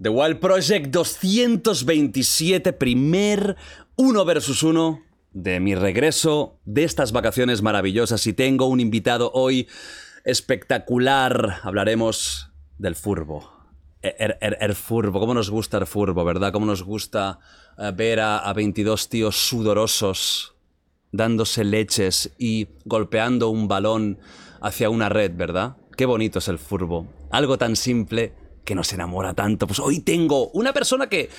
The Wild Project 227, primer uno versus uno de mi regreso de estas vacaciones maravillosas y tengo un invitado hoy espectacular. Hablaremos del furbo. El, el, furbo, cómo nos gusta el furbo, ¿verdad? Cómo nos gusta eh, ver a, a 22 tíos sudorosos dándose leches y golpeando un balón hacia una red, ¿verdad? Qué bonito es el furbo. Algo tan simple que nos enamora tanto. Pues hoy tengo una persona que,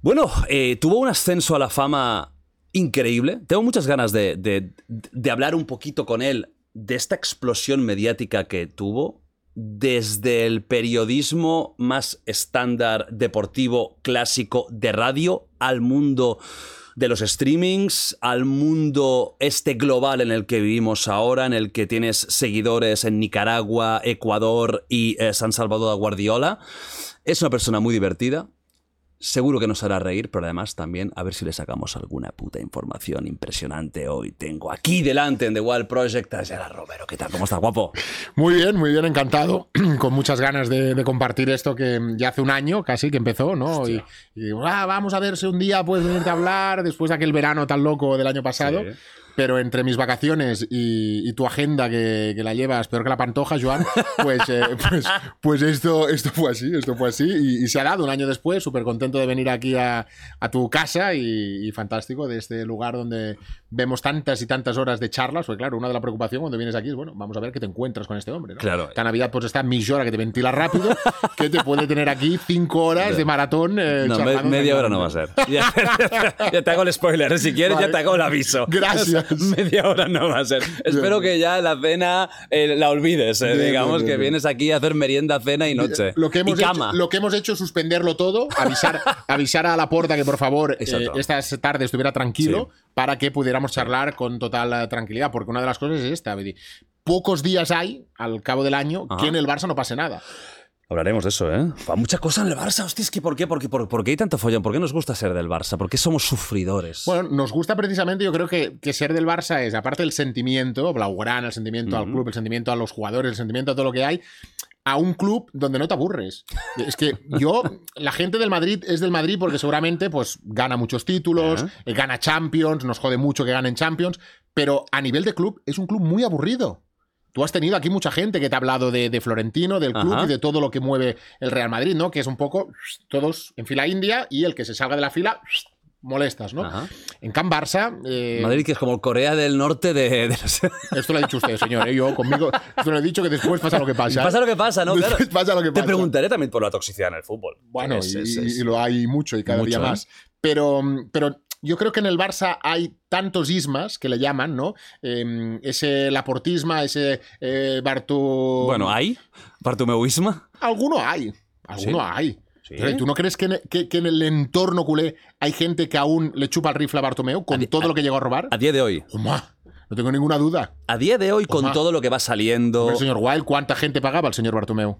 bueno, eh, tuvo un ascenso a la fama increíble. Tengo muchas ganas de, de, hablar un poquito con él de esta explosión mediática que tuvo desde el periodismo más estándar deportivo clásico de radio al mundo de los streamings al mundo este global en el que vivimos ahora, en el que tienes seguidores en Nicaragua, Ecuador y eh, San Salvador de Guardiola. Es una persona muy divertida, Seguro que nos hará reír, pero además también a ver si le sacamos alguna puta información impresionante hoy. Tengo aquí delante en The Wild Project a Gerard Romero. ¿Qué tal? ¿Cómo estás, guapo? Muy bien, muy bien, encantado. Con muchas ganas de, compartir esto que ya hace un año casi que empezó, ¿no? Y, ah, vamos a ver si un día puedes venirte a hablar después de aquel verano tan loco del año pasado pero entre mis vacaciones y, tu agenda que, la llevas peor que la pantoja, Joan, pues, eh, pues, pues, esto, esto fue así, esto fue así y, se ha dado un año después, súper contento de venir aquí a, tu casa y, fantástico de este lugar donde vemos tantas y tantas horas de charlas, porque claro, una de las preocupaciones cuando vienes aquí es, bueno, vamos a ver qué te encuentras con este hombre, ¿no? Claro. Esta Navidad pues está millora que te ventila rápido, que te puede tener aquí cinco horas de maratón. Eh, no, media hora no va a ser. Ya, te hago el spoiler, si quieres ya te hago el aviso. Gracias. media hora no va a ser. Espero que ya la cena eh, la olvides, eh, digamos que vienes aquí a hacer merienda, cena y noche. Lo que hemos, y cama. Hecho, lo que hemos hecho es suspenderlo todo, avisar, avisar a la puerta que por favor eh, estas tardes estuviera tranquilo para que pudiéramos charlar con total tranquilidad, porque una de las cosas es esta, Pocos días hay, al cabo del año, que en el Barça no pase nada. Hablaremos de eso, ¿eh? Mucha cosa en el Barça, hostia, es que ¿por qué? ¿Por qué, por, qué hay tanto follón? ¿Por qué nos gusta ser del Barça? ¿Por qué somos sufridores? Bueno, nos gusta precisamente, yo creo que, que ser del Barça es, aparte del sentimiento, Blaugrana, el sentimiento al club, el sentimiento a los jugadores, el sentimiento a todo lo que hay, a un club donde no te aburres. Es que yo, la gente del Madrid es del Madrid porque seguramente pues gana muchos títulos, gana Champions, nos jode mucho que ganen Champions, pero a nivel de club es un club muy aburrido. Tú has tenido aquí mucha gente que te ha hablado de, Florentino, del club y de todo lo que mueve el Real Madrid, ¿no? Que es un poco todos en fila india y el que se salga de la fila molestas, ¿no? En Can Barça. Eh, Madrid, que es como Corea del Norte de. Esto lo ha dicho usted, señor. ¿eh? Yo conmigo. Esto lo he dicho que después pasa lo que pasa. Pasa lo que pasa, ¿no? Después pasa lo que pasa. Te preguntaré también por la toxicidad en el fútbol. Bueno, y, lo hay mucho y cada día más. ¿eh? Pero, pero yo creo que en el Barça hay tantos ismas que le llaman, ¿no? Em, ese laportisma, ese eh, Bartu... Bueno, ¿hay? ¿Bartumeuisma? Alguno hay. Alguno hay. Pero ¿tú no crees que en, el entorno culé hay gente que aún le chupa el rifle a Bartomeu con todo lo que llegó a robar? A día de hoy. No tengo ninguna duda. A día de hoy, con todo lo que va saliendo. El señor Wild, ¿cuánta gente pagaba el señor Bartomeu?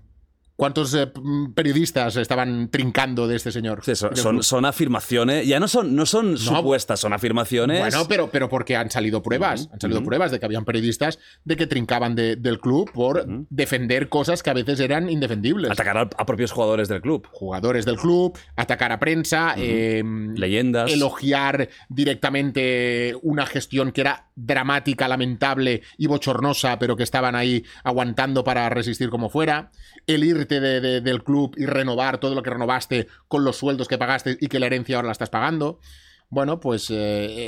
¿Cuántos eh, periodistas estaban trincando de este señor? son, afirmaciones, ya no son, no son supuestas, son afirmaciones. Bueno, pero, pero porque han salido pruebas, han salido pruebas de que habían periodistas de que trincaban del club por defender cosas que a veces eran indefendibles. Atacar a, propios jugadores del club. Jugadores del club, atacar a prensa, em, leyendas. Elogiar directamente una gestión que era dramática, lamentable y bochornosa, pero que estaban ahí aguantando para resistir como fuera. El ir del club y renovar todo lo que renovaste con los sueldos que pagaste y que la herencia ahora la estás pagando. Bueno, pues eh,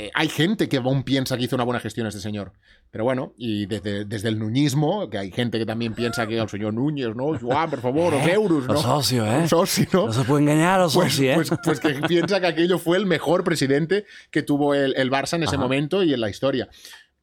eh, hay gente que aún piensa que hizo una buena gestión este señor. Pero bueno, y desde, desde el nuñismo, que hay gente que también piensa que el señor Núñez, ¿no? Joan, por favor, los euros, ¿no? socio, ¿eh? socio, ¿no? No se puede engañar a los pues, ¿eh? Pues, pues, que piensa que aquello fue el mejor presidente que tuvo el, el Barça en ese momento y en la historia.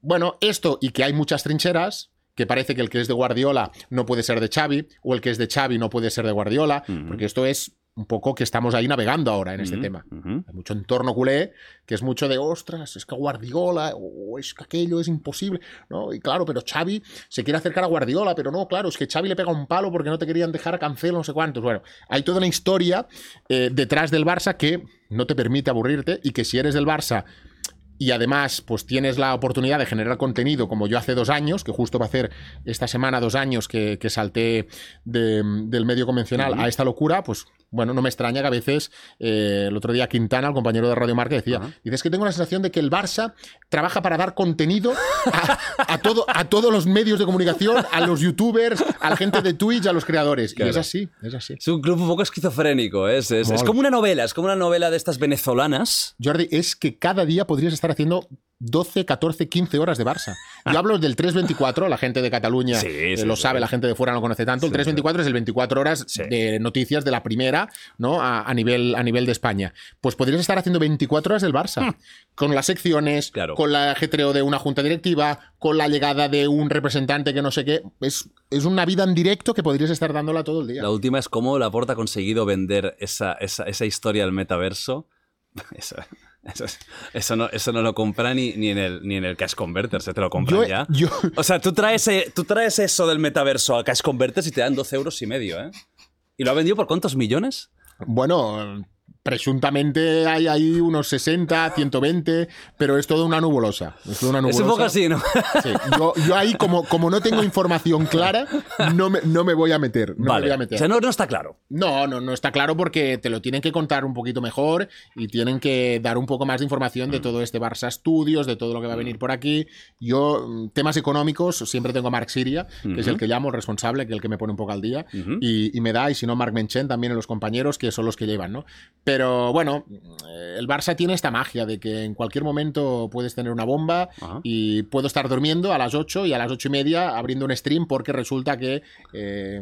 Bueno, esto y que hay muchas trincheras, que parece que el que es de Guardiola no puede ser de Xavi, o el que es de Xavi no puede ser de Guardiola, porque esto es un poco que estamos ahí navegando ahora en este tema. Hay mucho entorno culé, que es mucho de, ostras, es que Guardiola, o es que aquello es imposible, ¿no? Y claro, pero Xavi se quiere acercar a Guardiola, pero no, claro, es que Xavi le pega un palo porque no te querían dejar a Cancelo, no sé cuántos. Bueno, hay toda una historia eh, detrás del Barça que no te permite aburrirte y que si eres del Barça y además pues tienes la oportunidad de generar contenido como yo hace dos años, que justo va a hacer esta semana dos años que, salté del medio convencional a esta locura, pues bueno, no me extraña que a veces, eh, el otro día Quintana, el compañero de Radio Marca, decía, dices que tengo la sensación de que el Barça trabaja para dar contenido a, todo, a todos los medios de comunicación, a los youtubers, a la gente de Twitch, a los creadores. Y es así, es así. Es un club un poco esquizofrénico, es, es, es como una novela, es como una novela de estas venezolanas. Jordi, es que cada día podrías estar haciendo 12, 14, 15 horas de Barça. Yo hablo del 324, la gente de Cataluña eh, lo sabe, la gente de fuera no lo conoce tanto. El 324 es el 24 horas de noticias de la primera, ¿no? A, nivel, a nivel de España. Pues podrías estar haciendo 24 horas del Barça, hmm. con las secciones, con la ajetreo de una junta directiva, con la llegada de un representante que no sé qué. Es, es una vida en directo que podrías estar dándola todo el día. La última es cómo Laporta ha conseguido vender esa, esa, esa historia del metaverso. Eso, no, eso no lo compra ni, ni, en el, ni en el Cash Converter, se te lo compran ya. O sea, tú traes, eh, tú traes eso del metaverso al Cash Converter y te dan 12 euros y medio, ¿eh? ¿Y lo ha vendido por cuántos millones? Bueno, Presuntamente hay ahí unos 60, 120, pero es toda una nubulosa. Es una un poco así, ¿no? Sí. Yo, ahí, como, como no tengo información clara, no me, no me voy a meter. No vale. me voy a meter. O sea, no, no, está claro. No, no, no está claro porque te lo tienen que contar un poquito mejor y tienen que dar un poco más de información de todo este Barça Studios, de todo lo que va a venir por aquí. Yo, mm, temas económicos, siempre tengo a Mark Siria, que es el que llamo, el responsable, que es el que me pone un poco al día. y, y, me da, y si no, Mark Menchen también en los compañeros, que son los que llevan, ¿no? Pero bueno, eh, el Barça tiene esta magia de que en cualquier momento puedes tener una bomba y puedo estar durmiendo a las 8 y a las 8 y media abriendo un stream porque resulta que eh,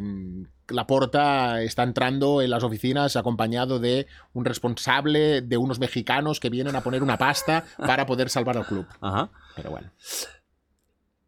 la porta está entrando en las oficinas acompañado de un responsable de unos mexicanos que vienen a poner una pasta para poder salvar al club. Pero bueno.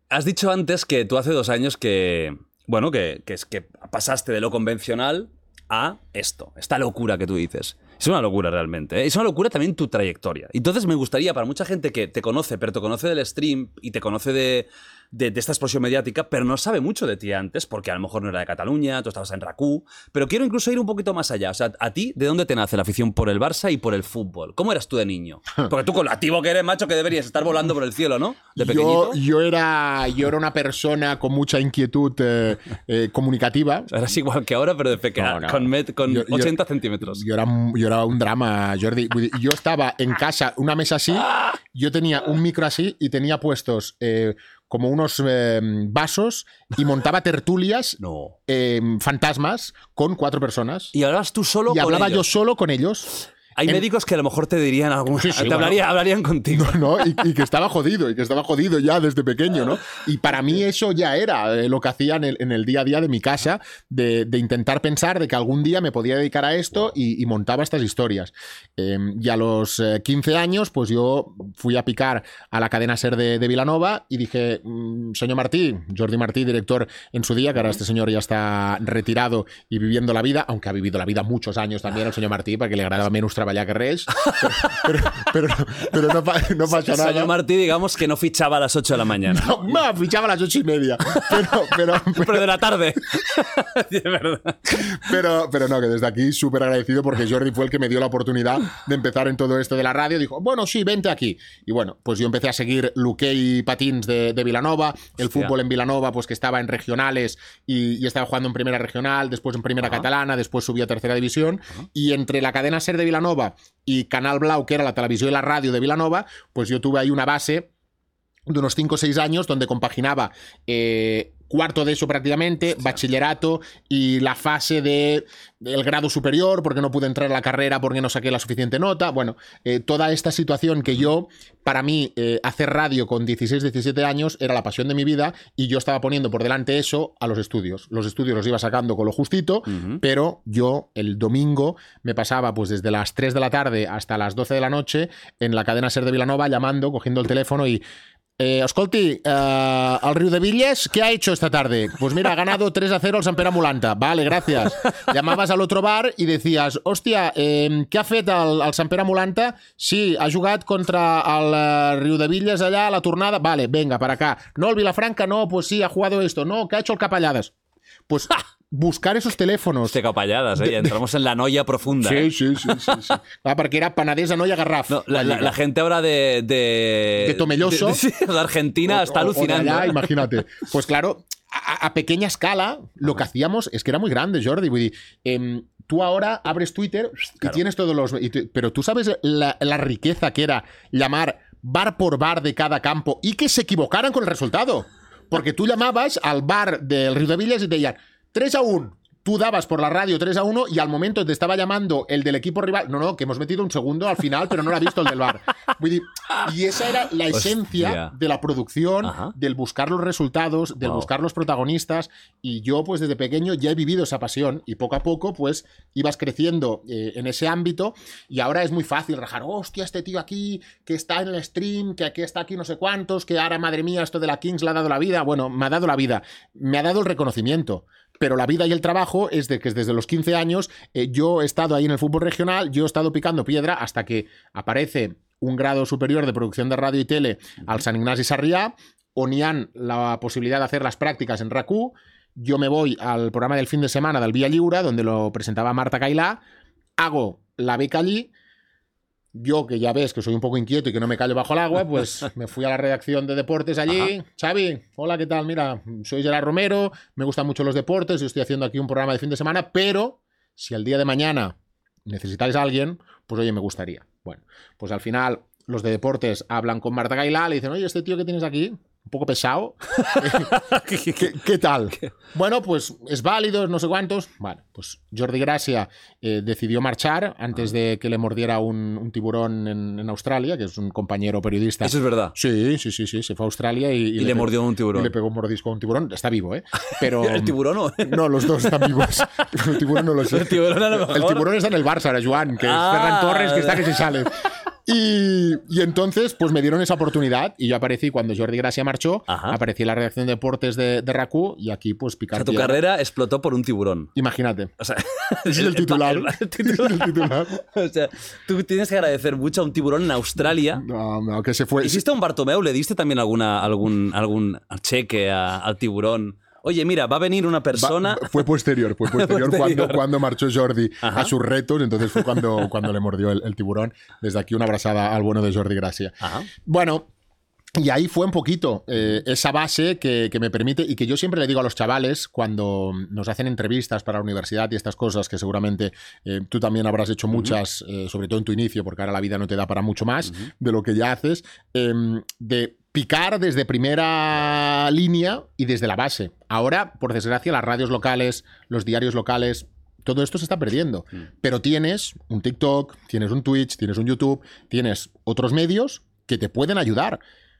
Has dicho antes que tú hace dos años que, bueno, que, que, que pasaste de lo convencional a esto, esta locura que tú dices. Es una locura realmente. ¿eh? Es una locura también tu trayectoria. Entonces me gustaría, para mucha gente que te conoce, pero te conoce del stream y te conoce de, de, esta explosión mediática, pero no sabe mucho de ti antes, porque a lo mejor no era de Cataluña, tú estabas en RACU. Pero quiero incluso ir un poquito más allá. O sea, a ti, ¿de dónde te nace la afición por el Barça y por el fútbol? ¿Cómo eras tú de niño? Porque tú, con lo activo que eres, macho, que deberías estar volando por el cielo, ¿no? De pequeñito. Yo, era, yo era una persona con mucha inquietud eh, eh, comunicativa. eras igual que ahora, pero de pequeño, con, 80 centímetros. Yo era, yo era un drama, Jordi. Yo estaba en casa, una mesa así, yo tenía un micro así y tenía puestos. Eh, como unos em, vasos y montaba tertulias em, fantasmas con cuatro personas. ¿Y hablabas tú solo y hablaba yo solo con ellos. Hay médicos que a lo mejor te dirían algún. te hablarían contigo. No, y, que estaba jodido, y que estaba jodido ya desde pequeño, ¿no? Y para mí eso ya era eh, lo que hacía en el, día a día de mi casa, de, intentar pensar de que algún día me podía dedicar a esto y, montaba estas historias. Em, y a los 15 eh, años, pues yo fui a picar a la cadena Ser de, de Vilanova y dije, mm, señor Martí, Jordi Martí, director en su día, que ahora este señor ya está retirado y viviendo la vida, aunque ha vivido la vida muchos años también el señor Martí, porque le agradaba menos trabajar trabajar que res, pero, pero, pero no, no, pasa nada. Señor Martí, digamos que no fichaba a las 8 de la mañana. No, fichaba a las 8 y media. Pero, pero, pero de la tarde. de verdad. Pero, pero no, que desde aquí súper agradecido porque Jordi fue el que me dio la oportunidad de empezar en todo esto de la radio. Dijo, bueno, sí, vente aquí. Y bueno, pues yo empecé a seguir Luquei Patins de, de Vilanova, el fútbol en Vilanova, pues que estaba en regionales y, estaba jugando en primera regional, después en primera catalana, después subió a tercera división. Y entre la cadena Ser de Vilanova y Canal Blau, que era la televisión y la radio de Vilanova, pues yo tuve ahí una base de unos 5 o 6 años donde compaginaba eh, cuarto de eso prácticamente, bachillerato y la fase de el grado superior, porque no pude entrar a la carrera porque no saqué la suficiente nota. Bueno, eh, toda esta situación que yo, para mí, eh, hacer radio con 16, 17 años era la pasión de mi vida y yo estaba poniendo por delante eso a los estudios. Los estudios los iba sacando con lo justito, pero yo el domingo me pasaba pues desde las 3 de la tarde hasta las 12 de la noche en la cadena Ser de Vilanova llamando, cogiendo el teléfono y eh, Oscolti, eh, el Río de Villes, ¿qué ha hecho esta tarde? Pues mira, ha ganado 3 a 0 el San Mulanta. Vale, gracias. Llamabas al otro bar y decías, hostia, eh, ¿qué ha fet el, el Sant Mulanta? Sí, ha jugat contra el uh, Río de Villes allá a la tornada. Vale, venga, para acá. No, el Vilafranca, no, pues sí, ha jugado esto. No, ¿qué ha hecho el Capalladas? Pues buscar esos teléfonos. De capalladas, ¿eh? entramos en la noia profunda. Sí, ¿eh? sí, sí, sí, sí. Ah, porque era panadesa, noia garraf. la, gente ahora de... De, de Tomelloso. De, Argentina está alucinando. O imagínate. Pues claro, a, pequeña escala, lo que hacíamos es que era muy grande, Jordi. Em, tú ahora abres Twitter y tienes todos los... pero tú sabes la, la riqueza que era llamar bar por bar de cada campo y que se equivocaran con el resultado. Porque tú llamabas al bar del Río de Villas y te decían 3 a 1. Tú dabas por la radio 3 a 1 y al momento te estaba llamando el del equipo rival. No, no, que hemos metido un segundo al final, pero no lo ha visto el del bar. Y esa era la esencia Hostia. de la producción, Ajá. del buscar los resultados, del Wow. buscar los protagonistas. Y yo, pues desde pequeño ya he vivido esa pasión y poco a poco, pues ibas creciendo eh, en ese ámbito. Y ahora es muy fácil rajar, hostia, este tío aquí, que está en el stream, que aquí está aquí no sé cuántos, que ahora, madre mía, esto de la Kings le ha dado la vida. Bueno, me ha dado la vida, me ha dado el reconocimiento. Pero la vida y el trabajo es de que desde los 15 años eh, yo he estado ahí en el fútbol regional, yo he estado picando piedra hasta que aparece un grado superior de producción de radio y tele al San Ignacio Sarriá, o ni han la posibilidad de hacer las prácticas en RACU. Yo me voy al programa del fin de semana del Vía Lliure, donde lo presentaba Marta Cailá, hago la beca allí. Yo, que ya ves que soy un poco inquieto y que no me callo bajo el agua, pues me fui a la redacción de deportes allí. Xavi, hola, ¿qué tal? Mira, soy Gerard Romero, me gustan mucho los deportes, yo estoy haciendo aquí un programa de fin de semana, pero si el día de mañana necesitáis a alguien, pues oye, me gustaría. Bueno, pues al final los de deportes hablan con Marta Gailá, le dicen, oye, este tío que tienes aquí, un poco pesado, ¿qué, qué tal? Bueno, pues es válido, no sé cuántos. Bueno, pues Jordi Gracia eh, decidió marchar antes de que le mordiera un, un tiburón en, en Australia, que es un compañero periodista. Eso es verdad. Sí, sí, sí, sí, se fue a Australia y, Y le pegó- mordió un y tiburón. le pegó un mordisco a un tiburón. Está vivo, ¿eh? Pero... ¿El tiburón o...? No, los dos están vivos. El tiburón no lo sé. El tiburón a lo mejor. El tiburón está en el Barça ahora, Joan, que Ah. es Ferran Torres, que está que se sale. Y, y entonces, pues me dieron esa oportunidad y yo aparecí cuando Jordi Gracia marchó, Ajá. aparecí en la redacción de deportes de, de RACU y aquí pues O picar sea, tu carrera explotó por un tiburón. Imagínate. O sea, es el titular. el Ese titular. es el titular. O sea, tú tienes que agradecer mucho a un tiburón en Australia. No, no, que se fue. ¿Hiciste un Bartomeu? ¿Le diste también alguna, algún, algún cheque a- al tiburón? Oye, mira, va a venir una persona. Va- fue posterior, fue posterior, Posterior. Cuando, cuando marchó Jordi Ajá. a sus retos, entonces fue cuando, cuando le mordió el, el tiburón. Desde aquí una abrazada al bueno de Jordi Gracia. Ajá. Bueno, y ahí fue un poquito eh, esa base que, que me permite y que yo siempre le digo a los chavales cuando nos hacen entrevistas para la universidad y estas cosas que seguramente eh, tú también habrás hecho muchas, eh, sobre todo en tu inicio, porque ahora la vida no te da para mucho más de lo que ya haces, eh, de picar desde primera línea y desde la base. Ahora, por desgracia, las radios locales, los diarios locales, todo esto se está perdiendo. Pero tienes un TikTok, tienes un Twitch, tienes un YouTube, tienes otros medios que te pueden ayudar.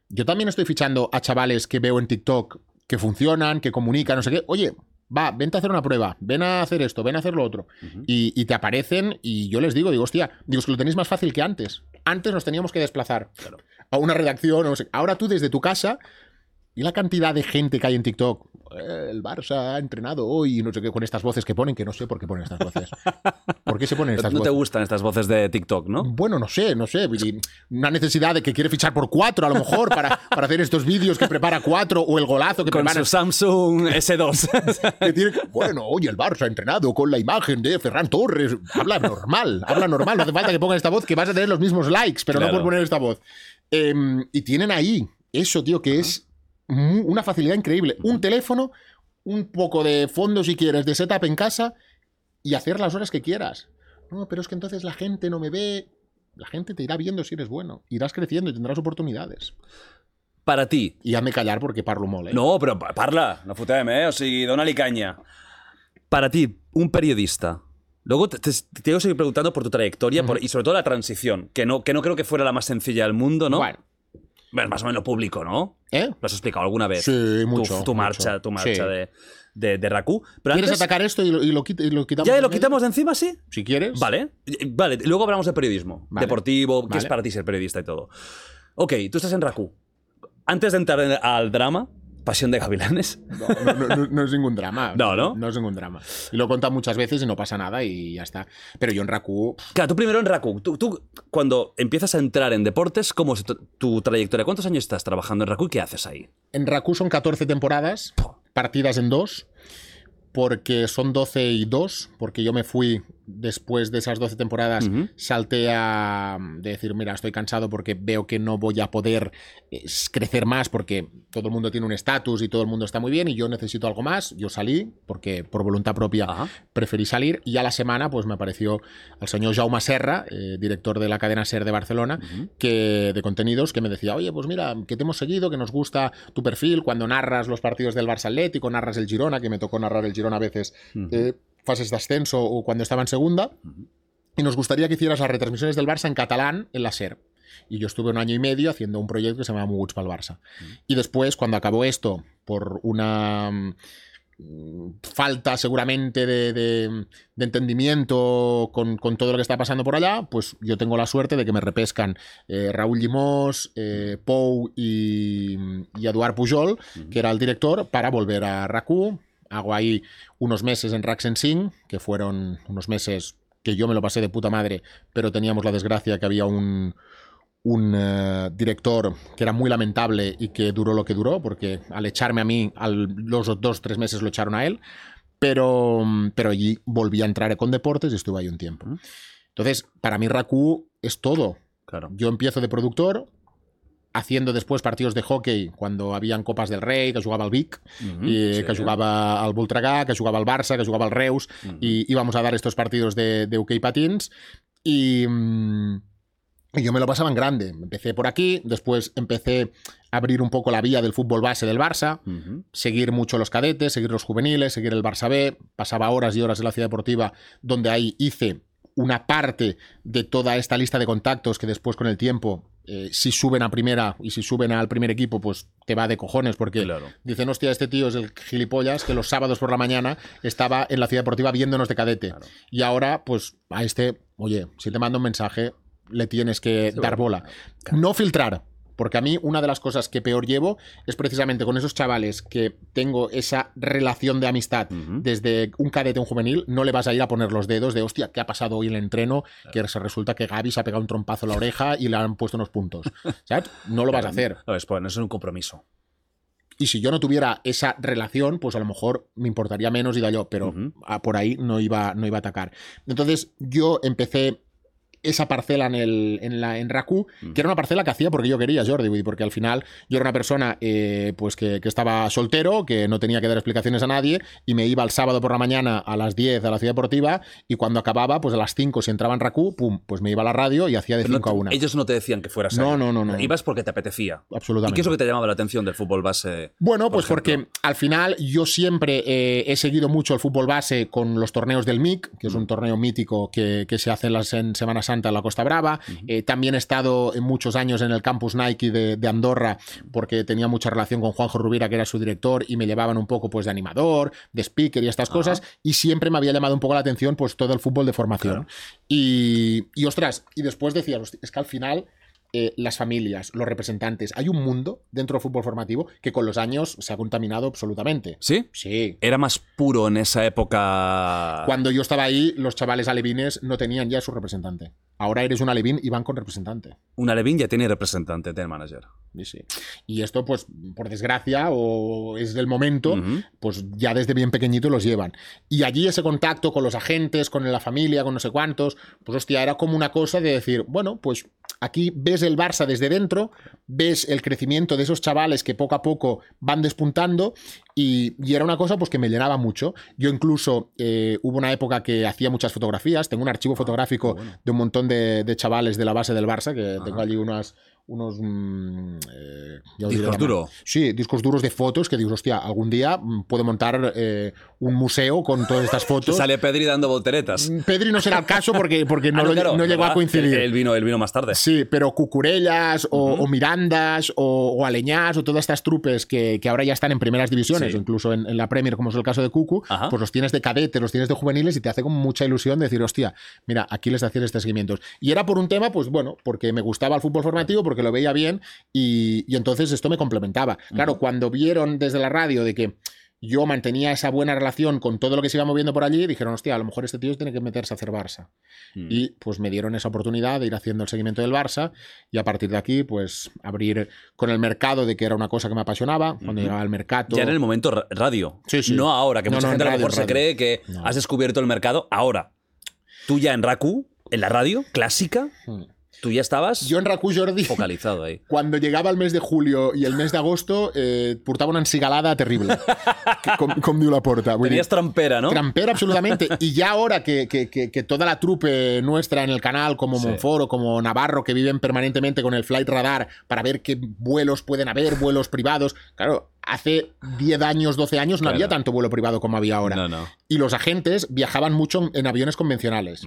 Yo también estoy fichando a chavales que veo en TikTok que funcionan, que comunican, no sé qué. Oye, va, vente a hacer una prueba, ven a hacer esto, ven a hacer lo otro. y, y te aparecen y yo les digo, digo, hostia, digo, es que lo tenéis más fácil que antes. Antes nos teníamos que desplazar a una redacción, no sé. Ahora tú desde tu casa y la cantidad de gente que hay en TikTok. Eh, El Barça ha entrenado hoy y no sé qué, con estas voces que ponen, que no sé por qué ponen estas voces. ¿Por qué se ponen estas No te voces? gustan estas voces de TikTok, ¿no? Bueno, no sé, no sé. Una necesidad de que quiere fichar por cuatro, a lo mejor, para, para hacer estos vídeos que prepara cuatro, o el golazo que Con prepara. su Samsung S2. que tiene- bueno, oye, el Barça ha entrenado con la imagen de Ferran Torres. Habla normal, habla normal. No hace falta que pongan esta voz, que vas a tener los mismos likes, pero no por poner esta voz. Em, y tienen ahí eso, tío, que es una facilidad increíble. Un teléfono, un poco de fondo, si quieres, de setup en casa y hacer las horas que quieras. No, pero es que entonces la gente no me ve. La gente te irá viendo si eres bueno. Irás creciendo y tendrás oportunidades. Para ti. Y hazme callar porque parlo molt, eh? No, però pa- parla, no fotem, eh? O sigui, dona-li canya. Para ti, un periodista. Luego te, te- te tengo que seguir preguntando por tu trayectoria por- y sobre todo la transición, que no, que no creo que fuera la más sencilla del mundo, ¿no? Bueno, Bueno, más o menos público, ¿no? ¿eh? Lo has explicado alguna vez. Sí, Tu- mucho. Tu, marcha, mucho. tu marcha Sí. de, de, de Raku. Pero ¿Quieres antes, atacar esto y lo, y lo quit- y lo quitamos? ¿Ya lo quitamos de encima, sí? Si quieres. Vale. Vale, luego hablamos de periodismo. Vale. Deportivo, qué es para ti ser periodista y todo. Ok, tú estás en Raku. Antes de entrar en- al drama, Pasión de Gavilanes. No, no, no- no es ningún drama. No, ¿no? No es ningún drama. Y lo contado muchas veces y no pasa nada y ya está. Pero yo en Raku, Claro, tú primero en Raku. Tú, tú, cuando empiezas a entrar en deportes, ¿cómo es tu, tu trayectoria? ¿Cuántos años estás trabajando en Raku y qué haces ahí? en Raku son 14 temporadas, partidas en dos, porque son 12 y 2, porque yo me fui después de esas 12 temporadas, salté a de decir, mira, estoy cansado porque veo que no voy a poder eh, crecer más porque todo el mundo tiene un estatus y todo el mundo está muy bien y yo necesito algo más. Yo salí porque por voluntad propia preferí salir y a la semana pues me apareció el señor Jaume Serra, eh, director de la cadena SER de Barcelona, que de contenidos, que me decía, oye, pues mira, que te hemos seguido, que nos gusta tu perfil cuando narras los partidos del Barça Atlético, narras el Girona, que me tocó narrar el Girona a veces fases de ascenso o cuando estaba en segunda. Y nos gustaría que hicieras las retransmisiones del Barça en catalán en la SER. Y yo estuve un año y medio haciendo un proyecto que se llamaba Muguts para el Barça. Y después, cuando acabó esto, por una mm, falta seguramente de, entendimiento con, todo lo que está pasando por allá, pues yo tengo la suerte de que me repescan eh, Raúl Limós, eh, Pou y, y Eduard Pujol, que era el director, para volver a RACU, Hago ahí unos meses en Raxen que fueron unos meses que yo me lo pasé de puta madre, pero teníamos la desgracia que había un, un eh, director que era muy lamentable y que duró lo que duró, porque al echarme a mí, los dos tres meses lo echaron a él, pero, pero allí volví a entrar con deportes y estuve ahí un tiempo. Entonces, para mí Raku es todo. Claro. Yo empiezo de productor, haciendo después partidos de hockey cuando habían Copas del Rey, que jugaba al Vic, y que jugaba al Voltregà, que jugaba al Barça, que jugaba al Reus, y íbamos a dar estos partidos de, de UK Patins. Mm, y, yo me lo pasaba en grande. Empecé por aquí, después empecé a abrir un poco la vía del fútbol base del Barça, seguir mucho los cadetes, seguir los juveniles, seguir el Barça B. Pasaba horas y horas en la ciudad deportiva, donde ahí hice una parte de toda esta lista de contactos que después con el tiempo eh, si suben a primera y si suben al primer equipo, pues te va de cojones porque dicen, hostia, este tío es el gilipollas que los sábados por la mañana estaba en la ciudad deportiva viéndonos de cadete. Y ahora, pues a este, oye, si te mando un mensaje, le tienes que dar bola. No filtrar, porque a mí una de las cosas que peor llevo es precisamente con esos chavales que tengo esa relación de amistad desde un cadete a un juvenil, no le vas a ir a poner los dedos de, hostia, ¿qué ha pasado hoy en el entreno? Que se resulta que Gaby se ha pegado un trompazo en la oreja y le han puesto unos puntos. ¿Sabes? No lo vas a hacer. No, es, pues, es un compromiso. Y si yo no tuviera esa relación, pues a lo mejor me importaría menos, diga yo, pero por ahí no iba, no iba a atacar. Entonces yo empecé esa parcela en, el, en, la, en Raku, mm. que era una parcela que hacía porque yo quería, Jordi, porque al final yo era una persona eh, pues que, estaba soltero, que no tenía que dar explicaciones a nadie, y me iba el sábado por la mañana a las 10 a la ciudad deportiva, y cuando acababa, pues a las 5, si entraba en Raku, pum, pues me iba a la radio y hacía de 5 a 1. Ellos no te decían que fueras No, no, no, no. Ibas porque te apetecía. Absolutamente. ¿Y qué es lo que te llamaba la atención del fútbol base? Bueno, pues porque al final yo siempre eh, he seguido mucho el fútbol base con los torneos del MIC, que es un torneo mítico que, que se hace en Semana Santa en la Costa Brava eh, también he estado en muchos años en el campus Nike de, Andorra porque tenía mucha relación con Juanjo Rubira, que era su director, y me llevaban un poco pues de animador, de speaker y estas cosas, y siempre me había llamado un poco la atención pues todo el fútbol de formación. Y, y ostras, y después decía, es que al final eh, las familias, los representantes. Hay un mundo dentro del fútbol formativo que con los años se ha contaminado absolutamente. ¿Sí? Sí. Era más puro en esa época. Cuando yo estaba ahí, los chavales alevines no tenían ya su representante. Ahora eres un alevín y van con representante. Un alevín ya tiene representante, tiene manager. Sí, sí. Y esto, pues, por desgracia, o es del momento, pues ya desde bien pequeñito los llevan. Y allí ese contacto con los agentes, con la familia, con no sé cuántos, pues hostia, era como una cosa de decir, bueno, pues Aquí ves el Barça desde dentro, ves el crecimiento de esos chavales que poco a poco van despuntando y, era una cosa pues que me llenaba mucho. Yo incluso eh, hubo una época que hacía muchas fotografías, tengo un archivo ah, fotográfico de un montón de, chavales de la base del Barça, que tengo allí unas, unos mm, eh, discos duros. Sí, discos duros de fotos que digo, hostia, algún día mm, puedo montar eh, un museo con todas estas fotos. Sale Pedri dando volteretas. Mm, Pedri no será el caso porque, porque no, ah, no, llegó a coincidir. Él vino, él vino más tarde. Sí, pero Cucurellas o, Mirandas o, Aleñás o todas estas trupes que, que ahora ya están en primeras divisiones, incluso en, la Premier, como es el caso de Cucu, pues los tienes de cadetes, los tienes de juveniles y te hace como mucha ilusión decir, hostia, mira, aquí les hacía este seguimientos. Y era por un tema, pues bueno, porque me gustaba el fútbol formativo, porque que lo veía bien y, entonces esto me complementaba. Claro, cuando vieron desde la radio de que yo mantenía esa buena relación con todo lo que se iba moviendo por allí, dijeron, hostia, a lo mejor este tío tiene que meterse a hacer Barça. Mm. Y pues me dieron esa oportunidad de ir haciendo el seguimiento del Barça y a partir de aquí, pues abrir con el mercado de que era una cosa que me apasionaba, cuando llegaba al mercado. Ya en el momento radio. Sí, sí. No ahora, que mucha gente a lo mejor se cree que has descubierto el mercado ahora. Tú ya en Raku, en la radio clásica, tú ya estabas Jo en RAC1, Jordi, focalizado ahí. cuando llegava el mes de julio i el mes d'agosto, eh, portava una encigalada terrible, que, com, com diu la porta. Vull dir, Tenías trampera, ¿no? Trampera, absolutamente. Y ya ahora que, que- que- que toda la trupe nuestra en el canal, como Sí. Monfort o como Navarro, que viven permanentemente con el Flight Radar para ver qué vuelos pueden haber, vuelos privados. Claro, hace 10 años, 12 años no Claro. había tanto vuelo privado como había ahora. No, no. Y los agentes viajaban mucho en aviones convencionales.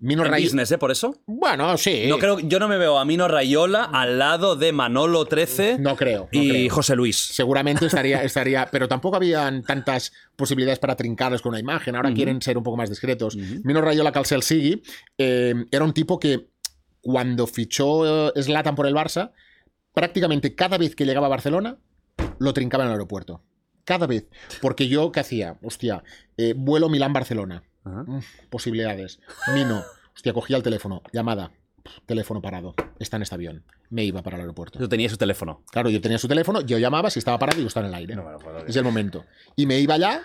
Mino En Ray- business, ¿eh? Por eso. Bueno, sí. No creo, yo no me veo a Mino Rayola al lado de Manolo 13 No creo. no y creo. José Luis. Seguramente estaría, estaría, pero tampoco habían tantas posibilidades para trincarles con una imagen. Ahora quieren ser un poco más discretos. Mino Rayola Calcel Sigui eh, era un tipo que cuando fichó eh, Zlatan por el Barça, prácticamente cada vez que llegaba a Barcelona, lo trincaba en el aeropuerto. Cada vez. Porque yo, ¿qué hacía? Hostia, eh, vuelo Milán-Barcelona. Ajá. Mm, posibilidades. Mino. Hostia, cogía el teléfono. Llamada. Teléfono parado. Está en este avión. Me iba para el aeropuerto. Yo tenía su teléfono. Claro, yo tenía su teléfono, yo llamaba, si estaba parado, digo, está en el aire. No me lo puedo creer. es el momento. Y me iba allá,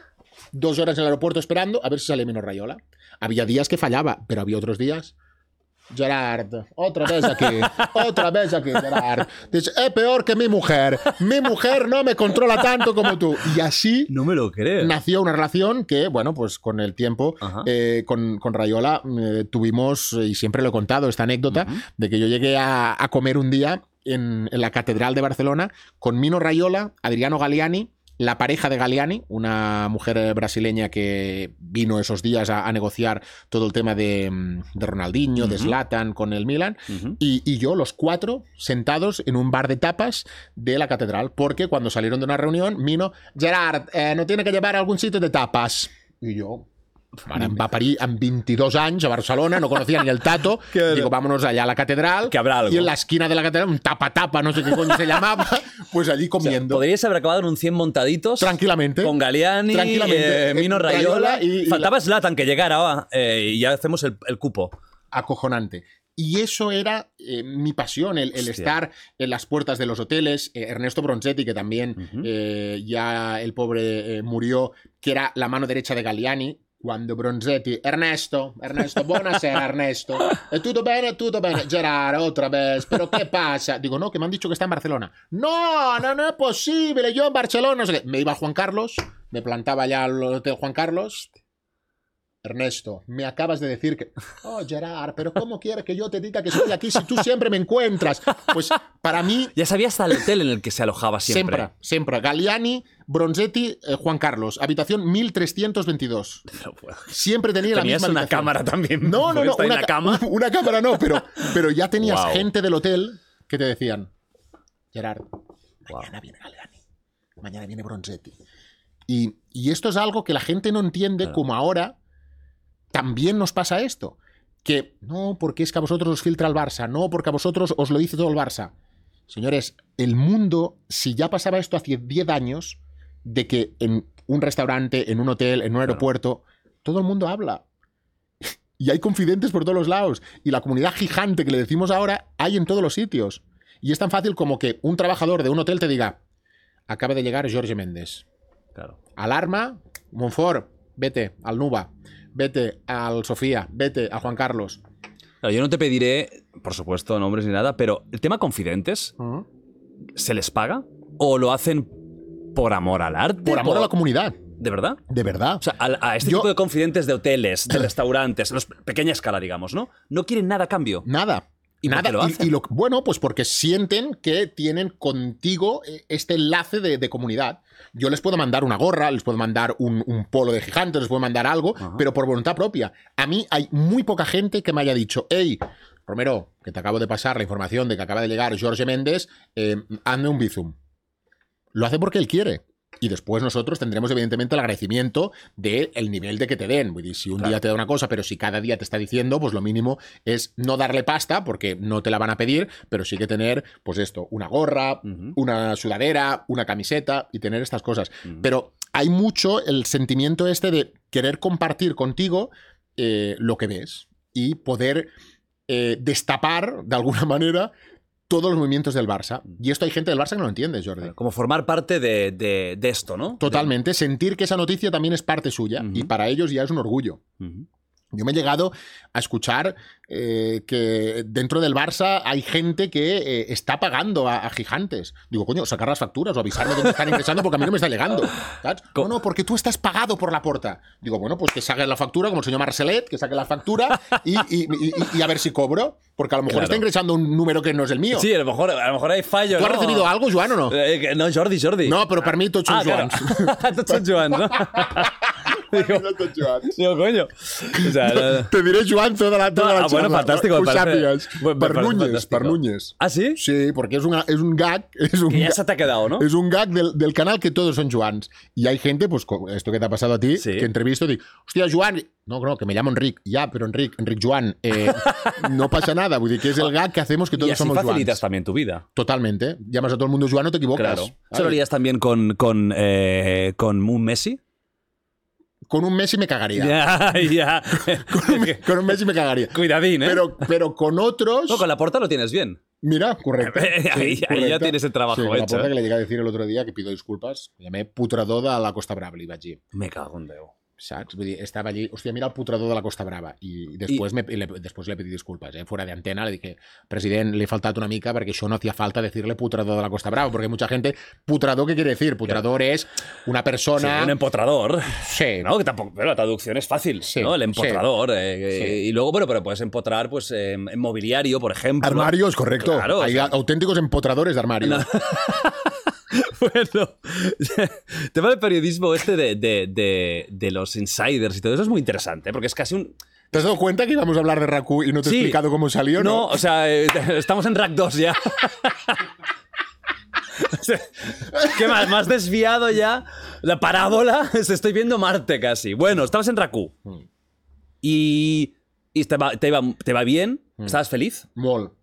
dos horas en el aeropuerto esperando, a ver si salía menos Rayola. Había días que fallaba, pero había otros días. Gerard, otra vez aquí, otra vez aquí, Gerard. Dice, es peor que mi mujer. Mi mujer no me controla tanto como tú. Y así No me lo creo. nació una relación que, bueno, pues con el tiempo, eh, con, con Rayola eh, tuvimos, y siempre lo he contado, esta anécdota, de que yo llegué a, a comer un día en, en la Catedral de Barcelona con Mino Rayola, Adriano Galiani, la pareja de Galiani, una mujer eh, brasileña que vino esos días a, a negociar todo el tema de, mm, de Ronaldinho, de. Zlatan con el Milan, y, y yo, los cuatro, sentados en un bar de tapas de la catedral, porque cuando salieron de una reunión, Mino, Gerard, eh, no tiene que llevar a algún sitio de tapas. Y yo, ara em va parir amb 22 anys a Barcelona, no conocía ni el tato. Digo, vámonos allá a la catedral. Que habrá algo. Y en la esquina de la catedral, un tapa-tapa, no sé qué coño se llamaba, pues allí comiendo. Podríais haber acabado en un 100 montaditos. Tranquilamente. Con Galeani, Tranquilamente. eh, Mino Rayola. Rayola y- y Faltaba Zlatan que llegara eh, y ya hacemos el, el cupo. acojonante. Y eso era eh, mi pasión, el, el estar en las puertas de los hoteles. Eh, Ernesto Bronzetti, que también Ujú. eh, ya el pobre eh, murió, que era la mano derecha de Galliani. Cuando Bronzetti, Ernesto, Ernesto, buonasera Ernesto, ¿Eh, tutto bene, tutto bene, Gerard, otra vez, pero ¿qué pasa? Digo, no, que me han dicho que está en Barcelona. No, no, no es posible, yo en Barcelona, no sé qué. Me iba Juan Carlos, me plantaba ya al hotel Juan Carlos, Ernesto, me acabas de decir que. Oh, Gerard, pero ¿cómo quieres que yo te diga que estoy aquí si tú siempre me encuentras? Pues para mí, Ya sabía hasta el hotel en el que se alojaba siempre. siempre, siempre. Galliani, Bronzetti, eh, Juan Carlos, habitación 1322. No puedo. Siempre tenía la Tenías misma una habitación. cámara también. No, no, no. Una, cama. una cámara no, pero, pero ya tenías gente del hotel que te decían: Gerard, mañana viene Galliani, mañana viene Bronzetti. Y, y esto es algo que la gente no entiende, como ahora también nos pasa esto. Que no, porque es que a vosotros os filtra el Barça, no, porque a vosotros os lo dice todo el Barça. Señores, el mundo, si ya pasaba esto hace 10 años, de que en un restaurante, en un hotel, en un aeropuerto, todo el mundo habla. Y hay confidentes por todos los lados. Y la comunidad gigante que le decimos ahora hay en todos los sitios. Y es tan fácil como que un trabajador de un hotel te diga, acaba de llegar Jorge Méndez. Claro. Alarma, Monfort, vete al Nuba, vete al Sofía, vete a Juan Carlos. Claro, yo no te pediré, por supuesto, nombres ni nada, pero el tema confidentes, ¿se les paga? ¿O lo hacen por amor al arte? Por amor a la comunidad, ¿De verdad? de verdad. O sea, a, a este Yo- tipo de confidentes de hoteles, de restaurantes, los pequeña escala, digamos, ¿no? No quieren nada a cambio. Nada. ¿Y Nada. lo Y- hacen? y lo- bueno, pues porque sienten que tienen contigo eh, este enlace de, de comunidad. Yo les puedo mandar una gorra, les puedo mandar un, un polo de gigante, les puedo mandar algo, Ajá. pero por voluntad propia. A mí hay muy poca gente que me haya dicho, hey, Romero, que te acabo de pasar la información de que acaba de llegar Jorge Méndez, eh, hazme un bizum. Lo hace porque él quiere. Y después nosotros tendremos, evidentemente, el agradecimiento del nivel de que te den. Dir, si un Claro. día te da una cosa, pero si cada día te está diciendo, pues lo mínimo es no darle pasta, porque no te la van a pedir, pero sí que tener, pues esto, una gorra, una sudadera, una camiseta y tener estas cosas. Pero hay mucho el sentimiento este de querer compartir contigo eh, lo que ves y poder eh, destapar, de alguna manera, todos los movimientos del Barça. Y esto hay gente del Barça que no lo entiende, Jordi. Como formar parte de, de- de esto, ¿no? Totalmente. Sentir que esa noticia también es parte suya y para ellos ya es un orgullo. Yo me he llegado a escuchar eh, que dentro del Barça hay gente que eh, está pagando a, a gigantes. Digo, coño, sacar las facturas o avisarme me están ingresando porque a mí no me está llegando. ¿sabes? No, no, porque tú estás pagado por la porta. Digo, bueno, pues que saque la factura, como el señor Marcelet, que saque la factura y, y- y- y a ver si cobro. Porque a lo mejor Claro. está ingresando un número que no es el mío. Sí, a lo mejor, a lo mejor hay fallo, ¿Tú has no? recibido algo, Joan, o no? Eh, no, Jordi, Jordi. No, pero para mí són Ah, claro. Tots són Joans, no? digo, digo, coño. O sea, no- Te diré Joan toda la, toda Ah, la bueno, charla, fantástico, ho sàpigues. Per Núñez, fantástico. per Núñez. ¿Ah, sí? Sí, porque es, una, es un gag. Es un Que ya se te ha quedado, ¿no? Es un gag del, del canal que todos son Joans. Y hay gente, pues esto que te ha pasado a ti, Sí. que entrevisto y digo, hostia, Joan. No, no, que me llamo Enric. Ya, pero Enric, Enric Joan. eh, no pasa nada. Vull dir que es el gag que hacemos que y todos así somos facilitas Joans. también tu vida. Totalmente. Llamas a todo el mundo Joan, no te equivocas. Claro. ¿Se lo harías también con, con, eh, con un Messi? Con un Messi me cagaría. Ya, ya. Con un Messi me cagaría. Cuidadín, ¿eh? Pero, pero con otros. No, con la porta lo tienes bien. Mira, correcto. Ahí- ahí ya tienes el trabajo sí, con La hecho, porta eh. que le llegué a decir el otro día, que pido disculpas, llamé putrador de la Costa Brava, dir. Me cago en Déu. Saps? Vull dir, estava allí, hòstia, mira el putrador de la Costa Brava. I després, me, i le, després le pedí disculpes, eh? fuera de antena, le dije, president, le he faltat una mica perquè això no hacía falta decirle putrador de la Costa Brava, porque mucha gente, putrador, ¿qué quiere decir? Putrador es una Sí, persona... un empotrador. Sí, No, que tampoco, pero la traducción es fácil, Sí, ¿no? El empotrador. eh, Sí. eh, Y luego, bueno, pero puedes empotrar, pues, eh, en mobiliario, por ejemplo. Armarios, correcto. Claro, o Hay sea- auténticos empotradores de armarios. Bueno, tema del periodismo este de, de, de, de los insiders y todo eso es muy interesante, porque es casi un... ¿Te has dado cuenta que íbamos a hablar de Raku y no te he Sí. explicado cómo salió? No, o sea, eh, estamos en Rack 2 ya. ¿Qué más? Más desviado ya. La parábola. Estoy viendo Marte casi. Bueno, estabas en Raku. Mm. Y, y te, va, te, iba, te va bien. ¿Estabas feliz? Molt.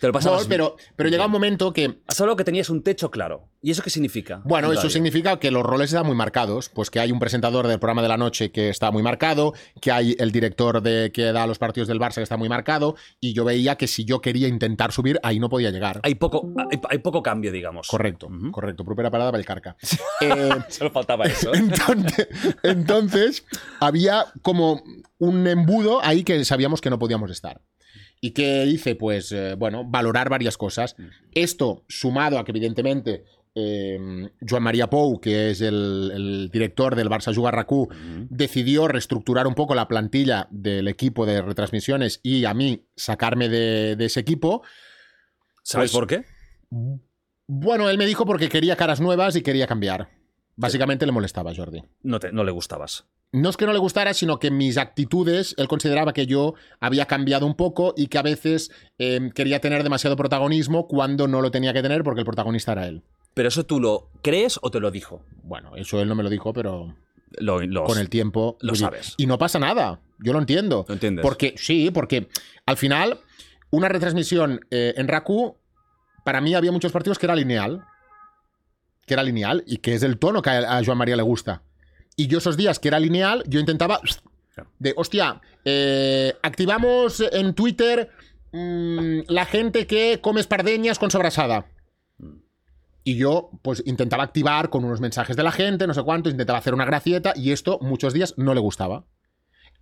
Te lo pasabas pero, pero llega un momento que Has hablado que tenías un techo claro. ¿Y eso qué significa? Bueno, En eso significa que los roles están muy marcados, pues que hay un presentador del programa de la noche que está muy marcado, que hay el director de que da los partidos del Barça que está muy marcado, y yo veía que si yo quería intentar subir, ahí no podía llegar. Hay poco, hay, hay poco cambio, digamos. Correcto, correcto. Propera parada Valcarca. Eh, Solo faltaba eso. entonces, entonces, había como un embudo ahí que sabíamos que no podíamos estar. ¿Y qué hice? Pues, eh, bueno, valorar varias cosas. Esto, sumado a que, evidentemente, eh, Joan María Pou, que es el, el director del Barça Juga RACU, decidió reestructurar un poco la plantilla del equipo de retransmisiones y a mí sacarme de, de ese equipo. ¿Sabes Pues- por qué? Bueno, él me dijo porque quería caras nuevas y quería cambiar. Básicamente le molestaba Jordi. No, te, no le gustabas. No es que no le gustara, sino que mis actitudes, él consideraba que yo había cambiado un poco y que a veces eh, quería tener demasiado protagonismo cuando no lo tenía que tener porque el protagonista era él. ¿Pero eso tú lo crees o te lo dijo? Bueno, eso él no me lo dijo, pero Lo, con el tiempo... lo sabes. Y no pasa nada, yo lo entiendo. ¿Lo entiendes? Porque, sí, porque al final, una retransmisión eh, en Raku, para mí había muchos partidos que era lineal. Que era lineal y que es el tono que a, a Joan María le gusta. Y yo esos días que era lineal, yo intentaba de, hostia, eh, activamos en Twitter mm, la gente que come espardeñas con sobrasada. Y yo, pues, intentaba activar con unos mensajes de la gente, no sé cuánto, intentaba hacer una gracieta, y esto muchos días no le gustaba.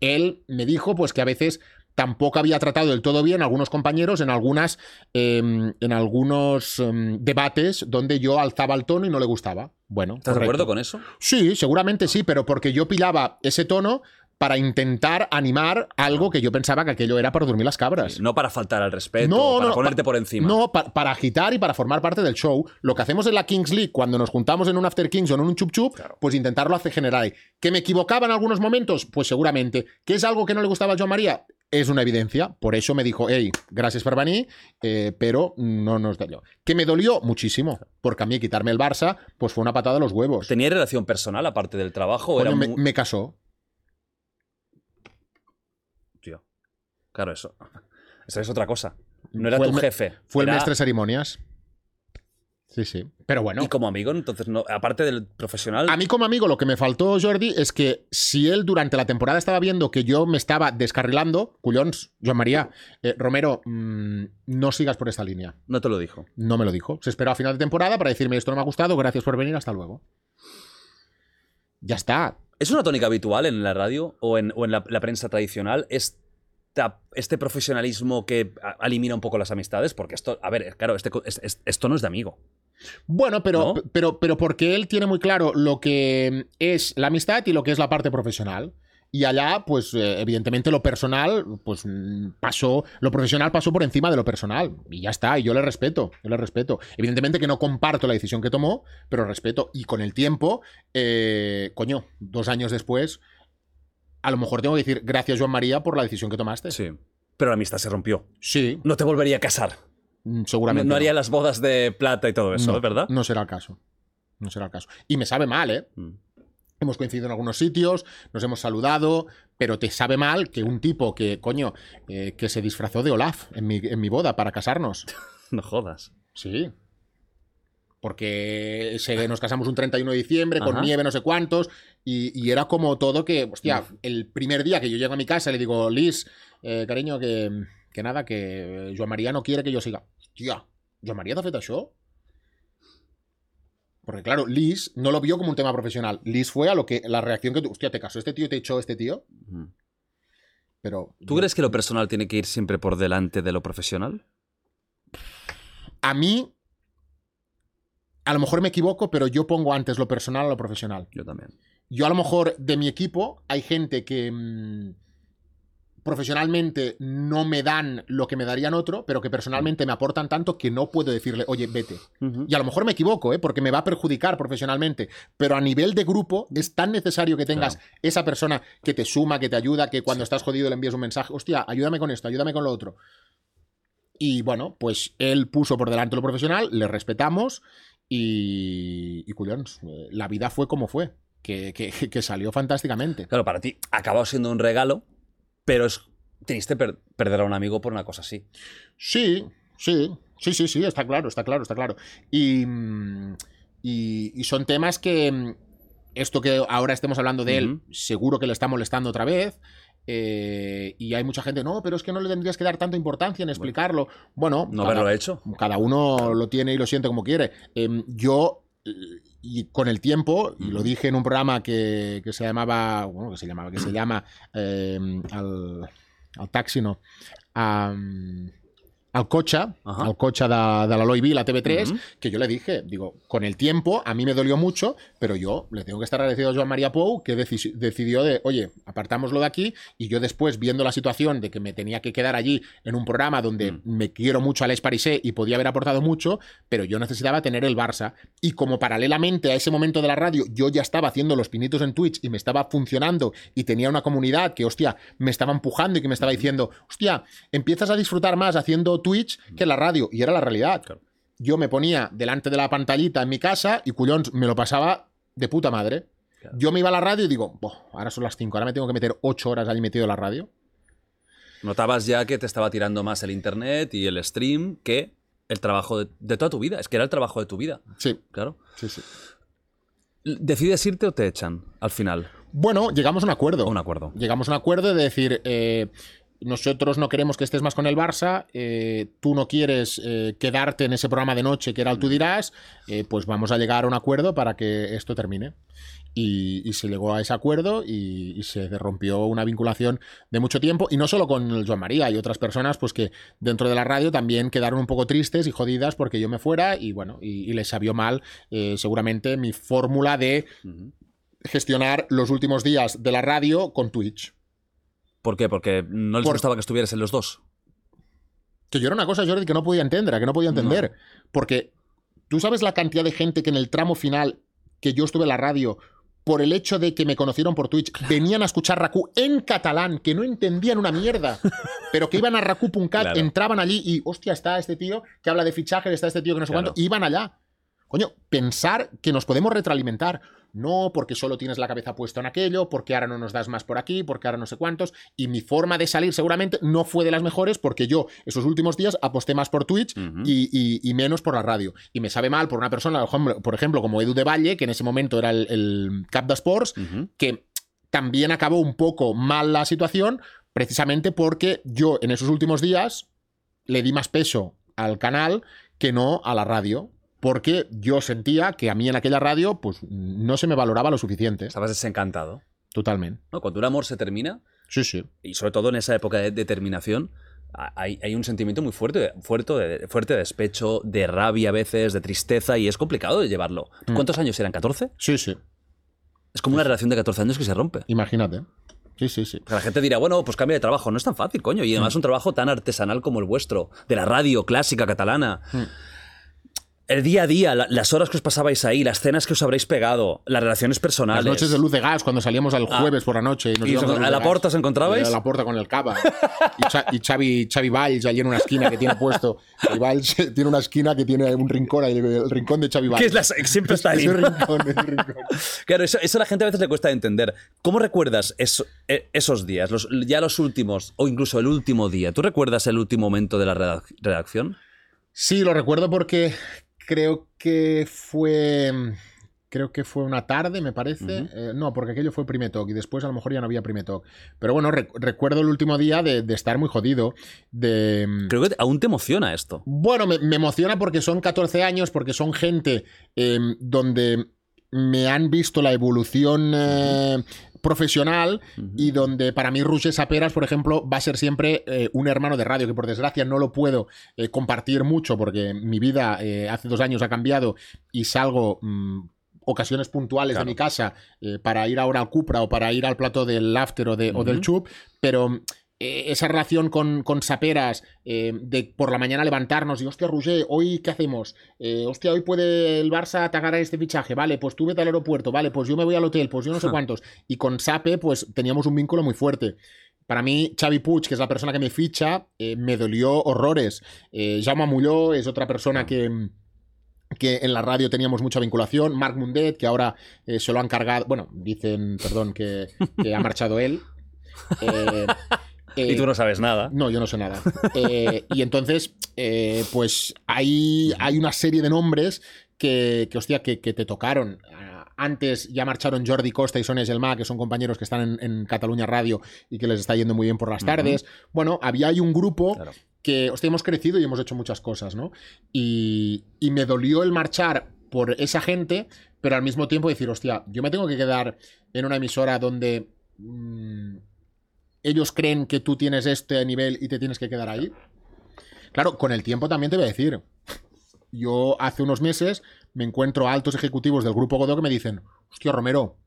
Él me dijo, pues, que a veces tampoco había tratado del todo bien a algunos compañeros en algunas eh, en algunos em, debates donde yo alzaba el tono y no le gustaba. Bueno, ¿Estás de acuerdo con eso? Sí, seguramente sí, pero porque yo pillaba ese tono para intentar animar algo que yo pensaba que aquello era para dormir las cabras. No para faltar al respeto, No, para no, ponerte pa- por encima. No, pa- para agitar y para formar parte del show. Lo que hacemos en la Kings League cuando nos juntamos en un After Kings o en un Chup Chup, Claro. pues intentarlo hace general. ¿Que me equivocaba en algunos momentos? Pues seguramente. ¿Que es algo que no le gustaba a Joan María? Es una evidencia. Por eso me dijo, hey, gracias por venir, eh, pero no nos dolió. Que me dolió muchísimo, porque a mí quitarme el Barça, pues fue una patada a los huevos. ¿Tenía relación personal aparte del trabajo? o Coño, era me, casó. Tío. Claro, eso. Eso es otra cosa. No era Fue tu el jefe. Fue el maestre de ceremonias. Sí, sí. Pero bueno. Y como amigo, entonces, no, aparte del profesional. A mí como amigo lo que me faltó, Jordi, es que si él durante la temporada estaba viendo que yo me estaba descarrilando, Cullons, Joan María, eh, Romero, mm, no sigas por esta línea. No te lo dijo. No me lo dijo. Se esperó a final de temporada para decirme esto no me ha gustado, gracias por venir, hasta luego. Ya está. ¿Es una tónica habitual en la radio o en, o en la, la prensa tradicional? Esta- este profesionalismo que elimina un poco las amistades, porque esto, a ver, claro, este es- es- esto no es de amigo. Bueno, pero, ¿No? pero, pero porque él tiene muy claro lo que es la amistad y lo que es la parte profesional. Y allá, pues, eh, evidentemente, lo personal, pues mm, pasó, lo profesional pasó por encima de lo personal. Y ya está, y yo le respeto, yo le respeto. Evidentemente que no comparto la decisión que tomó, pero respeto. Y con el tiempo, eh, coño, dos años después, a lo mejor tengo que decir gracias, Joan María, por la decisión que tomaste. Sí. Pero la amistad se rompió. Sí, No te volvería a casar. Mm, No, seguramente. no haría las bodas de plata y todo eso, No, ¿es verdad? No será el caso. No será el caso. Y me sabe mal, ¿eh? Mm. Hemos coincidido en algunos sitios, nos hemos saludado, pero te sabe mal que un tipo que, coño, eh, que se disfrazó de Olaf en mi, en mi boda para casarnos. No jodas. Sí. Porque se- nos casamos un 31 de diciembre con Ajá. nieve, no sé cuántos, y, y era como todo que, hostia, el primer día que yo llego a mi casa le digo, Liz, eh, cariño, que, que nada, que Joan María no quiere que yo siga. Hostia, ¿Joan María t'ha fet això? Porque claro, Liz no lo vio como un tema profesional. Liz fue a lo que la reacción que tú, hostia, te casó este tío, te echó este tío, pero ¿Tú crees que lo personal tiene que ir siempre por delante de lo profesional? a mí a lo mejor me equivoco, pero yo pongo antes lo personal a lo profesional. Yo también. Yo a lo mejor de mi equipo hay gente que mm, profesionalmente no me dan lo que me darían otro, pero que personalmente me aportan tanto que no puedo decirle, oye, vete. Y a lo mejor me equivoco, ¿eh? porque me va a perjudicar profesionalmente, pero a nivel de grupo es tan necesario que tengas Claro. esa persona que te suma, que te ayuda, que cuando estás jodido le envías un mensaje, hostia, ayúdame con esto, ayúdame con lo otro. Y bueno, pues él puso por delante lo profesional, le respetamos y, y culions, eh, la vida fue como fue, que, que- que salió fantásticamente. Claro, para ti acabado siendo un regalo, pero es, teniste per- perder a un amigo por una cosa así. Sí, sí, sí, sí, sí, está claro, está claro, está claro. Y, mm, y, y son temas que mm, esto que ahora estemos hablando de él, seguro que le está molestando otra vez. eh, y hay mucha gente, no, pero es que no le tendrías que dar tanta importancia en explicarlo. Bueno, No cada- haberlo hecho. cada uno lo tiene y lo siente como quiere. Em, yo, y con el tiempo, y lo dije en un programa que, que se llamaba, bueno, que se llamaba, que se llama em, al, al taxi, no, al Cocha, Ajá. al Cocha de, de l'Eloi Vila, TV3, Ujú. que yo le dije, digo, con el tiempo, a mí me dolió mucho, pero yo le tengo que estar agradecido a Joan María Pou, que deci- decidió de, oye, apartámoslo de aquí, y yo después, viendo la situación de que me tenía que quedar allí en un programa donde Mm. me quiero mucho a Les Parisé y podía haber aportado mucho, pero yo necesitaba tener el Barça, y como paralelamente a ese momento de la radio yo ya estaba haciendo los pinitos en Twitch y me estaba funcionando y tenía una comunidad que, hostia, me estaba empujando y que me estaba diciendo, hostia, empiezas a disfrutar más haciendo Twitch que la radio, y era la realidad Claro. yo me ponía delante de la pantallita en mi casa y cullons me lo pasaba de puta madre. Claro. Yo me iba a la radio y digo, "Boh, ahora son las 5, ahora me tengo que meter 8 horas allí metido en la radio. Notabas ya que te estaba tirando más el internet y el stream que el trabajo de, de toda tu vida. Es que era el trabajo de tu vida, Sí, claro. sí, sí. ¿Decides irte o te echan al final? Bueno, llegamos a un acuerdo. Un acuerdo. Llegamos a un acuerdo de decir, eh, nosotros no queremos que estés más con el Barça, eh, tú no quieres eh, quedarte en ese programa de noche que era el tú dirás, eh, pues vamos a llegar a un acuerdo para que esto termine. Y, y se llegó a ese acuerdo y, y se rompió una vinculación de mucho tiempo, y no solo con el Joan María, hay otras personas pues que dentro de la radio también quedaron un poco tristes y jodidas porque yo me fuera y bueno, y, y les sabió mal seguramente mi fórmula de gestionar los últimos días de la radio con Twitch. ¿Por qué? Porque no les Por- gustaba que estuvieras en los dos. Que yo era una cosa, Jordi, que no podía entender, que no podía entender. Porque tú sabes la cantidad de gente que en el tramo final que yo estuve en la radio, por el hecho de que me conocieron por Twitch, venían a escuchar Raku en catalán, que no entendían una mierda, pero que iban a Raku.cat, Claro. entraban allí y, hostia, está este tío que habla de fichaje, está este tío que no sé Claro. cuánto, iban allá. Coño, pensar que nos podemos retroalimentar. No, porque solo tienes la cabeza puesta en aquello, porque ahora no nos das más por aquí, porque ahora no sé cuántos. Y mi forma de salir seguramente no fue de las mejores porque yo esos últimos días aposté más por Twitch y, y- y menos por la radio. Y me sabe mal por una persona, por ejemplo- como Edu de Valle, que en ese momento era el, el cap de Sports, que también acabó un poco mal la situación, precisamente porque yo en esos últimos días le di más peso al canal que no a la radio. Porque yo sentía que a mí en aquella radio, pues no se me valoraba lo suficiente. Estabas desencantado. Totalmente. ¿no? Cuando un amor se termina, Sí, sí. y sobre todo en esa época de determinación, hay, hay un sentimiento muy fuerte, fuerte de, fuerte de despecho, de rabia a veces, de tristeza, y es complicado de llevarlo. Mm. ¿Cuántos años eran? ¿14? Sí, sí. Es como una relación de 14 años que se rompe. Imagínate. Sí, sí, sí. O sea, la gente dirá, bueno, pues cambia de trabajo. No es tan fácil, coño. Y Mm. además un trabajo tan artesanal como el vuestro, de la radio clásica catalana. Mm. El día a día, la- las horas que os pasabais ahí, las cenas que os habréis pegado, las relaciones personales. Las noches de luz de gas cuando salíamos al jueves por la noche. Y nos ¿Y íbamos a la porta os encontrabais? A la puerta con el cava. Y, Cha- y Xavi, Xavi Valls allí en una esquina que tiene puesto. Xavi Valls tiene una esquina que tiene un rincón ahí, el rincón de Xavi Valls. Que es la- siempre está ahí. Rincón, rincón. Claro, eso, eso a la gente a veces le cuesta entender. ¿Cómo recuerdas eso- e- esos días, los, ya los últimos, o incluso el último día? ¿Tú recuerdas el último momento de la redac- redacción? Sí, lo recuerdo porque creo que fue. Creo que fue una tarde, me parece. Eh, no, porque aquello fue Primetalk y después a lo mejor ya no había Primetalk. Pero bueno, rec- recuerdo el último día de, de estar muy jodido. De. Creo que aún te emociona esto. Bueno, me, me emociona porque son 14 años, porque son gente eh, donde me han visto la evolución eh, profesional y donde para mí Roger Saperas, por ejemplo, va a ser siempre eh, un hermano de radio, que por desgracia no lo puedo eh, compartir mucho porque mi vida hace dos años ha cambiado y salgo... mm, ocasiones puntuales Claro. de mi casa para ir ahora al Cupra o para ir al plato del after o, de, o del chup, pero eh, esa relación con, con Saperas, eh, de por la mañana levantarnos y, hostia, Roger, ¿hoy qué hacemos? Eh, hostia, hoy puede el Barça atacar a este fichaje, vale, pues tú vete al aeropuerto, vale, pues yo me voy al hotel, pues yo no sé cuántos. Y con Sape, pues teníamos un vínculo muy fuerte. Para mí, Xavi Puig, que es la persona que me ficha, eh, me dolió horrores. Jaume Mulló es otra persona que que en la radio teníamos mucha vinculación. Marc Mundet, que ahora eh, se lo han cargado. Bueno, dicen, perdón, que, que ha marchado él. Eh, Y eh, tú no sabes nada. no, yo no sé nada. Eh, y entonces, eh, pues hay, hay una serie de nombres que, que hostia, que, que te tocaron. Ah, Antes ya marcharon Jordi Costa y Sonia Gelmà, que son compañeros que están en, en Cataluña Radio y que les está yendo muy bien por las tardes. Bueno, había un grupo Claro. que, hostia, hemos crecido y hemos hecho muchas cosas, ¿no? Y, y me dolió el marchar por esa gente, pero al mismo tiempo decir, hostia, yo me tengo que quedar en una emisora donde mm, ellos creen que tú tienes este nivel y te tienes que quedar ahí. Claro, con el tiempo también te voy a decir. Yo hace unos meses me encuentro a altos ejecutivos del grupo Godó que me dicen, hostia, Romero,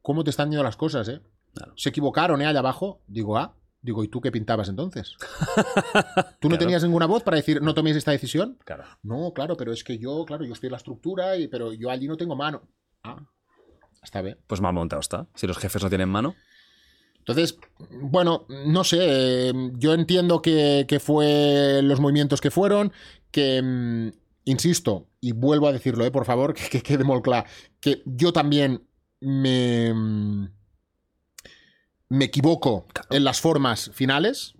¿cómo te están yendo las cosas, eh? Claro. Se equivocaron, ¿eh? Allá abajo. Digo, ah, digo, ¿y tú qué pintabas entonces? ¿Tú no Claro. tenías ninguna voz para decir, no toméis esta decisión? Claro. No, claro, pero es que yo, claro, yo estoy en la estructura, y, pero yo allí no tengo mano. Ah, está bien. Pues mal montado está. Si los jefes no tienen mano. Entonces, bueno, no sé, eh, yo entiendo que, que fue los movimientos que fueron, que, mm, insisto, y vuelvo a decirlo, eh, por favor, que, que quede muy claro, que yo también me, mm, me equivoco en las formas finales,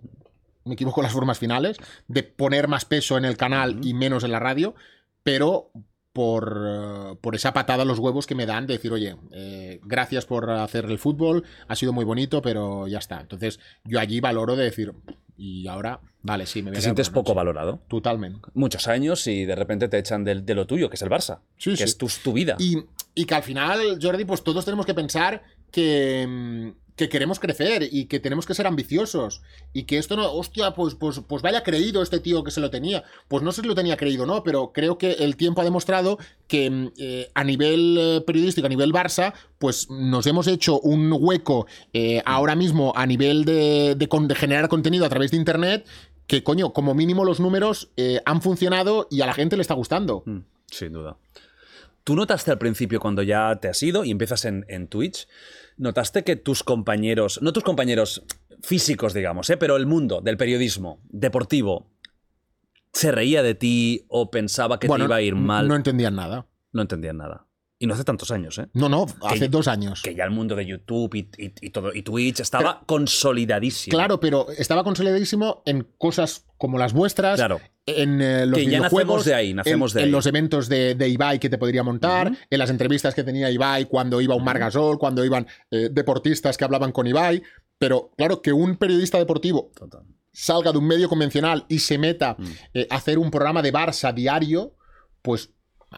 me equivoco en las formas finales, de poner más peso en el canal y menos en la radio, pero por, eh, por esa patada a los huevos que me dan de decir, oye, eh, gracias por hacer el fútbol, ha sido muy bonito, pero ya está. Entonces, yo allí valoro de decir, y ahora, vale, sí, me voy a Te sientes poco noche. valorado. Totalmente. Muchos años y de repente te echan del- de, lo tuyo, que es el Barça. Sí, que sí. es tu, tu vida. Y, y que al final, Jordi, pues todos tenemos que pensar que, mm, que queremos crecer y que tenemos que ser ambiciosos. Y que esto no, hostia, pues, pues, pues vaya creído este tío que se lo tenía. Pues no sé si lo tenía creído no, pero creo que el tiempo ha demostrado que mm, eh, a nivel eh, periodístico, a nivel Barça, pues nos hemos hecho un hueco eh, ahora mismo a nivel de, de generar contenido a través de Internet. Que coño, como mínimo los números han funcionado y a la gente le está gustando. Mm, sin duda. ¿Tú notaste al principio cuando ya te has ido y empiezas en, en Twitch? ¿Notaste que tus compañeros, no tus compañeros físicos, digamos, ¿eh? pero el mundo del periodismo deportivo se reía de ti o pensaba que te iba a ir mal? No No, entendían nada. entendían nada. Y no hace tantos años, ¿eh? No, no, hace Que- dos años. Que ya el mundo de YouTube y, y- y todo, y Twitch estaba consolidadísimo. Claro, pero estaba consolidadísimo en cosas como las vuestras, Claro. En eh, los Que ya nacemos de ahí, nacemos en, de en ahí. los eventos de, de Ibai que te podría montar, en las entrevistas que tenía Ibai cuando iba un Margasol, cuando iban eh, deportistas que hablaban con Ibai. Pero claro, que un periodista deportivo Total. salga de un medio convencional y se meta Mm. eh, a hacer un programa de Barça diario, pues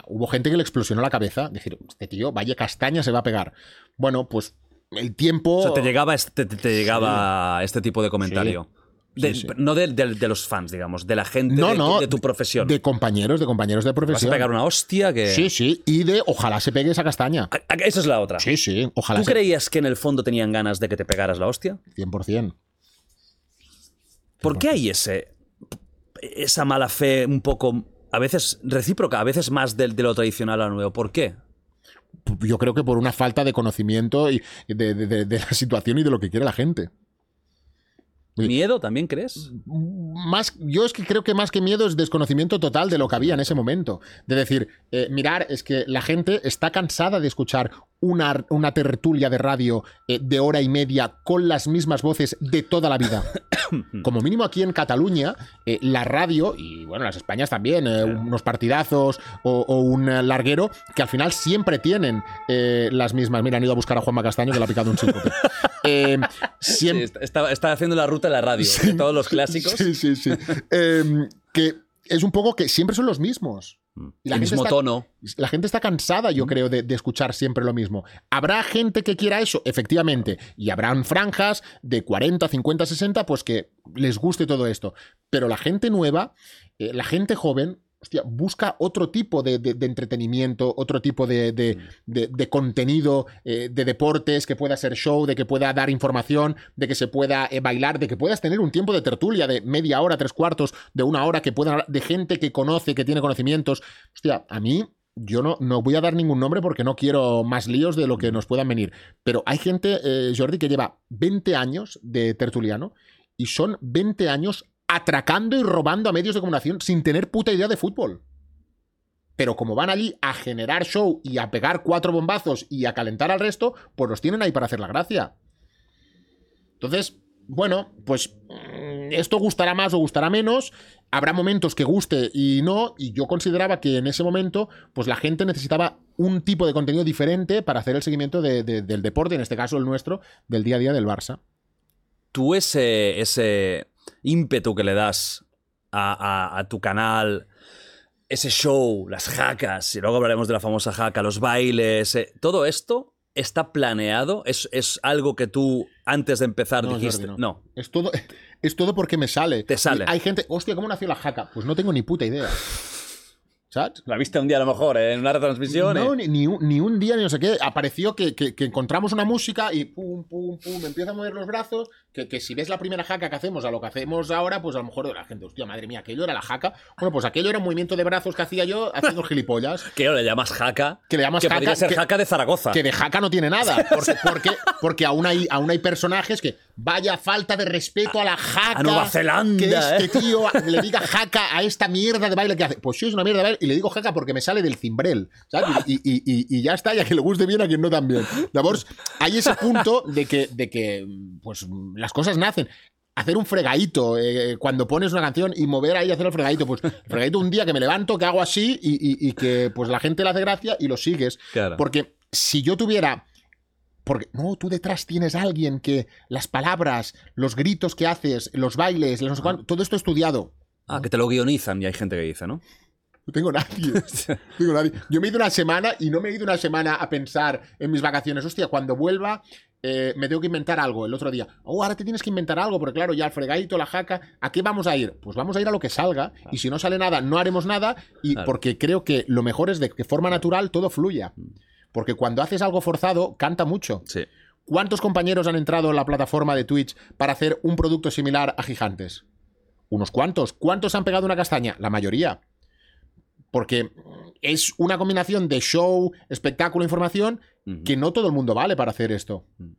hubo gente que le explosionó la cabeza. Decir, este tío, vaya castaña se va a pegar. Bueno, pues el tiempo... O sea, te llegaba este, te, te llegaba este tipo de comentario. De- Sí, sí. No de, de- de los fans, digamos, de la gente No, de, tu profesión. De compañeros, de compañeros de Vas a profesión. pegar una hostia que... Sí, sí, y de ojalá se pegue esa castaña. A- a- Esa es la otra. Sí, sí, ojalá ¿Tú se creías que en el fondo tenían ganas de que te pegaras la hostia? 100%. ¿Por qué hay ese, esa mala fe un poco, a veces recíproca, a veces más del- de, lo tradicional a lo nuevo? ¿Por qué? Yo creo que por una falta de conocimiento y de la situación y de lo que quiere la gente. ¿Miedo también crees? Más, yo es que creo que más que miedo es desconocimiento total de lo que había en ese momento. De decir, eh, mirar, es que la gente está cansada de escuchar una, una tertulia de radio eh, de hora y media con las mismas voces de toda la vida. Como mínimo aquí en Cataluña, eh, la radio, y bueno, las Españas también, eh, unos partidazos o, o un larguero, que al final siempre tienen las mismas. Mira, han ido a buscar a Juanma Castaño que le ha picado un síncope. Sí, siempre, está, está- está haciendo la ruta de la radio, de todos los clásicos. Sí, sí, sí. Em, que es un poco que siempre son los mismos. La el mismo está- tono. La gente está cansada, yo creo, de, de escuchar siempre lo mismo. ¿Habrá gente que quiera eso? Efectivamente. Y habrán franjas de 40, 50, 60, pues que les guste todo esto. Pero la gente nueva, eh, la gente joven, hostia, busca otro tipo de, de- de entretenimiento, otro tipo de, de contenido, eh, de deportes, que pueda ser show, de que pueda dar información, de que se pueda eh, bailar, de que puedas tener un tiempo de tertulia de media hora, tres cuartos, de una hora, que pueda hablar de gente que conoce, que tiene conocimientos. Hostia, a mí yo no, no voy a dar ningún nombre porque no quiero más líos de lo que nos puedan venir. Pero hay gente, eh, Jordi, que lleva 20 años de tertuliano y son 20 años atracando y robando a medios de comunicación sin tener puta idea de fútbol. Pero como van allí a generar show y a pegar cuatro bombazos y a calentar al resto, pues los tienen ahí para hacer la gracia. Entonces, bueno, pues mm, esto gustará más o gustará menos. Habrá momentos que guste y no. Y yo consideraba que en ese momento, pues la gente necesitaba un tipo de contenido diferente para hacer el seguimiento de- de- del deporte, en este caso el nuestro, del día a día del Barça. Tú ese, ese ímpetu que le das a, a- a tu canal, ese show, las jacas, y luego hablaremos de la famosa jaca, los bailes, eh, todo esto está planeado, es, es algo que tú antes de empezar No, dijiste, Jordi, no. Es todo, es todo porque me sale. Te sale. Y hay gente, hostia, ¿cómo nació la jaca? Pues no tengo ni puta idea. La viste un día a lo mejor, ¿eh? en una retransmisión. No, ¿eh? ni, ni un, día ni no sé qué. Apareció que, que- que encontramos una música y pum, pum, pum, empieza a mover los brazos. Que, que si ves la primera jaca que hacemos a lo que hacemos ahora, pues a lo mejor la gente, hostia, madre mía, aquello era la jaca. Bueno, pues aquello era un movimiento de brazos que hacía yo haciendo gilipollas. Que le llamas jaca. Que le llamas que jaca, podría ser jaca de Zaragoza. Que de jaca no tiene nada. Porque, porque, porque aún, hay, aún hay personajes que, vaya falta de respeto a la jaca. a Nueva Zelanda, Que este ¿eh? tío le diga jaca a esta mierda de baile que hace. Pues sí, es una mierda de baile. Y le digo jaca porque me sale del cimbrel. ¿sabes? Y, y- y- y ya está, y a que le guste bien, a quien no también. Llavors, hay ese punto de que, de que pues, las cosas nacen. Hacer un fregadito eh, cuando pones una canción y mover ahí y hacer el fregadito. Pues el fregadito un día que me levanto, que hago así y, y- y que pues la gente le hace gracia y lo sigues. Claro. Porque si yo tuviera. Porque, no, tú detrás tienes a alguien que las palabras, los gritos que haces, los bailes, los todo esto estudiado. Ah, que te lo guionizan y hay gente que dice, ¿no? No tengo nadie. No tengo nadie. Yo me he ido una semana y no me he ido una semana a pensar en mis vacaciones. Hostia, cuando vuelva eh, me tengo que inventar algo. El otro día, oh, ahora te tienes que inventar algo, porque claro, ya el fregadito, la jaca, ¿a qué vamos a ir? Pues vamos a ir a lo que salga. Y si no sale nada, no haremos nada. Y Claro. porque creo que lo mejor es de que forma natural todo fluya. Porque cuando haces algo forzado, canta mucho. Sí. ¿Cuántos compañeros han entrado en la plataforma de Twitch para hacer un producto similar a Gigantes? Unos cuantos. ¿Cuántos han pegado una castaña? La mayoría. Porque es una combinación de show, espectáculo, información, que no todo el mundo vale para hacer esto. Mm.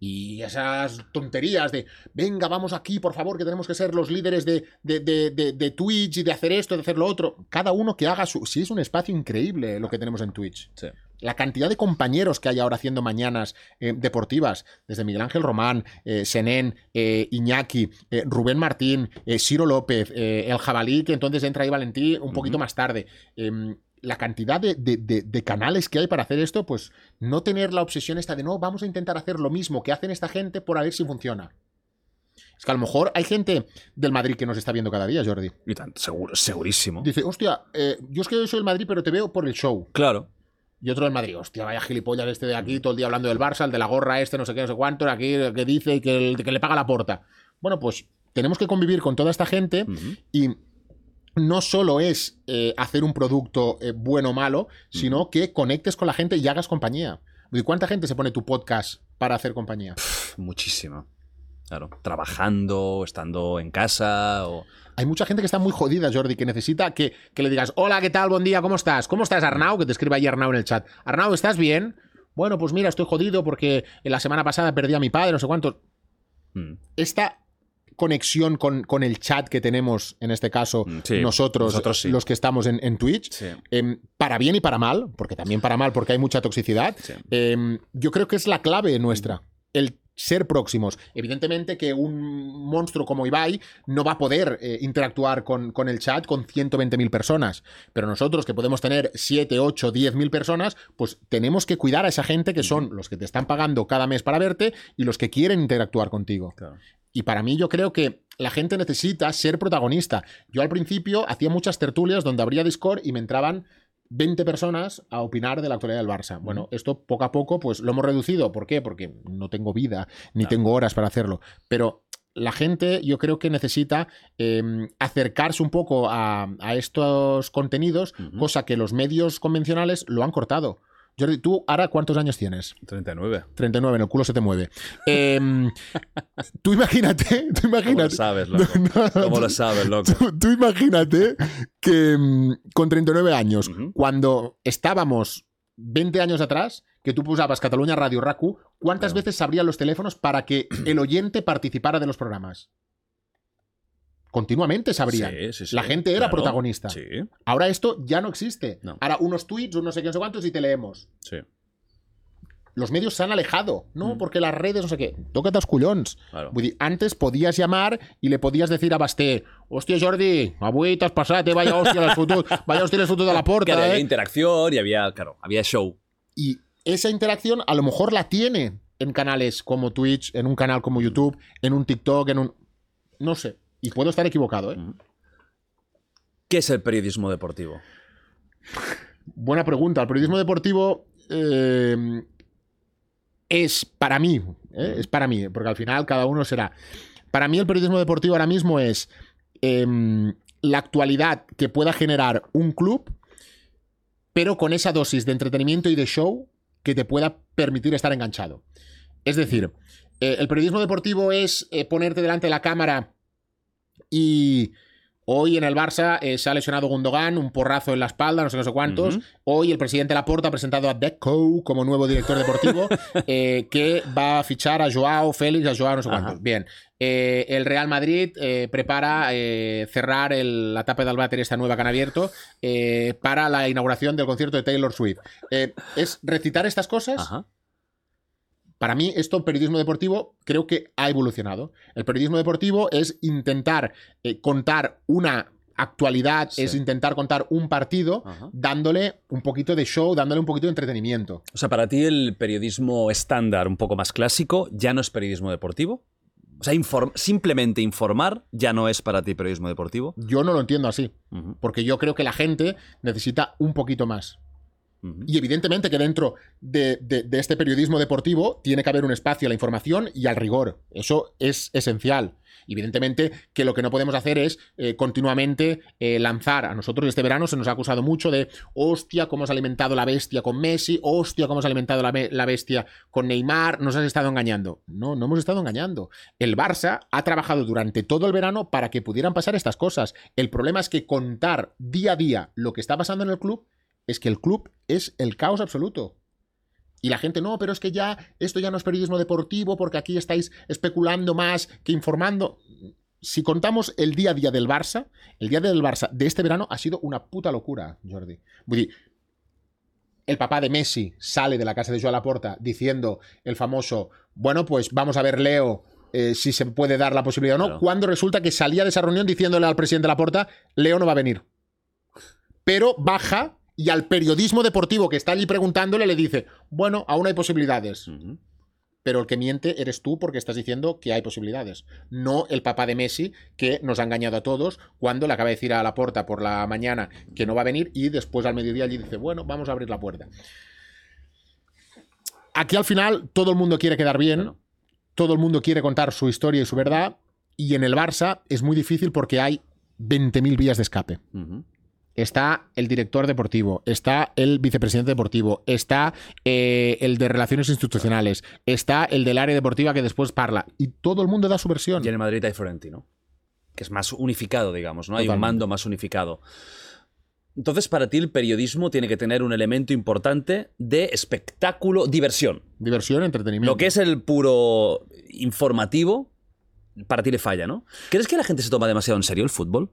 Y esas tonterías de, venga, vamos aquí, por favor, que tenemos que ser los líderes de, de, de- de- de Twitch y de hacer esto, de hacer lo otro. Cada uno que haga su... Sí, es un espacio increíble lo que tenemos en Twitch. Sí. La cantidad de compañeros que hay ahora haciendo mañanas eh, deportivas, desde Miguel Ángel Román, eh, Senén, eh, Iñaki, eh, Rubén Martín, Ciro López, el Jabalí, que entonces entra ahí Valentí un poquito más tarde. Em, la cantidad de, de- de- de canales que hay para hacer esto, pues no tener la obsesión esta de no, vamos a intentar hacer lo mismo que hacen esta gente por a ver si funciona. Es que a lo mejor hay gente del Madrid que nos está viendo cada día, Jordi. Y tanto, seguro, segurísimo. Dice, hostia, yo es que soy del Madrid, pero te veo por el show. Claro. Y otro del Madrid. Hostia, vaya gilipollas este de aquí, todo el día hablando del Barça, el de la gorra este, no sé qué, no sé cuánto, aquí que dice que, el, que le paga la porta. Bueno, pues tenemos que convivir con toda esta gente y no solo es eh, hacer un producto eh, bueno o malo, sino que conectes con la gente y hagas compañía. ¿Y cuánta gente se pone tu podcast para hacer compañía? muchísima. Claro, trabajando, estando en casa o... Hay mucha gente que está muy jodida, Jordi, que necesita que, que, le digas, hola, ¿qué tal? Buen día, ¿cómo estás? ¿Cómo estás, Arnau? Que te escriba ahí Arnau en el chat. Arnau, ¿estás bien? Bueno, pues mira, estoy jodido porque en la semana pasada perdí a mi padre, no sé cuántos. Hmm. Esta conexión con, con, el chat que tenemos, en este caso, mm, nosotros, los que estamos en, Twitch, em, para bien y para mal, porque también para mal, porque hay mucha toxicidad, em, yo creo que es la clave nuestra. El ser próximos. Evidentemente que un monstruo como Ibai no va a poder eh, interactuar con, con, el chat con 120.000 personas, pero nosotros que podemos tener 7, 8, 10.000 personas, pues tenemos que cuidar a esa gente que son los que te están pagando cada mes para verte y los que quieren interactuar contigo. Y para mí yo creo que la gente necesita ser protagonista. Yo al principio hacía muchas tertulias donde abría Discord y me entraban 20 personas a opinar de la actualidad del Barça. Bueno, esto poco a poco pues lo hemos reducido. ¿Por qué? Porque no tengo vida ni tengo horas para hacerlo. Pero la gente yo creo que necesita em, acercarse un poco a, estos contenidos, cosa que los medios convencionales lo han cortado. Jordi, ¿tú ahora cuántos años tienes? 39. 39, en el culo se te mueve. Em, tú imagínate, tú imagínate. ¿Cómo lo sabes, loco? ¿Cómo lo sabes, loco? Tú, imagínate que em, con 39 años, cuando estábamos 20 años atrás, que tú pusabas Cataluña Radio Raku, ¿cuántas veces se abrían los teléfonos para que el oyente participara de los programas? Continuamente sabrían. la gente era protagonista. Ahora esto ya no existe. Ahora unos tweets, unos no sé qué, no sé cuántos y te leemos. Los medios se han alejado, ¿no? Mm. Porque las redes, no sé qué. Tócate los cullons. Antes podías llamar y le podías decir a Basté, hostia, Jordi, avui t'has passat, vaya hostia del futuro, vaya hostia del futuro de la puerta. había eh". interacción y había, claro, había show. Y esa interacción a lo mejor la tiene en canales como Twitch, en un canal como YouTube, en un TikTok, en un... No sé. Y puedo estar equivocado, ¿eh? ¿Qué es el periodismo deportivo? Buena pregunta. El periodismo deportivo eh, es para mí, ¿eh? es para mí, porque al final cada uno será. Para mí el periodismo deportivo ahora mismo es em, la actualidad que pueda generar un club, pero con esa dosis de entretenimiento y de show que te pueda permitir estar enganchado. Es decir, eh, el periodismo deportivo es ponerte delante de la cámara y hoy en el Barça eh, se ha lesionado Gundogan, un porrazo en la espalda, no sé, no sé cuántos. Hoy el presidente Laporta ha presentado a Deco como nuevo director deportivo, eh, que va a fichar a Joao Félix, a Joao no sé cuántos. Bien. Eh, el Real Madrid prepara cerrar la tapa del váter, esta nueva que han abierto, para la inauguración del concierto de Taylor Swift. es recitar estas cosas. Ajá para mí, esto, periodismo deportivo, creo que ha evolucionado. El periodismo deportivo es intentar eh, contar una actualidad, es intentar contar un partido dándole un poquito de show, dándole un poquito de entretenimiento. O sea, para ti el periodismo estándar, un poco más clásico, ya no es periodismo deportivo. O sea, simplemente informar ya no es para ti periodismo deportivo. Yo no lo entiendo así, porque yo creo que la gente necesita un poquito más. Y evidentemente que dentro de, este periodismo deportivo tiene que haber un espacio a la información y al rigor. Eso es esencial. Evidentemente que lo que no podemos hacer es eh, continuamente eh, lanzar. A nosotros este verano se nos ha acusado mucho de, hostia, cómo has alimentado la bestia con Messi, hostia, cómo has alimentado la, la bestia con Neymar, nos has estado engañando. No, no hemos estado engañando. El Barça ha trabajado durante todo el verano para que pudieran pasar estas cosas. El problema es que contar día a día lo que está pasando en el club es que el club es el caos absoluto. Y la gente, no, pero es que ya esto ya no es periodismo deportivo porque aquí estáis especulando más que informando. Si contamos el día a día del Barça, el día del Barça de este verano ha sido una puta locura, Jordi. El papá de Messi sale de la casa de Joan Laporta diciendo el famoso, bueno, pues vamos a ver Leo eh, si se puede dar la posibilidad o no, cuando resulta que salía de esa reunión diciéndole al presidente de Laporta, Leo no va a venir. Pero baja y al periodismo deportivo que está allí preguntándole le dice, bueno, aún hay posibilidades. Pero el que miente eres tú porque estás diciendo que hay posibilidades. No el papá de Messi que nos ha engañado a todos cuando le acaba de decir a la puerta por la mañana que no va a venir y después al mediodía allí dice, bueno, vamos a abrir la puerta. aquí al final todo el mundo quiere quedar bien, todo el mundo quiere contar su historia y su verdad, y en el Barça es muy difícil porque hay 20.000 vías de escape. Está el director deportivo, está el vicepresidente deportivo, está eh, el de relaciones institucionales, está el del área deportiva que después parla. Y todo el mundo da su versión. Y en el Madrid hay Florentino, que es más unificado, digamos, ¿no? Hay un mando más unificado. Entonces, para ti el periodismo tiene que tener un elemento importante de espectáculo, diversión. Diversión, entretenimiento. Lo que es el puro informativo, para ti le falla, ¿no? ¿Crees que la gente se toma demasiado en serio el fútbol?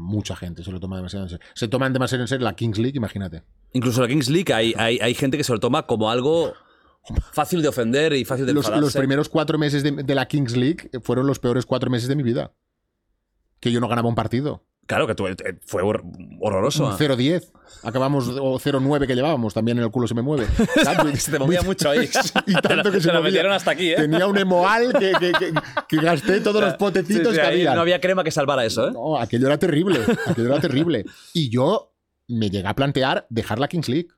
Mucha gente se lo toma demasiado en serio. Se toman demasiado en serio la Kings League, imagínate. Incluso la Kings League hay, hay, hay gente que se lo toma como algo fácil de ofender y fácil de Los, los primeros cuatro meses de, de la Kings League fueron los peores cuatro meses de mi vida. Que yo no ganaba un partido. Claro, que eh, fue hor- horroroso. Un 0-10. Acabamos, o 0-9 que llevábamos, también en el culo se me mueve. Tanto- Se te movía mucho ahí. y tanto que se lo movía. metieron hasta aquí, ¿eh? Tenía un emoal que, que- que- que gasté todos los potecitos Sí, sí, que ahí había. No había crema que salvara eso, ¿eh? No, aquello era terrible. Aquello era terrible. Y yo me llegué a plantear dejar la Kings League.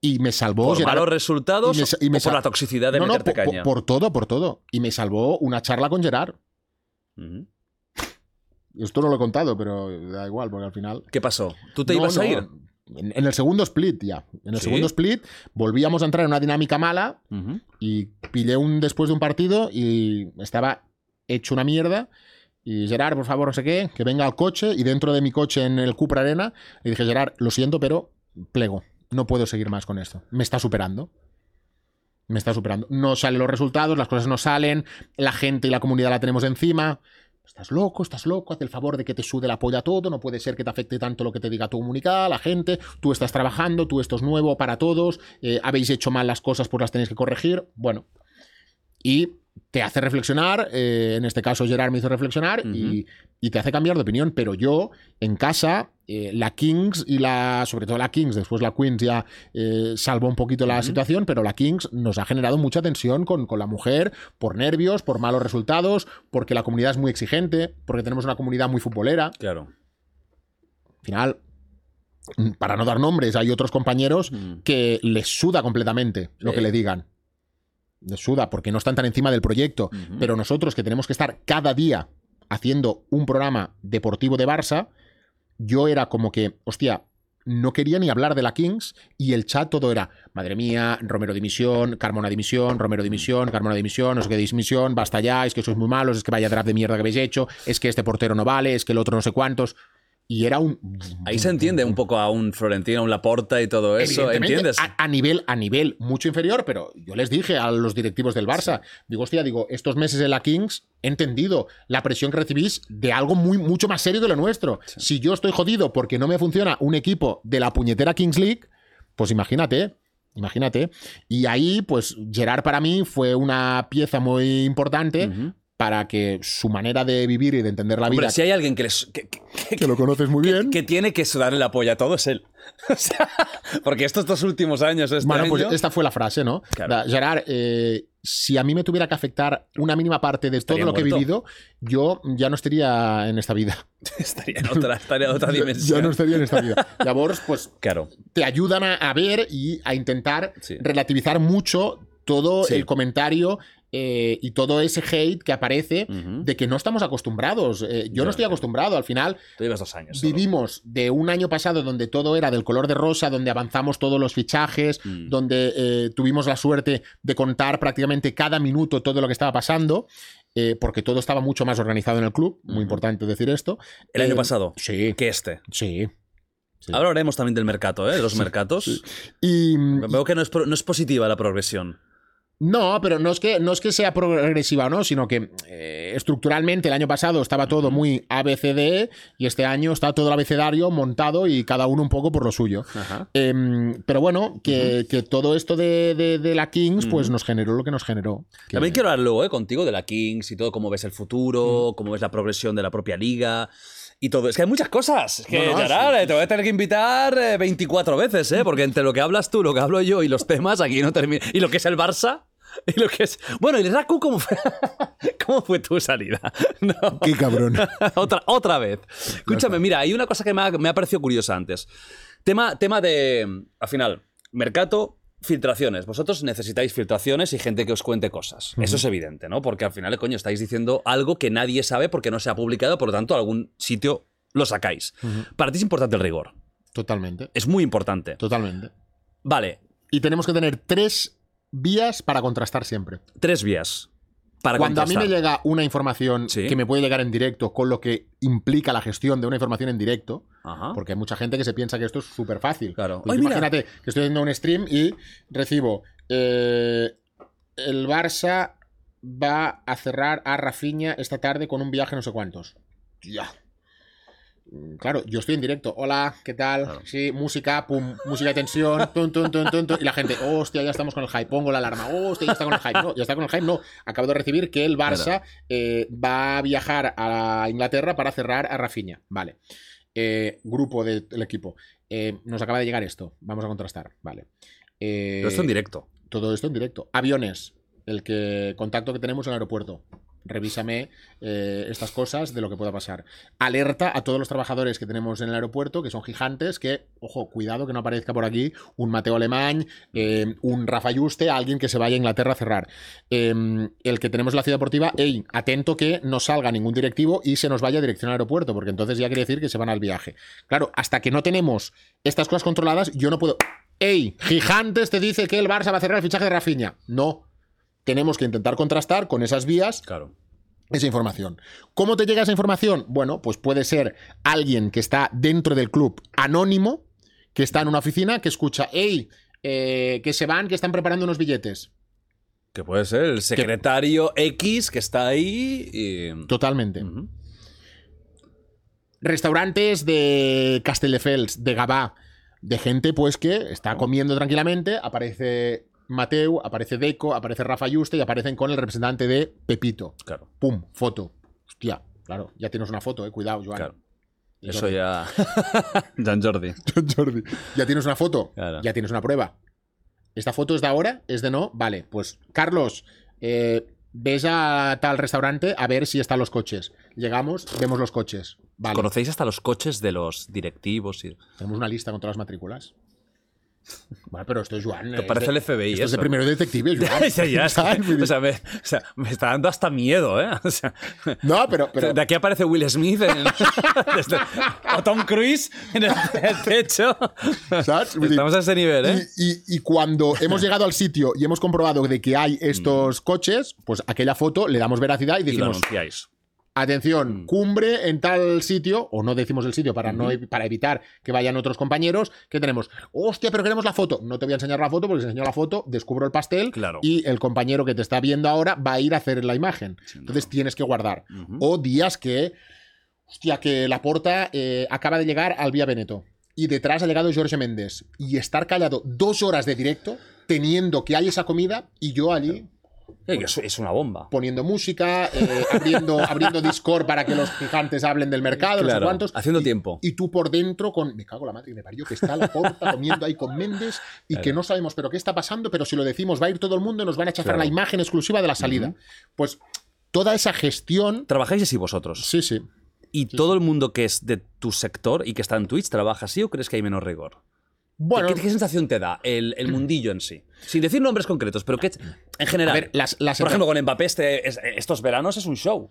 Y me salvó. Por Gerard- malos resultados y me sa- y me o por la toxicidad de No, no, meterte por, por- caña. por todo, por todo. Y me salvó una charla con Gerard. Ujú. Esto no lo he contado, pero da igual, porque al final. ¿Qué pasó? ¿Tú te No, ibas a ir? En, en el segundo split ya. En el ¿Sí? segundo split volvíamos a entrar en una dinámica mala y pillé un después de un partido y estaba hecho una mierda. Y Gerard, por favor, no sé qué, que venga al coche. Y dentro de mi coche en el Cupra Arena, le dije, Gerard, lo siento, pero plego. No puedo seguir más con esto. Me está superando. Me está superando. No salen los resultados, las cosas no salen, la gente y la comunidad la tenemos encima. Estás loco, estás loco, haz el favor de que te sude la polla todo, no puede ser que te afecte tanto lo que te diga tu comunicada, la gente, tú estás trabajando, tú esto es nuevo para todos, eh, habéis hecho mal las cosas, pues las tenéis que corregir. Bueno, y te hace reflexionar, eh, en este caso Gerard me hizo reflexionar y, y te hace cambiar de opinión, pero yo en casa, eh, la Kings y la, sobre todo la Kings, después la Queens ya eh, salvó un poquito la situación, pero la Kings nos ha generado mucha tensión con, con la mujer, por nervios, por malos resultados, porque la comunidad es muy exigente, porque tenemos una comunidad muy futbolera. Claro. Al final, para no dar nombres, hay otros compañeros Mm. que les suda completamente lo que le digan. Suda porque no están tan encima del proyecto. Pero nosotros que tenemos que estar cada día haciendo un programa deportivo de Barça, yo era como que, hostia, no quería ni hablar de la Kings y el chat todo era, madre mía, Romero dimisión, Carmona dimisión, Romero dimisión, Carmona dimisión, no sé qué dimisión, basta ya, es que sois muy malos, es que vaya draft de mierda que habéis hecho, es que este portero no vale, es que el otro no sé cuántos. Y era un... Ahí se entiende un poco a un Florentino, a un Laporta y todo eso, ¿entiendes? A, a nivel, a nivel mucho inferior, pero yo les dije a los directivos del Barça, digo, hostia, digo, estos meses en la Kings he entendido la presión que recibís de algo muy, mucho más serio que lo nuestro. Si yo estoy jodido porque no me funciona un equipo de la puñetera Kings League, pues imagínate. Imagínate. Y ahí, pues, Gerard para mí fue una pieza muy importante. Para que su manera de vivir y de entender la vida, Hombre, si hay alguien que, les- que- que- que lo conoces muy bien, que tiene que sudarle la polla a todo es él. O sea, porque estos dos últimos años, este Bueno, pues esta fue la frase, ¿no? Claro. Gerard, eh, si a mí me tuviera que afectar una mínima parte de todo lo que he vivido, yo ya no estaría en esta vida. estaría en otra, estaría en otra dimensión. Ya no estaría en esta vida. Labors, pues Claro. te ayudan a, a ver y a intentar Sí. relativizar mucho todo Sí. el comentario eh, y todo ese hate que aparece de que no estamos acostumbrados. Eh, yo no estoy acostumbrado. Al final, Tú llevas dos años. solo. Vivimos de un año pasado donde todo era del color de rosa, donde avanzamos todos los fichajes, Mm. donde eh, tuvimos la suerte de contar prácticamente cada minuto todo lo que estaba pasando, eh, porque todo estaba mucho más organizado en el club. Muy importante decir esto. El año pasado. Sí, Que este. sí. Sí. Ahora hablaremos también del mercado, ¿eh? De los mercados. Y Veo que no es, no es positiva la progresión. No, pero no es que, no es que sea progresiva o no, sino que eh, estructuralmente el año pasado estaba todo muy ABCDE y este año está todo el abecedario montado y cada uno un poco por lo suyo. Ajá. Em, pero bueno, que, que todo esto de, de- de la Kings, pues nos generó lo que nos generó. Que- También quiero hablar luego ¿eh? contigo de la Kings y todo, cómo ves el futuro, cómo ves la progresión de la propia liga y todo. Es que hay muchas cosas. Es que, No, no, Gerard, sí, eh, te voy a tener que invitar eh, 24 veces, ¿eh? Porque entre lo que hablas tú, lo que hablo yo y los temas, aquí no termina. Y lo que es el Barça. Y lo que es. Bueno, ¿y el Raku cómo fue? ¿Cómo fue tu salida? No. Qué cabrón. otra, otra vez. Escúchame, mira, hay una cosa que me ha, me ha parecido curiosa antes. Tema, tema de. Al final, Mercato, filtraciones. Vosotros necesitáis filtraciones y gente que os cuente cosas. Eso es evidente, ¿no? Porque al final, coño, estáis diciendo algo que nadie sabe porque no se ha publicado, por lo tanto, algún sitio lo sacáis. Para ti es importante el rigor. Totalmente. Es muy importante. Totalmente. Vale, Y tenemos que tener tres vías para contrastar siempre. tres vías. Para Cuando a mí me llega una información Sí. que me puede llegar en directo, con lo que implica la gestión de una información en directo, Ajá. porque hay mucha gente que se piensa que esto es súper fácil. Claro. Pues Ay, mira. imagínate que estoy haciendo un stream y recibo eh, el Barça va a cerrar a Rafinha esta tarde con un viaje no sé cuántos. Ya. Mm, Claro, yo estoy en directo. Hola, ¿qué tal? Claro. Sí, música, pum, música de tensión, tun, tun, tun, tun, tun. y la gente, hostia, ya estamos con el hype. Pongo la alarma, hostia, ya está con el hype. No, ya está con el hype, no. Acabo de recibir que el Barça eh, va a viajar a Inglaterra para cerrar a Rafinha. Vale. Eh, grupo del equipo. Eh, nos acaba de llegar esto. Vamos a contrastar. Vale. Pero esto en directo. todo esto en directo. Aviones. El que contacto que tenemos en el aeropuerto. Revísame eh, estas cosas de lo que pueda pasar. Alerta a todos los trabajadores que tenemos en el aeropuerto, que son gigantes, que, ojo, cuidado que no aparezca por aquí un Mateo Alemán, eh, un Rafa Yuste, alguien que se vaya a Inglaterra a cerrar. Eh, el que tenemos en la ciudad deportiva, ey, atento que no salga ningún directivo y se nos vaya a dirección al aeropuerto, porque entonces ya quiere decir que se van al viaje. Claro, hasta que no tenemos estas cosas controladas, yo no puedo. ¡Ey! Gigantes te dice que el Barça va a cerrar el fichaje de Rafinha. No. Tenemos que intentar contrastar con esas vías Claro. esa información. ¿Cómo te llega esa información? Bueno, pues puede ser alguien que está dentro del club anónimo, que está en una oficina, que escucha, ¡Ey! eh, que se van, que están preparando unos billetes. Que puede ser el secretario X que está ahí y... Totalmente. Restaurantes de Castelldefels, de Gabá, de gente pues que está comiendo tranquilamente, aparece Mateu, aparece Deco, aparece Rafa Yuste y aparecen con el representante de Pepito. Claro, Pum, foto. Hostia, claro, ya tienes una foto, eh, cuidado, Joan. claro. Eso Jordi. ya... Jan Jordi. Jordi. Ya tienes una foto, Claro. ya tienes una prueba. ¿Esta foto es de ahora? ¿Es de no? Vale, pues Carlos, eh, ves a tal restaurante a ver si están los coches. Llegamos, vemos los coches. Vale. ¿Conocéis hasta los coches de los directivos? Y... Tenemos una lista con todas las matrículas. Bueno, pero esto es Joan. Te es parece el FBI Esto es eso. primero de detective, Joan. Ya, ya, o, sea, me, o sea, me está dando hasta miedo, ¿eh? O sea, No, pero, pero de aquí aparece Will Smith en- desde- o Tom Cruise en el, el techo. ¿sabes? Estamos a ese nivel, ¿eh? Y, y- y cuando hemos llegado al sitio y hemos comprobado de que hay estos coches, pues aquella foto le damos veracidad y Y lo decimos, anunciáis. Atención, Mm. cumbre en tal sitio, o no decimos el sitio para, no, para evitar que vayan otros compañeros, que tenemos, hostia, pero queremos la foto. No te voy a enseñar la foto porque si enseño la foto, descubro el pastel Claro. y el compañero que te está viendo ahora va a ir a hacer la imagen. Entonces tienes que guardar. O días que, hostia, que la porta acaba de llegar al Vía Veneto y detrás ha llegado Jorge Méndez y estar callado dos horas de directo teniendo que hay esa comida y yo allí Eh, es, es una bomba. poniendo música, eh, abriendo, abriendo Discord para que los gigantes hablen del mercado, no sé Claro, cuántos. haciendo y, tiempo. Y tú por dentro con, me cago en la madre me parió, que está la porta comiendo ahí con Méndez y que Claro. no sabemos pero qué está pasando, pero si lo decimos va a ir todo el mundo y nos van a chafar Claro. la imagen exclusiva de la salida. Pues toda esa gestión... ¿Trabajáis así vosotros? Sí, sí. ¿Y todo el mundo que es de tu sector y que está en Twitch trabaja así o crees que hay menos rigor? Bueno, ¿Qué, qué sensación te da el, el mundillo en sí? Sin decir nombres concretos, pero que en general. a ver, las, las por ejemplo, con Mbappé este- es- estos veranos es un show.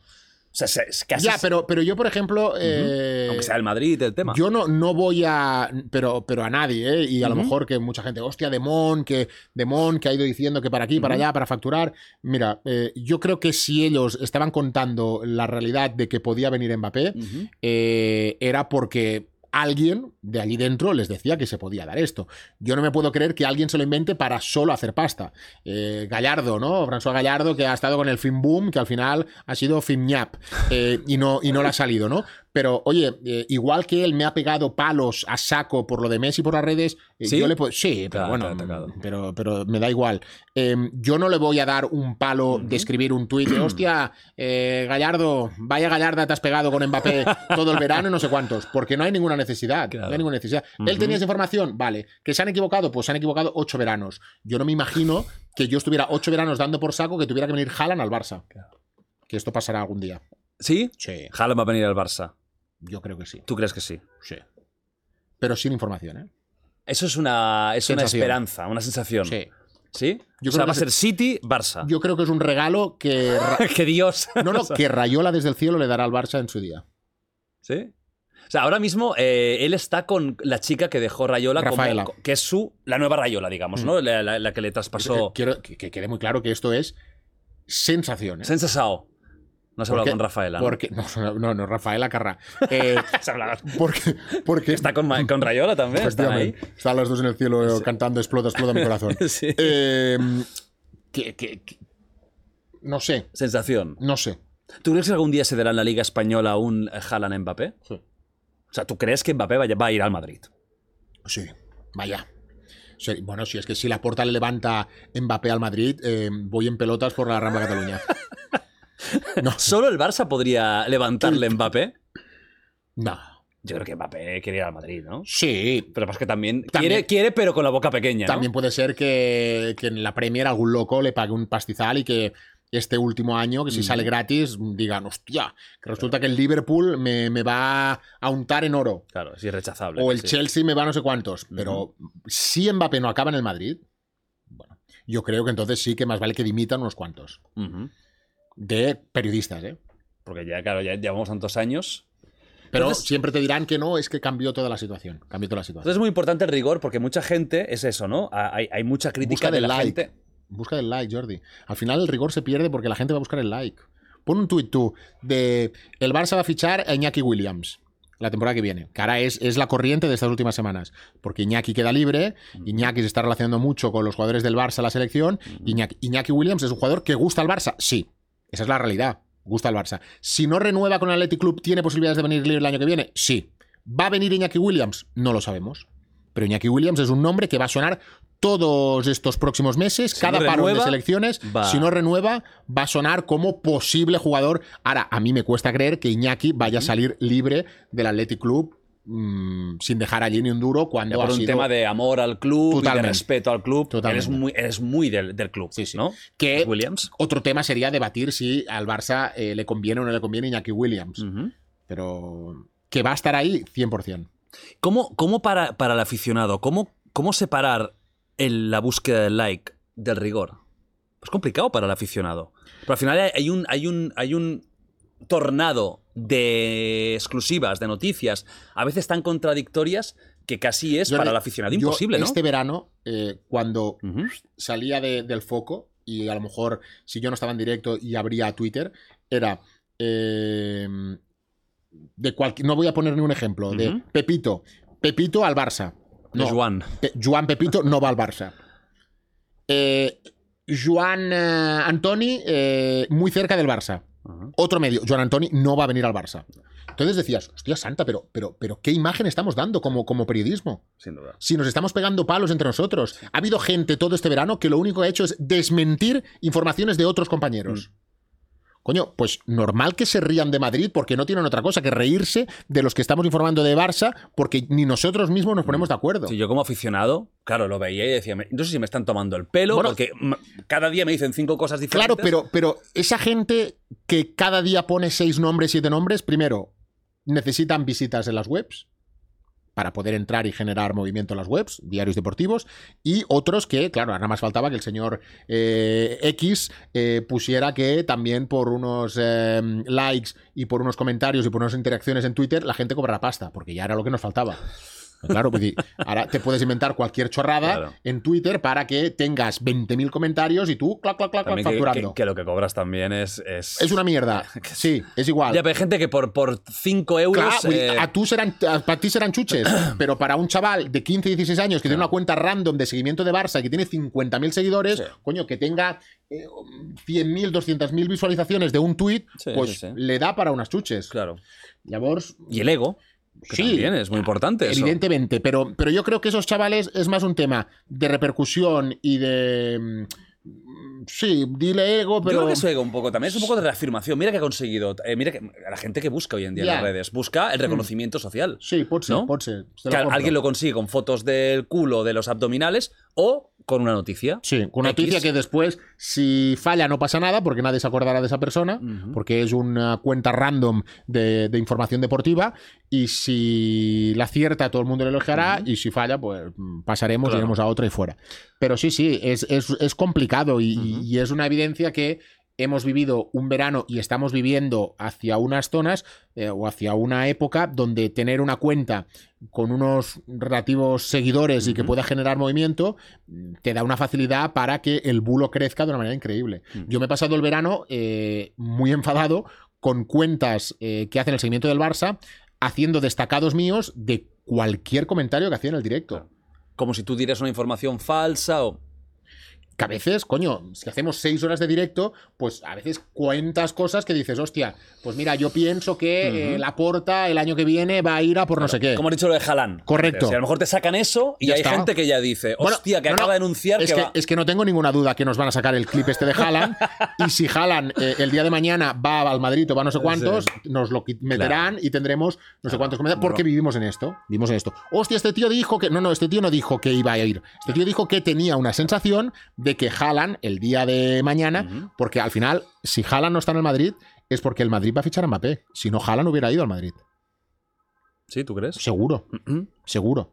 O sea, es, casi. Ya, pero, pero yo, por ejemplo, eh, Aunque sea el Madrid, el tema. yo no, no voy a. Pero, pero a nadie, ¿eh? Y a lo mejor que mucha gente, hostia, Demon, que Demon, que ha ido diciendo que para aquí, para allá, para facturar. Mira, eh, yo creo que si ellos estaban contando la realidad de que podía venir Mbappé, eh, era porque alguien de allí dentro les decía que se podía dar esto. Yo no me puedo creer que alguien se lo invente para solo hacer pasta. Eh, Gallardo, ¿no? François Gallardo, que ha estado con el Film Boom, que al final ha sido Filmñap eh, y, no, y no le ha salido, ¿no? Pero, oye, eh, igual que él me ha pegado palos a saco por lo de Messi por las redes, eh, ¿Sí? yo le puedo. Sí, pero Claro, bueno, pero, pero me da igual. Eh, yo no le voy a dar un palo de escribir un tuit de, hostia, eh, Gallardo, vaya Gallarda te has pegado con Mbappé todo el verano y no sé cuántos, porque no hay ninguna necesidad. No hay ninguna necesidad. Él tenía esa información, vale. ¿Que se han equivocado? Pues se han equivocado ocho veranos. Yo no me imagino que yo estuviera ocho veranos dando por saco que tuviera que venir Haaland al Barça. Que esto pasará algún día. ¿Sí? Sí, Haaland va a venir al Barça. Yo creo que sí. ¿Tú crees que sí? Sí. Pero sin información, ¿eh? Eso es una, es una esperanza, una sensación. Sí. ¿Sí? Yo o sea, creo va a ser City, Barça. Yo creo que es un regalo que. Que Dios. No, no, que Rayola desde el cielo le dará al Barça en su día. ¿Sí? O sea, ahora mismo eh, él está con la chica que dejó Rayola, como- Rafaela. que es su, la nueva Rayola, digamos, ¿no? La, la- la que le traspasó. Quiero que, que quede muy claro que esto es sensación. ¿eh? Sensasao. No ¿Por hablado con Rafaela. ¿no? Porque, no, no, no, Rafaela Carrá. Eh, porque, porque Está con, con Rayola también. Están ahí. Están las dos en el cielo eh, cantando Explota, explota mi corazón. Sí. Eh, que, que- que- no sé, Sensación. no sé. ¿Tú crees que algún día se dará en la Liga Española un Haaland Mbappé? Sí. O sea, ¿tú crees que Mbappé vaya- va a ir al Madrid? Sí, vaya. Sí, bueno, si es que si la porta le levanta Mbappé al Madrid, eh, voy en pelotas por la Rambla Cataluña. No, ¿Solo el Barça podría levantarle Mbappé? no. Yo creo que Mbappé quiere ir al Madrid, ¿no? Sí, Pero más que también, También- quiere, quiere, pero con la boca pequeña. ¿no? también puede ser que, que en la Premier algún loco le pague un pastizal y que este último año, que si Mm. sale gratis, digan, hostia, que resulta que el Liverpool me, me va a untar en oro. Claro, es irrechazable. O el sí. Chelsea me va no sé cuántos. Pero si Mbappé no acaba en el Madrid, bueno, yo creo que entonces sí que más vale que dimitan unos cuantos. De periodistas, ¿eh? Porque ya, claro, ya llevamos tantos años. Pero Entonces- siempre te dirán que no, es que cambió toda la situación. Cambió toda la situación. Entonces es muy importante el rigor porque mucha gente es eso, ¿no? Hay, hay mucha crítica Busca de del la like. gente. Busca el like, Jordi. Al final el rigor se pierde porque la gente va a buscar el like. Pon un tuit tú de el Barça va a fichar a Iñaki Williams la temporada que viene. Que ahora es, es la corriente de estas últimas semanas. Porque Iñaki queda libre, Iñaki se está relacionando mucho con los jugadores del Barça la selección. Iñaki, Iñaki Williams es un jugador que gusta al Barça. Sí, esa es la realidad. Gusta al Barça. Si no renueva con el Athletic Club, ¿tiene posibilidades de venir libre el año que viene? Sí. ¿Va a venir Iñaki Williams? No lo sabemos. Pero Iñaki Williams es un nombre que va a sonar todos estos próximos meses, Si cada no parón de selecciones. va- Si no renueva, va a sonar como posible jugador. Ahora, a mí me cuesta creer que Iñaki vaya a salir libre del Athletic Club mm, sin dejar allí ni un duro cuando por ha un sido tema de amor al club y de respeto al club. Totalmente. Eres muy, eres muy del, del club, Sí, sí. ¿no? que Williams. otro tema sería debatir si al Barça eh, le conviene o no le conviene Iñaki Williams. Pero que va a estar ahí 100%. ¿Cómo, cómo para, para el aficionado, cómo, cómo separar el- la búsqueda del like del rigor? Es complicado para el aficionado. Pero al final hay un, hay un, hay un tornado de exclusivas, de noticias, a veces tan contradictorias que casi es Yo para el aficionado yo imposible, ¿no? Este verano, eh, cuando salía de- del foco y a lo mejor si yo no estaba en directo y abría Twitter, era eh, de cualquier, no voy a poner ningún ejemplo, de. Pepito, Pepito al Barça. No. Pe- Joan Pepito no va al Barça. Eh, Joan eh, Antoni, muy cerca del Barça. Otro medio, Joan Antoni no va a venir al Barça. Entonces decías, hostia santa, pero, pero, pero ¿qué imagen estamos dando como, como periodismo? Sin duda. Si nos estamos pegando palos entre nosotros. Ha habido gente todo este verano que lo único que ha hecho es desmentir informaciones de otros compañeros. Coño, pues normal que se rían de Madrid porque no tienen otra cosa que reírse de los que estamos informando de Barça porque ni nosotros mismos nos ponemos de acuerdo. Sí, yo como aficionado, claro, lo veía y decía, "Me- no sé si me están tomando el pelo, Bueno, porque cada día me dicen cinco cosas diferentes. Claro, pero, pero esa gente que cada día pone seis nombres, siete nombres, primero, necesitan visitas en las webs para poder entrar y generar movimiento en las webs, diarios deportivos, y otros que, claro, nada más faltaba que el señor eh, X eh, pusiera que también por unos eh, likes y por unos comentarios y por unas interacciones en Twitter la gente cobrará pasta, porque ya era lo que nos faltaba. Claro, pues, ahora te puedes inventar cualquier chorrada Claro. en Twitter para que tengas 20.000 comentarios y tú, clac, clac, clac, También facturando. que- que lo que cobras también es... Es, Es una mierda. Sí, es igual. Ya, pero hay gente que por, por 5 euros... Claro, eh, a tú serán, a- para ti serán chuches, pero para un chaval de 15, 16 años que tiene una cuenta random de seguimiento de Barça y que tiene 50.000 seguidores, Sí. coño, que tenga eh, 100.000, 200.000 visualizaciones de un tuit, Sí, pues sí, sí. le da para unas chuches. Claro. Llavors, Y el ego, que Sí. también es muy importante eso. evidentemente, pero, pero yo creo que esos chavales es más un tema de repercusión y de... mm, Sí, dile ego, pero. Yo creo que eso ego un poco también. Es un poco de reafirmación. Mira que ha conseguido. eh, mira que la gente que busca hoy en día en las redes. Busca el reconocimiento social. Sí, pot ser, ¿No? pot ser. te lo Que compro. alguien lo consigue con fotos del culo, de los abdominales o con una noticia. Sí, con una X. noticia que después, si falla, no pasa nada, porque nadie se acordará de esa persona, porque es una cuenta random de, de información deportiva, y si la acierta, todo el mundo le elogiará, y si falla, pues mm, pasaremos, Claro. iremos a otra y fuera. Pero sí, sí, es, es- es complicado y, Y es una evidencia que hemos vivido un verano y estamos viviendo hacia unas zonas eh, o hacia una época donde tener una cuenta con unos relativos seguidores y que pueda generar movimiento mm, te da una facilidad para que el bulo crezca de una manera increíble. Yo me he pasado el verano eh, muy enfadado con cuentas eh, que hacen el seguimiento del Barça haciendo destacados míos de cualquier comentario que hacía en el directo. Como si tú dieras una información falsa o. que a veces, coño, si hacemos seis horas de directo, pues a veces cuentas cosas que dices, hostia, pues mira, yo pienso que Ujú. la porta el año que viene va a ir a por no sé qué. Como he dicho lo de Jalan. Correcto. O sea, a lo mejor te sacan eso y Ya hay está. gente que ya dice, Bueno, hostia, que no, acaba no, de anunciar es que, que, va. es que no tengo ninguna duda que nos van a sacar el clip este de Haaland. y si Haaland eh, el día de mañana va al Madrid o va a no sé cuántos, nos lo meterán y tendremos no sé cuántos comentarios. Porque vivimos en esto. Vivimos en esto. Hostia, este tío dijo que. No, no, este tío no dijo que iba a ir. Este tío dijo que tenía una sensación de que Haaland el día de mañana. Porque al final, si Haaland no está en el Madrid, es porque el Madrid va a fichar a Mbappé. Si no, Haaland hubiera ido al Madrid. ¿Sí, tú crees? Seguro. Seguro.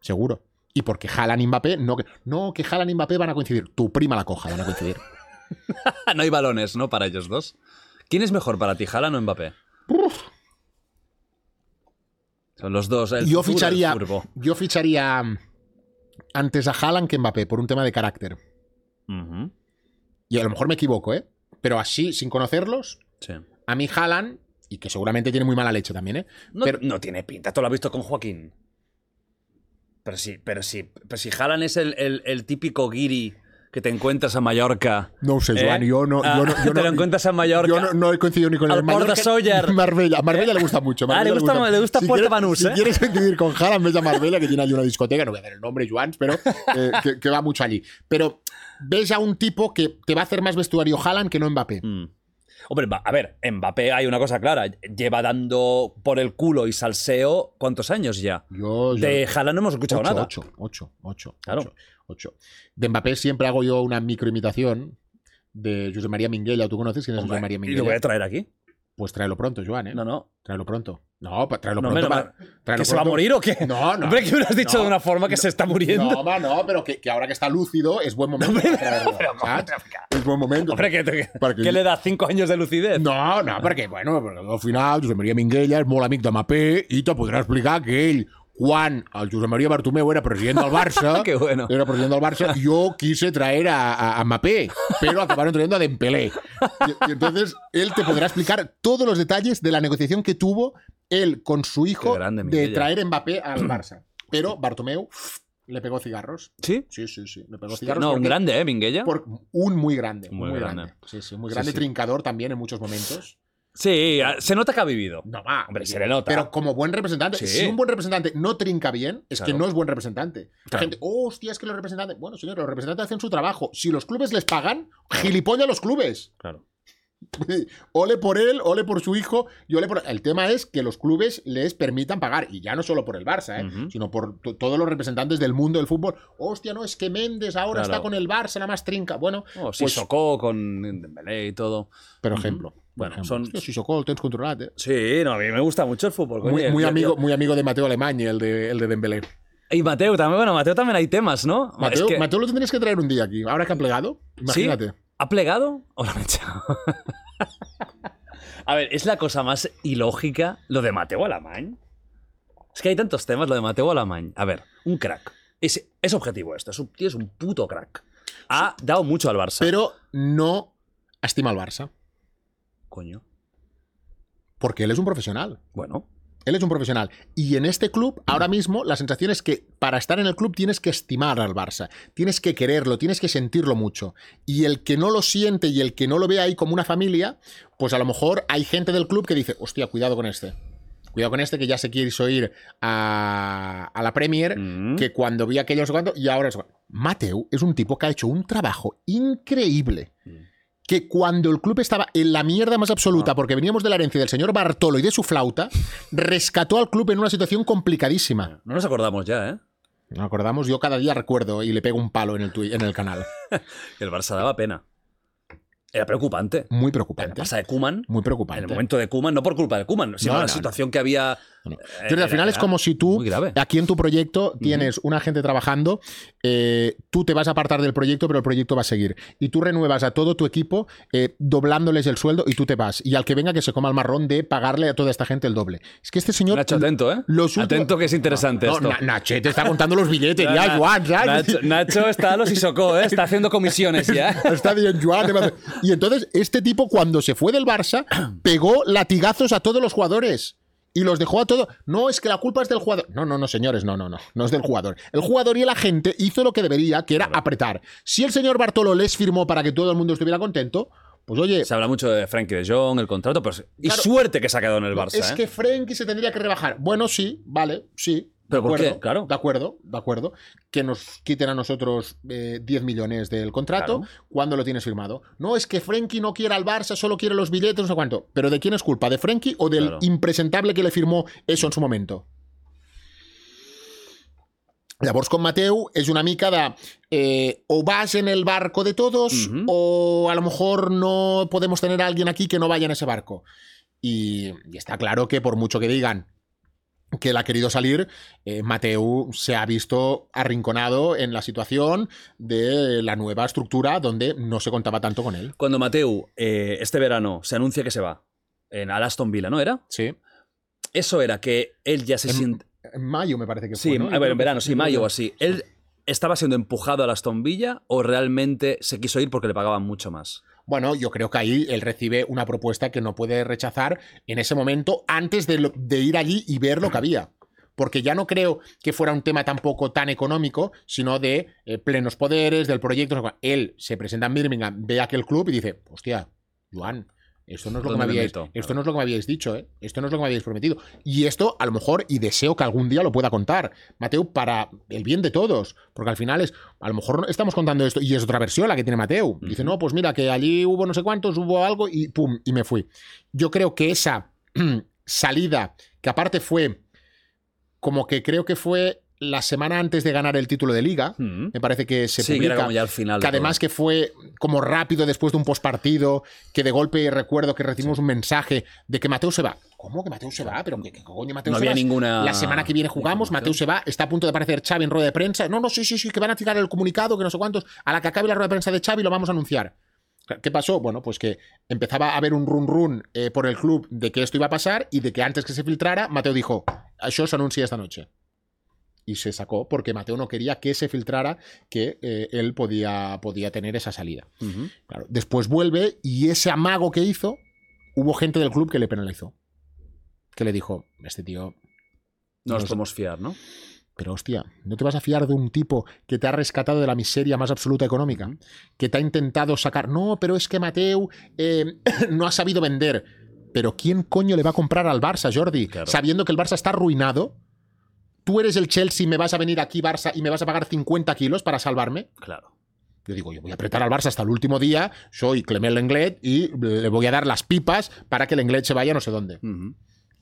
Seguro. Y porque Haaland y Mbappé, no, que- no, que Haaland y Mbappé van a coincidir. Tu prima la coja, van a coincidir. no hay balones, ¿no? Para ellos dos. ¿Quién es mejor para ti, Jalan o Mbappé? Son los dos. El yo futuro, ficharía, el turbo. yo ficharía antes a Haaland que Mbappé por un tema de carácter. Y a lo mejor me equivoco, ¿eh? Pero así, sin conocerlos, Sí. a mí Haaland, y que seguramente tiene muy mala leche también, ¿eh? No, Pero- no tiene pinta, tú lo has visto con Joaquín. Pero sí, pero sí. Pero si Jalan es el, el- el típico guiri que te encuentras a Mallorca. No sé, ¿eh? Joan, yo no, Ah, yo no, yo te no- lo encuentras en Mallorca. Yo no, no he coincidido ni con el Mallorca Sawyer. Marbella. Marbella le gusta mucho. Ah, Marbella le gusta- le gusta Puerto quieres- Banús, Si ¿eh? quieres coincidir con Haaland, ves a Marbella, que tiene allí una discoteca, no voy a dar el nombre, Joans, pero eh, que, que va mucho allí. Pero ves a un tipo que te va a hacer más vestuario Haaland que no Mbappé. Mm. Hombre, a ver, Mbappé hay una cosa clara. Lleva dando por el culo y salseo ¿cuántos años ya? Yo, yo- De Jalan no hemos escuchado ocho, nada. Ocho, ocho, ocho, Claro. ocho, ocho. De Mbappé siempre hago yo una microimitación de José María Minguella. ¿Tú conoces quién es Hombre, José María y lo Minguella? voy a traer aquí. Pues tráelo pronto, Joan, ¿eh? No, no. Tráelo pronto. No, tráelo No, pronto. para- ¿Que se va a morir o qué? No, no. Hombre, que me lo has dicho No, de una forma que se está muriendo. No, ma, no, pero que, que ahora que está lúcido es buen momento para traerlo. Es buen momento. Hombre, que, que- Para que- que le da cinco años de lucidez. No, no, perquè, bueno, al final Josep Maria Minguella és molt amic de Mapé i te podrà explicar que ell, quan el Josep Maria Bartomeu era president del Barça, Qué bueno. era president del Barça, yo quise traer a, a, a Mapé, pero acabaron trayendo a. Y, y entonces él te podrá explicar todos los detalles de la negociación que tuvo él con su hijo grande, de traer Mbappé al Barça. Pero Bartomeu le pegó cigarros. ¿Sí? Sí, sí, sí, le pegó cigarros. no, un grande, ¿eh, Minguella? por- un muy grande, Muy muy, grande. grande. Sí, sí, muy Sí, grande, sí. trincador también en muchos momentos. Sí, ah, se nota que ha vivido. No va. Hombre, se le nota. Pero como buen representante, Sí. si un buen representante no trinca bien, es que no es buen representante. La gente, oh, hostia, es que los representantes. Bueno, señor, los representantes hacen su trabajo. Si los clubes les pagan, gilipollas los clubes. Claro. ole por él, ole por su hijo y ole por. El tema es que los clubes les permitan pagar. Y ya no solo por el Barça, ¿eh? Sino por to- todos los representantes del mundo del fútbol. Hostia, no, es que Méndez ahora Claro. está con el Barça, nada más trinca. Bueno, Oh, Pues- Socó con Dembélé y todo. pero ejemplo. Bueno, ejemplo. son- Hostia, Sissoko el tens controlat, eh? Sí, no, a mí me gusta mucho el fútbol. coño. Muy, amigo, yo- muy amigo de Mateo Alemany, el de, el de Dembélé. Y Mateo también, bueno, Mateo también hay temas, ¿no? Mateo, Es que- Mateo lo tendrías que traer un día aquí. Ahora que ha plegado, imagínate. ¿Ha plegado o lo ha echado? a ver, es la cosa más ilógica lo de Mateo Alamany. Es que hay tantos temas, lo de Mateo Alamany. A ver, un crack. Es, es objetivo esto, es un tío es un puto crack. Ha dado mucho al Barça. Pero no estima al Barça. Coño. Porque él es un profesional. Bueno, Él es un profesional. Y en este club, ahora mismo, la sensación es que para estar en el club tienes que estimar al Barça. Tienes que quererlo, tienes que sentirlo mucho. Y el que no lo siente y el que no lo ve ahí como una familia, pues a lo mejor hay gente del club que dice, hostia, cuidado con este. cuidado con este que ya se quiso ir a, a la Premier, Mm. que cuando vi aquellos cuando y ahora es Mateu es un tipo que ha hecho un trabajo increíble. Que cuando el club estaba en la mierda más absoluta, Ah. porque veníamos de la herencia del señor Bartolo y de su flauta, rescató al club en una situación complicadísima. No nos acordamos ya, ¿eh? Nos acordamos, yo cada día recuerdo y le pego un palo en el, en el canal. El Barça daba pena. Era preocupante. Muy preocupante. Barça de Kuman, Muy en preocupante. el momento de Kuman, no por culpa de Kuman, sino No, la no, situación que había. Eh, Jordi, al era- final es como si tú, aquí en tu proyecto, tienes una gente trabajando, eh, tú te vas a apartar del proyecto, pero el proyecto va a seguir. Y tú renuevas a todo tu equipo eh, doblándoles el sueldo y tú te vas. Y al que venga que se coma el marrón de pagarle a toda esta gente el doble. Es que este señor... Nacho, atento, ¿eh? los últimos- Atento que es interesante No, esto. Na- Nacho te está contando los billetes, ya, Juan. Nacho, Nacho está a los isocó, ¿eh? Está haciendo comisiones ya. Está bien. Y entonces, este tipo, cuando se fue del Barça, pegó latigazos a todos los jugadores. Y los dejó a todos. No, es que la culpa es del jugador. No, no, no, señores, no, no, no. No es del jugador. El jugador y la gente hizo lo que debería, que era apretar. Si el señor Bartolo les firmó para que todo el mundo estuviera contento, pues oye, Se habla mucho de Frankie de Jong, el contrato, pero y suerte que se ha quedado en el Barça, es ¿eh? que Frenkie se tendría que rebajar. Bueno, sí, vale, sí. ¿Pero de por qué? acuerdo, Claro. De acuerdo, de acuerdo. Que nos quiten a nosotros eh, 10 millones del contrato Claro. cuando lo tienes firmado. No, es que Frenkie no quiere al Barça, solo quiere los billetes, no sé cuánto. ¿Pero de quién es culpa? ¿De Frenkie o del Claro. impresentable que le firmó eso en su momento? Llavors, con Mateu és una mica de eh, o vas en el barco de todos o a lo mejor no podemos tener a alguien aquí que no vaya en ese barco. Y, y está claro que por mucho que digan que él ha querido salir, eh, Mateu se ha visto arrinconado en la situación de la nueva estructura donde no se contaba tanto con él. Cuando Mateu, eh, este verano, se anuncia que se va en al Aston Villa, ¿no era? Sí. Eso era que él ya se En- siente. En mayo me parece que Sí, fue. ¿no? a en verano, sí, mayo o así. ¿Él estaba siendo empujado al Aston Villa o realmente se quiso ir porque le pagaban mucho más? Bueno, yo creo que ahí él recibe una propuesta que no puede rechazar en ese momento antes de, lo- de ir allí y ver lo que había. Porque ya no creo que fuera un tema tampoco tan económico, sino de eh, plenos poderes, del proyecto. Él se presenta en Birmingham, ve aquel club y dice, hostia, Joan, esto no es lo que me ¿Dónde me habíais, esto no es lo que me habíais dicho, ¿eh? Esto no es lo que me habíais prometido. Y esto, a lo mejor, y deseo que algún día lo pueda contar, Mateo, para el bien de todos. Porque al final es, a lo mejor estamos contando esto, y es otra versión la que tiene Mateo. Dice, no, pues mira, que allí hubo no sé cuántos, hubo algo, y pum, y me fui. Yo creo que esa salida, que aparte fue como que creo que fue la semana antes de ganar el título de liga, Mm. me parece que se sí, que publica era como ya al final. que de además todo. que fue como rápido después de un postpartido, que de golpe recuerdo que recibimos un mensaje de que Mateo se va. ¿Cómo que Mateo se va? ¿Pero qué, qué coño Mateo No se había va? ninguna La semana que viene jugamos. Mateo se va, está a punto de aparecer Xavi en rueda de prensa. No, no, sí, sí, sí, que van a tirar el comunicado, que no sé cuántos. A la que acabe la rueda de prensa de Xavi lo vamos a anunciar. ¿Qué pasó? Bueno, pues que empezaba a haber un run run eh, por el club de que esto iba a pasar y de que antes que se filtrara, Mateo dijo, això s'anuncia esta noche. Y se sacó porque Mateo no quería que se filtrara que eh, él podía, podía tener esa salida. Claro, después vuelve y ese amago que hizo, hubo gente del club que le penalizó. Que le dijo, este tío, No nos Nos- podemos fiar, ¿no? pero hostia, ¿no te vas a fiar de un tipo que te ha rescatado de la miseria más absoluta económica? Que te ha intentado sacar, no, pero es que Mateu eh, no ha sabido vender. Pero ¿quién coño le va a comprar al Barça, Jordi? Claro. Sabiendo que el Barça está arruinado. Tú eres el Chelsea, me vas a venir aquí, Barça, y me vas a pagar 50 kilos para salvarme. Claro. Yo digo, yo voy a apretar al Barça hasta el último día, soy Clement Lenglet y le voy a dar las pipas para que Lenglet se vaya no sé dónde.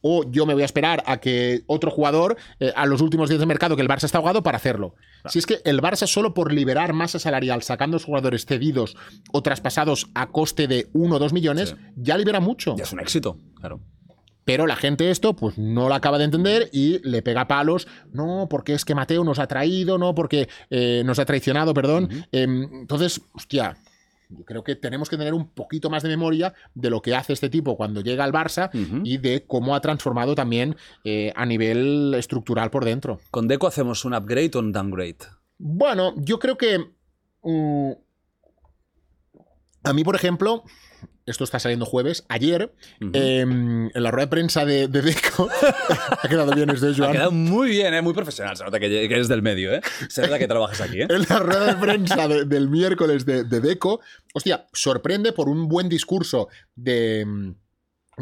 O yo me voy a esperar a que otro jugador, eh, a los últimos días de mercado, que el Barça está ahogado, para hacerlo. Si es que el Barça solo por liberar masa salarial, sacando los jugadores cedidos o traspasados a coste de 1 o 2 millones, Sí. ya libera mucho. Ya es un éxito, claro. Pero la gente esto, pues no lo acaba de entender y le pega palos. No, porque es que Mateo nos ha traído, no, porque eh, nos ha traicionado, perdón. Em, entonces, hostia, yo creo que tenemos que tener un poquito más de memoria de lo que hace este tipo cuando llega al Barça y de cómo ha transformado también eh, a nivel estructural por dentro. ¿Con Deco hacemos un upgrade o un downgrade? Bueno, yo creo que. mm, a mí, por ejemplo, esto está saliendo jueves. Ayer, em, en la rueda de prensa de, de Deco. ha quedado bien esto, ¿eh, Ha Joan. quedado muy bien, ¿eh? muy profesional. Se nota que, eres del medio, ¿eh? Se nota que trabajas aquí, ¿eh? En la rueda de prensa de- del miércoles de, de Deco, hostia, sorprende por un buen discurso de, mm,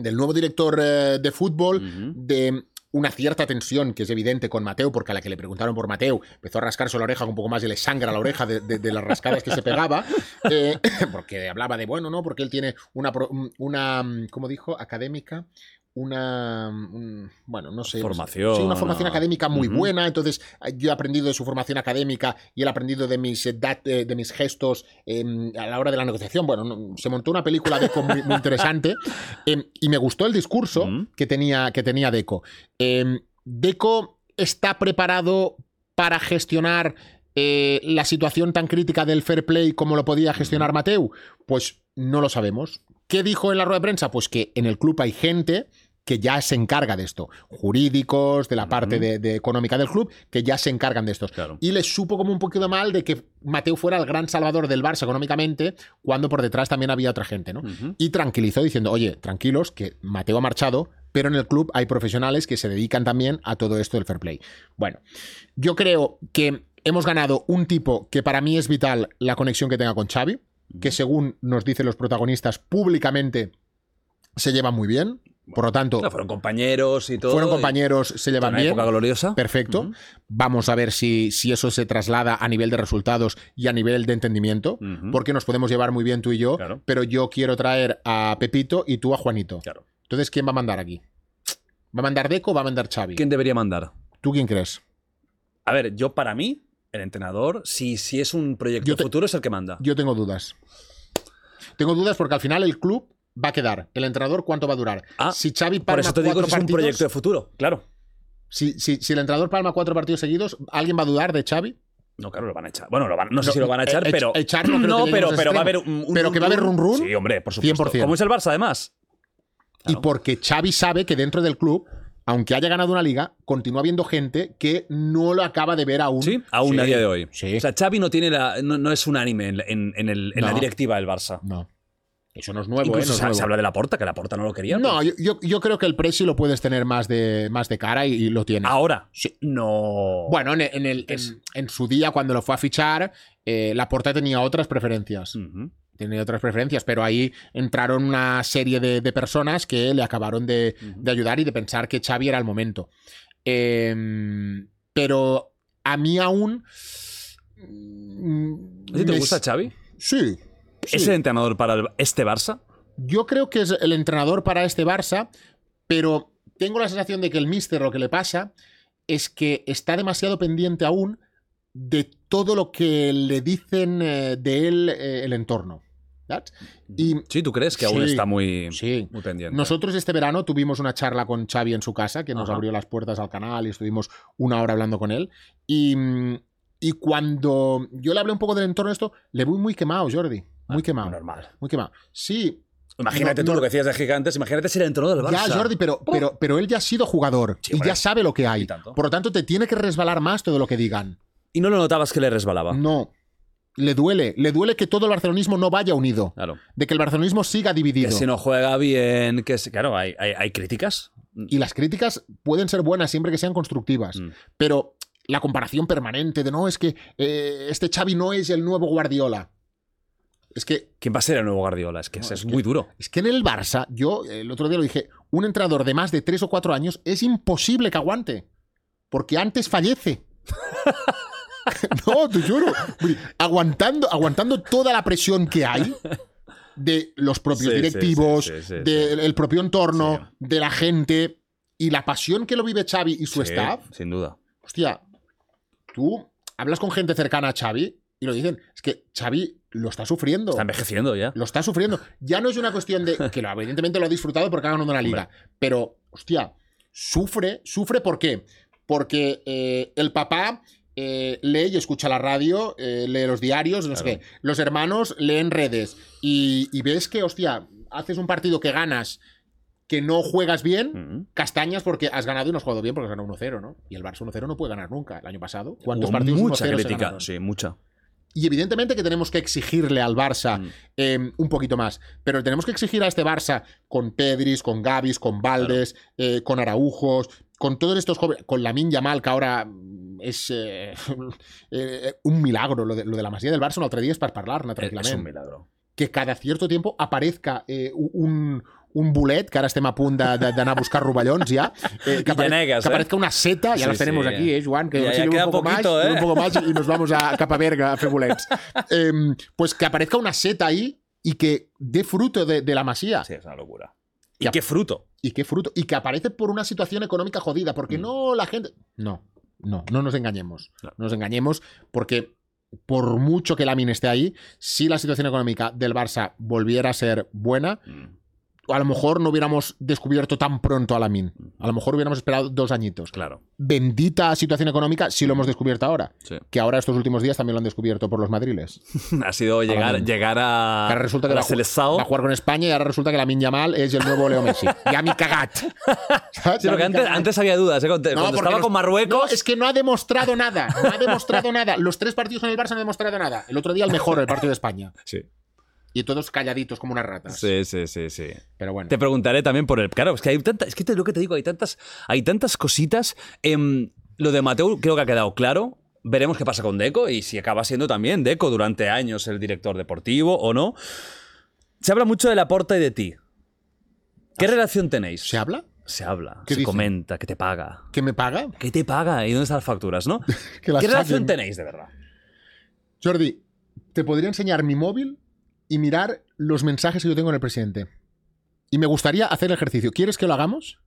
del nuevo director eh, de fútbol, de una cierta tensión que es evidente con Mateo, porque a la que le preguntaron por Mateo empezó a rascarse la oreja un poco más y le sangra la oreja de, de- de las rascadas que se pegaba, eh, porque hablaba de, bueno, no, porque él tiene una, una ¿cómo dijo? Académica. Una, un- bueno, no sé. Formación, Sí, una formación ¿no? académica muy buena. Entonces, yo he aprendido de su formación académica y él ha aprendido de mis, eh, eh, de mis gestos em, a la hora de la negociación. Bueno, no- se montó una película de Deco muy, muy interesante em, y me gustó el discurso Ujú. que, tenía, que tenía Deco. Em, Deco está preparado para gestionar eh, la situación tan crítica del fair play como lo podía gestionar Mateu? Pues no lo sabemos. ¿Qué dijo en la rueda de prensa? Pues que en el club hay gente que ya se encarga de esto, jurídicos, de la parte de, de económica del club, que ya se encargan de. Claro. Y les supo como un poquito mal de que Mateu fuera el gran salvador del Barça económicamente, cuando por detrás también había otra gente, ¿no? Y tranquilizó diciendo, oye, tranquilos, que Mateo ha marchado, pero en el club hay profesionales que se dedican también a todo esto del fair play. Bueno, yo creo que hemos ganado un tipo que para mí es vital la conexión que tenga con Xavi, que según nos dicen los protagonistas públicamente se llevan muy bien. Por lo tanto, No, fueron compañeros y todo. fueron compañeros, se llevan una bien. época gloriosa. Perfecto. Vamos a ver si, si eso se traslada a nivel de resultados y a nivel de entendimiento, porque nos podemos llevar muy bien tú y yo, Claro. pero yo quiero traer a Pepito y tú a Juanito. Claro. Entonces, ¿quién va a mandar aquí? ¿Va a mandar Deco o va a mandar Xavi? ¿Quién debería mandar? ¿Tú quién crees? A ver, yo para mí, el entrenador, si, si es un proyecto te- futuro, es el que manda. Yo tengo dudas. Tengo dudas porque al final el club va a quedar. El entrenador, ¿cuánto va a durar? Ah, si Xavi Por palma eso te digo que es un proyecto de futuro. Claro. si, si- si el entrenador palma cuatro partidos seguidos, ¿alguien va a dudar de Xavi? No, claro, lo van a echar. Bueno, lo van- no sé No, si lo van a echar, e- pero. echar no creo que pero, pero va a haber extremo. un. un Pero que va a haber run run, Sí, hombre, por supuesto. 100%. Como es el Barça, además. Y porque Xavi sabe que dentro del club, aunque haya ganado una liga, continúa habiendo gente que no lo acaba de ver aún. Sí, aún a día de hoy. Sí. O sea, Xavi no tiene la, no, no es unánime en, en- en el- en la directiva del Barça. no. Eso no es nuevo, ¿eh? Incluso es se, habla de la porta, que la porta no lo quería. No, pues. yo, yo- yo creo que el Presi lo puedes tener más de, más de cara y, y lo tiene. Ahora. Sí. No. Bueno, en, en el, en, en su día, cuando lo fue a fichar, eh, la Porta tenía otras preferencias. Ujú. Tenía otras preferencias, pero ahí entraron una serie de, de personas que le acabaron de, ayudar y de pensar que Xavi era el momento. Em, pero a mí aún. mm, ¿A ti te gusta Xavi? Sí. sí. ¿Es el entrenador para el- este Barça? Yo creo que es el entrenador para este Barça, pero tengo la sensación de que el Mister lo que le pasa es que está demasiado pendiente aún de todo lo que le dicen eh, de él eh, el entorno. Y Sí, ¿tú crees que aún Sí, está muy, sí. muy pendiente? Nosotros este verano tuvimos una charla con Xavi en su casa, que nos Ajá. abrió las puertas al canal y estuvimos una hora hablando con él. Y, y cuando yo le hablé un poco del entorno de esto, le voy muy quemado, Jordi. Muy Ah, quemado. Normal. Muy quemado. Sí, Imagínate No, tú no. lo que decías de gigantes, imagínate ser el entrenador del Barça. Ya, Jordi, pero, pero, pero él ya ha sido jugador Sí, y ya sabe lo que hay. Por lo tanto, te tiene que resbalar más todo lo que digan. Y no lo notabas que le resbalaba. No. Le duele. Le duele que todo el barcelonismo no vaya unido. Claro. De que el barcelonismo siga Que dividido. si no juega bien, que si- claro, hay, hay, hay críticas. Y las críticas pueden ser buenas siempre que sean constructivas. Mm. Pero la comparación permanente de no, es que eh, este Xavi no es el nuevo Guardiola. Es que, ¿Quién va a ser el nuevo Guardiola? Es que No, es, es que- muy duro. es que en el Barça, yo el otro día lo dije, un entrenador de más de tres o cuatro años es imposible que aguante. Porque antes fallece. no, te juro. Aguantando, aguantando toda la presión que hay de los propios Sí, directivos, sí, sí, sí, del el propio entorno, de la gente y la pasión que lo vive Xavi y su staff. Sin duda. Hostia, tú hablas con gente cercana a Xavi y lo dicen, es que Xavi lo está sufriendo. Está envejeciendo ya. Lo está sufriendo. Ya no es una cuestión de que lo, evidentemente lo ha disfrutado porque ha ganado una liga. Pero, hostia, sufre. ¿Sufre por qué? Porque eh, el papá eh, lee y escucha la radio, eh, lee los diarios, no sé qué. Los hermanos leen redes. Y, y ves que, hostia, haces un partido que ganas, que no juegas bien. Castañas porque has ganado y no has jugado bien porque has ganado 1-0, ¿no? Y el Barça 1-0 no puede ganar nunca. El año pasado, ¿cuántos Hubo partidos mucha 1-0 se crítica. Sí, mucha. Y evidentemente que tenemos que exigirle al Barça Mm. eh, un poquito más. Pero tenemos que exigir a este Barça con Pedris, con Gavis, con Valdes, eh, con Araujos, con todos estos jóvenes, con Lamin Yamal, que ahora es eh, eh, un milagro. Lo de, lo de la masía del Barça un altre dia és per parlar-ne Es, es tranquil·lament. un milagro. Que cada cierto tiempo aparezca eh, un, un bolet, que ara estem a punt d'anar a buscar rovellons ja, eh, que, aparezca una seta, ya Sí, tenemos sí. aquí, ¿eh, Joan? Que Ya- ya queda un poco poquito, más, ¿eh? un poco más y nos vamos a Capaverga a fer bolets. Em, pues que aparezca una seta ahí y que dé fruto de, de la masía. Sí, es una locura. Y ¿Y a- qué fruto? Y qué fruto. Y que aparece por una situación económica jodida, porque Mm. no la gente... No, no, no nos engañemos. No. No nos engañemos porque por mucho que Lamin esté ahí, si la situación económica del Barça volviera a ser buena, Mm, a lo mejor no hubiéramos descubierto tan pronto a Lamin. A lo mejor hubiéramos esperado dos añitos. Claro. Bendita situación económica si lo hemos descubierto ahora. Sí. Que ahora estos últimos días también lo han descubierto por los madriles. Ha sido llegar, Lamin. llegar a, ahora resulta que a va a, va a jugar con España y ahora resulta que Lamin Yamal es el nuevo Leo Messi. Ya mi cagat. Sí, porque antes, había dudas. ¿eh? Cuando, No, cuando porque estaba los- con Marruecos. No, es que no ha demostrado nada. No ha demostrado nada. Los tres partidos con el Barça no han demostrado nada. El otro día el mejor, el partido de España. Sí. Y todos calladitos como unas ratas. sí, sí, sí, sí. Pero bueno. Te preguntaré también por el. Claro, es que hay tanta, es que te, lo que te digo, hay tantas, hay tantas cositas. Em, lo de Mateo creo que ha quedado claro. Veremos qué pasa con Deco y si acaba siendo también Deco durante años el director deportivo o no. Se habla mucho de la porta y de ti. ¿Qué relación tenéis? ¿Se habla? Se habla, ¿Qué se dicen? comenta, que te paga. ¿Que me paga? ¿Qué te paga? ¿Y dónde están las facturas, no? Que las ¿Qué relación tenéis de verdad? Jordi, te podría enseñar mi móvil y mirar los mensajes que yo tengo en el presidente. Y me gustaría hacer el ejercicio. ¿Quieres que lo hagamos?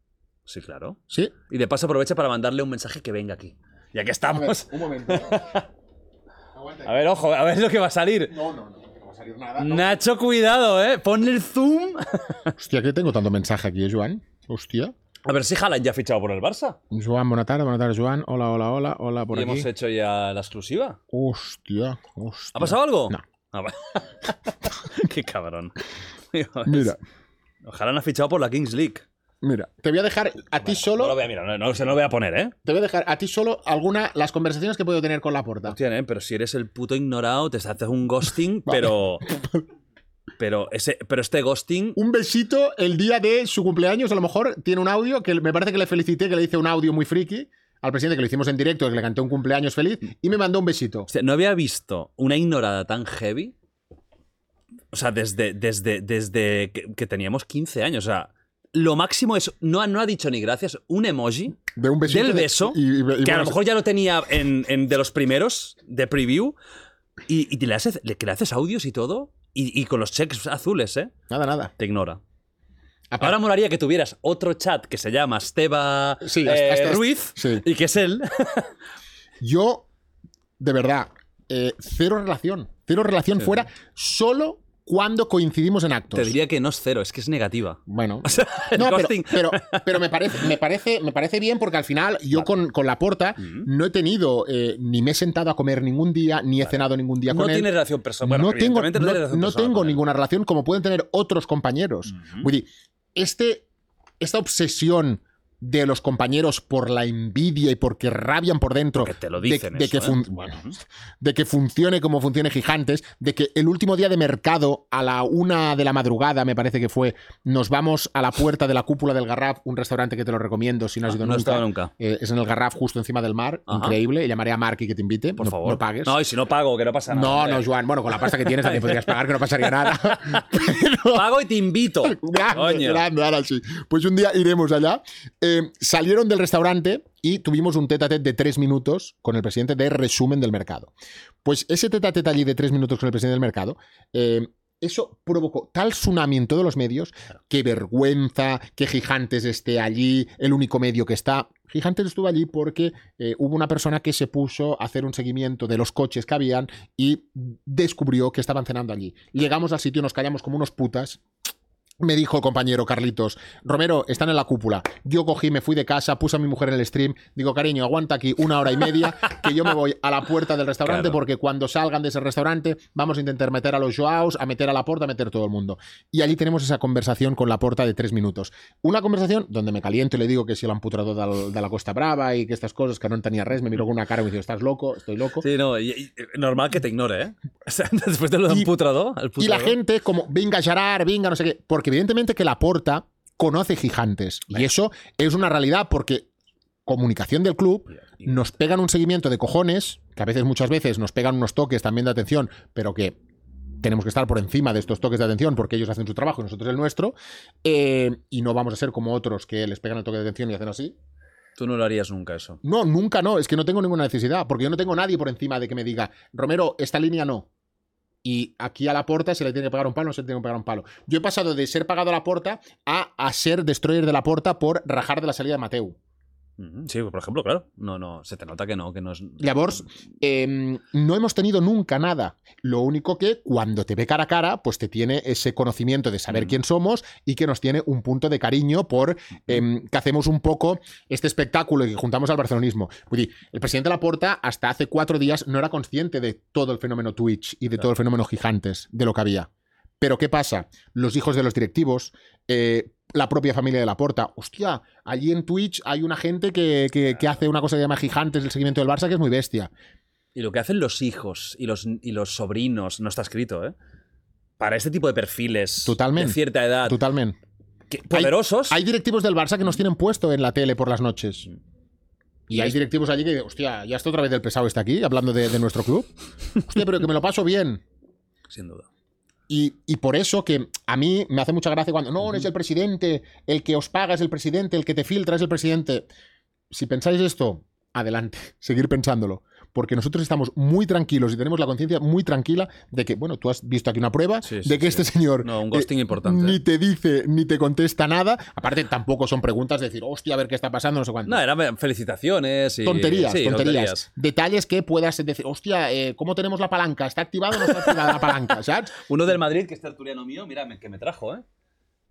Sí, claro. Sí. Y de paso aprovecha para mandarle un mensaje que venga aquí. Ya que estamos. un momento. Aguanta. A ver, ojo, a ver lo que va a salir. No, no, no. No va a salir nada. Nacho, cuidado, ¿eh? Ponle el zoom. Hostia, que tengo tanto mensaje aquí, eh, Joan. Hostia. A ver si Haaland ya ha fichado por el Barça. Joan, buena tarde, buena tarde, Joan. Hola, hola, hola, hola, por y aquí. hemos hecho ya la exclusiva. Hostia, hostia. ¿Ha pasado algo? No. Ah. Qué cabrón. Mira, Haaland ha fichado por la Kings League. mira. Te voy a dejar a ti No solo. lo voy a mirar, no, no, se lo voy a poner, ¿eh? Te voy a dejar a ti solo alguna las conversaciones que he podido tener con la porta. Hostia, ¿eh? Pero si eres el puto ignorado, te haces un ghosting, pero. Pero, ese, pero este ghosting. Un besito el día de su cumpleaños, a lo mejor tiene un audio que me parece que le felicité, que le hice un audio muy friki al presidente que lo hicimos en directo, que le canté un cumpleaños feliz y me mandó un besito. No había visto una ignorada tan heavy. O sea, desde, desde, desde que, que teníamos 15 años. O sea, lo máximo es. No, ha- no ha dicho ni gracias. Un emoji De un besito. del de- beso. y- y- y que a lo mejor ya lo tenía en, en de los primeros de preview. Y, le haces, le- que le haces audios y todo. Y con los checks azules, ¿eh? Nada, nada. Te ignora. Ahora molaría que tuvieras otro chat que se llama Esteba Sí, eh, hasta- hasta- Ruiz sí. y que es él. Yo, de verdad, eh, cero relación. Cero relación Sí. fuera solo cuando coincidimos en actos. Te diría que no es cero, es que es negativa. Bueno, O sea, No, pero, pero, pero me, parece, me, parece, me parece bien porque al final yo con, con la porta no he tenido, eh, ni me he sentado a comer ningún día, ni he cenado ningún día no con él. tiene relación personal. Bueno, no tengo, no, relación tengo ninguna relación como pueden tener otros compañeros. Este, esta obsesión de los compañeros por la envidia y porque rabian por dentro te lo de- dicen de, eso, que ¿eh? bueno, de que funcione como funcione Gigantes, de que el último día de mercado a la una de la madrugada, me parece que fue, nos vamos a la puerta de la cúpula del Garraf, un restaurante que te lo recomiendo si no has Ah, ido no he nunca. nunca. Eh, es en el Garraf, justo encima del mar, Ajá. increíble. Llamaré a Mark y que te invite. Por no, favor. no pagues. No, y si no pago, que no pasa nada. No, no, Joan. Bueno, con la pasta que tienes también podrías pagar, que no pasaría nada. Pero- Pago y te invito. Grande, ahora sí. Pues un día iremos allá. Eh, salieron del restaurante y tuvimos un tete a tete de tres minutos con el presidente de resumen del mercado. Pues ese tete a tete allí de tres minutos con el presidente del mercado, eh, eso provocó tal tsunami en todos los medios, qué vergüenza, que Gigantes esté allí, el único medio que está. Gigantes estuvo allí porque eh, hubo una persona que se puso a hacer un seguimiento de los coches que habían y descubrió que estaban cenando allí. Llegamos al sitio, nos callamos como unos putas. Me dijo el compañero Carlitos, Romero, están en la cúpula. Yo cogí, me fui de casa, puse a mi mujer en el stream. Digo, cariño, aguanta aquí una hora y media, que yo me voy a la puerta del restaurante, Claro. porque cuando salgan de ese restaurante vamos a intentar meter a los Joaos, a meter a la porta, a meter todo el mundo. Y allí tenemos esa conversación con la porta de tres minutos. Una conversación donde me caliento y le digo que si l'emputrador del, de la Costa Brava y que estas cosas, que no tenía res, me miró con una cara y me dice, ¿estás loco? Estoy loco. Sí, no, y- y- normal que te ignore, ¿eh? O sea, después de lo de Y- un putrado, el Y la gente como, venga, Gerard, venga, no sé qué. Porque evidentemente que la porta conoce gigantes. Y eso es una realidad porque comunicación del club nos pegan un seguimiento de cojones, que a veces, muchas veces, nos pegan unos toques también de atención, pero que tenemos que estar por encima de estos toques de atención porque ellos hacen su trabajo y nosotros el nuestro. eh, y no vamos a ser como otros que les pegan el toque de atención y hacen así. Tú no lo harías nunca eso. No, nunca no. Es que no tengo ninguna necesidad. Porque yo no tengo nadie por encima de que me diga, Romero, esta línea no. Y aquí a la porta se le tiene que pagar un palo, no se le tiene que pagar un palo. Yo he pasado de ser pagado a la porta a, a ser destroyer de la porta por rajar de la salida de Mateu. Sí, por ejemplo, claro. No, no, se te nota que no, que no es. Eh, no hemos tenido nunca nada. Lo único que cuando te ve cara a cara, pues te tiene ese conocimiento de saber Mm. quién somos y que nos tiene un punto de cariño por eh, que hacemos un poco este espectáculo y que juntamos al barcelonismo. El presidente Laporta hasta hace cuatro días no era consciente de todo el fenómeno Twitch y de todo el fenómeno Gigantes, de lo que había. Pero ¿qué pasa? Los hijos de los directivos, eh, la propia familia de Laporta. Hostia, allí en Twitch hay una gente que, que- que hace una cosa que se llama Gigantes, el seguimiento del Barça, que es muy bestia. Y lo que hacen los hijos y los, y los sobrinos, no está escrito, ¿eh? Para este tipo de perfiles Totalmente. de cierta edad, Totalmente. que- poderosos. Hay directivos del Barça que nos tienen puesto en la tele por las noches. Y hay directivos allí que, hostia, ya está otra vez el pesado está aquí, hablando de, de nuestro club. Hostia, pero que me lo paso bien. Sin duda. Y, y por eso que a mí me hace mucha gracia cuando, no, no es el presidente, el que os paga es el presidente, el que te filtra es el presidente. Si pensáis esto, adelante, seguir pensándolo. Porque nosotros estamos muy tranquilos y tenemos la conciencia muy tranquila de que, bueno, tú has visto aquí una prueba Sí, sí, de que sí. este señor No, un eh, importante. ni te dice ni te contesta nada. Aparte, tampoco son preguntas de decir, hostia, a ver qué está pasando, no sé cuánto. No, eran felicitaciones y. Tonterías, tonterías, Detalles que puedas decir, hostia, eh, ¿cómo tenemos la palanca? ¿Está activada o no está activada la palanca? ¿Sabes? Uno del Madrid, que es tertuliano mío, mira, me- que me trajo, ¿eh?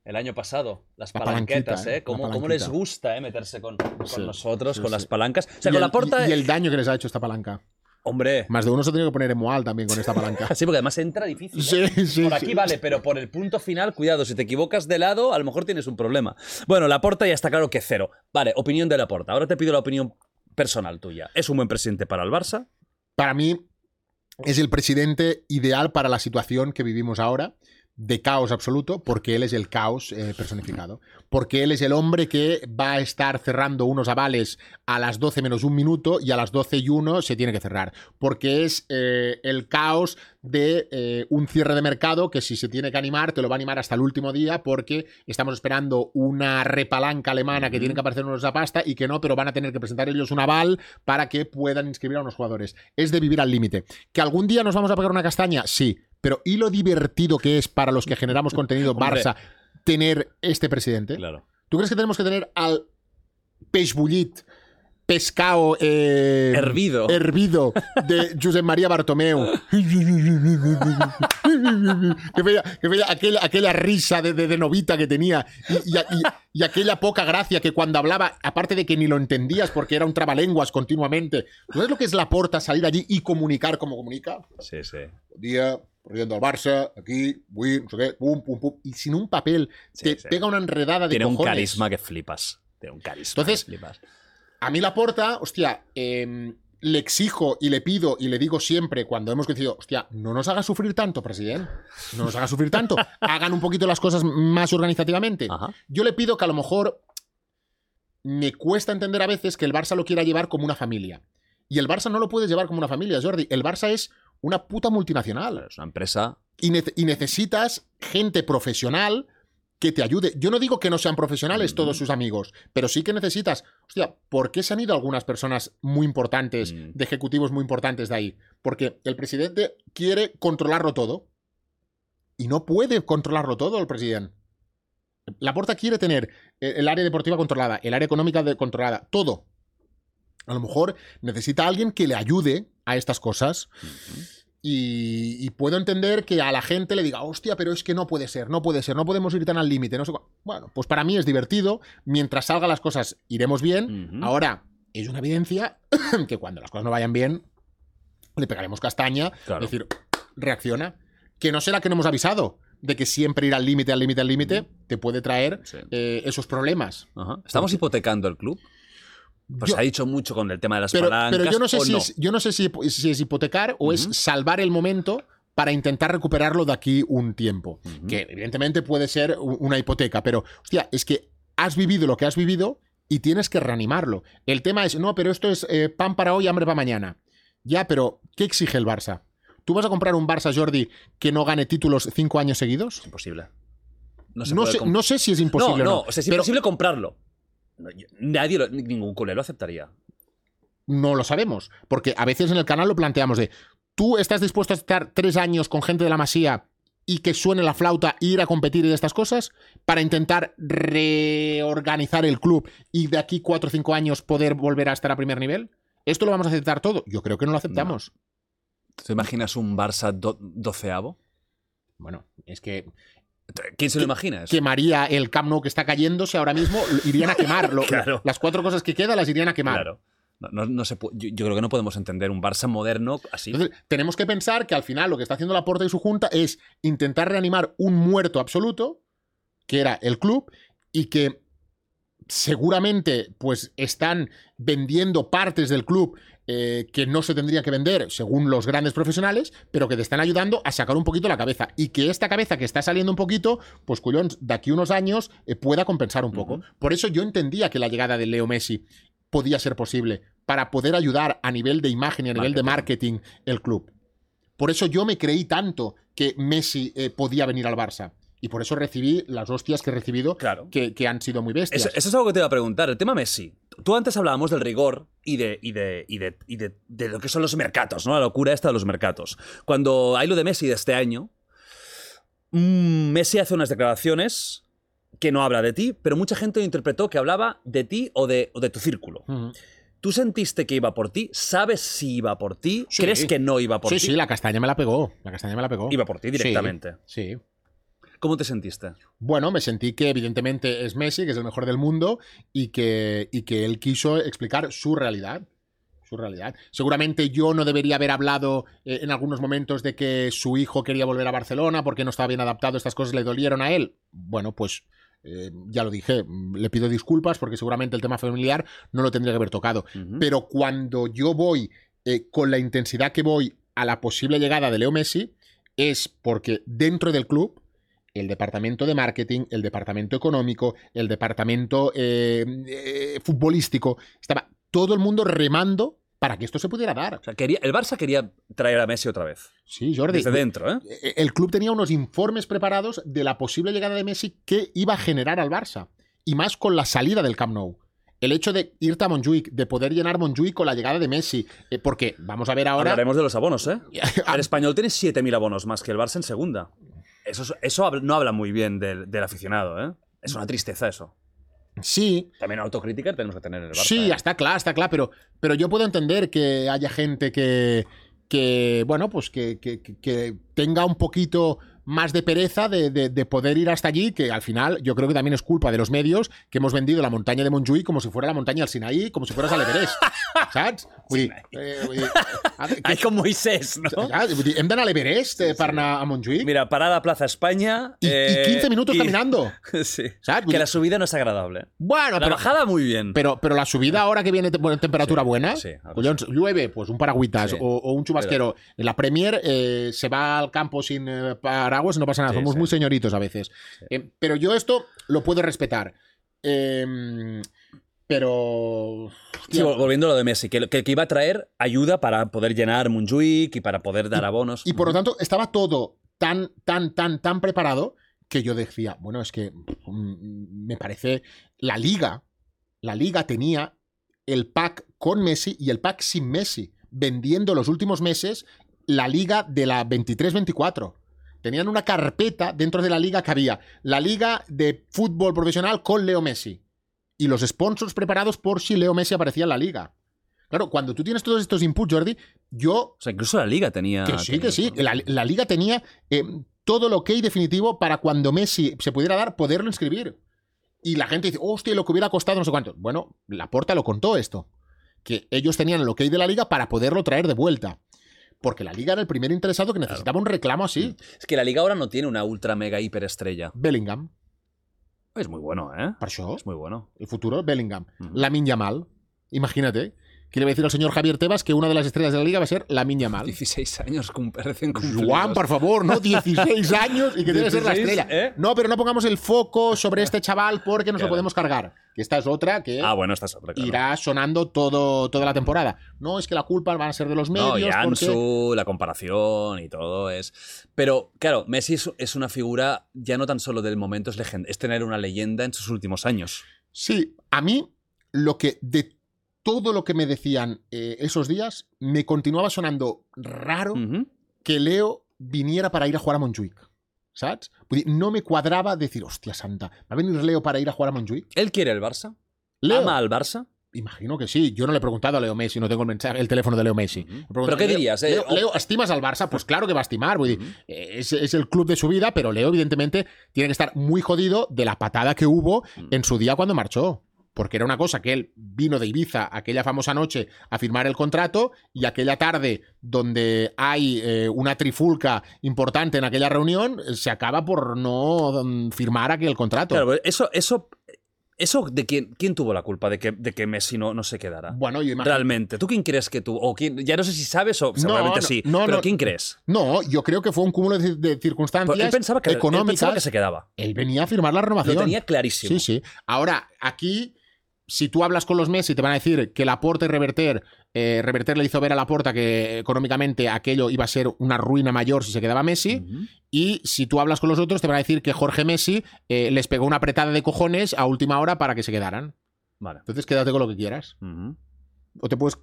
El año pasado. Las La palanquetas, ¿eh? ¿eh? ¿Cómo, les gusta, ¿eh? Meterse con, con Sí, nosotros, sí, con sí. las palancas. O sea, y, con el, la porta. y- y el daño que les ha hecho esta palanca. Hombre. Más de uno se ha tenido que poner emual también con esta palanca. Sí, porque además entra difícil. Sí, ¿eh? sí, Por aquí sí. vale, pero por el punto final, cuidado, si te equivocas de lado, a lo mejor tienes un problema. Bueno, la porta ya está claro que cero. Vale, opinión de la porta. Ahora te pido la opinión personal tuya. ¿Es un buen presidente para el Barça? Para mí es el presidente ideal para la situación que vivimos ahora de caos absoluto, porque él es el caos eh, personificado. Porque él es el hombre que va a estar cerrando unos avales a las 12 menos un minuto y a las 12 y 1 se tiene que cerrar. Porque es eh, el caos de eh, un cierre de mercado que si se tiene que animar, te lo va a animar hasta el último día porque estamos esperando una repalanca alemana que tiene que aparecer unos de pasta y que no, pero van a tener que presentar ellos un aval para que puedan inscribir a unos jugadores. Es de vivir al límite. ¿Que algún día nos vamos a pegar una castaña? Sí. Pero ¿y lo divertido que es para los que generamos contenido. Barça tener este presidente? Claro. ¿Tú crees que tenemos que tener al peix bullit, pescado eh, Hervido. hervido de Josep María Bartomeu? que veía, que veía aquella, aquella risa de, de- de novita que tenía y, y- y- y aquella poca gracia que cuando hablaba, aparte de que ni lo entendías porque era un trabalenguas continuamente. ¿Tú sabes lo que es la porta salir allí y comunicar como comunica? Sí, sí. Dia, president del Barça, aquí, avui, no sé què, pum, pum, pum. Y sin un papel, Sí, te sí. pega una enredada de Tiene un cojones. carisma que flipas. Tiene un carisma Entonces, que flipas. A mí la porta, hostia, em, le exijo y le pido y le digo siempre cuando hemos coincidido, hostia, no nos haga sufrir tanto, presidente. No nos haga sufrir tanto. Hagan un poquito las cosas más organizativamente. Ajá. Yo le pido que a lo mejor me cuesta entender a veces que el Barça lo quiera llevar como una familia. Y el Barça no lo puedes llevar como una familia, Jordi. El Barça es una puta multinacional. Es una empresa. Y, nece- y necesitas gente profesional que te ayude. Yo no digo que no sean profesionales Mm. todos sus amigos, pero sí que necesitas. Hostia, ¿por qué se han ido algunas personas muy importantes, Mm. de ejecutivos muy importantes de ahí? Porque el presidente quiere controlarlo todo. Y no puede controlarlo todo el presidente. La Porta quiere tener eh, el área deportiva controlada, el área económica controlada, todo. A lo mejor necesita alguien que le ayude a estas cosas. Y, y puedo entender que a la gente le diga, hostia, pero es que no puede ser, no puede ser, no podemos ir tan al límite. No sé cua-". Bueno, pues para mí es divertido. Mientras salgan las cosas, iremos bien. Ahora, es una evidencia que cuando las cosas no vayan bien, le pegaremos castaña. Claro. Es decir, reacciona. Que no será que no hemos avisado de que siempre ir al límite, al límite, al límite, te puede traer Sí. eh, esos problemas. ¿Estamos hipotecando el club? Pues Yo- ha dicho mucho con el tema de las pero, palancas. pero yo no sé ¿o si es, yo no sé si, si es hipotecar o es salvar el momento para intentar recuperarlo de aquí un tiempo. Que evidentemente puede ser una hipoteca, pero hostia, es que has vivido lo que has vivido y tienes que reanimarlo. El tema es, no, pero esto es eh, pan para hoy, hambre para mañana. Ya, pero ¿qué exige el Barça? ¿Tú vas a comprar un Barça Jordi que no gane títulos cinco años seguidos? Imposible. No, sé, no sé si es imposible. no, no, o sea, es pero imposible comprarlo. No, yo- Nadie, lo- ningún culé lo aceptaría. no lo sabemos. Porque a veces en el canal lo planteamos de, ¿tú estás dispuesto a estar tres años con gente de la masía y que suene la flauta e ir a competir y de estas cosas para intentar reorganizar el club y de aquí cuatro o cinco años poder volver a estar a primer nivel? ¿Esto lo vamos a aceptar todo? Yo creo que no lo aceptamos. ¿Te imaginas un Barça do- doceavo? Bueno, es que ¿Quién se lo imagina? eso? quemaría el Camp Nou que está cayéndose ahora mismo, irían a quemar. Lo- Claro. Las cuatro cosas que quedan las irían a quemar. Claro. No, no- no se yo, yo creo que no podemos entender un Barça moderno así. Entonces, tenemos que pensar que al final lo que está haciendo Laporta y su junta es intentar reanimar un muerto absoluto, que era el club, y que seguramente pues están vendiendo partes del club eh, que no se tendría que vender según los grandes profesionales, pero que te están ayudando a sacar un poquito la cabeza. Y que esta cabeza que está saliendo un poquito, pues cullón, de aquí unos años eh, pueda compensar un poco. Por eso yo entendía que la llegada de Leo Messi podía ser posible para poder ayudar a nivel de imagen y a nivel de marketing el club. Por eso yo me creí tanto que Messi eh, podía venir al Barça. Y por eso recibí las hostias que he recibido, Claro. que, que han sido muy bestias. Eso, eso es algo que te iba a preguntar. El tema Messi. Tú antes hablábamos del rigor y de, y de, y de, y de, de lo que son los mercados, ¿no? La locura esta de los mercados. Cuando hay lo de Messi de este año, mm, Messi hace unas declaraciones que no habla de ti, pero mucha gente interpretó que hablaba de ti o de, o de tu círculo. ¿Tú sentiste que iba por ti? ¿Sabes si iba por ti? Sí. ¿Crees que no iba por Sí, ti? sí, la castaña me la pegó. La castaña me la pegó. Iba por ti directamente. Sí. sí. ¿Cómo te sentiste? Bueno, me sentí que evidentemente es Messi, que es el mejor del mundo, y que, y que él quiso explicar su realidad. Su realidad. Seguramente yo no debería haber hablado eh, en algunos momentos de que su hijo quería volver a Barcelona porque no estaba bien adaptado, estas cosas le dolieron a él. Bueno, pues eh, ya lo dije, le pido disculpas porque seguramente el tema familiar no lo tendría que haber tocado. Pero cuando yo voy eh, con la intensidad que voy a la posible llegada de Leo Messi, es porque dentro del club, el departamento de marketing, el departamento económico, el departamento eh, eh, futbolístico, estaba todo el mundo remando para que esto se pudiera dar. O sea, quería, el Barça quería traer a Messi otra vez. Sí, Jordi. Desde dentro, ¿eh? Eh, El club tenía unos informes preparados de la posible llegada de Messi que iba a generar al Barça. Y más con la salida del Camp Nou. El hecho de irte a Montjuic, de poder llenar Montjuic con la llegada de Messi. eh, porque vamos a ver ahora. Hablaremos de los abonos, ¿eh? El español tiene 7.000 abonos más que el Barça en segunda. Eso, es- eso no habla muy bien del, del aficionado, ¿eh? Es una tristeza eso. Sí, También autocrítica tenemos que tener en el Barça. Sí, ¿eh? está claro, está claro, pero, pero yo puedo entender que haya gente que, que bueno, pues que- que- que tenga un poquito más de pereza de, de- de poder ir hasta allí, que al final yo creo que también es culpa de los medios que hemos vendido la montaña de Montjuïc como si fuera la montaña del Sinaí, como si fueras al Everest, ¿saps? Vull dir, eh, vull dir, que- Moisés, ¿no? saps? Vull dir, hem d'anar a l'Everest eh, per anar a Montjuïc Mira, parada Plaza España. y, y eh, 15 minutos y- caminando, sí. Vull Que la subida no es agradable. bueno, La pero, bajada muy bien. Pero, pero la subida ahora que viene te- temperatura Sí, buena, sí, collons, llueve, pues un paragüitas Sí. o, o un chubasquero. En la Premier eh, se va al campo sin eh, paraguas y no pasa nada. Sí, Somos sí. muy señoritos a veces. Eh, pero yo esto lo puedo respetar. Eh, pero. Sí, volviendo a lo de Messi, que, que, que iba a traer ayuda para poder llenar Montjuic y para poder dar abonos. y por lo tanto, estaba todo tan, tan, tan, tan preparado que yo decía, bueno, es que mm, me parece la liga, la liga tenía el pack con Messi y el pack sin Messi, vendiendo los últimos meses la liga de la 23-24. Tenían una carpeta dentro de la liga que había la liga de fútbol profesional con Leo Messi y los sponsors preparados por si Leo Messi aparecía en la liga. Claro, cuando tú tienes todos estos inputs, Jordi, yo O sea, incluso la liga tenía. que sí, tenía que sí. La, la liga tenía eh, todo lo que hay definitivo para cuando Messi se pudiera dar, poderlo inscribir. Y la gente dice, hostia, lo que hubiera costado no sé cuánto. Bueno, la porta lo contó esto. Que ellos tenían el ok de la liga para poderlo traer de vuelta. Porque la liga era el primer interesado que necesitaba un reclamo así. Es que la liga ahora no tiene una ultra mega hiper estrella. Bellingham, Es muy bueno, ¿eh? per això. Es muy bueno. El futuro, Bellingham. Ujú. Lamin Yamal, imagínate. A decir al señor Javier Tebas que una de las estrellas de la liga va a ser la Miña Mal. 16 años recién cumplidos. Juan, por favor, ¿no? 16 años y que debe ser la 16, estrella. ¿eh? No, pero no pongamos el foco sobre este chaval porque nos Claro. lo podemos cargar. Que esta es otra que Ah, bueno, esta es otra, claro. irá sonando todo, toda la temporada. No, es que la culpa van a ser de los medios. No, y porque- Ansu, la comparación y todo es. Pero, claro, Messi es, es una figura ya no tan solo del momento, es, legend- es tener una leyenda en sus últimos años. Sí, a mí lo que de todo lo que me decían eh, esos días me continuaba sonando raro que Leo viniera para ir a jugar a Montjuic. ¿Sabes? Dir, No me cuadraba decir, hostia santa, ¿va a venir Leo para ir a jugar a Montjuic? ¿Él quiere el Barça? Leo, ¿Ama al Barça? imagino que sí. Yo no le he preguntado a Leo Messi, no tengo el, mensaje, el teléfono de Leo Messi. ¿Pero qué "Leo- dirías, eh? Leo, Leo, ¿estimas al Barça? Pues claro que va a estimar. Ujú. eh, es, es el club de su vida, pero Leo, evidentemente, tiene que estar muy jodido de la patada que hubo Mm. en su día cuando marchó. Porque era una cosa que él vino de Ibiza aquella famosa noche a firmar el contrato y aquella tarde donde hay eh, una trifulca importante en aquella reunión se acaba por no mm, firmar aquel contrato. Claro, pero eso, eso, eso de quién, quién tuvo la culpa de que, de que Messi no, no se quedara. bueno, yo imagino. Realmente, ¿tú quién crees que tú? O quién, ya no sé si sabes o seguramente no, sí. no, pero. ¿quién crees? No, yo creo que fue un cúmulo de, de circunstancias Él pensaba que, él económicas. pensaba que se quedaba. Él venía a firmar la renovación. Lo tenía clarísimo. Sí, sí. Ahora, aquí, si tú hablas con los Messi, te van a decir que Laporta y Reverter, eh, Reverter le hizo ver a Laporta que económicamente aquello iba a ser una ruina mayor si se quedaba Messi. Y si tú hablas con los otros, te van a decir que Jorge Messi eh, les pegó una apretada de cojones a última hora para que se quedaran. Vale. Entonces, quédate con lo que quieras. O te puedes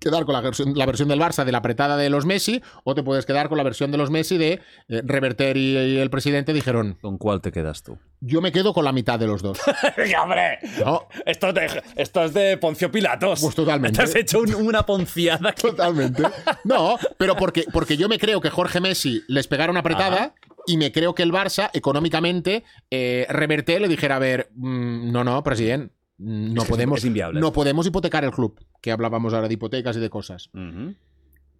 quedar con la versión, la versión del Barça de la apretada de los Messi, o te puedes quedar con la versión de los Messi de eh, Reverter y, y el presidente dijeron, ¿Con cuál te quedas tú? yo me quedo con la mitad de los dos. ¡Hombre! No, Esto, es de- esto es de Poncio Pilatos. Pues totalmente. Te has hecho un- una ponciada. que- Totalmente. No, pero porque, porque yo me creo que Jorge Messi les pegara una apretada y me creo que el Barça, económicamente, eh, Reverté le dijera, a ver, mm, no, no, presidente, no Es que podemos, es inviable. no podemos hipotecar el club, que hablábamos ahora de hipotecas y de cosas. Ujú.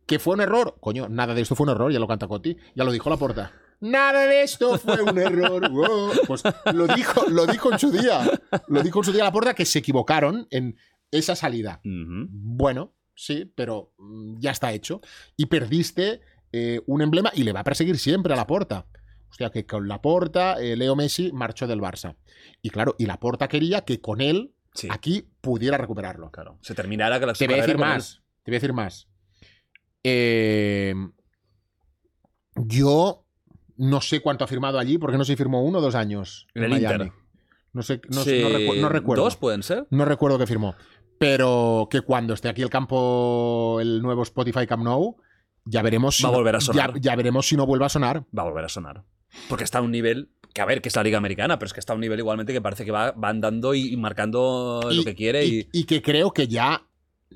¿Que fue un error? Coño, nada de esto fue un error, ya lo canta Coti, ya lo dijo la porta. Nada de esto fue un error. wow. Pues lo dijo, lo dijo en su día. Lo dijo en su día la porta que se equivocaron en esa salida. Bueno, sí, pero mm, ya está hecho. Y perdiste eh, un emblema y le va a perseguir siempre a la porta. Hostia, que con la porta Leo Messi marchó del Barça. Y claro, y la porta quería que con él Sí, aquí pudiera recuperarlo. claro. Se terminará que la Te voy a decir más. Te voy a decir más. Eh, yo no sé cuánto ha firmado allí, porque no sé si firmó uno o dos años. En el Miami. Inter. No sé, no, recu- recuerdo. ¿Dos pueden ser? No recuerdo que firmó. Pero que cuando esté aquí el campo, el nuevo Spotify Camp Nou, ya veremos si Va a no- volver a sonar. Ya, ya veremos si no vuelve a sonar. Va a volver a sonar. Porque está a un nivel. Que a ver, que es la Liga Americana, pero es que está a un nivel igualmente que parece que va, va andando y, y marcando lo que quiere. Y, y que creo que ya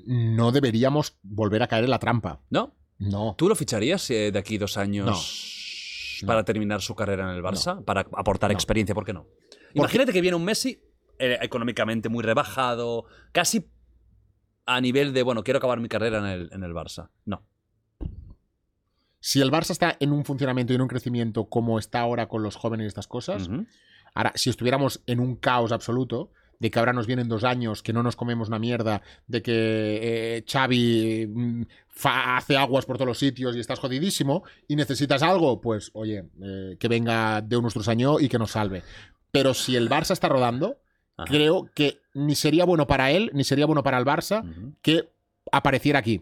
no deberíamos volver a caer en la trampa. ¿No? No. ¿Tú lo ficharías eh, de aquí dos años No. para terminar su carrera en el Barça? Para aportar experiencia, ¿por qué no? Imagínate que viene un Messi eh, económicamente muy rebajado, casi a nivel de, bueno, quiero acabar mi carrera en el, en el Barça. No. Si el Barça está en un funcionamiento y en un crecimiento como está ahora con los jóvenes y estas cosas. Ahora, si estuviéramos en un caos absoluto, de que ahora nos vienen dos años, que no nos comemos una mierda, de que eh, Xavi mm, fa- hace aguas por todos los sitios y estás jodidísimo, y necesitas algo, pues oye, eh, que venga de nuestro año y que nos salve. Pero si el Barça está rodando, Ajá. creo que ni sería bueno para él, ni sería bueno para el Barça que apareciera aquí.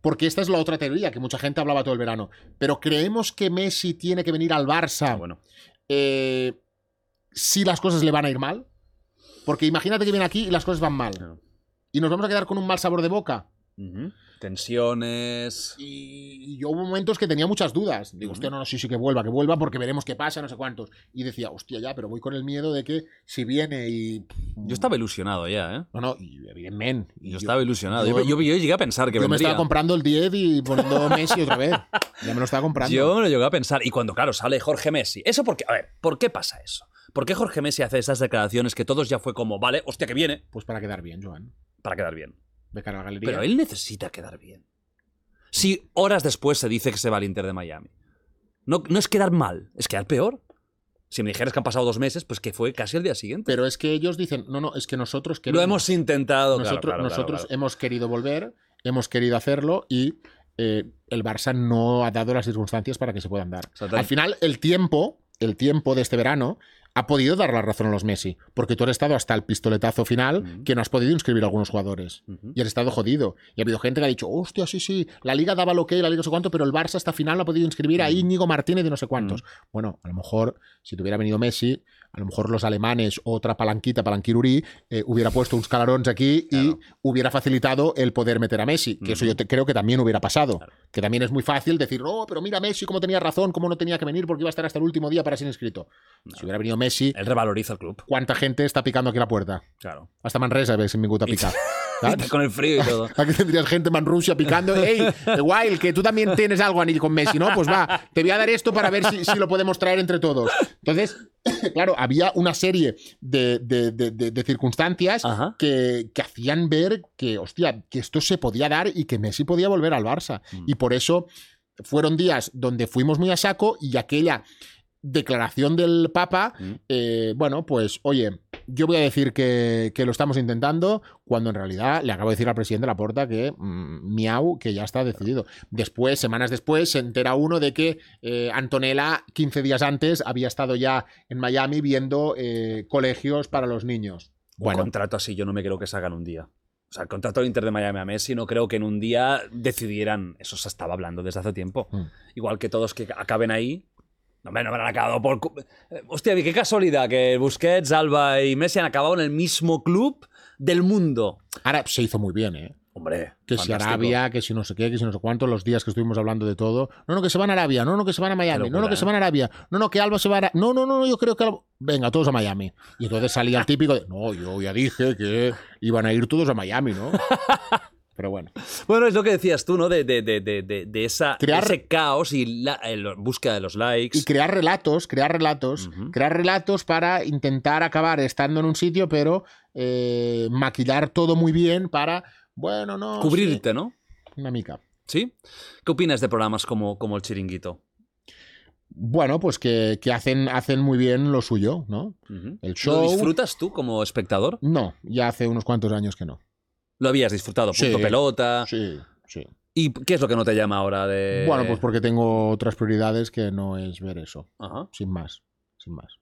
Porque esta es la otra teoría que mucha gente hablaba todo el verano. Pero creemos que Messi tiene que venir al Barça Ah, bueno. eh, si las cosas le van a ir mal. Porque imagínate que viene aquí y las cosas van mal. Claro. Y nos vamos a quedar con un mal sabor de boca. Tensiones. Y, y yo hubo momentos que tenía muchas dudas. Digo, hostia, no, no, sí, sí, que vuelva, que vuelva, porque veremos qué pasa, no sé cuántos. Y decía, hostia, ya, pero voy con el miedo de que si viene y. Yo estaba ilusionado ya, ¿eh? No, no, y evidentemente. Y Yo, estaba ilusionado. yo- Yo, yo- yo llegué a pensar que yo me estaba comprando el 10 y poniendo Messi otra vez. Ya me lo estaba comprando. Yo me lo llegué a pensar. Y cuando, claro, sale Jorge Messi. ¿Eso por qué? A ver, ¿por qué pasa eso? ¿Por qué Jorge Messi hace esas declaraciones que todos ya fue como, vale, hostia, que viene? Pues para quedar bien, Joan. Para quedar bien. De cara a la galería. Pero él necesita quedar bien. Si horas después se dice que se va al Inter de Miami. No, no es quedar mal, es quedar peor. Si me dijeras que han pasado dos meses, pues que fue casi el día siguiente. Pero es que ellos dicen, no, no, es que nosotros Lo queremos. hemos intentado. claro, nosotros claro, claro, nosotros claro. hemos querido volver, hemos querido hacerlo y eh, el Barça no ha dado las circunstancias para que se puedan dar. Al final, el tiempo, el tiempo de este verano ha podido dar la razón a los Messi, porque tú has estado hasta el pistoletazo final que no has podido inscribir a algunos jugadores. Y has estado jodido. Y ha habido gente que ha dicho, hostia, sí, sí, la liga daba lo que, la liga no sé cuánto, pero el Barça hasta final no ha podido inscribir a. Íñigo Martínez y no sé cuántos. Bueno, a lo mejor, si te hubiera venido Messi, a lo mejor los alemanes, otra palanquita, palanquirurí, eh, hubiera puesto uns calarons aquí y hubiera facilitado el poder meter a Messi. Que eso yo te- creo que también hubiera pasado. Claro. Que también es muy fácil decir, no, pero mira Messi cómo tenía razón, cómo no tenía que venir porque iba a estar hasta el último día para ser inscrito. Si hubiera venido Messi, Él revaloriza el club. ¿cuánta gente está picando aquí la puerta? Claro. Hasta Manresa ves en a picar. Con el frío y todo. Aquí tendrías gente en Manrusia picando. ¡Ey, Wild, que tú también tienes algo anillo con Messi, ¿no? Pues va, te voy a dar esto para ver si, si lo podemos traer entre todos. Entonces, claro, había una serie de, de- de- circunstancias que, que hacían ver que, hostia, que esto se podía dar y que Messi podía volver al Barça. Mm. Y por eso fueron días donde fuimos muy a saco y aquella declaración del Papa, Mm. eh, bueno, pues oye, yo voy a decir que, que lo estamos intentando, cuando en realidad le acabo de decir al presidente Laporta que mm, miau, que ya está decidido. Después, semanas después, se entera uno de que eh, Antonella, 15 días antes, había estado ya en Miami viendo eh, colegios para los niños. Un Bueno, contrato así yo no me creo que se haga en un día. O sea, el contrato del Inter de Miami a Messi no creo que en un día decidieran. Eso se estaba hablando desde hace tiempo. Mm. Igual que todos que acaben ahí. No, hombre, no habrán acabado por... cu- Eh, Hostia, qué casualidad que Busquets, Alba y Messi han acabado en el mismo club del mundo. ahora se hizo muy bien, ¿eh? Hombre, Que si fantástico. Arabia, que si no sé qué, que si no sé cuánto, los días que estuvimos hablando de todo. No, no, que se van a Arabia, no, no, que se van a Miami, no, no, locura, que se ¿eh? van a Arabia, no, no, que Alba se va a... Ara- No, no, no, yo creo que... Alba- Venga, todos a Miami. Y entonces salía el típico de, no, yo ya dije que iban a ir todos a Miami, ¿no? Pero bueno. Bueno, es lo que decías tú, ¿no? De, de, de, de, de- esa, Crear- ese caos y la el- búsqueda de los likes. Y crear relatos, crear relatos, crear relatos para intentar acabar estando en un sitio, pero eh, maquillar todo muy bien para, bueno, no... Cubrirte, ¿no? una mica. ¿Sí? ¿Qué opinas de programas como, como El Chiringuito? Bueno, pues que, que hacen, hacen muy bien lo suyo, ¿no? El ¿Lo show... disfrutas tú como espectador? No, ya hace unos cuantos años que no. ¿Lo habías disfrutado? Sí. Punto pelota. Sí, sí. ¿Y qué es lo que no te llama ahora de...? Bueno, pues porque tengo otras prioridades que no es ver eso. Ajá. Sin más. Sin más.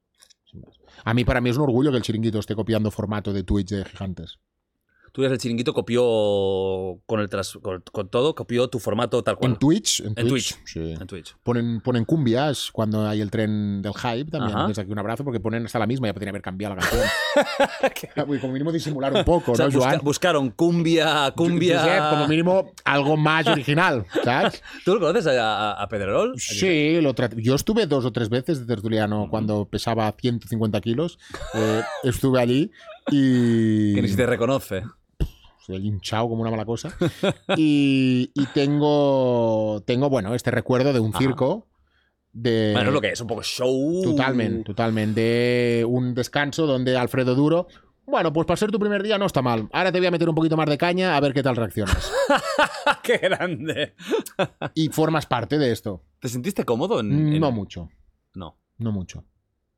Sin más. A mí, para mí es un orgullo que el chiringuito esté copiando formato de Twitch de gigantes. Tú eres el chiringuito, copió con, el tras- con, con todo, copió tu formato tal cual. En Twitch, en En Twitch, Twitch. sí. En Twitch. Ponen, ponen cumbias cuando hay el tren del hype también. Desde aquí un abrazo porque ponen hasta la misma, ya podrían haber cambiado la canción. Uy, como mínimo disimular un poco, O sea, ¿no, busca- Joan? buscaron cumbia, cumbia... Josep, como mínimo algo más original, ¿sabes? ¿Tú lo conoces a, a- a Pedrerol? Sí, lo yo estuve dos o tres veces de tertuliano cuando pesaba 150 kilos. Eh, estuve allí y. Que ni si te reconoce. Estoy hinchado como una mala cosa. Y, y tengo, tengo, bueno, este recuerdo de un Ajá. circo. De, Bueno, es lo que es, un poco show. Totalmente, totalmente. De un descanso donde Alfredo Duro. Bueno, pues para ser tu primer día no está mal. Ahora te voy a meter un poquito más de caña a ver qué tal reaccionas. ¡Qué grande! Y formas parte de esto. ¿Te sentiste cómodo? En, en- No mucho. No. No mucho.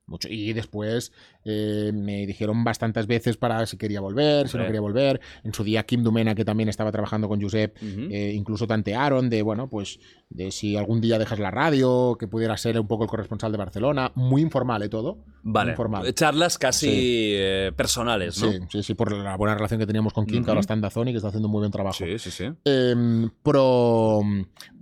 Mucho. Y después eh, me dijeron bastantes veces para si quería volver, si no quería volver. En su día Kim Dumena, que también estaba trabajando con Josep, eh, incluso tantearon de, bueno, pues de si algún día dejas la radio, que pudiera ser un poco el corresponsal de Barcelona. Muy informal, ¿eh? Todo. Vale. informal. Charlas casi Sí. eh, personales, ¿no? Sí, sí, sí, por la buena relación que teníamos con Kim, Ujú. que ahora está en Dazón y que está haciendo un muy buen trabajo. sí, sí. sí. Em, pero,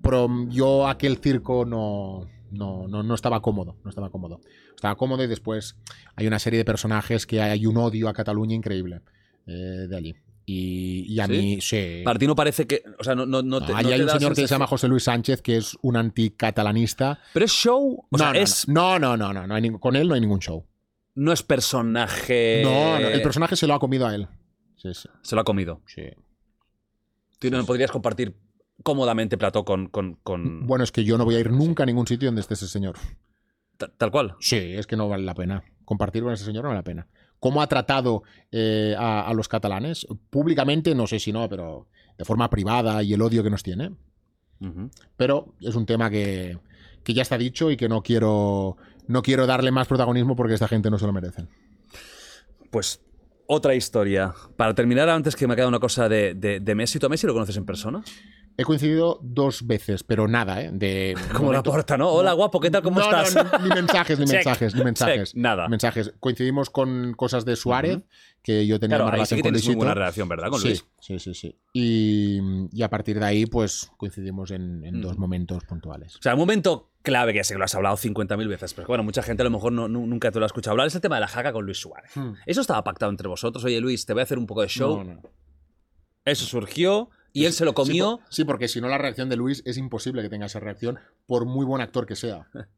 pero yo aquel circo no, no, no, no estaba cómodo, no estaba cómodo. Estaba cómodo y después hay una serie de personajes que hay un odio a Cataluña increíble eh, de allí. Y, y a ¿Sí? mí, sí. Para ti no parece que. O sea, no, no, no te. No, no hay te un señor que se llama José Luis Sánchez, que es un anticatalanista. Pero es show. O no, sea, es, no, no, no, no, no hay con él no hay ningún show. no es personaje. No, no, el personaje se lo ha comido a él. Sí, Se lo ha comido. sí. Tú no podrías compartir cómodamente plató con. con, con- Bueno, es que yo no voy a ir nunca a ningún sitio donde esté ese señor. ta- tal cual. Sí, es que no vale la pena. Compartir con ese señor no vale la pena. ¿Cómo ha tratado eh, a, a los catalanes? Públicamente, no sé si no, pero de forma privada y el odio que nos tiene. Pero es un tema que, que ya está dicho y que no quiero no quiero darle más protagonismo porque esta gente no se lo merecen. Pues otra historia. Para terminar, antes que me queda una cosa de, de, de Messi, ¿tú a Messi lo conoces en persona? He coincidido dos veces, pero nada, ¿eh? De Como la porta, ¿no? Hola, guapo, ¿qué tal? ¿Cómo No, estás? no, ni mensajes, ni Check, mensajes, ni mensajes. check, nada. Mensajes. Coincidimos con cosas de Suárez, que yo tenía Claro, sí relación que con muy buena relación, ¿verdad? Con sí, Luis. sí, sí, sí. Y, y a partir de ahí, pues coincidimos en, en dos momentos puntuales. O sea, un momento clave que ya sé que lo has hablado 50.000 veces, pero bueno, mucha gente a lo mejor no, nu- nunca te lo ha escuchado hablar, es el tema de la jaca con Luis Suárez. Hmm. Eso estaba pactado entre vosotros. Oye, Luis, te voy a hacer un poco de show. No, no. Eso surgió y él se lo comió. Sí, porque si no la reacción de Luis es imposible que tenga esa reacción por muy buen actor que sea.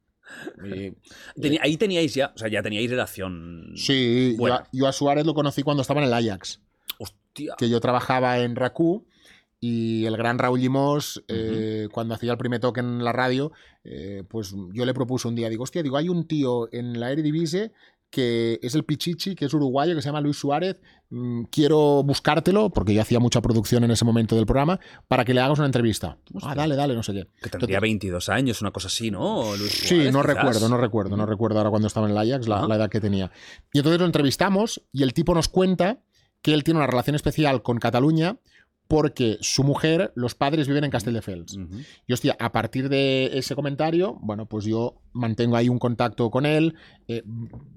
Y- Tenía- ahí teníais ya, o sea, ya teníais relación. sí, yo a, yo a Suárez lo conocí cuando estaba en el Ajax, Hostia. que yo trabajaba en Raku y el gran Raúl Limos, eh, cuando hacía el primer toque en la radio, eh, pues yo le propuse un día, digo, hostia, digo, hay un tío en la Eredivisie que es el Pichichi, que es uruguayo, que se llama Luis Suárez, mm, quiero buscártelo, porque yo hacía mucha producción en ese momento del programa, para que le hagas una entrevista. Ah, dale, dale, no sé qué. Que tendría 22 años, una cosa así, ¿no? Luis Sí, no quizás. recuerdo, no recuerdo, no recuerdo ahora cuando estaba en el Ajax la, la edad que tenía. Y entonces lo entrevistamos y el tipo nos cuenta que él tiene una relación especial con Cataluña porque su mujer, los padres viven en Castelldefels. Ujú. Y hostia, a partir de ese comentario, bueno, pues yo mantengo ahí un contacto con él. eh,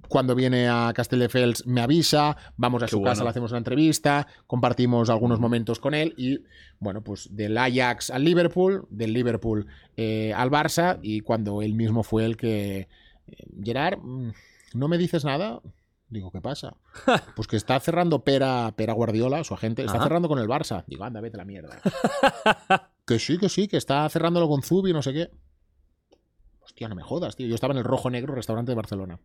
cuando viene a Castelldefels me avisa, vamos a Qué su casa, le hacemos una entrevista, compartimos algunos momentos con él y, bueno, pues del Ajax al Liverpool, del Liverpool eh, al Barça y cuando él mismo fue el que... eh, Gerard, mm, ¿no me dices nada? Digo, ¿qué pasa? Pues que está cerrando Pera, Pera Guardiola, su agente, está Ajá. cerrando con el Barça. Digo, anda, vete a la mierda. Que sí, que sí, que está cerrándolo con Zubi, no sé qué. Hostia, no me jodas, tío. Yo estaba en el Rojo Negro, restaurante de Barcelona.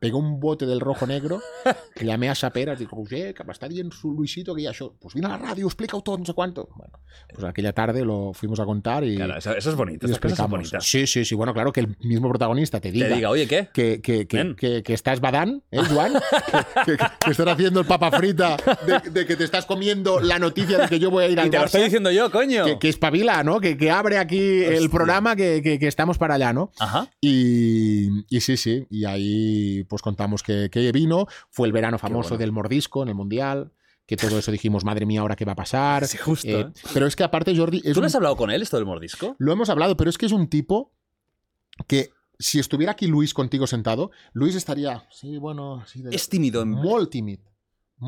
Pegué un bote del Rojo Negro, que llamé a Saperas, digo, oye, que està dient su Luisito que ya yo. Pues vine a la radio, explica todo, no sé cuánto. Bueno, pues aquella tarde lo fuimos a contar y, Claro, eso, eso es bonito. y Estas cosas son bonitas. Sí, sí, sí. Bueno, claro que el mismo protagonista te diga, Te diga, oye, ¿qué? que, que, que, que- que estás badán, ¿eh, Juan? que, estás haciendo el papa frita, de, de que te estás comiendo la noticia de que yo voy a ir al Y te lo Barça. estoy diciendo yo, coño. que, espabila, ¿no? Que, que abre aquí el programa, que, que- que estamos para allá, ¿no? Ajá. Y, y sí, sí, y ahí pues contamos que, que vino, fue el verano famoso bueno. del mordisco en el Mundial, que todo eso dijimos, madre mía, ahora qué va a pasar. Sí, justo. Eh, ¿eh? pero es que aparte Jordi... Es ¿Tú no has hablado con él esto del mordisco? Lo hemos hablado, pero es que es un tipo que si estuviera aquí Luis contigo sentado, Luis estaría, sí, bueno, sí, de- Es tímido. en- molt tímid. Molt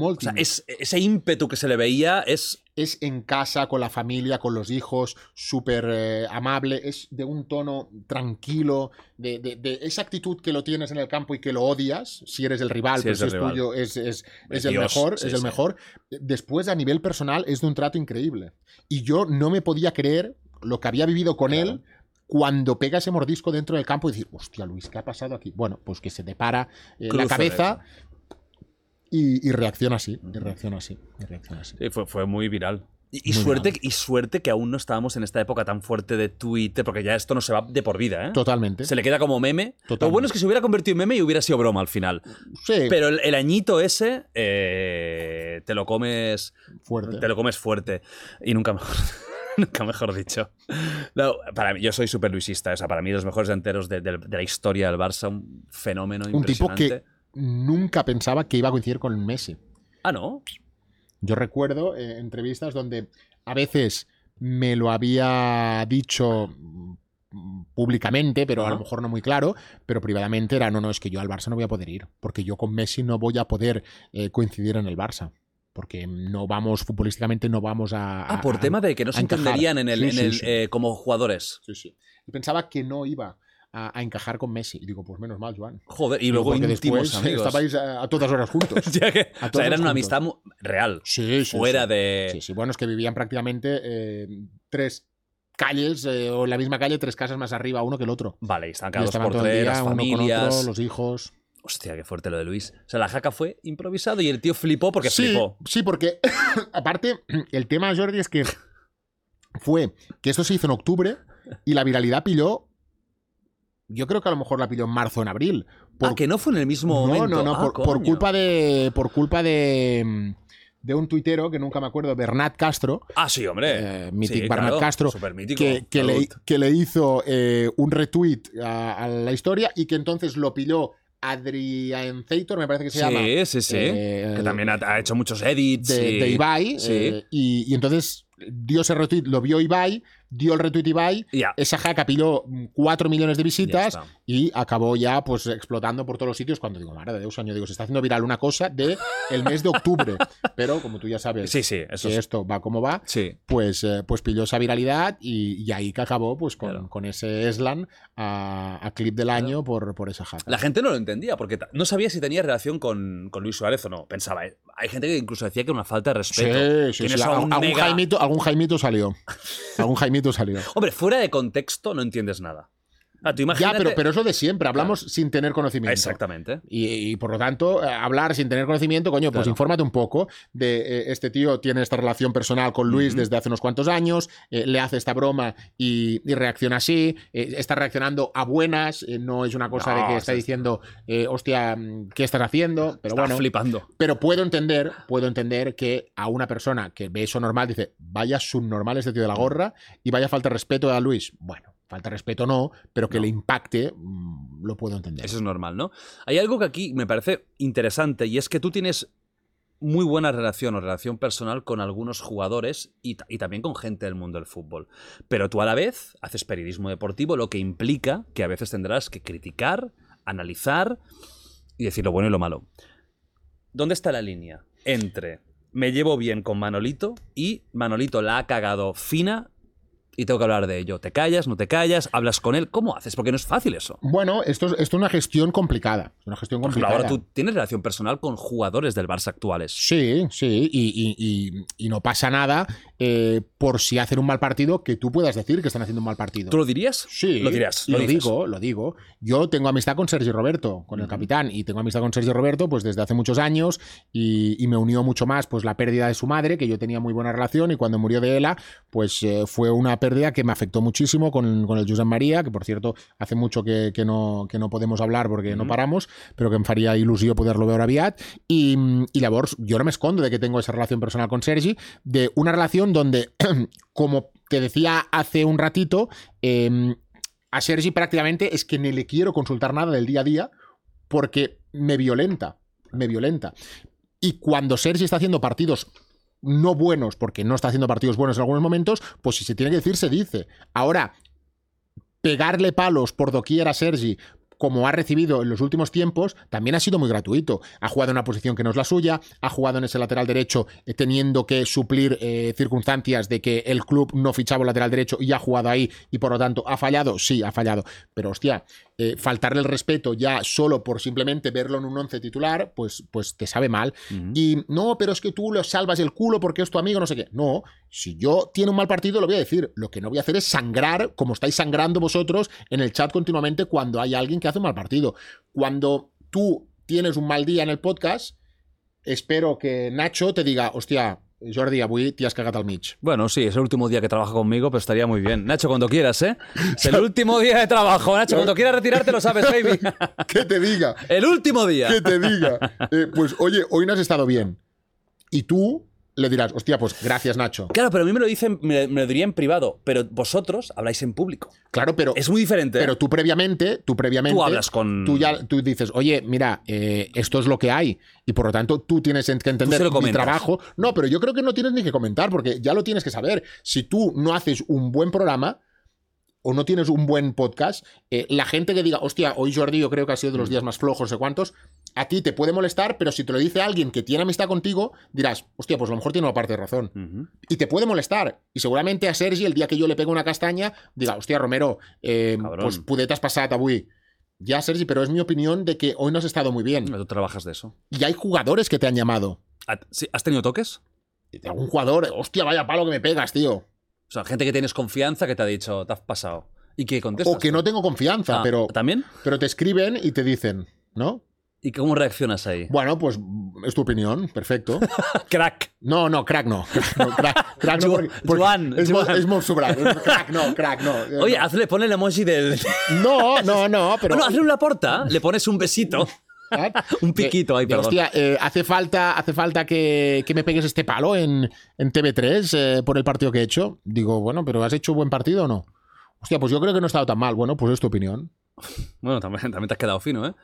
O sea, tímid. es, ese ímpetu que se le veía es. es en casa, con la familia, con los hijos, súper eh, amable, es de un tono tranquilo, de, de- de esa actitud que lo tienes en el campo y que lo odias, si eres el rival, Si pero eres si el es tuyo, es, es- es Es el Dios, mejor, sí, es el sí. mejor. Después, a nivel personal, es de un trato increíble. Y yo no me podía creer lo que había vivido con Claro. él cuando pega ese mordisco dentro del campo y decir, hostia, Luis, ¿qué ha pasado aquí? Bueno, pues que se te para eh, la cabeza y, y reacciona así, y reacciona así, y reacciona así. Sí, fue, fue muy viral. Y, Muy suerte, y suerte que aún no estábamos en esta época tan fuerte de Twitter, porque ya esto no se va de por vida, ¿eh? Totalmente. Se le queda como meme. Lo Totalmente. bueno es que se hubiera convertido en meme y hubiera sido broma al final. Sí, Pero el, el añito ese eh, te lo comes fuerte. te lo comes fuerte. Y nunca mejor, nunca mejor dicho. No, para mí, yo soy súper luisista. O sea, para mí los mejores delanteros de, de- de la historia del Barça, un fenómeno Un tipo impresionante. que nunca pensaba que iba a coincidir con Messi. Ah, ¿no? Yo recuerdo eh, entrevistas donde a veces me lo había dicho mm, públicamente, pero a lo mejor no muy claro, pero privadamente era, no, no, es que yo al Barça no voy a poder ir, porque yo con Messi no voy a poder eh, coincidir en el Barça. Porque no vamos, futbolísticamente no vamos a... Ah, por a- tema de que no se entenderían en el, Sí, en sí, el, sí. eh, como jugadores. Sí, sí. Y pensaba que no iba a, a encajar con Messi. Y digo, pues menos mal, Joan. Joder, y luego porque íntimos después amigos. estabais a, a todas horas juntos. Ya que- a o sea, era una amistad real. Sí, sí, fuera sí. de. Sí, sí, bueno, es que vivían prácticamente eh, tres calles, eh, o en la misma calle, tres casas más arriba, uno que el otro. Vale, y estaban Y cada por tres, día, las uno con familias. otro, los hijos. Hostia, qué fuerte lo de Luis. O sea, la jaca fue improvisado y el tío flipó porque sí, flipó. sí, porque aparte, el tema, Jordi, es que fue que esto se hizo en octubre y la viralidad pilló. Yo creo que a lo mejor la pilló en marzo o en abril. Por- Ah, que no fue en el mismo no, momento. no, no, Ah, por, por culpa de. Por culpa de. de un tuitero que nunca me acuerdo, Bernat Castro. Ah, sí, hombre. Eh, mítico Sí, Bernat claro, Castro, supermítico. que, que le, que le hizo eh, un retweet a, a la historia y que entonces lo pilló Adrian Zeitor, me parece que se llama. Sí, sí, sí. eh, que también ha, ha hecho muchos edits. de, de Ibai. Sí. eh, y, y entonces dio ese retweet, lo vio Ibai, dio el retweet Ibai. Y ya. Esa jaca pilló 4 millones de visitas y acabó ya pues explotando por todos los sitios cuando digo, madre de Dios, año, digo, se está haciendo viral una cosa de el mes de octubre. Pero como tú ya sabes Sí, sí, eso que es. esto va como va, Sí. pues, eh, pues pilló esa viralidad y, y ahí que acabó pues con, Claro. con ese Eslan a, a clip del año por, por esa jaca. La gente no lo entendía porque no sabía si tenía relación con, con Luis Suárez o no. Pensaba, eh, hay gente que incluso decía que era una falta de Sí, respeto. sí, sí, un algún, Jaimito, algún Jaimito salió. algún Jaimito Hombre, fuera de contexto no entiendes nada. Ah, tú Ya, pero, pero eso de siempre, hablamos sin tener conocimiento. Exactamente. Y, y, por lo tanto, eh, hablar sin tener conocimiento, coño, pues infórmate un poco de eh, este tío tiene esta relación personal con Luis desde hace unos cuantos años, eh, le hace esta broma y, y reacciona así, eh, está reaccionando a buenas, no es una cosa No, de que está sí, diciendo, hostia, mm, ¿qué estás haciendo? Pero Está bueno, flipando. pero puedo entender, puedo entender que a una persona que ve eso normal dice, vaya subnormal este tío de la gorra y vaya falta de respeto a Luis. Bueno, falta respeto no, pero que No. le impacte, mm, lo puedo entender. Eso es normal, ¿no? Hay algo que aquí me parece interesante y es que tú tienes muy buena relación o relación personal con algunos jugadores y, y también con gente del mundo del fútbol. Pero tú a la vez haces periodismo deportivo, lo que implica que a veces tendrás que criticar, analizar y decir lo bueno y lo malo. ¿Dónde está la línea entre me llevo bien con Manolito y Manolito la ha cagado fina y tengo que hablar de ello? ¿Te callas, no te callas? ¿Hablas con él? ¿Cómo haces? Porque no es fácil eso. Bueno, esto es, esto es una gestión complicada. Es una gestión ejemplo, complicada. ahora tú tienes relación personal con jugadores del Barça actuales. Sí, sí, y, y- y- y no pasa nada eh, por si hacen un mal partido que tú puedas decir que están haciendo un mal partido. ¿Tú lo dirías? Sí, Lo dirás. y Lo, digo, lo digo. Yo tengo amistad con Sergio Roberto, con el capitán, y tengo amistad con Sergio Roberto pues desde hace muchos años y, y me unió mucho más pues la pérdida de su madre, que yo tenía muy buena relación, y cuando murió de Ela, pues eh, fue una pérdida que me afectó muchísimo con, con el Josep María, que por cierto hace mucho que, que no, que no podemos hablar porque no paramos, pero que em faria il·lusió poder-lo veure aviat. I, I llavors jo no me escondo de que tengo esa relación personal con Sergi, de una relación donde, como te decía hace un ratito, eh, a Sergi prácticamente es que ni le quiero consultar nada del día a día porque me violenta, me violenta. Y cuando Sergi está haciendo partidos no buenos, porque no está haciendo partidos buenos en algunos momentos, pues si se tiene que decir, se dice. Ahora, pegarle palos por doquier a Sergi como ha recibido en los últimos tiempos, también ha sido muy gratuito. Ha jugado en una posición que no es la suya, ha jugado en ese lateral derecho eh, teniendo que suplir eh, circunstancias de que el club no fichaba un lateral derecho y ha jugado ahí y por lo tanto ha fallado. Sí, ha fallado. Pero hostia, eh, faltarle el respeto ya solo por simplemente verlo en un once titular, pues, pues te sabe mal. Y no, pero es que tú le salvas el culo porque es tu amigo, no sé qué. No, si yo tiene un mal partido, lo voy a decir. Lo que no voy a hacer es sangrar, como estáis sangrando vosotros en el chat continuamente cuando hay alguien que hace un mal partido. Cuando tú tienes un mal día en el podcast, espero que Nacho te diga, hostia, Jordi, avui t'hi has cagat al mig. Bueno, sí, es el último día que trabaja conmigo, pero estaría muy bien. Nacho, cuando quieras, ¿eh? Es el último día de trabajo. Nacho, cuando quieras retirarte lo sabes, baby. Que te diga, El último día. que te diga. Eh, pues oye, hoy no has estado bien. Y tú le dirás, hostia, pues gracias Nacho. Claro, pero a mí me lo dicen, me, me lo diría en privado, pero vosotros habláis en público. Claro, pero... Es muy diferente. ¿eh? Pero tú previamente, tú previamente. Tú hablas con- Tú ya tú dices, oye, mira, eh, esto es lo que hay. Y por lo tanto, tú tienes que entender mi trabajo. No, pero yo creo que no tienes ni que comentar, porque ya lo tienes que saber. Si tú no haces un buen programa o no tienes un buen podcast, eh, la gente que diga, hostia, hoy Jordi yo creo que ha sido de Mm. los días más flojos, no sé cuántos, a ti te puede molestar, pero si te lo dice alguien que tiene amistad contigo, dirás, hostia, pues a lo mejor tiene una parte de razón y te puede molestar. Y seguramente a Sergi, el día que yo le pego una castaña, diga, hostia, Romero, eh, pues pudetas passat avui. Ya, Sergi, pero es mi opinión de que hoy no has estado muy bien. Tú trabajas de eso. Y hay jugadores que te han llamado. ¿Ha- sí, ¿Has tenido toques? De algún jugador, hostia, vaya palo que me pegas, tío. O sea, gente que tienes confianza que te ha dicho, te has pasado. ¿Y que contestas? O que no tengo confianza, Ah, pero, ¿También? pero te escriben y te dicen, ¿no? ¿Y cómo reaccionas ahí? Bueno, pues es tu opinión, perfecto. Crack. No, no, crack no. Crack no, crack, crack no porque- porque Joan, es, mo- Joan. es sobrat. Crack no, crack no. Oye, hazle, ponle el emoji del... No, no, no, pero... Bueno, hazle una porta, le pones un besito. Un piquito ahí, De, perdón. Hostia, eh, hace falta, hace falta que, que me pegues este palo en, en TV3 eh, por el partido que he hecho. Digo, bueno, pero ¿has hecho buen partido o no? Hostia, pues yo creo que no he estado tan mal. Bueno, pues es tu opinión. Bueno, también, también te has quedado fino, ¿eh?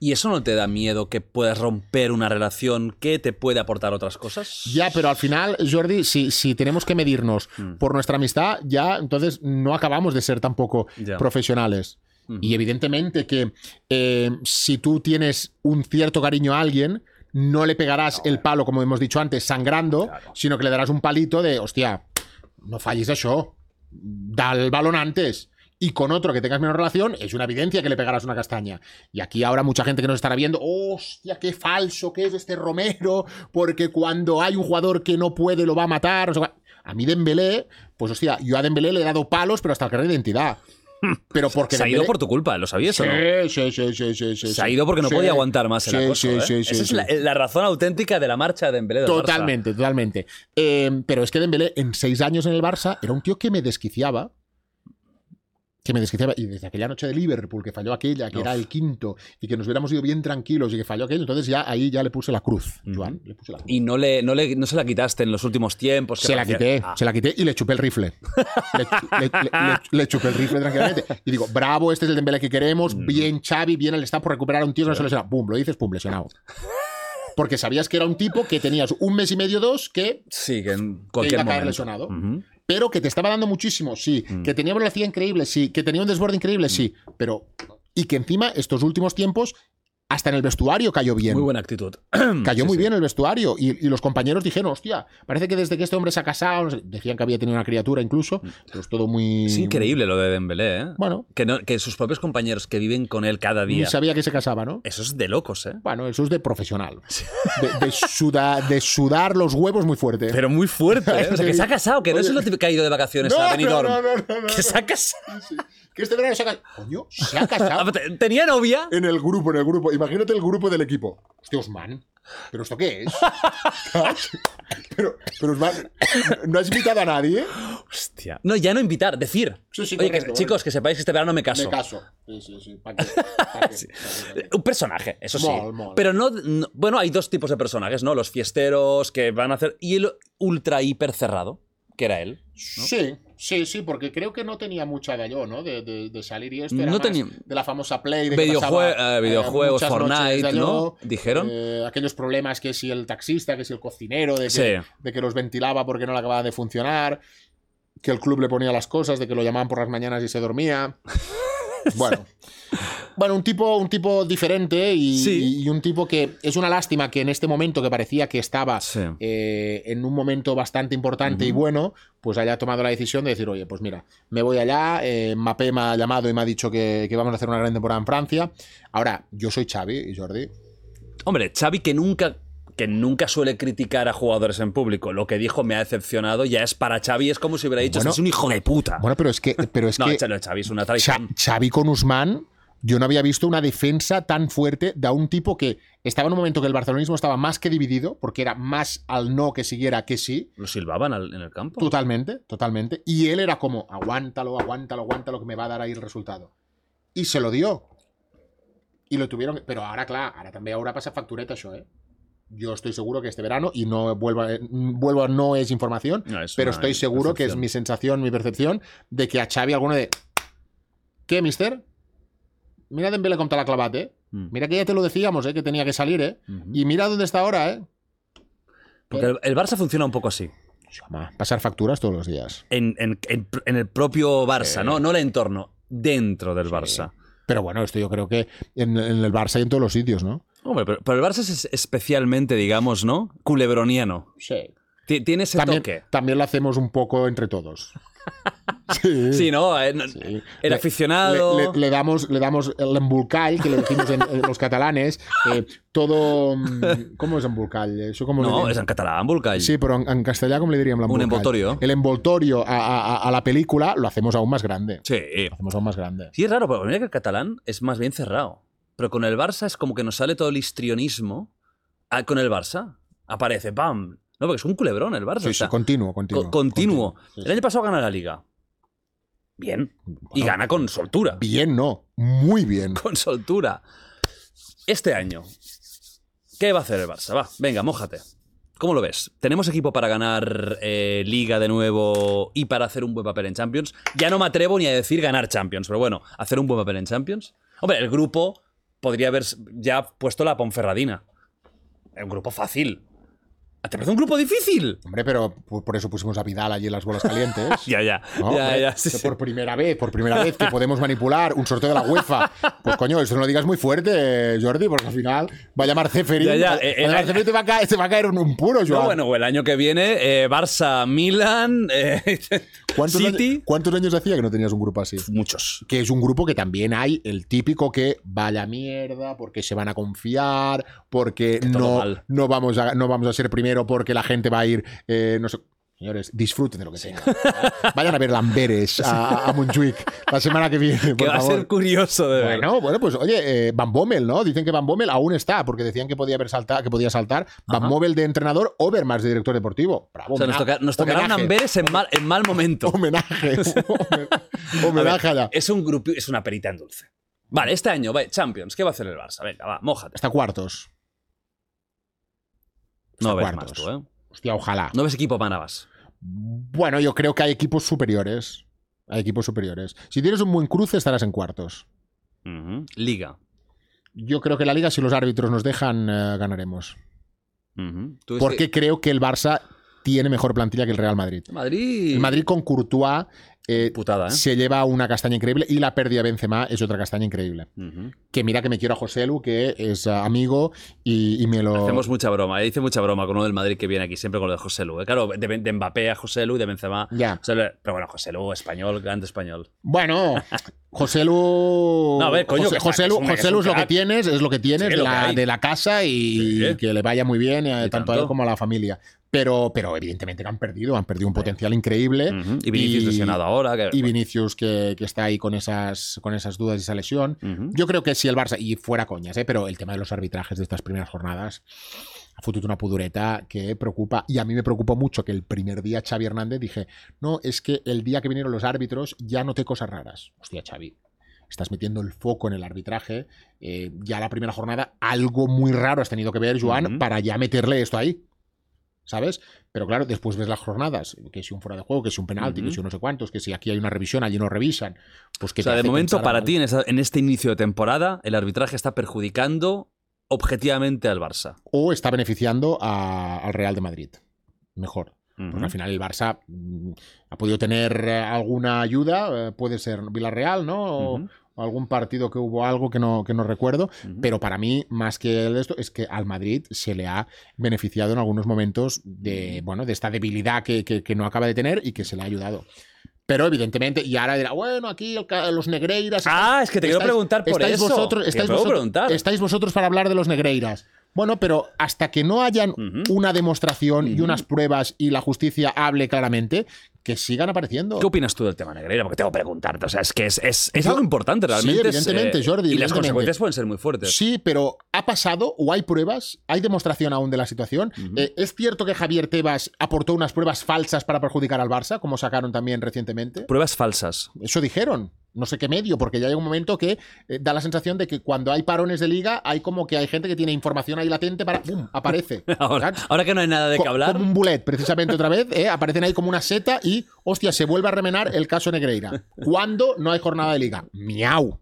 ¿Y eso no te da miedo que puedas romper una relación que te puede aportar otras cosas? Ya, pero al final, Jordi, si, si tenemos que medirnos Mm. por nuestra amistad, ya entonces no acabamos de ser tampoco Ya. profesionales. Y evidentemente que eh, si tú tienes un cierto cariño a alguien, no le pegarás el palo, como hemos dicho antes, sangrando, Claro. sino que le darás un palito de, hostia, no fallis això, da el balón antes. Y con otro que tengas menos relación, es una evidencia que le pegarás una castaña. Y aquí ahora mucha gente que nos estará viendo, hostia, qué falso que es este Romero, porque cuando hay un jugador que no puede lo va a matar. a mí Dembélé, pues hostia, yo a Dembélé le he dado palos, pero hasta el carnet de identidad. Pero porque Se ha ido Dembélé- por tu culpa, ¿lo sabías o no? Sí, sí, sí, sí, sí, Se ha ido porque no sí. podía aguantar más el Sí, acoso, sí, ¿eh? sí, sí, Esa es la, la razón auténtica de la marcha de Dembélé del Barça. Totalmente, totalmente. Eh, pero es que Dembélé, en seis años en el Barça, era un tío que me desquiciaba. Que me desquiciaba. Y desde aquella noche de Liverpool, que falló aquella, que Uf. era el quinto, y que nos hubiéramos ido bien tranquilos y que falló aquello, entonces ya ahí ya le puse la cruz. Joan. Le puse la cruz. Y no, le, no, le, no se la quitaste en los últimos tiempos. Se la quité, Ah, se la quité y le chupé el rifle. Le, le- le- le- le chupé el rifle tranquilamente. Y digo, bravo, este es el Dembélé que queremos, Mm. bien Xavi, bien el está por recuperar a un tío que no se lesiona. Pum, lo dices, pum, lesionado. Porque sabías que era un tipo que tenías un mes y medio, dos, que Sí, que en que cualquier iba a caer momento. lesionado. Pero que te estaba dando muchísimo, sí. Mm. Que tenía velocidad increíble, sí. Que tenía un desborde increíble, sí. Pero. Y que encima, estos últimos tiempos, hasta en el vestuario cayó bien. Muy buena actitud. Cayó Sí, muy sí. bien el vestuario. Y, y los compañeros dijeron, hostia, parece que desde que este hombre se ha casado, decían que había tenido una criatura incluso, pero es todo muy. Mm. Es increíble lo de Dembélé, ¿eh? Bueno, Que, no- que sus propios compañeros que viven con él cada ni día. sabía que se casaba, ¿no? Eso es de locos, ¿eh? Bueno, eso es de profesional. De, de suda- de sudar los huevos muy fuerte. Pero muy fuerte, ¿eh? O sea, que se ha casado, que no es lo que ha ido de vacaciones No, a Benidorm. no, no, no, no, Que se ha casado. Que este verano se ha casado. Coño, se ha casado. Tenía novia. En el grupo, en el grupo. Imagínate el grupo del equipo. Hostia, Osman. ¿Pero esto qué es? Pero, pero Osman, ¿no has invitado a nadie? Hostia. No, ya no invitar, decir. Sí, sí, Oye, que- correcto, chicos, que sepáis que este verano me caso. Me caso. Sí, sí, sí. Un personaje, eso sí. Mol, mol. Pero no, no- Bueno, hay dos tipos de personajes, ¿no? Los fiesteros que van a hacer. Y el ultra hiper cerrado, que era él. Sí, sí, sí, porque creo que no tenía mucha de yo, ¿no? De, de- de salir y esto. No era tenía- De la famosa Play. De Videojue- pasaba, eh, videojuegos, muchas noches Fortnite, de ¿no? Dijeron. eh, aquellos problemas que si el taxista, que si el cocinero, de que, Sí. de que los ventilaba porque no le acababa de funcionar, que el club le ponía las cosas, de que lo llamaban por las mañanas y se dormía. Bueno. Bueno, un tipo, un tipo diferente y, Sí. y un tipo que es una lástima que en este momento que parecía que estaba Sí. eh, en un momento bastante importante y bueno, pues haya tomado la decisión de decir, oye, pues mira, me voy allá, eh, Mapé me ha llamado y me ha dicho que, que vamos a hacer una gran temporada en Francia. Ahora, yo soy Xavi y Jordi. Hombre, Xavi que nunca que nunca suele criticar a jugadores en público. Lo que dijo me ha decepcionado. Ya es para Xavi, es como si hubiera dicho, Bueno, es un hijo de puta. Bueno, pero es que, pero es no, que Xavi es una traición. Xavi con Usman, yo no había visto una defensa tan fuerte de un tipo que estaba en un momento que el barcelonismo estaba más que dividido, porque era más al no que siguiera que sí. Lo silbaban en el campo. Totalmente, totalmente. Y él era como, aguántalo, aguántalo, aguántalo, que me va a dar ahí el resultado. Y se lo dio. Y lo tuvieron. Pero ahora, claro, ahora también ahora pasa factureta eso, ¿eh? Yo estoy seguro que este verano, y no vuelvo vuelvo a- no es información, No, es pero estoy seguro que es mi sensación, mi percepción, de que a Xavi alguno de. ¿Qué, mister? Mira Dembélé com te l'ha clavat, eh? Mm. Mira que ya te lo decíamos, eh? Que tenía que salir, eh? Y mira dónde está ahora, eh? Porque el, el Barça funciona un poco así. Pasar facturas todos los días. En, en- en- en el propio Barça. ¿no? No el entorno, dentro del Barça. Pero bueno, esto yo creo que en, en el Barça y en todos los sitios, ¿no? Hombre, pero, pero el Barça es especialmente, digamos, ¿no? Culebroniano. Sí. Ti- Tiene ese También, toque. también lo hacemos un poco entre todos. Sí. Sí, ¿no? Eh, Sí. El aficionado. Le, le- le damos, le damos el embulcall, que le decimos en, en los catalanes. eh, todo. mm, ¿Cómo es embulcall? Eso como no, es en catalán, Vulcany. Sí, pero en, en castellà, ¿cómo le diríamos? Un envoltorio. El envoltorio a, a- a- a la película lo hacemos aún más grande. Sí. Lo hacemos aún más grande. Sí, es raro, pero mira que el catalán es más bien cerrado. Pero con el Barça es como que nos sale todo el histrionismo. Ah, con el Barça. Aparece, ¡pam! No, porque es un culebrón el Barça. Sí, sí, continuo, continuo. co- continuo. Sí, El año pasado gana la liga. Bien. Y gana con soltura. Bien, no. Muy bien. Con soltura. Este año, ¿qué va a hacer el Barça? Va, venga, mójate. ¿Cómo lo ves? ¿Tenemos equipo para ganar eh, Liga de nuevo y para hacer un buen papel en Champions? Ya no me atrevo ni a decir ganar Champions, pero bueno, hacer un buen papel en Champions. Hombre, el grupo podría haber ya puesto la Ponferradina. Un grupo fácil. ¿Te parece un grupo difícil? Hombre, pero por eso pusimos a Vidal allí en las bolas calientes. Ya, ya. ¿no? ya, ya. sí. Por primera vez, por primera vez que podemos manipular un sorteo de la UEFA. Pues coño, eso no lo digas muy fuerte, Jordi, porque al final va a llamar Ceferín. Ya, ya, va- eh, va a llamar eh, y te va a caer, te va a caer un, un puro, No, Joan. bueno, o el año que viene, eh, Barça, Milan, eh, ¿Cuántos, City. años, ¿Cuántos años hacía que no tenías un grupo así? Muchos. Que es un grupo que también hay el típico que vaya mierda, porque se van a confiar, porque no, mal. no, vamos a, no vamos a ser primero, porque la gente va a ir, eh, no sé. Señores, disfruten de lo que tengan. Vayan a ver Lamberes a, a Montjuic la semana que viene. Que va a ser curioso de ver. Bueno, bueno, pues oye, eh, Van Bommel, ¿no? Dicen que Van Bommel aún está, porque decían que podía haber saltado, que podía saltar. Van Ajá. Bommel de entrenador, Overmars de director deportivo. Bravo. O sea, nos, toca- nos tocará un homenaje. Amberes en mal, en mal momento. Homenaje. Homenaje allá. Es un grupo, es una perita en dulce. Vale, este año, va, Champions, ¿qué va a hacer el Barça? Venga, va, mójate. Hasta cuartos. No ves más tú, ¿eh? Hostia, ojalá. No ves equipo Manabas. Bueno, yo creo que hay equipos superiores. Hay equipos superiores. Si tienes un buen cruce, estarás en cuartos. Liga. Yo creo que la liga, si los árbitros nos dejan, eh, ganaremos. Tú Porque creo que el Barça tiene mejor plantilla que el Real Madrid. Madrid. El Madrid con Courtois eh, Putada, ¿eh? se lleva una castaña increíble y la pérdida de Benzema es otra castaña increíble. Que mira que me quiero a José Lu, que es ah, amigo y, y me lo... Hacemos mucha broma. Hice mucha broma con uno del Madrid que viene aquí siempre con lo de José Lu. ¿eh? Claro, de, de Mbappé a José Lu, de Benzema. Ya. O sea, le- pero bueno, José Lu, español, grande español. Bueno, José Lu... No, a ver, coño, José, José Lu, José Lu es lo que tienes, es lo que tienes Sí, de, lo que la, hay. de la casa y Sí. que le vaya muy bien eh, Y tanto a tanto. él como a la familia. Pero, pero evidentemente que han perdido, han perdido un potencial increíble. Y Vinicius Y- lesionado ahora. que- Y Vinicius que, que está ahí con esas, con esas dudas y esa lesión. Yo creo que si el Barça, y fuera coñas, ¿eh? pero el tema de los arbitrajes de estas primeras jornadas ha fotut una pudureta que preocupa. Y a mí me preocupó mucho que el primer día Xavi Hernández dije, no, es que el día que vinieron los árbitros ya noté cosas raras. Hostia, Xavi. Estás metiendo el foco en el arbitraje. eh, ya la primera jornada, algo muy raro has tenido que ver, Joan, Ujú. para ya meterle esto ahí. ¿Sabes? Pero claro, después ves las jornadas, que si un fuera de juego, que si un penalti, que si no sé cuántos, que si aquí hay una revisión, allí no revisan. Pues que O sea, de momento, para ti, en, este inicio de temporada, el arbitraje está perjudicando objetivamente al Barça. o está beneficiando a- al Real de Madrid. Mejor. Porque al final el Barça mm, ha podido tener alguna ayuda, eh, puede ser Villarreal, ¿no? O. algún partido que hubo algo que no, que no recuerdo. Pero para mí, más que esto, es que al Madrid se le ha beneficiado en algunos momentos de, bueno, de esta debilidad que, que- que no acaba de tener y que se le ha ayudado. Pero evidentemente, y ahora dirá, bueno, aquí el los Negreiras. Ah, es que te quiero preguntar por estáis eso. Vosotros, estáis, vosotros, preguntar. estáis vosotros para hablar de los Negreiras. Bueno, pero hasta que no hayan una demostración y unas pruebas y la justicia hable claramente, que sigan apareciendo. ¿Qué opinas tú del tema Negreira? Porque tengo que preguntarte. O sea, es que es, es- es algo importante realmente. Sí, es, evidentemente, eh, Jordi, Y las evidentemente. consecuencias pueden ser muy fuertes. Sí, pero ¿ha pasado o hay pruebas? ¿Hay demostración aún de la situación? Ujú. Eh, ¿Es cierto que Javier Tebas aportó unas pruebas falsas para perjudicar al Barça, como sacaron también recientemente? Pruebas falsas. Eso dijeron. No sé qué medio, porque ya hay un momento que eh, da la sensación de que cuando hay parones de liga, hay como que hay gente que tiene información ahí latente para. ¡Pum! Aparece. Ahora, ahora que no hay nada de qué hablar. Como un bullet, precisamente otra vez, ¿eh? aparecen ahí como una seta y, hostia, se vuelve a remenar el caso Negreira. ¿Cuándo no hay jornada de liga? Miau.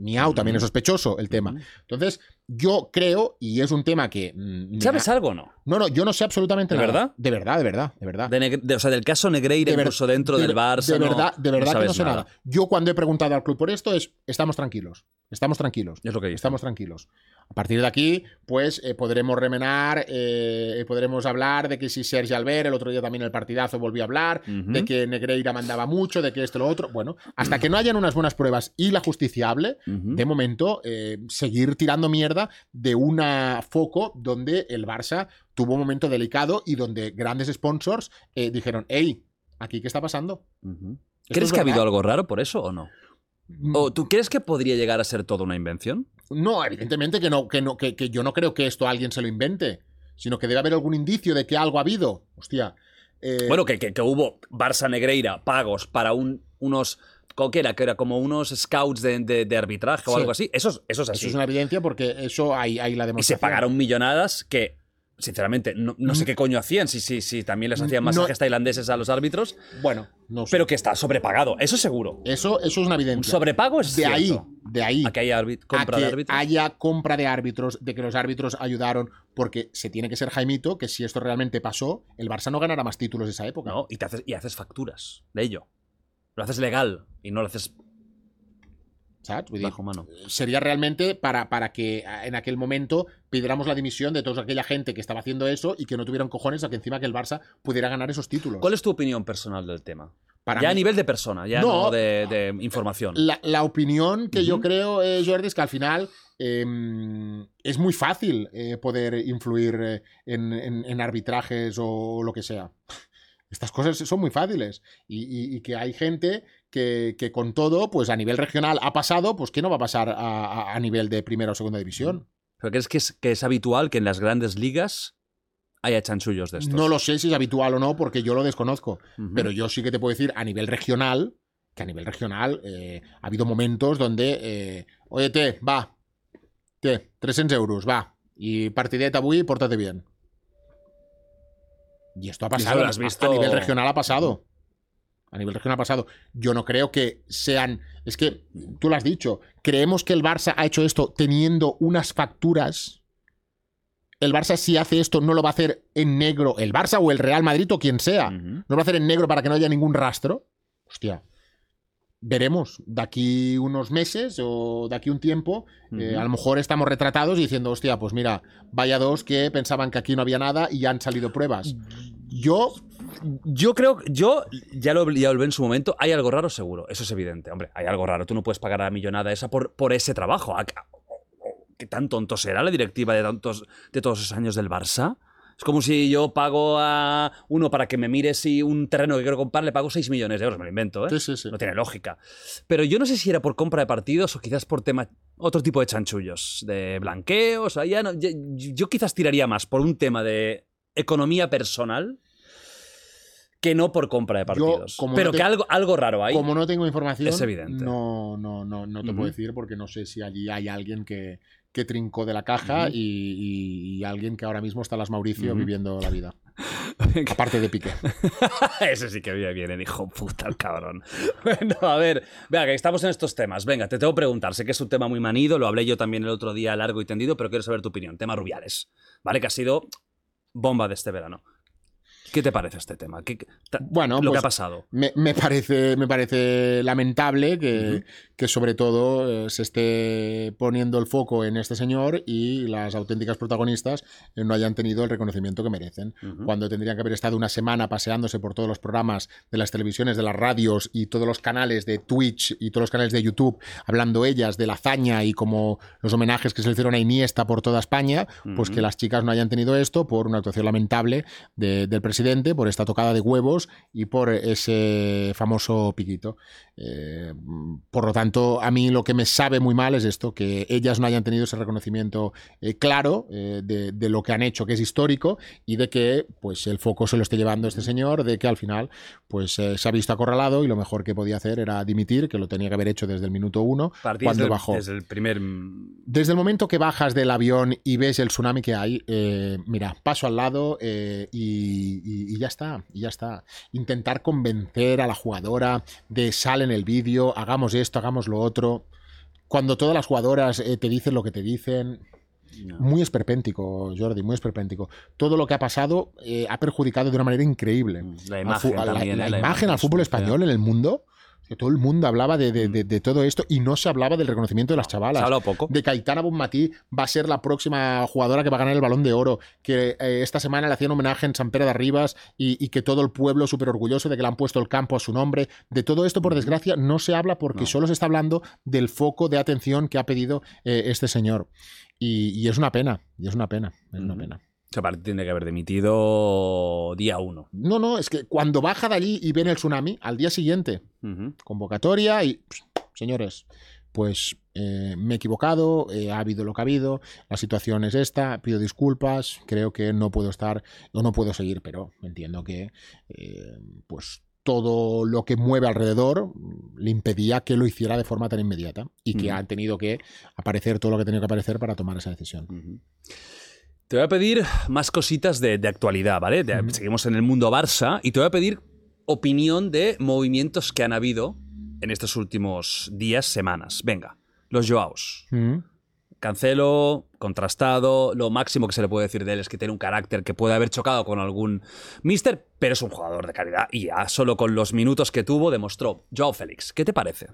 Miau, también es sospechoso el tema. Entonces, yo creo, y es un tema que. mm, ¿Sabes algo o no? No, no, yo no sé absolutamente ¿De nada. verdad? De verdad, de verdad, de verdad. De de- o sea, del caso Negreira, De incluso dentro de del Barça. De no- verdad, de verdad que no sabes sé nada. Yo cuando he preguntado al club por esto es, estamos tranquilos, estamos tranquilos. Es lo que dice. Estamos tranquilos. A partir de aquí, pues eh, podremos remenar, eh, podremos hablar de que si Sergi Albert, el otro día también el partidazo volvió a hablar, de que Negreira mandaba mucho, de que esto, lo otro. Bueno, hasta que no hayan unas buenas pruebas y la justicia hable, Ujú. de momento, eh, seguir tirando mierda de un foco donde el Barça tuvo un momento delicado y donde grandes sponsors dijeron, hey, ¿aquí qué está pasando? ¿Crees es que ha habido algo raro por eso o no? Mm, ¿O tú crees que podría llegar a ser toda una invención? No, evidentemente que no, que no, que, que yo no creo que esto alguien se lo invente, sino que debe haber algún indicio de que algo ha habido. Hostia. eh, Bueno, que, que- que hubo Barça Negreira pagos para un unos coquera, que era como unos scouts de, de- de arbitraje o Sí. algo así. Eso, es- eso es así. Eso es una evidencia porque eso hay, hay la Y demostración. se pagaron millonadas que, sinceramente, no, no sé qué coño hacían, si, si, si también les hacían Mm. No- masajes tailandeses a los árbitros, Bueno, no sé. pero que está sobrepagado, eso seguro. eso, eso es una Un evidencia. sobrepago es de ahí, de ahí. A que haya compra a que de árbitros. haya compra de árbitros, de que los árbitros ayudaron, porque se tiene que ser Jaimito, que si esto realmente pasó, el Barça no ganará más títulos de esa época. ¿no? Y, te haces, y haces facturas de ello. Lo haces legal y no lo haces ¿Sabes? Vull dir, bajo mano. sería realmente para, para que ah, en aquel momento pidiéramos la dimisión de toda aquella gente que estaba haciendo eso y que no tuvieron cojones a que encima que el Barça pudiera ganar esos títulos. ¿Cuál es tu opinión personal del tema? Para ya a nivel de persona, ya No. no, de, de información. La, la opinión que yo creo, eh, Jordi, es que al final eh, es muy fácil eh, poder influir eh, en, en- en arbitrajes o lo que sea. Estas cosas son muy fáciles. Y, y- y que hay gente que, que con todo, pues a nivel regional ha pasado, pues ¿qué no va a pasar a, nivel de primera o segunda división? ¿Pero crees que es, que es habitual que en las grandes ligas haya chanchullos de estos? No lo sé si es habitual o no, porque yo lo desconozco. Pero yo sí que te puedo decir a nivel regional, que a nivel regional eh, ha habido momentos donde, eh, oye, te, va, te, 300 euros, va, y partidet avui, pórtate bien. Y esto ha pasado, lo has a- visto- a nivel regional ha pasado. A nivel regional ha pasado. Yo no creo que sean. Es que tú lo has dicho. Creemos que el Barça ha hecho esto teniendo unas facturas. El Barça, si hace esto, no lo va a hacer en negro. El Barça o el Real Madrid o quien sea. ¿No lo va a hacer en negro para que no haya ningún rastro? Hostia. Veremos. De aquí unos meses o de aquí un tiempo, eh, a lo mejor estamos retratados diciendo, hostia, pues mira, vaya dos que pensaban que aquí no había nada y ya han salido pruebas. Yo, Yo creo, yo ya lo, ya lo en su momento, hay algo raro seguro, eso es evidente, hombre, hay algo raro, tú no puedes pagar a la millonada esa por, por ese trabajo. ¿A- a- ¿Qué tan tonto será la directiva de, tantos, de todos esos años del Barça? Es como si yo pago a uno para que me mire si un terreno que quiero comprar le pago 6 millones de euros, me lo invento, ¿eh? sí, sí, sí. No tiene lógica. Pero yo no sé si era por compra de partidos o quizás por tema otro tipo de chanchullos, de blanqueos. o ya no- yo, yo quizás tiraría más por un tema de economía personal que no por compra de partidos. Pero no te- que algo, algo raro hay. Como no tengo información, Es evidente. no, no, no, no te puedo decir porque no sé si allí hay alguien que, que trincó de la caja y, y- y alguien que ahora mismo está en las Mauricio viviendo la vida. Aparte de Piqué. Ese sí que viene bien, el hijo puta, el cabrón. Bueno, a ver, venga, que estamos en estos temas. Venga, te tengo que preguntar. Sé que es un tema muy manido, lo hablé yo también el otro día largo y tendido, pero quiero saber tu opinión. Tema Rubiales, ¿vale? Que ha sido bomba de este verano. ¿Qué te parece este tema? ¿Qué- Bueno, lo que pues ha pasado. me, me parece, me parece lamentable que, Ujú. que sobre todo eh, se esté poniendo el foco en este señor y las auténticas protagonistas eh, no hayan tenido el reconocimiento que merecen. Ujú. Cuando tendrían que haber estado una semana paseándose por todos los programas de las televisiones, de las radios y todos los canales de Twitch y todos los canales de YouTube, hablando ellas de la hazaña y como los homenajes que se le hicieron a Iniesta por toda España, pues Ujú. que las chicas no hayan tenido esto por una actuación lamentable de- del presidente, por esta tocada de huevos y por ese famoso piquito. Eh, por lo tanto, a mí lo que me sabe muy mal es esto, que ellas no hayan tenido ese reconocimiento eh, claro eh, de, de lo que han hecho, que es histórico, y de que pues el foco se lo esté llevando este señor, de que al final pues se ha visto acorralado y lo mejor que podía hacer era dimitir, que lo tenía que haber hecho desde el minuto uno, cuando bajó. Desde el primer. Desde el momento que bajas del avión y ves el tsunami que hay, mira, paso al lado y, y- y ya está, y ya está. Intentar convencer a la jugadora de sal en el vídeo, hagamos esto, hagamos lo otro. Cuando todas las jugadoras eh, te dicen lo que te dicen, No. muy esperpéntico, Jordi, muy esperpéntico. Todo lo que ha pasado eh, ha perjudicado de una manera increíble La imagen ¿eh? imagen al fútbol español en el mundo. Que todo el mundo hablaba de, de- de- de todo esto y no se hablaba del reconocimiento de las Se chavalas ha hablado poco. de Caitana Bonmatí va a ser la próxima jugadora que va a ganar el balón de oro, que eh, esta semana le hacían homenaje en San Pere de Ribas y, y que todo el pueblo súper orgulloso de que le han puesto el campo a su nombre. De todo esto, por desgracia, no se habla porque No. solo se está hablando del foco de atención que ha pedido eh, este señor. Y, y es una pena, y es una pena, es una pena. Aparte tiene que haber dimitido día uno. No, no, es que cuando baja de allí y ven el tsunami, al día siguiente, convocatoria y, señores, pues eh, me he equivocado, eh, ha habido lo que ha habido, la situación es esta, pido disculpas, creo que no puedo estar o no puedo seguir, pero entiendo que eh, pues todo lo que mueve alrededor le impedía que lo hiciera de forma tan inmediata y que Ujú. han tenido que aparecer todo lo que ha tenido que aparecer para tomar esa decisión. Te voy a pedir más cositas de, de actualidad, ¿vale? De-. Seguimos en el mundo Barça y te voy a pedir opinión de movimientos que han habido en estos últimos días, semanas. Venga, los Joaos. Mm. Cancelo, contrastado, lo máximo que se le puede decir de él es que tiene un carácter que puede haber chocado con algún mister, pero es un jugador de calidad y ya solo con los minutos que tuvo demostró. Joao Félix, ¿qué te parece?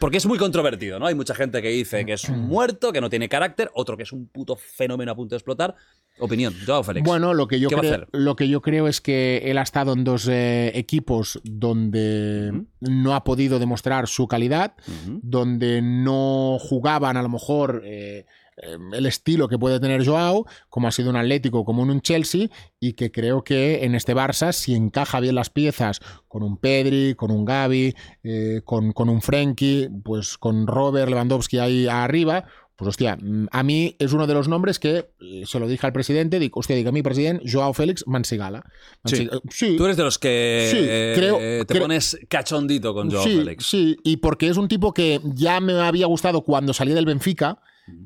Porque es muy controvertido, ¿no? Hay mucha gente que dice que es un muerto, que no tiene carácter, otro que es un puto fenómeno a punto de explotar. Opinión, Joao Félix. Bueno, lo que, yo ¿Qué va a creo, lo que yo creo es que él ha estado en dos eh, equipos donde no ha podido demostrar su calidad, donde no jugaban a lo mejor eh, eh, el estilo que puede tener Joao, como ha sido un Atlético, como en un Chelsea, y que creo que en este Barça, si encaja bien las piezas con un Pedri, con un eh, con, con un Frenkie, pues con Robert Lewandowski ahí arriba, pues hostia, mm, a mí es uno de los nombres que eh, se lo dije al presidente, digo, hostia, digo a mi presidente, Joao Félix Mansigala. Sí. Mansi- sí, Tú eres de los que Sí, eh, creo- te creo- pones cachondito con Joao sí, Félix. Sí, y porque es un tipo que ya me había gustado cuando salí del Benfica,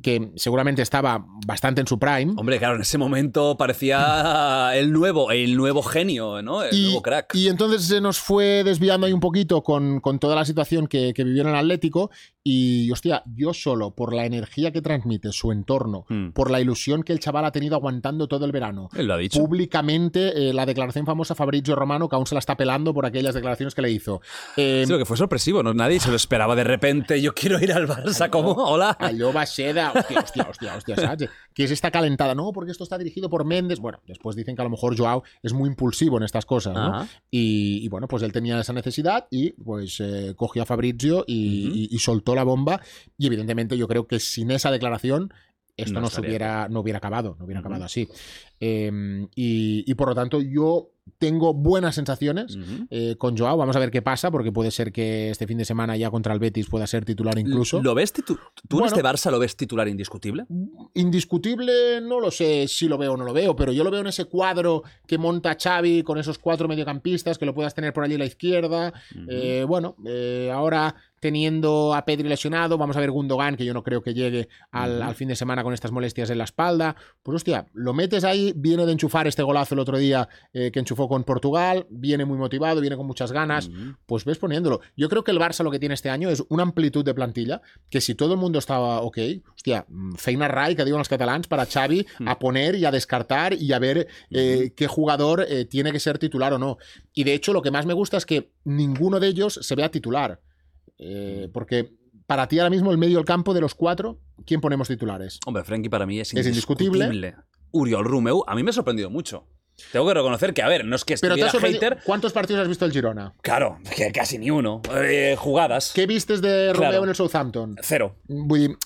que seguramente estaba bastante en su prime. Hombre, claro, en ese momento parecía el nuevo, el nuevo genio, ¿no? El Y, nuevo crack. y entonces se nos fue desviando ahí un poquito con, con toda la situación que, que vivió en el Atlético. Y, hostia, yo solo, por la energía que transmite su entorno, Mm. por la ilusión que el chaval ha tenido aguantando todo el verano, Él lo ha dicho. públicamente, eh, la declaración famosa Fabrizio Romano, que aún se la está pelando por aquellas declaraciones que le hizo. Eh, Sí, lo que fue sorpresivo, ¿no? Nadie se lo esperaba de repente. Yo quiero ir al Barça, ¿cómo? Hola. Allò va ser de... Hòstia, hòstia, hòstia, hòstia, saps? Que es esta calentada. No, porque esto está dirigido por Méndez. Bueno, después dicen que a lo mejor Joao es muy impulsivo en estas cosas, ¿no? Y, y bueno, pues él tenía esa necesidad y pues eh, cogió a Fabrizio y, Ujú. y- y soltó la bomba. Y evidentemente yo creo que sin esa declaración esto No no, hubiera, no hubiera acabado, no hubiera acabado así. Eh, y, y por lo tanto yo tengo buenas sensaciones eh, con Joao. Vamos a ver qué pasa, porque puede ser que este fin de semana ya contra el Betis pueda ser titular incluso. ¿Lo ves ¿Tú Bueno. en este Barça lo ves titular indiscutible? Indiscutible, no lo sé si lo veo o no lo veo, pero yo lo veo en ese cuadro que monta Xavi con esos cuatro mediocampistas que lo puedas tener por allí a la izquierda. Eh, bueno, eh, ahora teniendo a Pedri lesionado, vamos a ver Gundogan, que yo no creo que llegue al, al fin de semana con estas molestias en la espalda. Pues hostia, lo metes ahí, viene de enchufar este golazo el otro día eh, que enchufó con Portugal, viene muy motivado, viene con muchas ganas pues ves poniéndolo. Yo creo que el Barça lo que tiene este año es una amplitud de plantilla que si todo el mundo estaba ok, hostia, mm, feina rai, que diuen els catalans, para Xavi a poner y a descartar y a ver eh, qué jugador eh, tiene que ser titular o no. Y de hecho lo que más me gusta es que ninguno de ellos se vea titular. Eh, porque para ti ahora mismo el medio del campo de los cuatro, ¿quién ponemos titulares? Hombre, Frenkie para mí es Es indiscutible. Uriol Rumeu, a mí me ha sorprendido mucho. Tengo que reconocer que, a ver, no es que Pero te has hater. ¿Cuántos partidos has visto el Girona? Claro, que casi ni uno. Eh, jugadas. ¿Qué vistes de Romeo Claro. en el Southampton? Cero.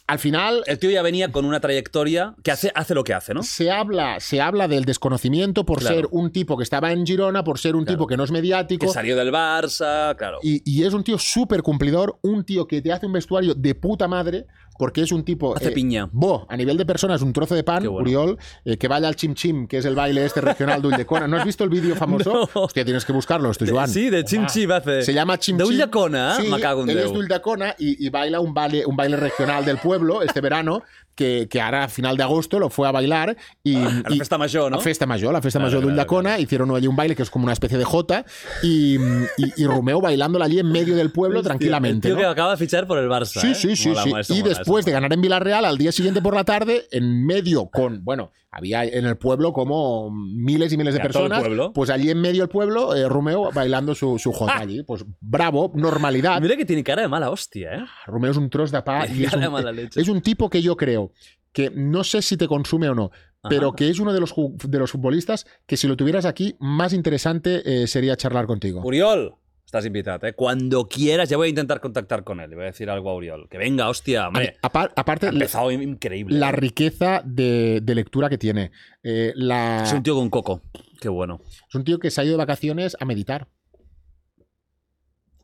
Al final El tío ya venía con una trayectoria que hace, hace lo que hace, ¿no? se habla, se habla del desconocimiento por Claro. ser un tipo que estaba en Girona, por ser un Claro. tipo que no es mediático. Que salió del Barça, claro. Y, y es un tío súper cumplidor, un tío que te hace un vestuario de puta madre, porque es un tipo... Hace eh, piña. Bo, a nivel de persona es un trozo de pan, bueno. Uriol, eh, que vaya al chim chim, que es el baile este regional de Ulldecona. ¿No has visto el vídeo famoso? No. Hostia, tienes que buscarlo, esto, Joan. Sí, de Chim Chim hace. Se llama Chim De Chim. Ulldecona, Sí, me cago en él es de Ulldecona y, y baila un baile, un baile regional del pueblo este verano, que, que ahora a final de agosto lo fue a bailar. Y, A la y- festa mayor, ¿no? La festa mayor, la festa mayor de Ulldecona, hicieron allí un baile que es como una especie de jota y, y, y Romeo bailándola allí en medio del pueblo tranquilamente. El tío ¿no? que acaba de fichar por el Barça. Sí, ¿eh? sí, sí, Mola, sí. y mola, después eso de ganar en Villarreal, al día siguiente por la tarde, en medio con, bueno, había en el pueblo como miles y miles de personas. pueblo. Pues allí en medio del pueblo, eh, Romeo bailando su, su jota allí. Pues bravo, normalidad. Mira que tiene cara de mala hostia, ¿eh? Romeo es un tros de pa Tiene y es cara de un, mala leche. es un tipo que yo creo que no sé si te consume o no, pero Ajá. que es uno de los, de los futbolistas que si lo tuvieras aquí, más interesante eh, sería charlar contigo. Uriol, estás invitado, ¿eh? Cuando quieras, ya voy a intentar contactar con él. Le voy a decir algo a Uriol. Que venga, hostia, hombre. Apar- aparte, Ha empezado increíble. la riqueza de, de lectura que tiene. Eh, la- Es un tío con coco. Qué bueno. es un tío que se ha ido de vacaciones a meditar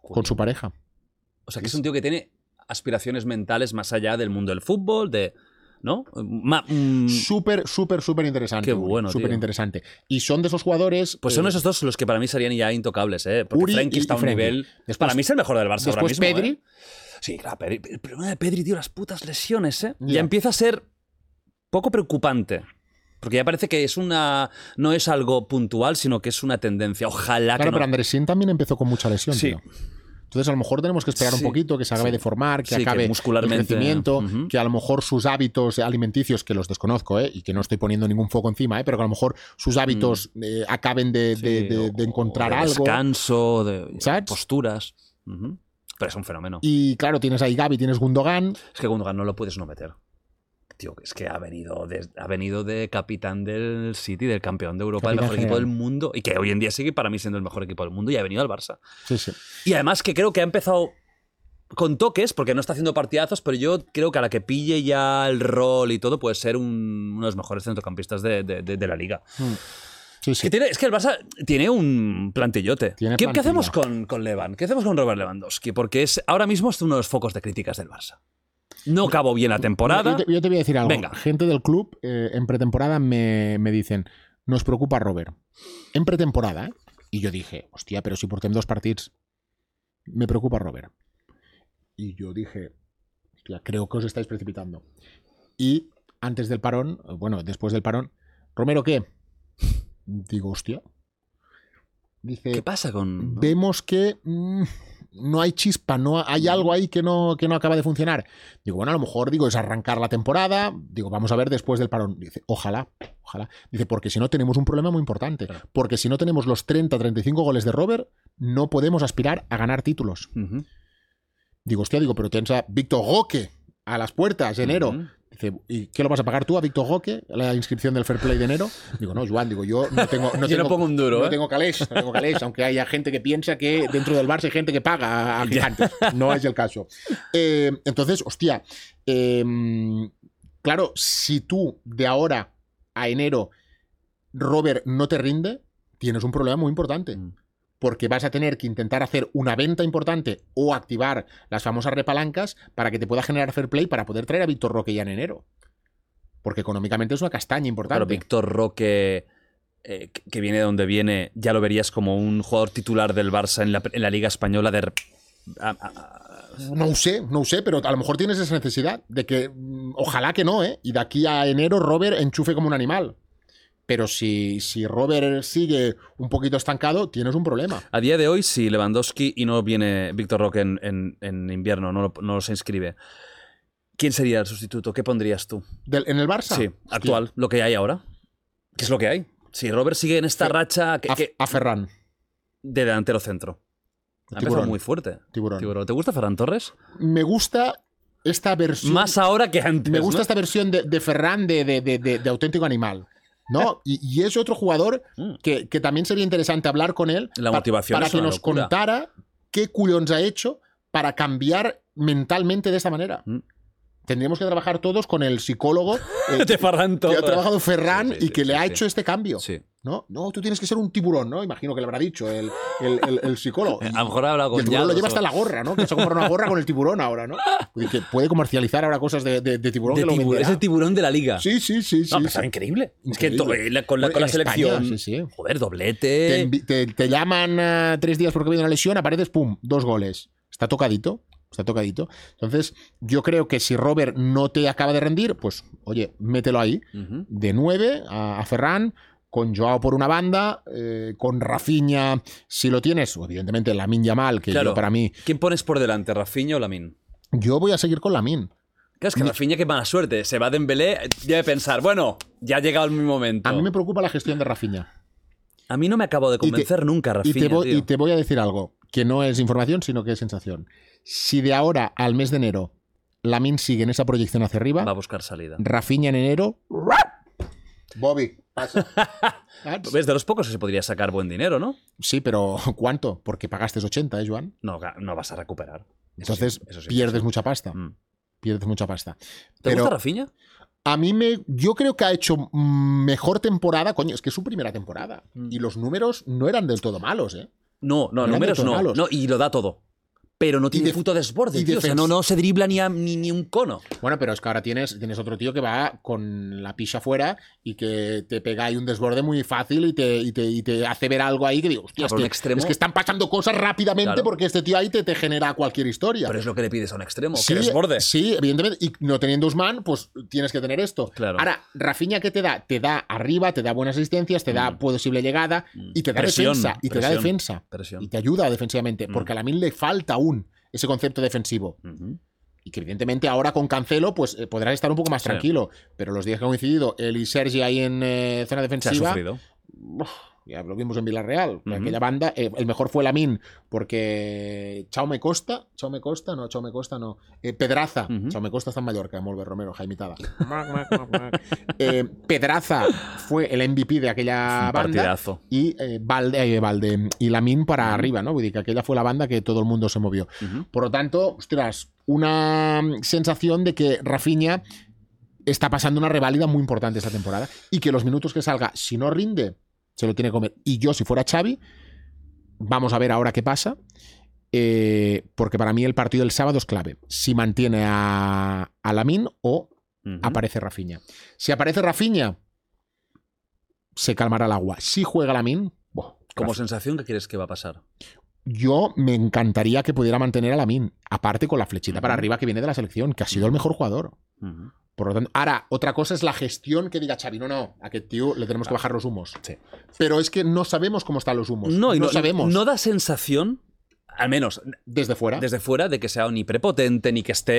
con su pareja. O sea, que es un tío que tiene aspiraciones mentales más allá del mundo del fútbol, de... ¿no? Mm, Súper, súper, súper interesante. Qué bueno, Súper tío. interesante. Y son de esos jugadores. pues son eh, esos dos los que para mí serían ya intocables, ¿eh? Porque Uri Frenkie está a un Frenkie. nivel... Después- para mí es el mejor del Barça ahora mismo, Pedri. ¿eh? Sí, claro, Pedri. El problema de Pedri, tío, las putas lesiones, ¿eh? Ya. Ya empieza a ser poco preocupante. Porque ya parece que es una. No es algo puntual, sino que es una tendencia. Ojalá Claro, que no. pero Andresín también empezó con mucha lesión, Sí. tío. Entonces, a lo mejor tenemos que esperar Sí, un poquito, que se acabe sí. de formar, que Sí, que acabe muscularmente, el crecimiento, que a lo mejor sus hábitos alimenticios, que los desconozco, ¿eh? y que no estoy poniendo ningún foco encima, ¿eh? pero que a lo mejor sus hábitos eh, acaben de, de- de- o- de encontrar o algo. Descanso, de ¿Sabes? posturas. Pero es un fenómeno. Y claro, tienes ahí Gaby, tienes Gundogan. Es que Gundogan no lo puedes no meter. Tío, es que ha venido, de, ha venido de capitán del City, del campeón de Europa, el Capitán mejor equipo del mundo, y que hoy en día sigue para mí siendo el mejor equipo del mundo, y ha venido al Barça. Sí, sí. Y además que creo que ha empezado con toques, porque no está haciendo partidazos, pero yo creo que a la que pille ya el rol y todo, puede ser un- uno de los mejores centrocampistas de, de- de- de la liga. Mm. Sí, sí. Que tiene- es que el Barça tiene un plantillote. Tiene ¿Qué, hacemos con, con Levan? ¿Qué hacemos con Robert Lewandowski? Porque es, ahora mismo es uno de los focos de críticas del Barça. No acabó bien la temporada. Yo te, yo te voy a decir algo. Venga. Gente del club eh, en pretemporada me, me dicen, nos preocupa Robert. En pretemporada, ¿eh? Y yo dije, hostia, pero si portem dos partits, me preocupa Robert. Y yo dije, hostia, creo que os estáis precipitando. Y antes del parón, bueno, después del parón, Romero, ¿qué? Digo, hostia. Dice, ¿Qué pasa con.? vemos que mm, no hay chispa, no hay algo ahí que no, que no acaba de funcionar. Digo, bueno, a lo mejor digo, es arrancar la temporada. Digo, vamos a ver después del parón. Dice, ojalá, ojalá. Dice, porque si no tenemos un problema muy importante. Porque si no tenemos los 30, 35 goles de Robert, no podemos aspirar a ganar títulos. Digo, hostia, digo, pero tienes a Víctor Roque a las puertas enero. Dice, ¿y qué lo vas a pagar tú a Víctor Roque? La inscripción del Fair Play de enero. Digo, no, Joan, digo, yo no tengo. No Yo no tengo- pongo un duro, no ¿eh? tengo calés, no tengo calés, aunque haya gente que piensa que dentro del Barça hay gente que paga a, a gigantes. No es el caso. Eh, entonces, hostia, eh, claro, si tú de ahora a enero Robert no te rinde, tienes un problema muy importante. Mm. Porque vas a tener que intentar hacer una venta importante o activar las famosas repalancas para que te pueda generar fair play para poder traer a Víctor Roque ya en enero. Porque económicamente es una castaña importante. Pero Víctor Roque, eh, que- viene de donde viene, ya lo verías como un jugador titular del Barça en la, en la Liga Española de. a- a- a- No sé, no sé, pero a lo mejor tienes esa necesidad de que, mm, ojalá que no, ¿eh? Y de aquí a enero Robert enchufe como un animal. Pero si, si Robert sigue un poquito estancado, tienes un problema. A día de hoy, si Lewandowski y no viene Víctor Roque en, en- en invierno, no, no se inscribe, ¿quién sería el sustituto? ¿Qué pondrías tú? Del- ¿En el Barça? Sí, Hostia, actual, lo que hay ahora. ¿Qué es lo que hay? Si Robert sigue en esta racha que, A, que- a Ferran. de delantero centro. Ha Tiburón. muy fuerte. Tiburón. Tiburón. ¿Te gusta Ferran Torres? Me gusta esta versión. Más ahora que antes. me gusta ¿no? esta versión de, de Ferran de- de- de auténtico animal. ¿No? Y, y es otro jugador Mm. que, que también sería interesante hablar con él La motivación para es que nos locura. contara qué culones ha hecho para cambiar mentalmente de esta manera. Mm. Tendríamos que trabajar todos con el psicólogo eh, de Ferran que ha trabajado Ferran Sí, sí, y sí, que le ha hecho este cambio. Sí. ¿No? no, tú tienes que ser un tiburón, ¿no? Imagino que le habrá dicho el, el- el- el psicólogo. A lo mejor ha hablado con el tiburón lo lleva o- hasta la gorra, ¿no? Que se ha comprado una gorra con el tiburón ahora, ¿no? Que puede comercializar ahora cosas de, de- de tiburón de que lo tiburón. venderá. Es el tiburón de la liga. Sí, sí, sí, sí. No, pero sí. está increíble. Es que Increíble. eh, la- con la, con España, selección. sí, sí. Joder, Te, doblete. te- te llaman ah, tres días porque viene una lesión, apareces, pum, dos goles. Está tocadito, está tocadito. Entonces, yo creo que si Robert no te acaba de rendir, pues, oye, mételo ahí. De 9 a, a Ferran, con Joao por una banda, eh, con Rafinha, si lo tienes, o evidentemente Lamin Yamal, que Claro. yo para mí, ¿Quién pones por delante, Rafinha o Lamin? yo voy a seguir con Lamin. Claro, es que Rafinha, qué mala suerte. Se va de Dembélé, debe pensar, bueno, ya ha llegado mi momento. A mí me preocupa la gestión de Rafinha. A mí no me acabo de convencer nunca, Y Rafinha. te, voy, tío. y te voy a decir algo, que no es información, sino que es sensación. Si de ahora al mes de enero Lamin sigue en esa proyección hacia arriba, Va a buscar salida. Rafinha en enero. Bobby. ¿Ves? De los pocos que se podría sacar buen dinero, ¿no? Sí, pero ¿cuánto? Porque pagaste 80, ¿eh, Joan? No, no vas a recuperar. Eso Entonces sí, eso sí, pierdes eso mucha pasta. Mm. Pierdes mucha pasta. ¿Te Pero gusta Rafinha? a mí me. Yo creo que ha hecho mejor temporada. Coño, es que es su primera temporada. Mm. Y los números no eran del todo malos, ¿eh? No, no, eran números no. malos. No, y lo da todo. Pero no tiene de- puto desborde, y tío. O sea, no, no se dribla ni, a- ni, ni un cono. Bueno, pero es que ahora tienes, tienes otro tío que va con la picha fuera y que te pega ahí un desborde muy fácil y te, y te, y te hace ver algo ahí que digo, hostia, Ah, es, que, extremo. es que están pasando cosas rápidamente Claro. porque este tío ahí te, te genera cualquier historia. Pero es lo que le pides a un extremo, Sí, que desborde. Sí, evidentemente. Y no teniendo Usman, pues tienes que tener esto. Claro. Ahora, Rafinha, ¿qué te da? Te da arriba, te da buenas asistencias, te da Mm. posible llegada y te da Presión, defensa. Y te da defensa. presión. Y te ayuda defensivamente. Mm. Porque a la mil le falta aún ese concepto defensivo. Y que evidentemente ahora con Cancelo, pues eh, podrás estar un poco más Sí. tranquilo. Pero los días que han coincidido él y Sergi ahí en eh, zona Se ha defensiva. sufrido. uf, ya lo vimos en Villarreal. Aquella banda, eh, el mejor fue Lamin, porque Chaume Costa, Chaume Costa, no, Chaume Costa no, eh, Pedraza, Ujú. Chaume Costa está en Mallorca, molt bé, Romero, Jaimitada. eh, Pedraza fue el MVP de aquella Un banda partidazo. y eh, Valde, eh, Valde y Lamin para arriba, ¿no? Que aquella fue la banda que todo el mundo se movió. Por lo tanto, ostras, una sensación de que Rafinha está pasando una reválida muy importante esta temporada y que los minutos que salga, si no rinde, se lo tiene que comer. Y yo, si fuera Xavi, vamos a ver ahora qué pasa, eh, porque para mí el partido del sábado es clave. Si mantiene a, a o aparece Rafinha. Si aparece Rafinha, se calmará el agua. Si juega buah, Como sensación, ¿qué quieres que va a pasar? yo me encantaría que pudiera mantener a Lamin, aparte con la flechita para arriba que viene de la selección, que ha sido el mejor jugador. Ujú. Por lo tanto, ahora, otra cosa es la gestión que diga Xavi, no, no, a que tío le tenemos que bajar los humos. Sí. Pero es que no sabemos cómo están los humos. No, y no, sabemos No da sensación, al menos desde fuera. desde fuera, de que sea ni prepotente ni que esté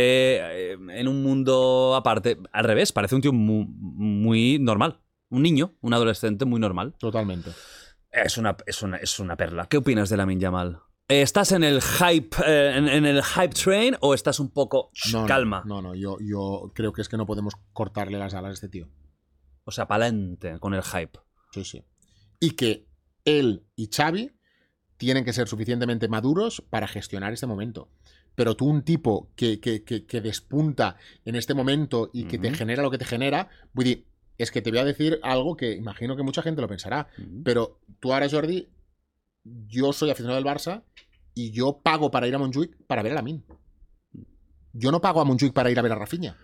eh, en un mundo aparte. Al revés, parece un tío mu- muy, normal. Un niño, un adolescente muy normal. Totalmente. Es una, es una, es una perla. ¿Qué opinas de Lamin Yamal? ¿Estás en el hype, eh, en, en el hype train o estás un poco No, calma? No, no, yo, yo creo que es que no podemos cortarle las alas a este tío. O sea, pa'lante con el hype. Sí, sí. Y que él y Xavi tienen que ser suficientemente maduros para gestionar este momento. Pero tú, un tipo que, que, que, que despunta en este momento y que te genera lo que te genera, vull dir, es que te voy a decir algo que imagino que mucha gente lo pensará. Pero tú ahora, Jordi, yo soy aficionado del Barça y yo pago para ir a Montjuic para ver a Lamin. Yo no pago a Montjuic para ir a ver a Rafinha.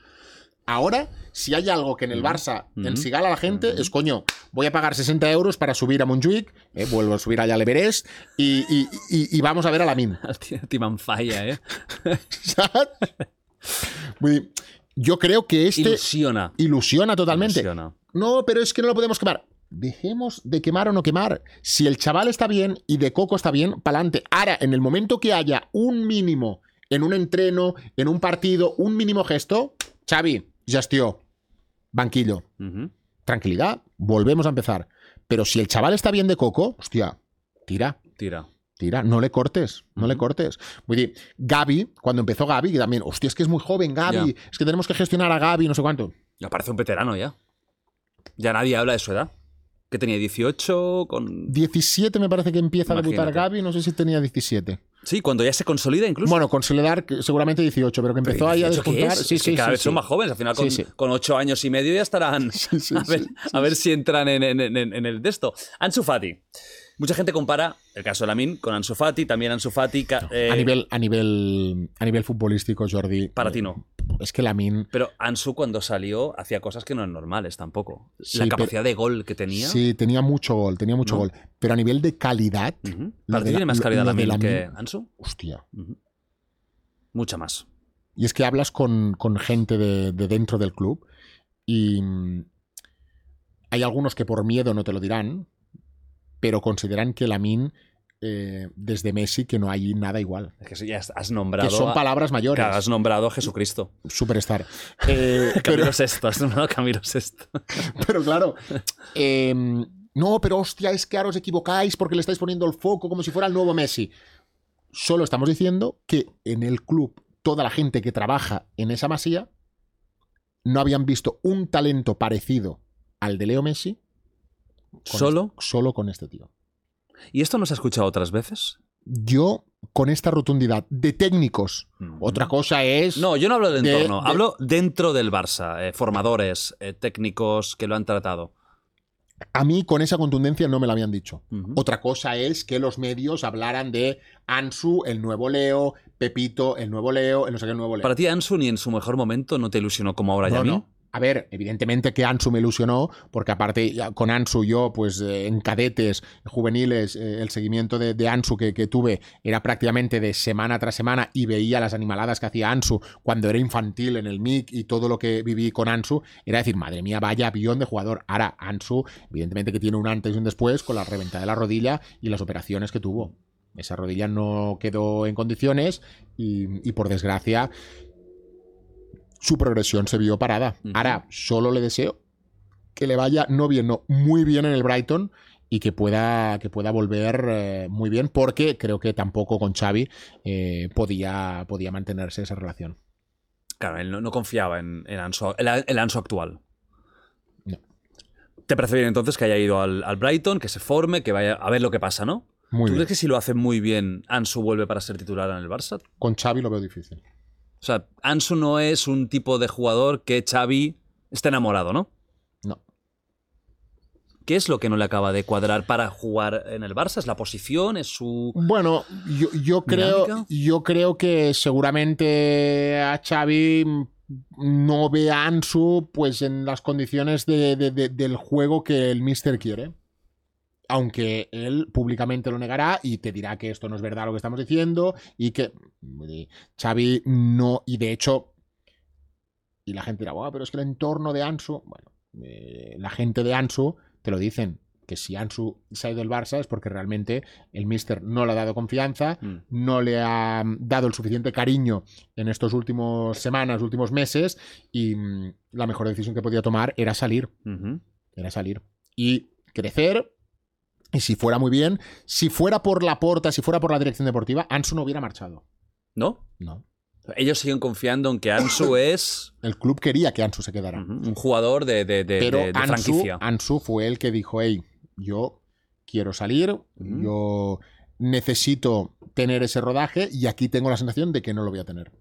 Ahora, si hay algo que en el. Barça ensigala a la gente, es coño, voy a pagar 60 euros para subir a Montjuic, eh, vuelvo a subir allá al Everest y, y- y- y vamos a ver a Lamin. El tío Timan falla, ¿eh? Yo creo que este Ilusiona. ilusiona totalmente. Ilusiona. No, pero es que no lo podemos quemar. Dejemos de quemar o no quemar. Si el chaval está bien y de coco está bien, pa'lante. Ahora, en el momento que haya un mínimo en un entreno, en un partido, un mínimo gesto, Xavi, gestió, banquillo, tranquilidad, volvemos a empezar. Pero si el chaval está bien de coco, hostia, tira. Tira. Tira, no le cortes, no le cortes. Gaby, cuando empezó Gaby, que también, hostia, es que es muy joven Gaby, Ya. es que tenemos que gestionar a Gaby, no sé cuánto. Ya parece un veterano ya. Ya nadie habla de su edad. Que tenía 18 con... 17 me parece que empieza a debutar. Gaby, no sé si tenía 17. Sí, cuando ya se consolida incluso. Bueno, con Soledad que seguramente 18, pero que Pero empezó ahí a 18, ¿qué despuntar. es? Sí, que sí, cada sí, vez son más jóvenes. Al final, con, sí. con 8 años y medio ya estarán. A ver, a ver si entran en, en- en- en el de esto. Ansu Fati. Mucha gente compara el caso de Lamin con Ansu Fati. También Ansu Fati. ca- eh, A nivel, a nivel, a nivel futbolístico, Jordi. Para ti no. Es que Lamin. Pero Ansu cuando salió hacía cosas que no eran normales tampoco. Sí, La capacidad de gol que tenía. Sí, tenía mucho gol, tenía mucho ¿No? gol. Pero a nivel de calidad, ¿Para ti tiene más calidad Lamin que Ansu? hostia. Mucha más. Y es que hablas con, con gente de, de dentro del club y mm, hay algunos que por miedo no te lo dirán, pero consideran que Lamin, eh, desde Messi, que no hay nada igual. Es que sí, ya has nombrado. Que son a- palabras mayores. has nombrado a Jesucristo. Superstar. Eh, pero, Camilo VI, has nombrado Camilo VI. pero claro, eh, no, pero hostia, es que ahora os equivocáis porque le estáis poniendo el foco como si fuera el nuevo Messi. Solo estamos diciendo que en el club, toda la gente que trabaja en esa masía no habían visto un talento parecido al de Leo Messi ¿Solo? este- solo con este tío. ¿Y esto no se ha escuchado otras veces? Yo, con esta rotundidad de técnicos, otra cosa es. No, yo no hablo del De- entorno, de- hablo dentro del Barça, eh, formadores, eh, técnicos que lo han tratado. A mí con esa contundencia no me la habían dicho. Otra cosa es que los medios hablaran de Ansu, el nuevo Leo, Pepito, el nuevo Leo, el no sé qué, el nuevo Leo. Para ti, Ansu, ni en su mejor momento no te ilusionó como ahora No, ya no. A ver, evidentemente que Ansu me ilusionó, porque aparte con Ansu yo, pues eh, en cadetes, juveniles, eh, el seguimiento de, Ansu que, tuve era prácticamente de semana tras semana y veía las animaladas que hacía Ansu cuando era infantil en el MIC y todo lo que viví con Ansu, era decir, madre mía, vaya avión de jugador. Ahora, Ansu, evidentemente que tiene un antes y un después con la reventada de la rodilla y las operaciones que tuvo. Esa rodilla no quedó en condiciones y por desgracia su progresión se vio parada. Ahora, solo le deseo que le vaya no bien, no, muy bien en el Brighton y que pueda, que pueda volver eh, muy bien, porque creo que tampoco con Xavi eh, podía, podía mantenerse esa relación. Claro, él no, no confiaba en, en el, el Ansu actual. No. ¿Te parece bien entonces que haya ido al, al Brighton, que se forme, que vaya a ver lo que pasa, ¿no? Muy ¿Tú bien. crees que si lo hace muy bien, Ansu vuelve para ser titular en el Barça? Con Xavi lo veo difícil. O sea, Ansu no es un tipo de jugador que Xavi esté enamorado, ¿no? No. ¿Qué es lo que no le acaba de cuadrar para jugar en el Barça? ¿Es la posición? ¿Es su...? Bueno, yo, yo creo, ¿Dinámica? yo creo que seguramente a Xavi no ve a Ansu pues en las condiciones de- de- de- del juego que el Mister quiere. Aunque él públicamente lo negará y te dirá que esto no es verdad lo que estamos diciendo y que eh, Xavi no, y de hecho, y la gente dirá, "Buah, pero es que el entorno de Ansu, bueno, eh, la gente de Ansu te lo dicen, que si Ansu se ha ido del Barça es porque realmente el Mister no le ha dado confianza, Mm. no le ha dado el suficiente cariño en estos últimos semanas, últimos meses, y mm, la mejor decisión que podía tomar era salir, era salir. Y crecer, y si fuera muy bien, si fuera por la porta, si fuera por la dirección deportiva, Ansu no hubiera marchado. ¿No? No. Ellos siguen confiando en que Ansu es El club quería que Ansu se quedara. un jugador de, de- de- Pero de- Ansu, franquicia. Ansu fue el que dijo, hey, yo quiero salir, yo necesito tener ese rodaje y aquí tengo la sensación de que no lo voy a tener.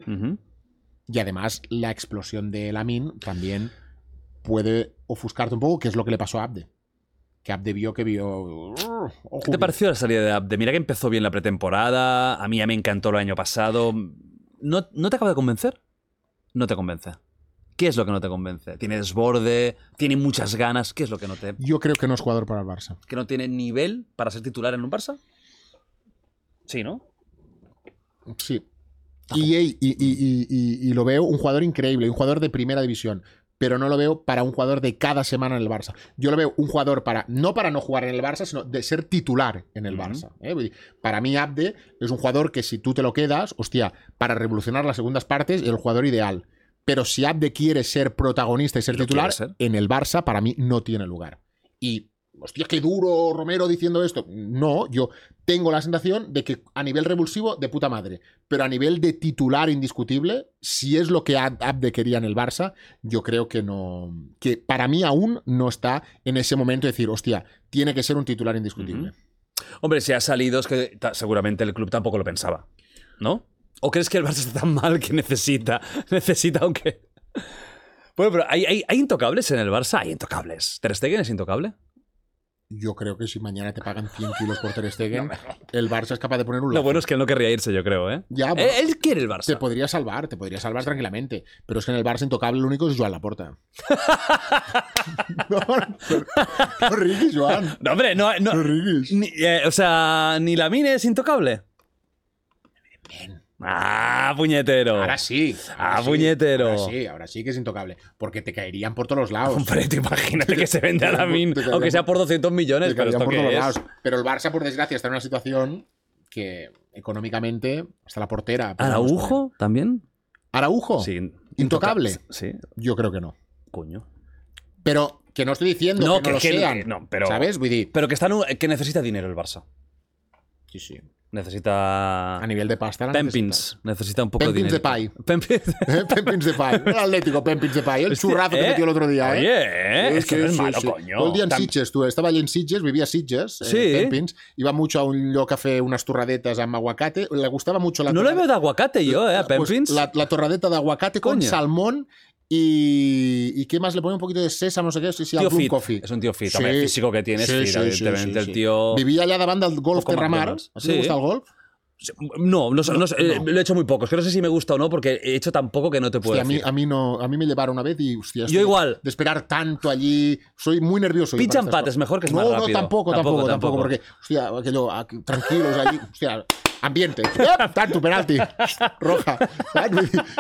Y además la explosión de Lamin también puede ofuscarte un poco, que es lo que le pasó a Abde. Que Abde vio que vio... ¿Qué te pareció la salida de Abde? Mira que empezó bien la pretemporada, a mí ya me encantó el año pasado. ¿No, ¿No te acaba de convencer? No te convence. ¿Qué es lo que no te convence? ¿Tiene desborde? ¿Tiene muchas ganas? ¿Qué es lo que no te... Yo creo que no es jugador para el Barça. ¿Que no tiene nivel para ser titular en un Barça? Sí, ¿no? Sí. Y- y- y- y lo veo un jugador increíble, un jugador de primera división. Pero no lo veo para un jugador de cada semana en el Barça. Yo lo veo un jugador para, no para no jugar en el Barça, sino de ser titular en el. Barça. ¿eh? Para mí, Abde es un jugador que si tú te lo quedas, hostia, para revolucionar las segundas partes, es el jugador ideal. Pero si Abde quiere ser protagonista y ser titular, ser. en el Barça para mí no tiene lugar. Y, hostia, qué duro Romero diciendo esto. No, yo tengo la sensación de que a nivel revulsivo, de puta madre. Pero a nivel de titular indiscutible, si es lo que Ab- Abde quería en el Barça, yo creo que no. Que para mí aún no está en ese momento de decir, hostia, tiene que ser un titular indiscutible. Hombre, si ha salido es que seguramente el club tampoco lo pensaba, ¿no? ¿O crees que el Barça está tan mal que necesita, necesita aunque... Bueno, pero ¿hay, hay, hay intocables en el Barça? Hay intocables. ¿Ter Stegen es intocable? Yo creo que si mañana te pagan 100 kilos por Ter Stegen, el Barça es capaz de poner un Lo bueno es que él no querría irse, yo creo, ¿eh? Ya, Él, bueno, él quiere el te Barça. podría salvar, te podría salvar tranquilamente. Pero es que en el Barça intocable lo único es Joan Laporta. no, no, no Joan. No, hombre, no... no No riguis. ni- eh, o sea, ¿ni la mine es intocable? Ah, puñetero. Ahora sí. ahora Ah, sí, puñetero. Ahora sí, ahora sí que es intocable. Porque te caerían por todos los lados. Hombre, tú imagínate que se vende a la min, Te aunque sea por- por 200 millones, Te pero caerían ¿esto por todos es? lados. Pero el Barça, por desgracia, está en una situación que económicamente hasta la portera. ¿Araujo también? ¿Araujo? Sí. ¿Intocable? Intoca- Sí, Yo creo que no. coño. Pero que no estoy diciendo No, que no que- lo que- sean. que no, pero- ¿Sabes? Pero que, está en un- que necesita dinero el Barça. Sí, sí. Necesita. A nivel de pasta. la Pempins. Necesita un poco Pempins de de dinero. pie. Pempins. necesitas. ¿Eh? Pempins de Pie. El Atlético, Pempins de Pie. El Hostia, churrazo que ¿eh? metió el otro día, ¿eh? Oye, ¿eh? es que no es sí, malo, sí. coño. El día en Tam- Sitges, tú. Estaba allí en Sitges, vivia a Sitges, Sí. eh, Pempins. Iba mucho a un lloc a fer unas torradetas amb aguacate. Le gustaba mucho la No le torrade- veo de aguacate yo, ¿eh? A Pues Pempins. la, la torradeta de aguacate con salmón Y, ¿Y qué más? Le pone un poquito de sésamo, no sé qué. Sí, sí, Tío fit. Coffee. Es un tío fit. Sí. El físico que tiene Sí, fit, evidentemente. el tío. Vivía allá de banda al golf Poco Terramar. McDonald's. ¿A ti te gusta el golf? No, no, no eh, no. lo he hecho muy poco. Es que no sé si me gusta o no porque he hecho tan poco que no te puedo Hostia, a, mí, a, mí no, a mí me llevaron una vez y, hostia, Yo de- igual. De esperar tanto allí. Soy muy nervioso. yo Pitch para and estas pat es cosas. mejor, que es no, más No, rápido. tampoco, Tampoco, tampoco, tampoco. tampoco. Porque, hostia, aquello, tranquilos allí. Hostia, ambiente. Tanto, penalti. Roja.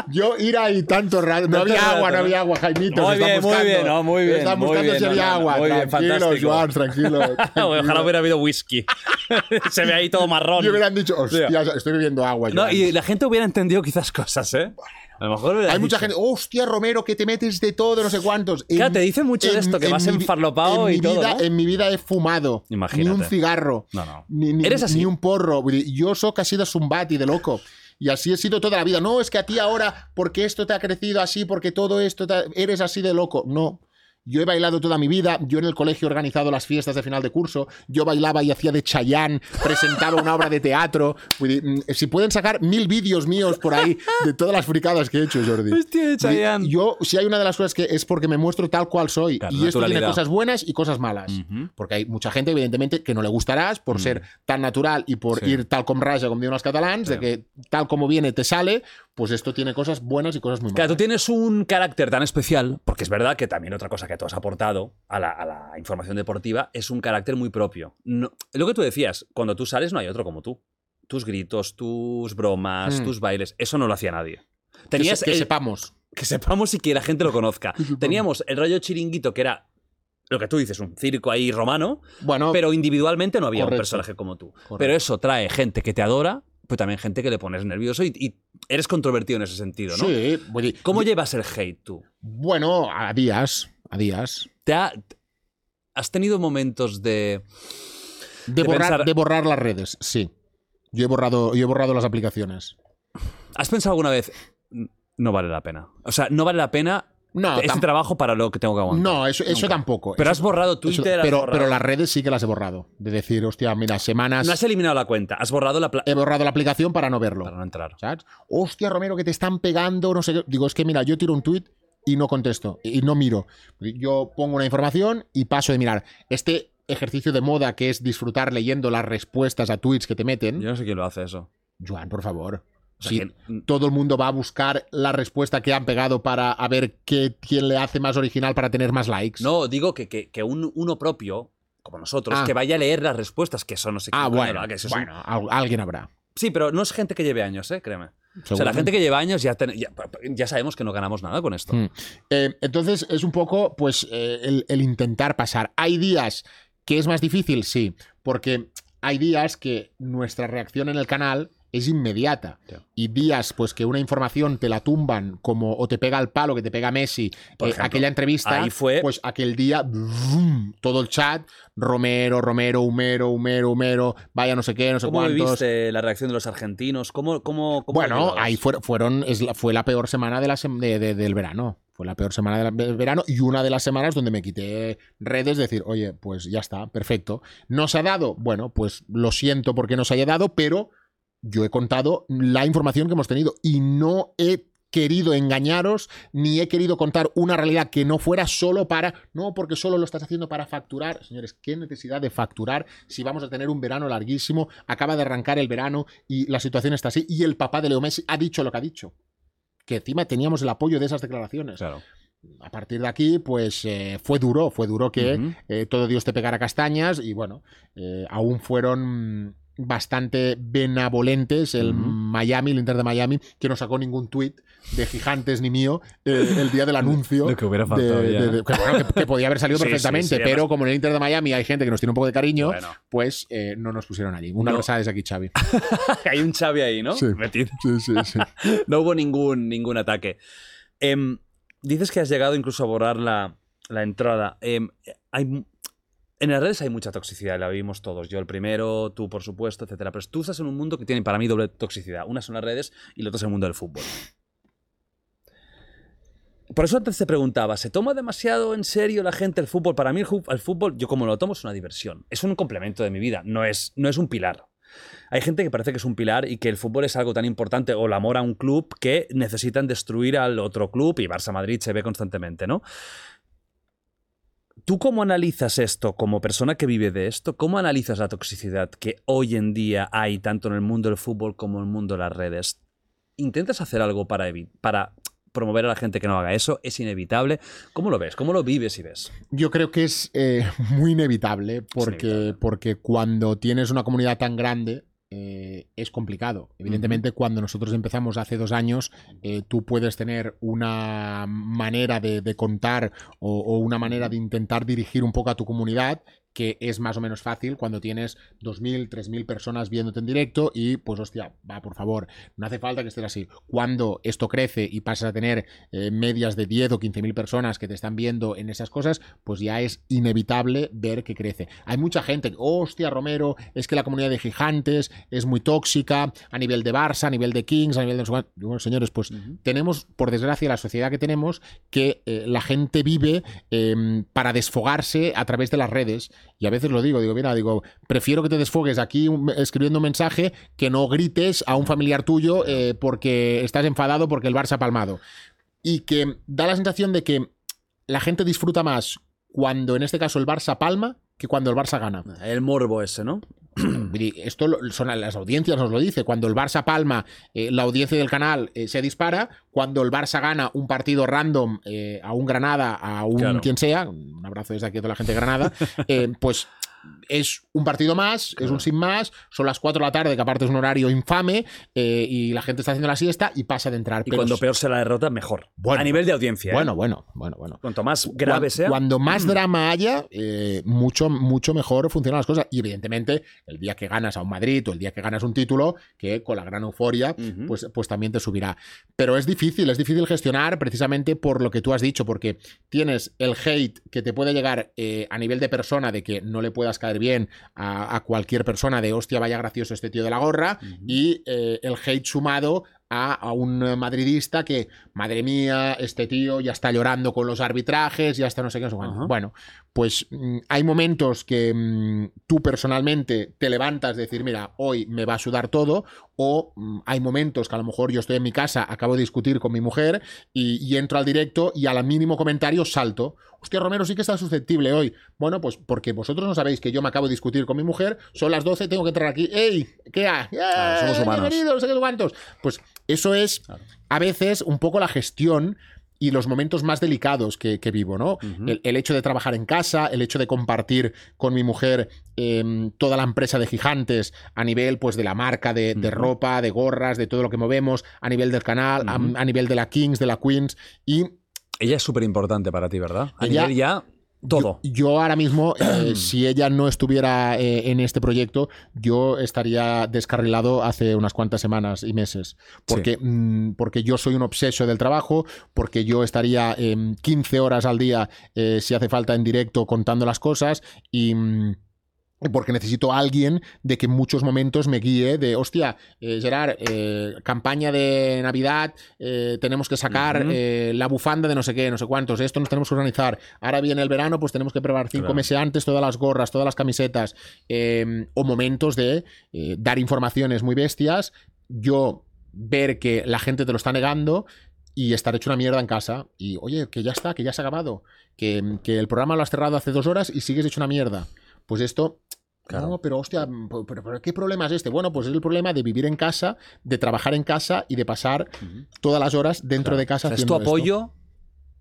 Yo ir ahí tanto rato. No había agua, no había agua, Jaimito. Muy bien, muy buscando. bien, no, muy bien, Están buscando bien, si no, había no, agua. muy bien, tranquilo, fantástico. Joan, tranquilo. Ojalá hubiera habido whisky. Se ve ahí todo marrón. Y hubieran dicho, hostia, estoy bebiendo agua. No, y la gente hubiera entendido quizás cosas, ¿eh? A lo mejor Hay mucha gente, hostia, Romero, que te metes de todo, no sé cuántos. Claro, te dicen mucho de esto, que vas mi vi- enfarlopado en y mi todo, vida- ¿no? En mi vida he fumado. Imagínate. Ni un cigarro. No, no. Ni, ni- ¿Eres así? ni un porro. Yo soy casi de Zumbati, de loco. Y así he sido toda la vida. No, es que a ti ahora, porque esto te ha crecido así, porque todo esto, te- eres así de loco. No. Yo he bailado toda mi vida, yo en el colegio he organizado las fiestas de final de curso, yo bailaba y hacía de Chayán, presentaba una obra de teatro. Mm, Si pueden sacar mil vídeos míos por ahí de todas las fricadas que he hecho, Jordi. Hostia, de Chayanne. Yo, si hay una de las cosas que es porque me muestro tal cual soy. Claro, y esto tiene cosas buenas y cosas malas. Porque hay mucha gente, evidentemente, que no le gustarás por ser tan natural y por Sí. ir tal com raja, como diuen los catalans, Sí. de que tal como viene te sale, pues esto tiene cosas buenas y cosas muy Claro, tú malas. tienes un carácter tan especial, porque es verdad que también otra cosa que tú has aportado a la, a la información deportiva es un carácter muy propio. No- lo que tú decías, cuando tú sales no hay otro como tú. Tus gritos, tus bromas, Mm. tus bailes, eso no lo hacía nadie. Que, Tenías se- que el- sepamos. que sepamos y que la gente lo conozca. Teníamos el rollo chiringuito, que era lo que tú dices, un circo ahí romano, Bueno, pero individualmente no había un personaje como tú. Correcto. Pero eso trae gente que te adora, pero también gente que le pones nervioso y, y eres controvertido en ese sentido, ¿no? sí, dir, ¿Cómo llevas el hate tú? bueno, a días, a días. ¿Te ha- ¿Has tenido momentos de... De, De borrar, pensar- de borrar las redes, sí. Yo he borrado, yo he borrado las aplicaciones. ¿Has pensado alguna vez, "N- no vale la pena? O sea, no vale la pena No, tam- trabajo para lo que tengo que aguantar. no eso, eso tampoco. Pero has borrado eso- Twitter, has pero, borrado- pero las redes sí que las he borrado. De decir, hostia, mira, semanas No has eliminado la cuenta, has borrado la... he borrado la aplicación para no verlo. Para no entrar. ¿sabes? Hostia, Romero, que te están pegando, no sé qué. Digo, es que mira, yo tiro un tuit y no contesto, y no miro. Yo pongo una información y paso de mirar. Este ejercicio de moda que es disfrutar leyendo las respuestas a tweets que te meten, Yo no sé quién lo hace eso. Joan, por favor. O sea, Sí, que- todo el mundo va a buscar la respuesta que han pegado para a ver qué, quién le hace más original para tener más likes. No, digo que, que, que un, uno propio, como nosotros, Ah. que vaya a leer las respuestas, que eso no sé Ah, bueno, que eso un- bueno, al- alguien habrá. Sí, pero no es gente que lleve años, ¿eh? Créeme. O sea, la gente que lleva años ya, ten- ya, ya sabemos que no ganamos nada con esto. Mm. Eh, entonces es un poco pues eh, el, el intentar pasar. Hay días que es más difícil, sí, porque hay días que nuestra reacción en el canal es inmediata. Y días pues que una información te la tumban como o te pega el palo que te pega Messi, Por eh, ejemplo, aquella entrevista, ahí fue- pues aquel día todo el chat, Romero, Romero, Humero, Humero, Humero, vaya no sé qué, no sé ¿Cómo cuántos. viviste la reacción de los argentinos? ¿Cómo, cómo, cómo Bueno, ahí fueron, fueron es la- fue la peor semana de la sem- de- de- del verano. Fue la peor semana de del verano y una de las semanas donde me quité redes, decir, oye, pues ya está, perfecto. ¿No se ha dado? Bueno, pues lo siento porque no se haya dado, pero yo he contado la información que hemos tenido y no he querido engañaros ni he querido contar una realidad que no fuera solo para, no, porque solo lo estás haciendo para facturar. Señores, ¿qué necesidad de facturar si vamos a tener un verano larguísimo? Acaba de arrancar el verano y la situación está así y el papá de Leo Messi ha dicho lo que ha dicho. Que encima teníamos el apoyo de esas declaraciones. Claro. A partir de aquí, pues eh, fue duro, fue duro que eh, todo Dios te pegara castañas y bueno, eh, aún fueron bastante benevolentes el. Miami, el Inter de Miami, que no sacó ningún tuit de gigantes ni mío eh, el día del anuncio. Lo que hubiera faltado de- ya. de- que, bueno, que- que podía haber salido Sí, perfectamente, sí, pero como en el Inter de Miami hay gente que nos tiene un poco de cariño, Bueno. pues eh, no nos pusieron allí. Una No. besada desde aquí, Xavi. Hay un Xavi ahí, ¿no? Sí. Metido. Sí, sí, sí. No hubo ningún, ningún ataque. Em, dices que has llegado incluso a borrar la, la entrada. Em, hay, en las redes hay mucha toxicidad, la vivimos todos. Yo el primero, tú por supuesto, etcétera. Pero tú estás en un mundo que tiene para mí doble toxicidad. Una son las redes y la otra es el mundo del fútbol. Por eso antes te preguntaba, ¿se toma demasiado en serio la gente el fútbol? Para mí el, fútbol, yo como lo tomo, es una diversión. Es un complemento de mi vida, no es, no es un pilar. Hay gente que parece que es un pilar y que el fútbol es algo tan importante o el amor a un club que necesitan destruir al otro club y Barça Madrid se ve constantemente, ¿no? ¿Tú cómo analizas esto como persona que vive de esto? ¿Cómo analizas la toxicidad que hoy en día hay tanto en el mundo del fútbol como en el mundo de las redes? ¿Intentas hacer algo para, para promover a la gente que no haga eso? ¿Es inevitable? ¿Cómo lo ves? ¿Cómo lo vives y ves? Yo creo que es eh, muy inevitable porque, inevitable porque cuando tienes una comunidad tan grande, eh, es complicado. Evidentemente, cuando nosotros empezamos hace dos años, eh, tú puedes tener una manera de, contar o, una manera de intentar dirigir un poco a tu comunidad que es más o menos fácil cuando tienes 2.000, 3.000 personas viéndote en directo y pues hostia, va, por favor, no hace falta que estés así. Cuando esto crece y pasas a tener eh, medias de 10 o 15.000 personas que te están viendo en esas cosas, pues ya es inevitable ver que crece. Hay mucha gente, hostia, Romero, es que la comunidad de gigantes es muy tóxica a nivel de Barça, a nivel de Kings, a nivel de... Bueno, señores, pues tenemos, por desgracia, la sociedad que tenemos, que eh, la gente vive em, para desfogarse a través de las redes y a veces lo digo, digo, mira, digo, prefiero que te desfogues aquí escribiendo un mensaje que no grites a un familiar tuyo eh, porque estás enfadado porque el Barça ha palmado. Y que da la sensación de que la gente disfruta más cuando en este caso el Barça palma que cuando el Barça gana. El morbo ese, ¿no? Esto son las audiencias, nos lo dice. Cuando el Barça palma, eh, la audiencia del canal eh, se dispara. Cuando el Barça gana un partido random eh, a un Granada, a un quien sea, un abrazo desde aquí a toda la gente de Granada, pues es un partido más, es un sin más, son las 4 de la tarde, que aparte es un horario infame, eh, y la gente está haciendo la siesta y pasa de entrar. Y cuando peor se la derrota, mejor. a nivel de audiencia. ¿eh? Bueno, bueno, bueno, bueno. Cuanto más grave sea. Cuando más mm. drama haya, eh, mucho, mucho mejor funcionan las cosas. Y evidentemente, el día que ganas a un Madrid o el día que ganas un título, que con la gran euforia, pues, pues también te subirá. Pero es difícil, es difícil gestionar precisamente por lo que tú has dicho, porque tienes el hate que te puede llegar a nivel de persona de que no le puedas caer bien a, cualquier persona de hostia, vaya gracioso este tío de la gorra, y eh, el hate sumado a, un madridista que, madre mía, este tío ya está llorando con los arbitrajes, ya está no sé qué. Bueno, pues mm, hay momentos que mm, tú personalmente te levantas de decir, mira, hoy me va a sudar todo, o mm, hay momentos que a lo mejor yo estoy en mi casa, acabo de discutir con mi mujer y, entro al directo y al mínimo comentario salto. Hostia, Romero sí que está susceptible hoy. Bueno, pues porque vosotros no sabéis que yo me acabo de discutir con mi mujer, son las 12, tengo que entrar aquí. ¡Ey! ¿Qué hay? somos humanos. no sé qué cuántos. Pues eso es a veces un poco la gestión y los momentos más delicados que, vivo, ¿no? el, hecho de trabajar en casa, el hecho de compartir con mi mujer em, toda la empresa de gigantes a nivel pues de la marca de, ropa, de gorras, de todo lo que movemos, a nivel del canal, a, nivel de la Kings, de la Queens y... Ella es súper importante para ti, ¿verdad? A nivel ya todo. Yo, ahora mismo, eh, si ella no estuviera eh, en este proyecto, yo estaría descarrilado hace unas cuantas semanas y meses. Porque, mm, porque yo soy un obseso del trabajo, porque yo estaría 15 horas al día, eh, si hace falta, en directo contando las cosas y... Mm, porque necesito a alguien de que en muchos momentos me guíe de, hostia, eh, Gerard, eh, campaña de Navidad, eh, tenemos que sacar la bufanda de no sé qué, no sé cuántos, esto nos tenemos que organizar. Ahora viene el verano, pues tenemos que preparar cinco meses antes todas las gorras, todas las camisetas, em, o momentos de dar informaciones muy bestias, yo ver que la gente te lo está negando y estar hecho una mierda en casa. Y oye, que ya está, que ya se ha acabado. Que, que el programa lo has cerrado hace dos horas y sigues hecho una mierda. Pues esto Claro. pero hostia, pero, ¿qué problema es este? Bueno, pues es el problema de vivir en casa, de trabajar en casa y de pasar todas las horas dentro de casa. es tu apoyo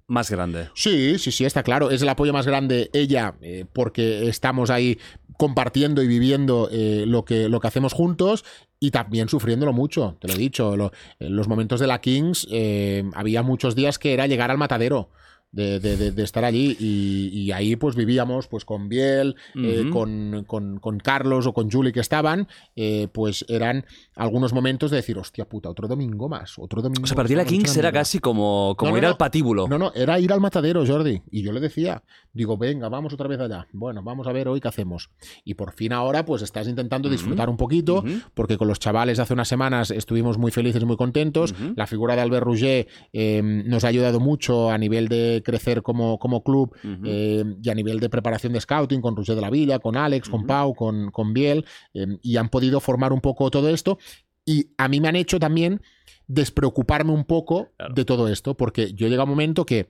más grande. Sí, sí, sí, está claro. Es el apoyo más grande ella, eh, porque estamos ahí compartiendo y viviendo eh, lo, que, lo que hacemos juntos y también sufriéndolo mucho. Te lo he dicho, en los momentos de la Kings eh, había muchos días que era llegar al matadero de, estar allí y, ahí pues vivíamos pues con Biel, eh, con, Carlos o con Julie que estaban, eh, pues eran algunos momentos de decir, hostia puta, otro domingo más, otro domingo O sea, para ti la Kings era casi como, como ir al patíbulo. No, no, era ir al matadero, Jordi. Y yo le decía, digo, venga, vamos otra vez allá. Bueno, vamos a ver hoy qué hacemos. Y por fin ahora pues estás intentando disfrutar un poquito, porque con los chavales hace unas semanas estuvimos muy felices, muy contentos. La figura de Albert Rouget eh, nos ha ayudado mucho a nivel de crecer como, como club eh, y a nivel de preparación de scouting con Roger de la Villa, con Alex, con. Pau, con, con Biel, eh, y han podido formar un poco todo esto. Y a mí me han hecho también despreocuparme un poco Claro. de todo esto, porque yo llega un momento que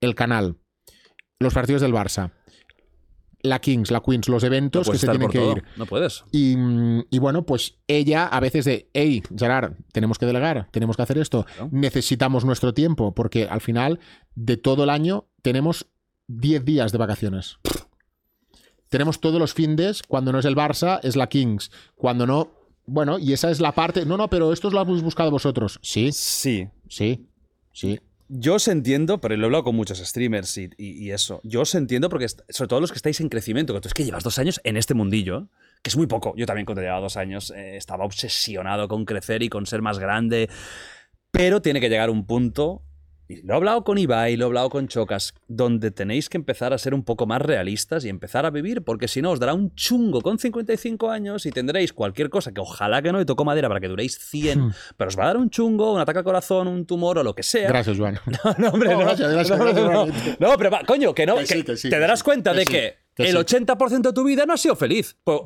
el canal, los partidos del Barça, la Kings, la Queens, los No eventos que se tienen que todo. ir. No puedes. Y, y bueno, pues ella a veces de, hey, Gerard, tenemos que delegar, tenemos que hacer esto, Claro. necesitamos nuestro tiempo, porque al final de todo el año tenemos 10 días de vacaciones. Tenemos todos los findes, cuando no es el Barça, es la Kings, cuando no, bueno, y esa es la parte, no, no, pero esto lo habéis buscado vosotros. Sí, Sí. sí, sí. Yo os entiendo, pero lo he hablado con muchos streamers y, eso. Yo os entiendo porque, sobre todo los que estáis en crecimiento, que tú es que llevas dos años en este mundillo, que es muy poco. Yo también cuando llevaba dos años eh, estaba obsesionado con crecer y con ser más grande, pero tiene que llegar un punto, y lo he hablado con Ibai, lo he hablado con Chocas, donde tenéis que empezar a ser un poco más realistas y empezar a vivir, porque si no os dará un chungo con 55 años y tendréis cualquier cosa que ojalá que no, y tocó madera para que duréis 100, Hmm. pero os va a dar un chungo, un ataque al corazón, un tumor o lo que sea. Gracias, Joan. No, hombre, No, no. gracias, gracias, no, gracias, no, no, pero va, coño, que no. Que sí, que que sí, te darás sí, cuenta de que, el sí. 80% de tu vida no ha sido feliz. Pues,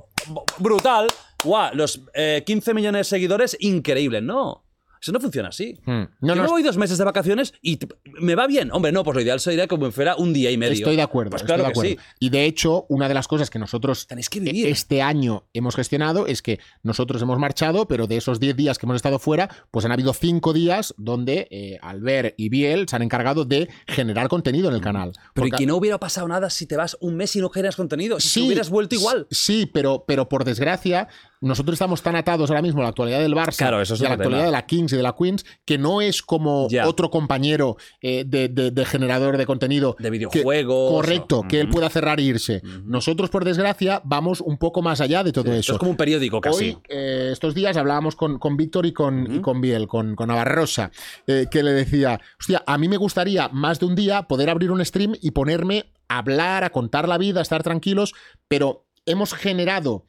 brutal. Guau, los eh, 15 millones de seguidores, increíble. No. Eso no funciona así. Hmm. Yo No, no, me voy dos meses de vacaciones y me va bien. Hombre, no, pues lo ideal sería como fuera un día y medio. Estoy de acuerdo. Pues estoy claro de que acuerdo. sí. Y de hecho, una de las cosas que nosotros Tenéis que vivir. este año hemos gestionado es que nosotros hemos marchado, pero de esos 10 días que hemos estado fuera, pues han habido 5 días donde eh, Albert y Biel se han encargado de generar contenido en el canal. Pero y que no hubiera pasado nada si te vas un mes y no generas contenido. Si Sí, te hubieras vuelto igual. Sí, pero, pero por desgracia, nosotros estamos tan atados ahora mismo a la actualidad del Barça Claro, eso es y a la actualidad tema. de la Kings y de la Queens, que no es como Ya. otro compañero eh, de, de- de generador de contenido. De que- videojuegos. correcto, o- que él pueda cerrar e irse. Nosotros, por desgracia, vamos un poco más allá de todo eso. es como un periódico casi. Hoy, eh, estos días hablábamos con, con Víctor y con, y con Biel, con, con Navarrosa, eh, que le decía, hostia, a mí me gustaría más de un día poder abrir un stream y ponerme a hablar, a contar la vida, a estar tranquilos, pero hemos generado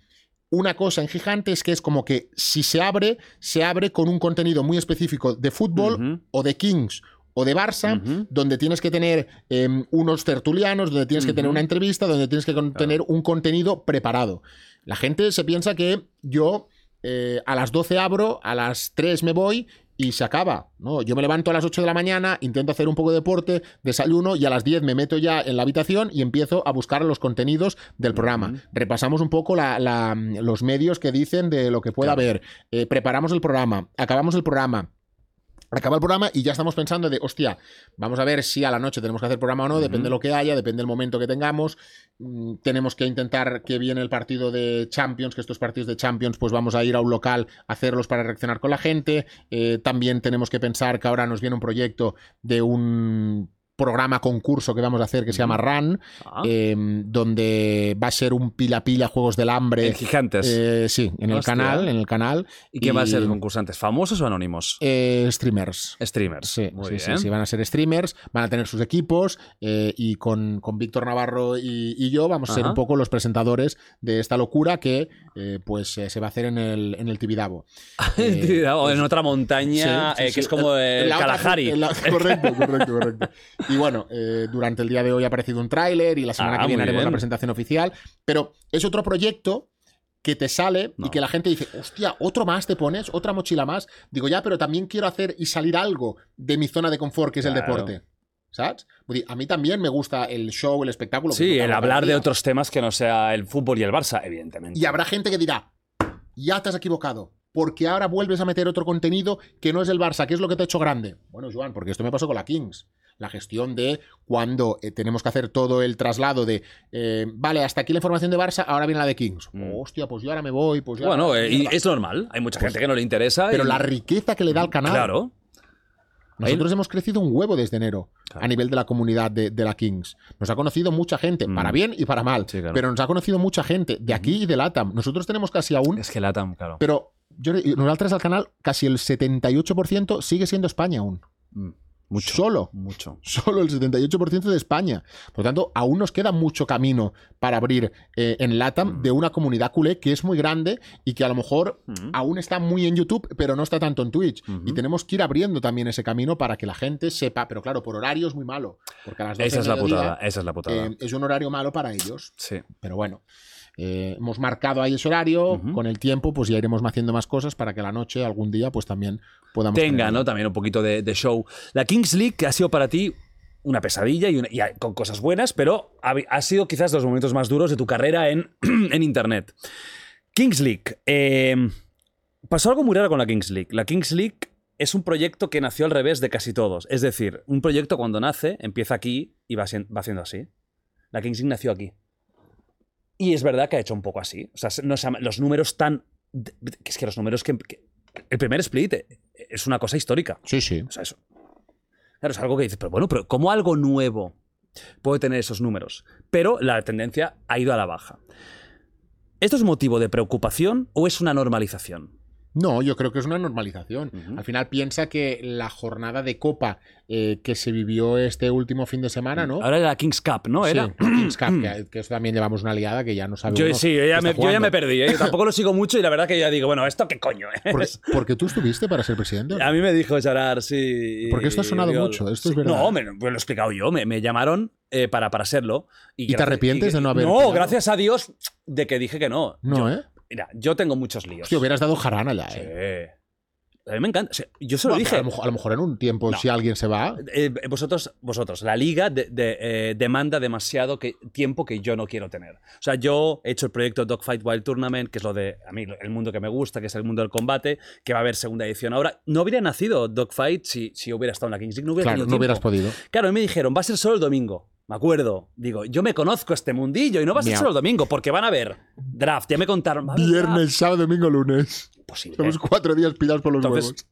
una cosa en Gigantes que es como que si se abre, se abre con un contenido muy específico de fútbol o de Kings o de Barça, donde tienes que tener em, unos tertulianos, donde tienes que tener una entrevista, donde tienes que tener un contenido preparado. La gente se piensa que yo eh, a las 12 abro, a las 3 me voy y se acaba. ¿no? Yo me levanto a las 8 de la mañana, intento hacer un poco de deporte, desayuno y a las 10 me meto ya en la habitación y empiezo a buscar los contenidos del programa. Repasamos un poco la- la- los medios que dicen de lo que pueda Claro. haber. Eh, preparamos el programa, acabamos el programa. Acaba el programa y ya estamos pensando de, hostia, vamos a ver si a la noche tenemos que hacer programa o no, depende de lo que haya, depende del momento que tengamos. Mm, tenemos que intentar que viene el partido de Champions, que estos partidos de Champions, pues vamos a ir a un local a hacerlos para reaccionar con la gente. Eh, también tenemos que pensar que ahora nos viene un proyecto de un programa concurso que vamos a hacer que se llama RAN, Ah. eh, donde va a ser un pila pila Juegos del Hambre. En Gigantes. Eh, sí, en el canal, en el canal. ¿Y qué va a ser concursantes? ¿Famosos o anónimos? Eh, streamers. Streamers. Sí, Muy sí, sí, bien. sí, van a ser streamers, van a tener sus equipos eh, y con, con Víctor Navarro y, y yo vamos a ser un poco los presentadores de esta locura que eh, pues se va a hacer en el, en el Tibidabo. Eh, o en otra montaña Sí, sí, sí. que es como el otra- Kalahari. la- correcto, correcto, correcto. Y bueno, eh, durante el día de hoy ha aparecido un tráiler y la semana Ah, que viene haremos bien. la presentación oficial. Pero es otro proyecto que te sale y que la gente dice, hostia, otro más te pones, otra mochila más. Digo, ya, pero también quiero hacer y salir algo de mi zona de confort, que es el deporte. ¿Sabes? Dir, A mí también me gusta el show, el espectáculo. Sí, el hablar de otros temas que no sea el fútbol y el Barça, evidentemente. Y habrá gente que dirá, ya te has equivocado, porque ahora vuelves a meter otro contenido que no es el Barça, que es lo que te ha hecho grande. Bueno, Joan, porque esto me pasó con la Kings. La gestión de cuando eh, tenemos que hacer todo el traslado de, eh, vale, hasta aquí la información de Barça, ahora viene la de Kings. Mm. Hostia, pues yo ahora me voy, pues yo Bueno, eh, y es normal. Hay mucha gente que no le interesa. Pero y- la riqueza que le da al canal. Claro. Nosotros hemos crecido un huevo desde enero Claro. a nivel de la comunidad de, de la Kings. Nos ha conocido mucha gente, Mm. para bien y para mal. Sí, claro. Pero nos ha conocido mucha gente de aquí y de LATAM. Nosotros tenemos casi aún Es que Latam, claro. Pero yo, nosaltres al canal, casi el 78% sigue siendo España aún. Mm. Mucho. Solo. Mucho. Solo el 78% de España. Por lo tanto, aún nos queda mucho camino para abrir eh, en LATAM Mm. de una comunidad culé que es muy grande y que a lo mejor Mm. aún está muy en YouTube, pero no está tanto en Twitch. Y tenemos que ir abriendo también ese camino para que la gente sepa. Pero claro, por horario es muy malo. Porque a las 12 Esa es la putada. Esa es la putada. eh, es un horario malo para ellos. sí. Pero bueno, eh, hemos marcado ahí ese horario. Con el tiempo, pues ya iremos haciendo más cosas para que la noche, algún día, pues también podamos. Tenga, tener- ¿no? También un poquito de, de show. La Kings League ha sido para ti una pesadilla y, una- y con cosas buenas, pero ha, ha sido quizás los momentos más duros de tu carrera en, en Internet. Kings League. eh, pasó algo muy raro con la Kings League. La Kings League es un proyecto que nació al revés de casi todos. Es decir, un proyecto cuando nace empieza aquí y va haciendo así. La Kings League nació aquí. Y es verdad que ha hecho un poco así. O sea, no se los números tan... Es que los números que... que- el primer split eh, es una cosa histórica. Sí, sí. O sea, eso. Claro, es algo que dices, pero bueno, pero ¿cómo algo nuevo puede tener esos números? Pero la tendencia ha ido a la baja. ¿Esto es motivo de preocupación o es una normalización? No, yo creo que es una normalización. Al final piensa que la jornada de Copa eh, que se vivió este último fin de semana, ¿no? Ahora era la Kings Cup, ¿no? Sí, Era. la Kings Cup, que, que eso también llevamos una liada que ya no sabemos. Yo sí, yo ya, me, yo ya me perdí. ¿eh? Yo tampoco lo sigo mucho y la verdad que ya digo, bueno, ¿esto qué coño es? Porque, porque tú estuviste para ser presidente. A mí me dijo Gerard, sí. Porque esto ha sonado mucho, esto es Sí. verdad. No, me, pues lo he explicado yo. Me, me llamaron eh, para, para serlo. ¿Y, ¿Y te arrepientes y- de no haber No, gracias a Dios de que dije que no. No, Yo- ¿eh? Mira, yo tengo muchos líos. Hostia, hubieras dado jarana ya, Sí. ¿eh? A mí me encanta. O sea, yo se lo dije. A lo, mejor, a lo mejor en un tiempo, No. si alguien se va. Eh, vosotros, vosotros, la liga de- de, eh, demanda demasiado que, tiempo que yo no quiero tener. O sea, yo he hecho el proyecto Dogfight Wild Tournament, que es lo de a mí el mundo que me gusta, que es el mundo del combate, que va a haber segunda edición ahora. No habría nacido Dogfight si, si hubiera estado en la Kings League, no hubiera Claro, no hubieras podido. Claro, y me dijeron, va a ser solo el domingo. Me acuerdo. Digo, yo me conozco este mundillo y no va a ser Miau. solo el domingo, porque van a ver draft. Ya me contaron. va a haber Viernes, draft. sábado, domingo, lunes. Imposible. Somos cuatro días pillados por los Entonces, huevos.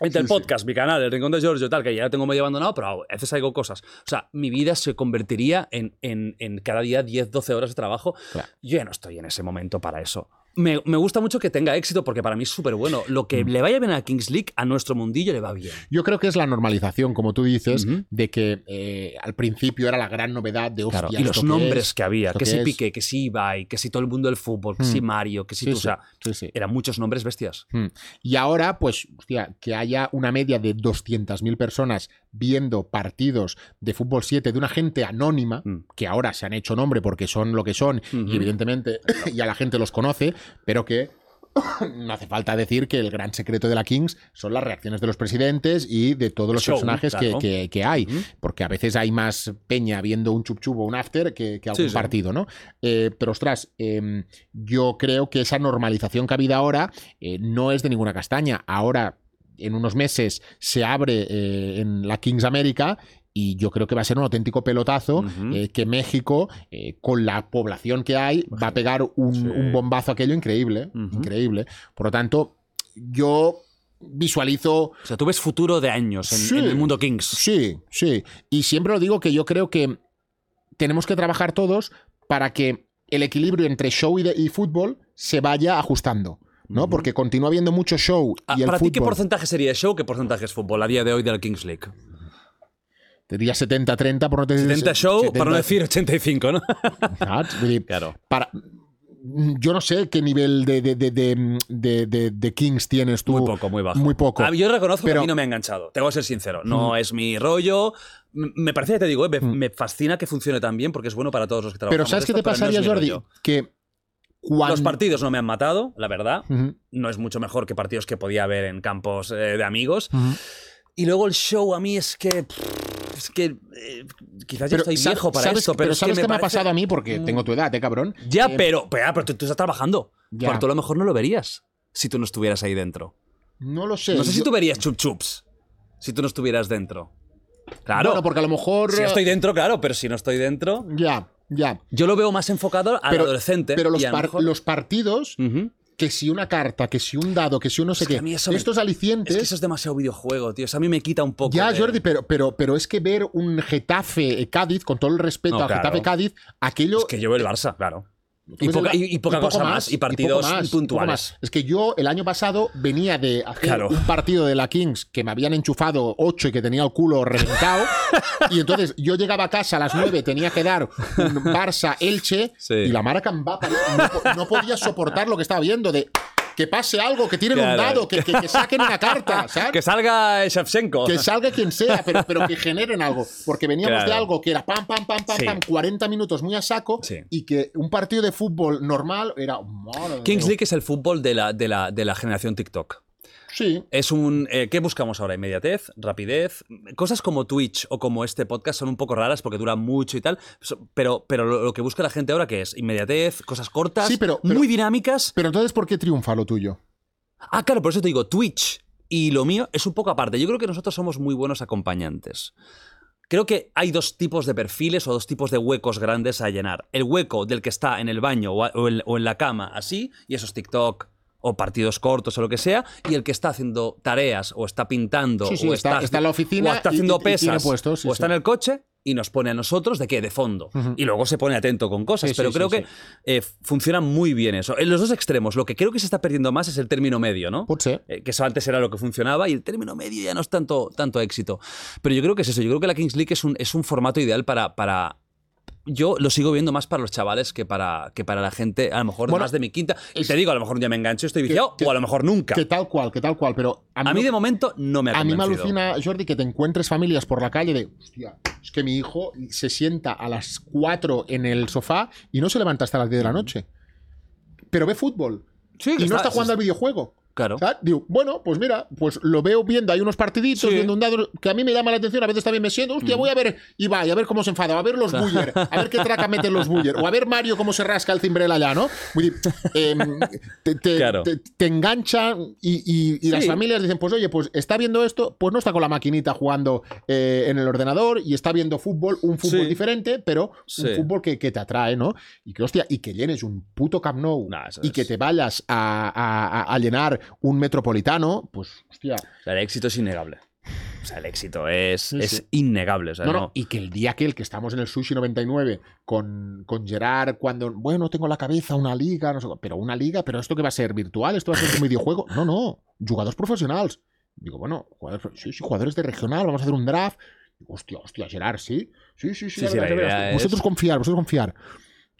Entre el Sí, sí. podcast, mi canal, el Rincón de Giorgio y tal, que ya lo tengo medio abandonado, pero a veces hago cosas. O sea, mi vida se convertiría en, en- en cada día 10, 12 horas de trabajo. Claro. Yo ya no estoy en ese momento para eso. Me, me gusta mucho que tenga éxito porque para mí es súper bueno. Lo que Mm. le vaya bien a Kings League, a nuestro mundillo le va bien. Yo creo que es la normalización, como tú dices, de que eh, al principio era la gran novedad de hostia. Claro, y ¿esto los nombres es? que había, ¿Esto que si? Piqué, que si Ibai, que si todo el mundo del fútbol, que Mm. si Mario, que si Sí, tú, sí, o sea, sí, eran muchos nombres bestias. Mm. Y ahora, pues, hostia, que haya una media de 200.000 personas viendo partidos de fútbol 7 de una gente anónima, Mm. que ahora se han hecho nombre porque son lo que son, Ujú. y evidentemente ya la gente los conoce, pero que no hace falta decir que el gran secreto de la Kings son las reacciones de los presidentes y de todos los Show, personajes que- claro. que, que hay. Porque a veces hay más peña viendo un chup o un after que, que algún Sí, sí. partido, ¿no? Eh, pero ostras, em, yo creo que esa normalización que ha habido ahora eh, no es de ninguna castaña. Ahora, en unos meses, se abre eh, en la Kings América. Y yo creo que va a ser un auténtico pelotazo eh, que México, eh, con la población que hay, va a pegar un, Sí. un bombazo aquello increíble. Increíble. Por lo tanto, yo visualizo O sea, tú ves futuro de años en, Sí. en el mundo Kings. Sí, sí. Y siempre lo digo que yo creo que tenemos que trabajar todos para que el equilibrio entre show y, de- y fútbol se vaya ajustando. ¿No? Porque continúa habiendo mucho show Ah, y el ¿Para ti qué porcentaje sería show? ¿Qué porcentaje es fútbol a día de hoy de la Kings League? Diría 70-30 por no decir 70 show, 70. para no decir 85, ¿no? Claro. para... Yo no sé qué nivel de, de, de, de, Kings tienes tú. Muy poco, muy bajo. Muy poco. Ah, yo reconozco que a mí no me ha enganchado. Tengo que ser sincero. No es mi rollo. Me parece te digo, eh, me, me fascina que funcione tan bien porque es bueno para todos los que trabajamos. Pero ¿sabes qué te no pasaría, Jordi? rollo. Que cuando... Los partidos no me han matado, la verdad. Ujú, No es mucho mejor que partidos que podía haber en campos eh, de amigos. ujú. Y luego el show a mí es que. Es que. eh, quizás ya Pero estoy sa- viejo para ¿sabes, esto, pero, es que ¿sabes qué me ha parece- pasado a mí? Porque tengo tu edad, ¿eh, cabrón? Ya, Eh, pero, pero, pero tú, tú estás trabajando. Ya. Porque tú a lo mejor no lo verías si tú no estuvieras ahí dentro. No lo sé. No sé si Yo- tú verías chup chups si tú no estuvieras dentro. Claro. Bueno, porque a lo mejor... Si yo estoy dentro, claro, pero si no estoy dentro. Ya, ya. Yo lo veo más enfocado al Pero- adolescente. Pero los, par- mejor- partidos, que si una carta, que si un dado, que si un no sé Es que qué, a mí eso me- estos alicientes... Es que eso es demasiado videojuego, tío. Eso a mí me quita un poco. Ya, de- Jordi, pero, pero, pero es que ver un Getafe eh, Cádiz, con todo el respeto No, a claro. Getafe Cádiz, aquello. Es que yo veo el Barça, claro. Y poca, y, y cosa más, y partidos más, puntuales. más. Es que yo el año pasado venía de hacer Claro. un partido de la Kings que me habían enchufado 8 y que tenía el culo reventado. y entonces yo llegaba a casa a las 9, tenía que dar un Barça-Elche Sí. y la Mara Cambá no, no podía soportar lo que estaba viendo de que pase algo, que tiren un Claro. dado, que, que- que saquen una carta, ¿sabes? Que salga Shevchenko. Que salga quien sea, pero, pero que generen algo. Porque veníamos de algo que era pam, pam, pam, pam, Sí. pam, 40 minutos muy a saco. Sí. Y que un partido de fútbol normal era. Kings. League es el fútbol de la, de la, de la generación TikTok. Sí. Es un. eh, ¿Qué buscamos ahora? Inmediatez, rapidez. Cosas como Twitch o como este podcast son un poco raras porque duran mucho y tal. Pero, pero lo, lo que busca la gente ahora que es inmediatez, cosas cortas, Sí, pero- pero- muy dinámicas. Pero entonces, ¿por qué triunfa lo tuyo? Ah, claro, por eso te digo, Twitch y lo mío es un poco aparte. Yo creo que nosotros somos muy buenos acompañantes. Creo que hay dos tipos de perfiles o dos tipos de huecos grandes a llenar. El hueco del que está en el baño en, o en la cama, así, y eso es TikTok o partidos cortos o lo que sea, y el que está haciendo tareas o está pintando Sí, sí, o está- está en la oficina o está haciendo y- y tiene pesas sí, o está en el coche y nos pone a nosotros de qué, de fondo. Y luego se pone atento con cosas, pero creo que eh, funciona muy bien eso. En los dos extremos, lo que creo que se está perdiendo más es el término medio, ¿no? Ser. Eh, que eso antes era lo que funcionaba y el término medio ya no es tanto, tanto éxito. Pero yo creo que es eso, yo creo que la Kings League es un, es un formato ideal para, para... Yo lo sigo viendo más para los chavales que para, que para la gente, a lo mejor Bueno, más de mi quinta. Y te digo, a lo mejor un día me engancho, estoy viciado, que- o a lo mejor nunca. Que tal cual, que tal cual. Pero a mí, a mí no- de momento no me ha a mí me alucina, Jordi, que te encuentres familias por la calle de. Hostia, es que mi hijo se sienta a las 4 en el sofá y no se levanta hasta las 10 de la noche. Pero ve fútbol. Sí, y no está- jugando al videojuego. Claro. ¿Sabes? Digo, bueno, pues mira, pues lo veo viendo, hay unos partiditos, Sí. viendo un dado que a mí me llama la atención, a veces también me siento, hostia, voy a ver Ibai, a ver cómo se enfada, a ver los Buller, a ver qué traca meten los Buller, o a ver Mario cómo se rasca el cimbrel allá, ¿no? Em, te, te- Claro. te- te enganchan y, y- y las Sí. familias dicen, pues oye, pues está viendo esto, pues no está con la maquinita jugando eh, en el ordenador y está viendo fútbol, un fútbol Sí. diferente, pero un fútbol que, que te atrae, ¿no? Y que, hostia, y que llenes un puto Camp Nou Nah, eso y que te vayas a, a- a- a llenar un metropolitano, pues, hostia. O sea, el éxito es innegable. O sea, el éxito es, Sí, es sí. innegable. O sea, No, no, no, y que el día aquel que estamos en el Sushi 99 con, con Gerard, cuando, bueno, tengo en la cabeza una liga, no sé, pero una liga, pero esto que va a ser virtual, esto va a ser un videojuego. No, no, jugadores profesionales. Digo, bueno, jugadores, sí, sí, jugadores de regional, vamos a hacer un draft. Digo, hostia, hostia, Gerard, sí. Sí, sí, sí, Sí, la verás. idea es- Vosotros confiar, vosotros confiar.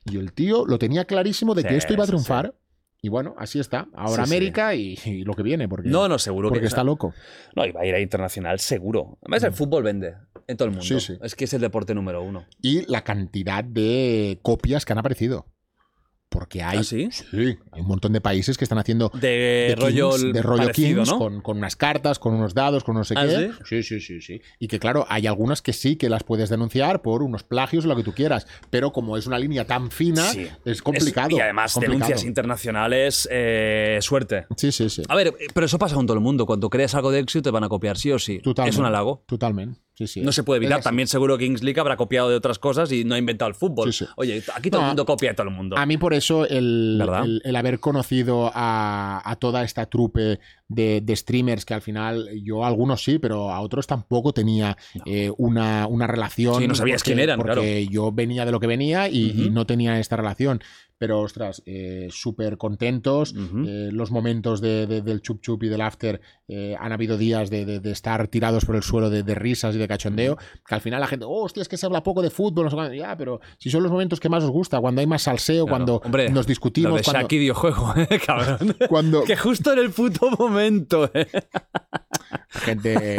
Y el tío lo tenía clarísimo de que esto iba a sí, triunfar. Y bueno, así está. Ahora Sí, sí. América Y, y lo que viene, porque, No, no, seguro porque que está loco. No, y va a ir a internacional seguro. Además, el fútbol vende en todo el mundo. Sí, sí. Es que es el deporte número uno. y la cantidad de copias que han aparecido. Porque hay, ¿Ah, sí? hay un montón de países que están haciendo De, de rollo, Kings, de rollo parecido, Kings ¿no? con, con unas cartas, con unos dados, con no sé ¿Ah, qué. Sí, sí, sí, sí. Y que claro, hay algunas que sí que las puedes denunciar por unos plagios o lo que tú quieras. Pero como es una línea tan fina, Sí. es complicado. Es- y además, complicado. denuncias internacionales, eh, suerte. Sí, sí, sí. A ver, pero eso pasa con todo el mundo. Cuando creas algo de éxito, te van a copiar sí o sí. Totalmente. Es un halago. Totalmente. Sí, sí. No se puede evitar. También seguro que Kings League habrá copiado de otras cosas y no ha inventado el fútbol. Sí. Oye, aquí todo No, el mundo copia de todo el mundo. A mí por eso el, el- el haber conocido a, a toda esta trupe de, de streamers que al final yo a algunos sí, pero a otros tampoco tenía eh, una, una relación. Sí, no sabías porque- quién eran, Porque yo venía de lo que venía y, no tenía esta relación. Pero ostras, eh, súper contentos. Ujú. Eh, los momentos de- de- del chup chup y del after eh, han habido días de, de- estar tirados por el suelo de, risas y de cachondeo. Que al final la gente, oh, hostia, es que se habla poco de fútbol, no sé cuándo". Ya, pero si son los momentos que más os gusta, cuando hay más salseo, Claro. cuando Hombre, nos discutimos, Lo de cuando, y videojuego, eh, cabrón. cuando que justo en el puto momento, eh. la gente.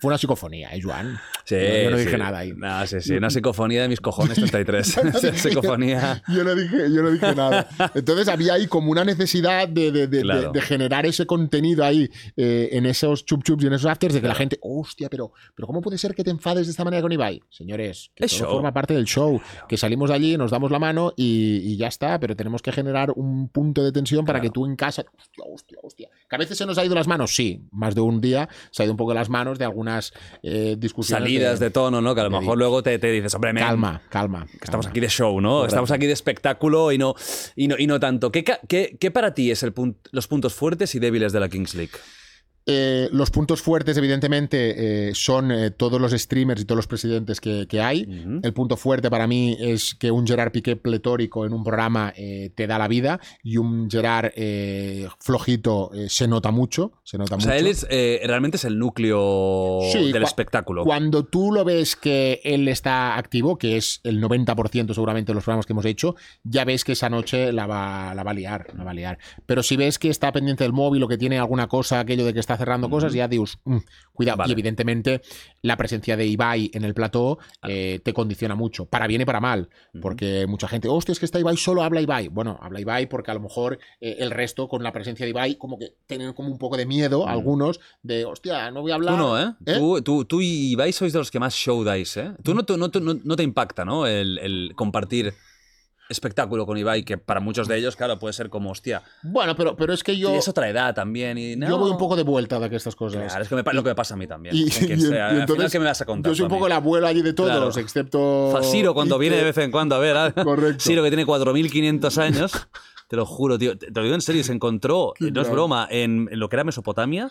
Fue una psicofonía, ¿eh, Joan? Sí, Yo no sí. dije nada ahí. No, sí, sí. Una psicofonía de mis cojones 33. Yo no dije- psicofonía. Yo no, dije, yo no dije nada. Entonces había ahí como una necesidad de, de- de- Claro. de- generar ese contenido ahí eh, en esos chup chups y en esos afters de que la gente, hostia, pero, pero ¿cómo puede ser que te enfades de esta manera con Ibai? Señores, que Es todo show. forma parte del show, que salimos de allí, nos damos la mano y, y ya está, pero tenemos que generar un punto de tensión para que tú en casa, hostia, hostia, hostia. Que a veces se nos ha ido las manos, sí, más de un día se ha ido un poco de las manos de algunas eh, discusiones. Salidas de tono, ¿no? Que a lo mejor luego te, te dices, hombre, men, Calma, calma. que Estamos calma. aquí de show, ¿no? Correcto. Estamos aquí de espectáculo y no, y no, y no tanto. ¿Qué, qué- qué para ti es el los puntos fuertes y débiles de la Kings League? Eh, los puntos fuertes, evidentemente, eh, son eh, todos los streamers y todos los presidentes que, que hay. Ujú. El punto fuerte para mí es que un Gerard Piqué pletórico en un programa eh, te da la vida y un Gerard eh, flojito eh, se nota mucho. Se nota O mucho. sea, él es, realmente es el núcleo Sí, del cua- espectáculo. Cuando tú lo ves que él está activo, que es el 90% seguramente de los programas que hemos hecho, ya ves que esa noche la va, la va a liar, la va a liar. Pero si ves que está pendiente del móvil o que tiene alguna cosa, aquello de que está cerrando cosas, ya dios, mm, cuidado. Vale. Y evidentemente la presencia de Ibai en el plató eh, te condiciona mucho, para bien y para mal, porque mucha gente, hostia, es que está Ibai, solo habla Ibai. Bueno, habla Ibai porque a lo mejor eh, el resto con la presencia de Ibai como que tienen como un poco de miedo, algunos, de, hostia, no voy a hablar. Tú no, ¿eh? ¿Eh? Tú, tú, tú y Ibai sois de los que más show dais, ¿eh? Tú no, te- no, te- no- no te impacta, ¿no? El, el compartir espectáculo con Ibai, que para muchos de ellos, claro, puede ser como, hostia, Bueno, pero, pero es que yo, y es otra edad también. Y, no. yo voy un poco de vuelta de estas cosas. Claro, es que me lo que me pasa a mí también. Y- quien y- sea. y Al final, ¿qué me vas a contar? Yo soy un poco el abuelo allí de todos, Claro. excepto. Ciro, cuando viene de vez en cuando a ver, a- Correcto. Ciro que tiene 4.500 años, te lo juro, tío, te lo digo en serio, se encontró, Qué no es broma, en, en lo que era Mesopotamia,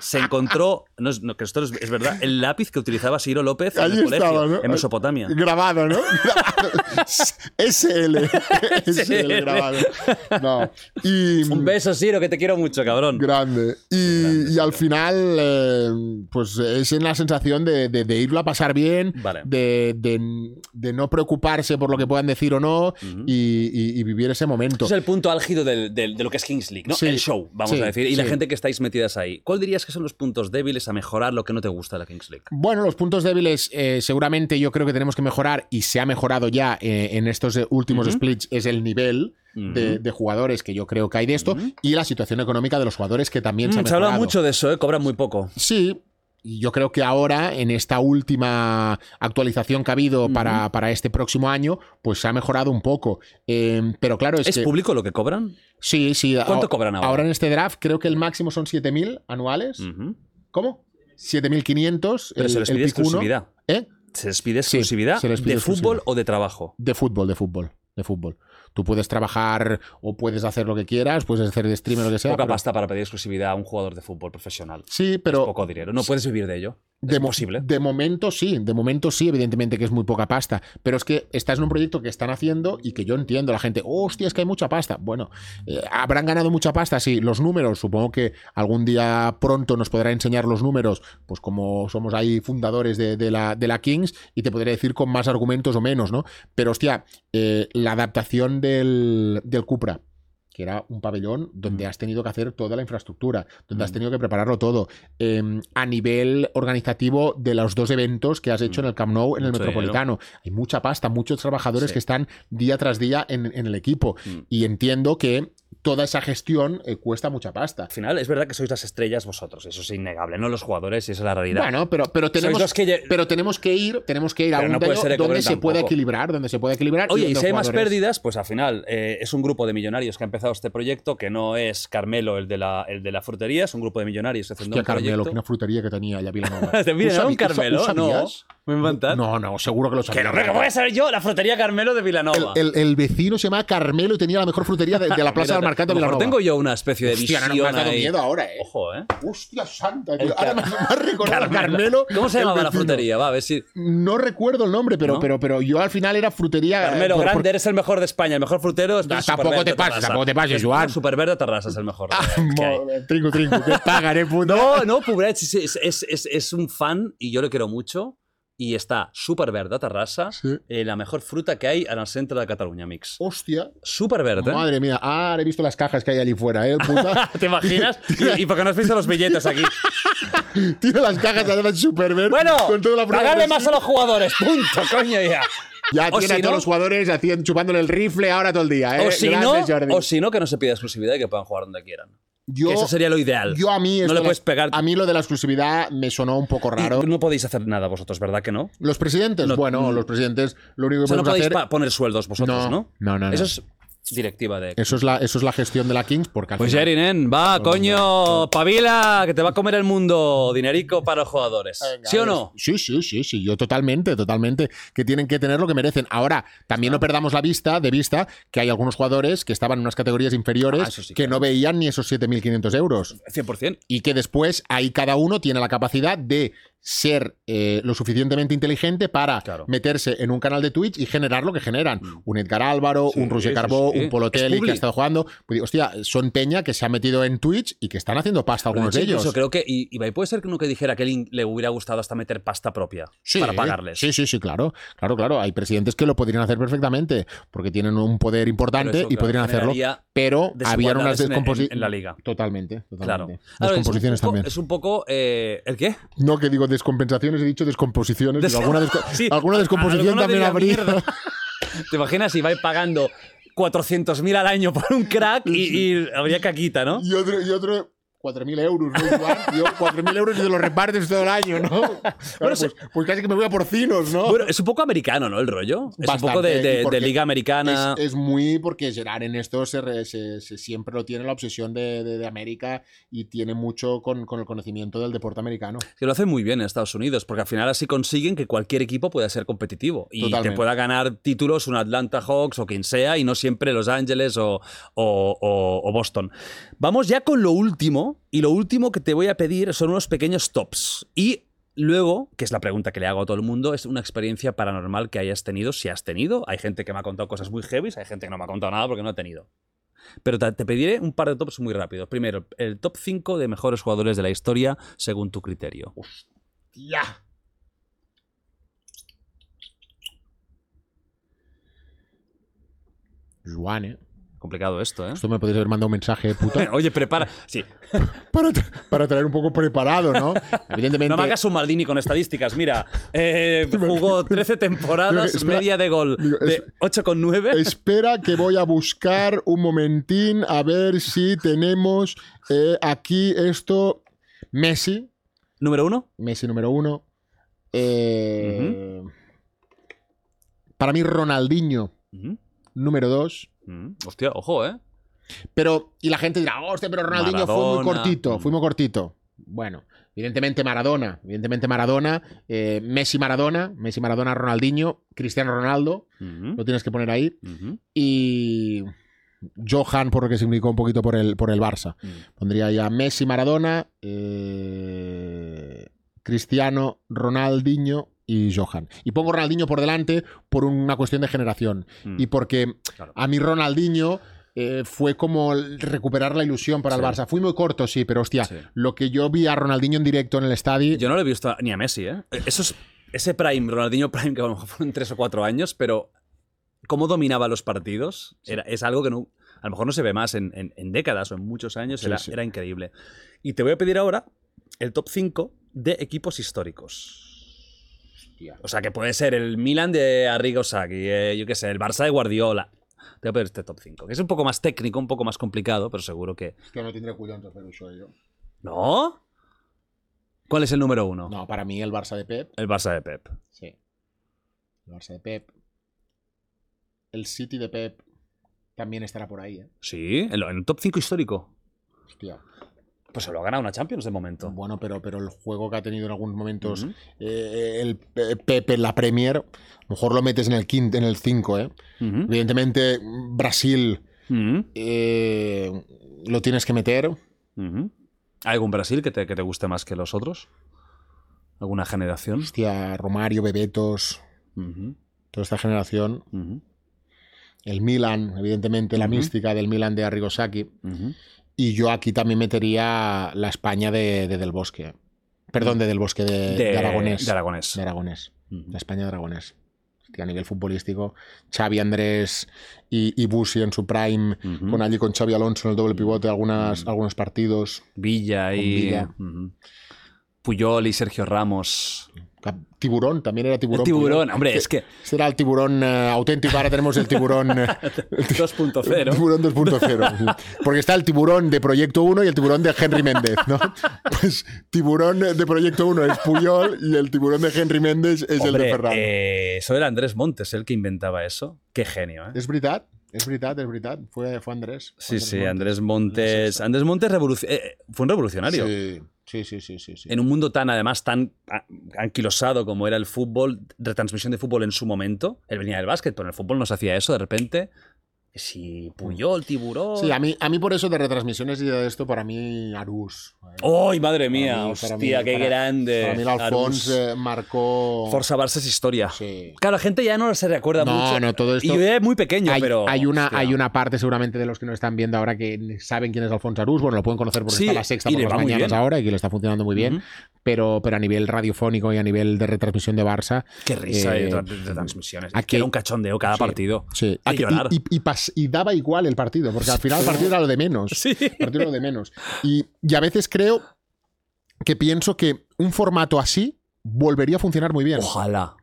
se encontró, no es, no, que esto es, es verdad, el lápiz que utilizaba Ciro López en Allí el colegio, estaba, ¿no? en Mesopotamia. Grabado, ¿no? Grabado. SL. SL grabado. No. Y. Un beso, Ciro, que te quiero mucho, cabrón. Grande. Y, y al final, eh, pues es en la sensación de, de- de irlo a pasar bien, Vale. de, de- no preocuparse por lo que puedan decir o no y, y- y vivir ese momento. Es el punto álgido del- del- de lo que es Kings League, ¿no? Sí, el show, vamos sí, a decir. Y la sí. gente que estáis metidas ahí. ¿Cuál dirías que son los puntos débiles a mejorar lo que no te gusta de la Kings League? Bueno, los puntos débiles eh, seguramente yo creo que tenemos que mejorar y se ha mejorado ya eh, en estos eh, últimos splits es el nivel de, de jugadores que yo creo que hay de esto y la situación económica de los jugadores que también se ha Mm, se habla mejorado. mucho de eso, ¿eh? Cobran muy poco. Sí, y yo creo que ahora, en esta última actualización que ha habido para, para este próximo año, pues se ha mejorado un poco. Eh, pero claro, es, ¿Es que... público lo que cobran? Sí, sí. ¿Cuánto cobran ahora? Ahora en este draft creo que el máximo son 7.000 anuales. ¿Cómo? 7.500. Pero el- se les pide exclusividad. ¿Eh? ¿Se les pide exclusividad se les pide de exclusividad. fútbol o de trabajo? De fútbol, de fútbol, de fútbol. Tú puedes trabajar o puedes hacer lo que quieras, puedes hacer de streamer lo que sea. Poca pero- pasta para pedir exclusividad a un jugador de fútbol profesional. Sí, pero Poco dinero. No puedes vivir de ello. De, posible. de momento sí, de momento sí, evidentemente que es muy poca pasta. Pero es que estás en un proyecto que están haciendo y que yo entiendo. La gente, hostia, es que hay mucha pasta. Bueno, eh, habrán ganado mucha pasta, sí. Los números, supongo que algún día pronto nos podrá enseñar los números, pues como somos ahí fundadores de, de la, de la Kings, y te podré decir con más argumentos o menos, ¿no? Pero hostia, eh, la adaptación del, del Cupra que era un pabellón donde has tenido que hacer toda la infraestructura, donde has tenido que prepararlo todo. Eh, a nivel organizativo de los dos eventos que has hecho en el Camp Nou, en el Mucho Metropolitano. Hay mucha pasta, muchos trabajadores Sí. que están día tras día en, en el equipo. Mm. Y entiendo que toda esa gestión eh, cuesta mucha pasta. Al final, es verdad que sois las estrellas vosotros. Eso es innegable. No los jugadores y esa es la realidad. Bueno, pero, pero, tenemos, que pero tenemos que ir, tenemos que ir a un no puede donde se pueda poco. equilibrar, donde se pueda equilibrar. Oye, y si hay más pérdidas, pues al final eh, es un grupo de millonarios que ha empezado este proyecto, que no es Carmelo, el de la, el de la frutería, es un grupo de millonarios haciendo Hostia, un Carmelo, proyecto. que una frutería que tenía allá Vilanova. ¿Te viene ¿Tú un Carmelo? ¿tú No. sabías? ¿Me? No, no, seguro que lo Que sabía. no, que voy a saber yo, la frutería Carmelo de Vilanova. El, el- el vecino se llama Carmelo y tenía la mejor frutería de, de la Plaza lo mejor Vilanova. tengo yo una especie de Hostia, no, no, visión me has dado ahí. miedo ahora, eh. Ojo, ¿eh? Hostia santa, tío. Ahora me, has recordado a Carmelo. ¿Cómo se el llamaba la vecino. frutería? Va, a ver si... No recuerdo el nombre, pero, ¿No? pero, pero yo al final era frutería. eh, Carmelo por- por- Grande, eres el mejor de España, el mejor frutero es Ah, es tampoco Superverde te pases, Terrassa. tampoco te pases, Es- Joan. no, Superverde Terrassa es el mejor. Ah, que hay. mo- trinco, trinco, que pagan, eh, puto. No, no, Pobret es, es, es, es- es un fan y yo le quiero mucho. Y está Superverde a Terrassa, Sí. eh, la mejor fruta que hay al centre de Cataluña Mix. Hostia. Superverde. Madre mía. Ah, he visto las cajas que hay allí fuera, ¿eh? El puta. ¿Te imaginas? Y, y porque no has visto los billetes aquí. Tiene las cajas allá en Superver. Bueno, con toda la fruta pagarle más a los jugadores. Punto, coño ya. Ya tiene si a todos no- los jugadores hacían, chupándole el rifle ahora todo el día, ¿eh? O si, no, Jordi. o si no, que no se pida exclusividad y que puedan jugar donde quieran. Yo, eso sería lo ideal. yo a mí no le de- puedes pegar. A mí lo de la exclusividad me sonó un poco raro. Y no podéis hacer nada vosotros, ¿verdad que no? Los presidentes, No- bueno, los presidentes lo único que O sea, no podéis hacer poner sueldos vosotros, No, ¿no? no, no, no. Eso es directiva de... Eso es la, eso es la gestión de la Kings, porque al Pues final- va, coño, pavila, que te va a comer el mundo. Dinerico para los jugadores. Venga, ¿Sí o no? Sí, sí, sí, sí, yo totalmente, totalmente. Que tienen que tener lo que merecen. Ahora, también no perdamos la vista, de vista, que hay algunos jugadores que estaban en unas categorías inferiores Ah, eso sí, que claro. no veían ni esos 7.500 euros. 100%. Y que después ahí cada uno tiene la capacidad de ser eh, lo suficientemente inteligente para Claro. meterse en un canal de Twitch y generar lo que generan. Un Edgar Álvaro, Sí, un Roger Carbó, un Polotelli que ha estado jugando. Pues hostia, son peña que se ha metido en Twitch y que están haciendo pasta algunos de ellos. Incluso creo que, y, y puede ser que uno que dijera que le hubiera gustado hasta meter pasta propia Sí, para pagarles. Sí, sí, sí, claro. Claro, claro. Hay presidentes que lo podrían hacer perfectamente porque tienen un poder importante eso, y podrían hacerlo. Pero había unas desigualdades en- en- descomposiciones. en la liga. Totalmente, Claro. totalmente. Claro, Descomposiciones es un poco, también. Es un poco eh, ¿El qué? No, que digo descompensaciones, he dicho descomposiciones. Digo, alguna, desco- Sí. alguna descomposición también habría. ¿Te imaginas si vais pagando 400.000 al año por un crack y, y habría caquita, ¿no? Y otro, y otro 4.000 euros, ¿no? Yo, 4.000 euros y te los repartes todo el año, ¿no? Claro, pues, pues casi que me voy a porcinos, ¿no? Bueno, es un poco americano, ¿no? El rollo. Es un poco de, liga americana. Es, es muy porque Gerard en esto se, re- se- se- siempre lo tiene la obsesión de, de- América y tiene mucho con, con el conocimiento del deporte americano. Que lo hacen muy bien en Estados Unidos, porque al final así consiguen que cualquier equipo pueda ser competitivo y Totalmente. te pueda ganar títulos un Atlanta Hawks o quien sea y no siempre Los Ángeles o, o- o- o Boston. Vamos ya con lo último y lo último que te voy a pedir son unos pequeños tops y luego, que es la pregunta que le hago a todo el mundo, es una experiencia paranormal que hayas tenido, si has tenido. Hay gente que me ha contado cosas muy heavy, hay gente que no me ha contado nada porque no ha tenido. Pero te, pediré un par de tops muy rápidos. Primero, el top 5 de mejores jugadores de la historia según tu criterio. ¡Ya! Juan, ¿eh? Complicado esto, ¿eh? Esto me podéis haber mandado un mensaje, puta, Oye, prepara. Sí. para, para traer un poco preparado, ¿no? Evidentemente. No me hagas un Maldini con estadísticas. Mira, eh, jugó 13 temporadas, Espera. media de gol de es- 8,9. Espera que voy a buscar un momentín a ver si tenemos eh, aquí esto. Messi, Número uno. Messi número uno. Eh, Para mí Ronaldinho número dos. Ujú. Hostia, ojo, ¿eh? Pero, y la gente dirá, hostia, pero Ronaldinho fue muy cortito, Mm. fue muy cortito. Bueno, evidentemente Maradona, evidentemente Maradona, eh, Messi Maradona, Messi Maradona Ronaldinho, Cristiano Ronaldo, lo tienes que poner ahí. Y Johan, por lo que significó un poquito por el, por el Barça. ujú. Pondría ya Messi Maradona, eh, Cristiano Ronaldinho y Johan. Y pongo Ronaldinho por delante por una cuestión de generación. Mm. Y porque Claro. a mí Ronaldinho eh, fue como recuperar la ilusión para el. Barça. Fui muy corto, sí, pero hostia, Sí. lo que yo vi a Ronaldinho en directo en el estadio. Yo no lo he visto ni a Messi, ¿eh? Eso es, ese Prime, Ronaldinho Prime, que a lo mejor fueron 3 o 4 años, pero cómo dominaba los partidos era, es algo que no, a lo mejor no se ve más en, en- en décadas o en muchos años, era, era increíble. Y te voy a pedir ahora el top 5 de equipos históricos. Hostia. O sea, que puede ser el Milan de Arrigo Sacchi, eh, yo qué sé, el Barça de Guardiola. Te voy a pedir este top 5, que es un poco más técnico, un poco más complicado, pero seguro que... Que no tendré cuidado de hacer uso de ello. ¿No? ¿Cuál es el número uno? No, para mí el Barça de Pep. El Barça de Pep. Sí. El Barça de Pep. El City de Pep también estará por ahí, ¿eh? Sí, en, en el top 5 histórico. Hostia. Pues se lo ha ganado una Champions de momento. Bueno, pero, pero el juego que ha tenido en algunos momentos eh, el Pe- Pep en la Premier, a lo mejor lo metes en el quinto, en el 5, ¿eh? Evidentemente, Brasil eh, lo tienes que meter. ¿Hay algún Brasil que te, que te guste más que los otros? ¿Alguna generación? Hostia, Romario, Bebetos, toda esta generación. El Milan, evidentemente, la mística del Milan de Arrigo. Ujú. Y yo aquí también metería la España de, de Del Bosque. Perdón, de Del Bosque, de, de Aragonés. De Aragonés. De Aragonés. Ujú. La España de Aragonés. A nivel futbolístico, Xavi Andrés y, y Busi en su prime, con allí con Xavi Alonso en el doble pivote algunas, algunos partidos. Villa y. Villa. Puyol y Sergio Ramos. Tiburón, también era tiburón. el tiburón, hombre, es que. Ese era el tiburón eh, auténtico, ahora tenemos el tiburón. eh, 2.0. Tiburón 2.0. sí. Porque está el tiburón de Proyecto 1 y el tiburón de Henry Méndez, ¿no? Pues tiburón de Proyecto 1 es Puyol y el tiburón de Henry Méndez es el de Ferran. eh, eso era Andrés Montes el que inventaba eso. Qué genio, ¿eh? ¿Es verdad? És veritat, és veritat. Fue, fue Andrés. Sí, Andrés sí, Montes. Andrés Montes. Andrés Montes revoluc- eh, fue un revolucionario. Sí, sí, sí, sí, sí, sí. En un mundo tan, además, tan anquilosado como era el fútbol, retransmisión de fútbol en su momento. Él venía del básquet, pero en el fútbol no se hacía eso de repente. Si Puyol, Tiburón. Sí, a mí, a mí por eso de retransmisiones y de esto, para mí Arús. ¡Ay, madre mía! Para mí- para hostia, mí- qué para- grande. Para mí el Alfons Arús. eh, marcó... Forza Barça es historia. Sí. Claro, la gente ya no se recuerda No, mucho. no, todo esto- Y yo era muy pequeño, hay, pero. hay una, hostia. hay una parte seguramente de los que nos están viendo ahora que saben quién es Alfonso Arús. Bueno, lo pueden conocer porque Sí, está la sexta por las mañanas ahora y que le está funcionando muy bien. Ujú. pero, pero a nivel radiofónico y a nivel de retransmisión de Barça. Qué risa eh, de, tra- de transmisiones. aquí- era un cachondeo cada Sí, partido. Sí, Hay que Aquí- llorar. y, y- y y daba igual el partido, porque al final el partido era lo de menos. Sí. El partido era lo de menos. Y, y a veces creo que pienso que un formato así volvería a funcionar muy bien. Ojalá.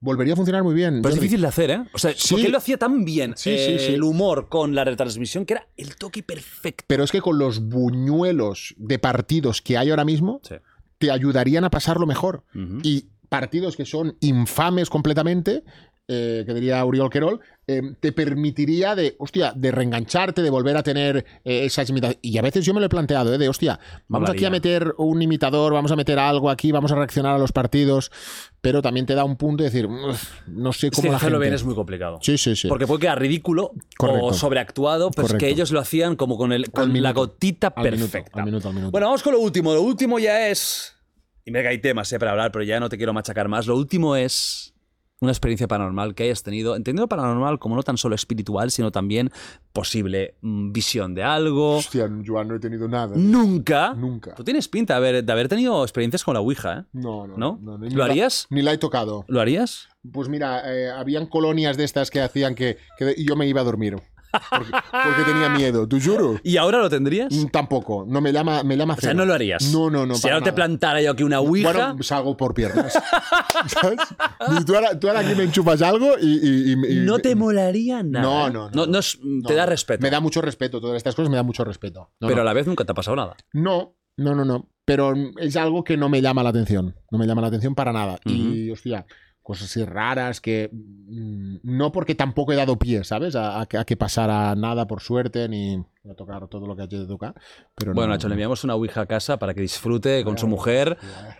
Volvería a funcionar muy bien. Pero es difícil de hacer, ¿eh? O sea, Sí. porque él lo hacía tan bien. Sí, sí, eh, sí. El humor con la retransmisión que era el toque perfecto. Pero es que con los buñuelos de partidos que hay ahora mismo, te ayudarían a pasarlo mejor. Y partidos que son infames completamente, eh, que diría Uriol Querol, eh, te permitiría de, hostia, de reengancharte, de volver a tener eh, esas imitaciones. Y a veces yo me lo he planteado, ¿eh? de, hostia, vamos aquí a meter un imitador, vamos a meter algo aquí, vamos a reaccionar a los partidos, pero también te da un punto de decir, "Uf, no sé Es cómo la gente... bien es muy complicado. Sí, sí, sí. Porque puede quedar ridículo Correcto. o sobreactuado, pues Correcto. que ellos lo hacían como con, el, con la gotita Al minuto, perfecta. al minuto, al minuto. Bueno, vamos con lo último. Lo último ya es. Y mira que hay temas eh, para hablar, pero ya no te quiero machacar más. Lo último es una experiencia paranormal que hayas tenido. Entendido paranormal como no tan solo espiritual, sino también posible mm, visión de algo. Hostia, Joan, no he tenido nada. Nunca. Nunca. Tú tienes pinta de haber, de haber tenido experiencias con la Ouija, ¿eh? No, no. ¿No? ¿Lo la- harías? Ni la he tocado. ¿Lo harías? Pues mira, eh, habían colonias de estas que hacían que, que yo me iba a dormir. Porque, porque tenía miedo, te juro. ¿Y ahora lo tendrías? Mm, Tampoco, no me llama, me llama O sea, no lo harías. No, no, no. Si para ahora te nada. plantara yo aquí una Ouija. Bueno, salgo por piernas. ¿Sabes? Y tú, ahora, tú ahora aquí me enchufas algo y. y- y- y- no te molaría nada. No, no, no, no es- te da respeto. Me da mucho respeto, todas estas cosas me da mucho respeto. No, pero a la vez nunca te ha pasado nada. No, no, no, no. Pero es algo que no me llama la atención. No me llama la atención para nada. Y, hostia, cosas así raras que. mm, No porque tampoco he dado pie, ¿sabes? A, a que, a que pasara nada por suerte, ni a tocar todo lo que haya de tocar. Pero Bueno, no, Nacho, le enviamos una Ouija a casa para que disfrute con su mujer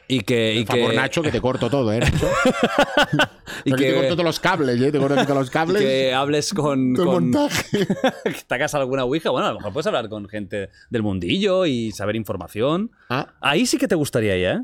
y que. Y Por favor, que, Nacho, que te corto todo, ¿eh? Nacho? y Aquí te corto que, todos los cables, ¿eh? Te corto todos los y cables. que hables con. todo el con montaje. que te hagas alguna Ouija. Bueno, a lo mejor puedes hablar con gente del mundillo y saber información. Ah, Ahí sí que te gustaría ya, ¿eh?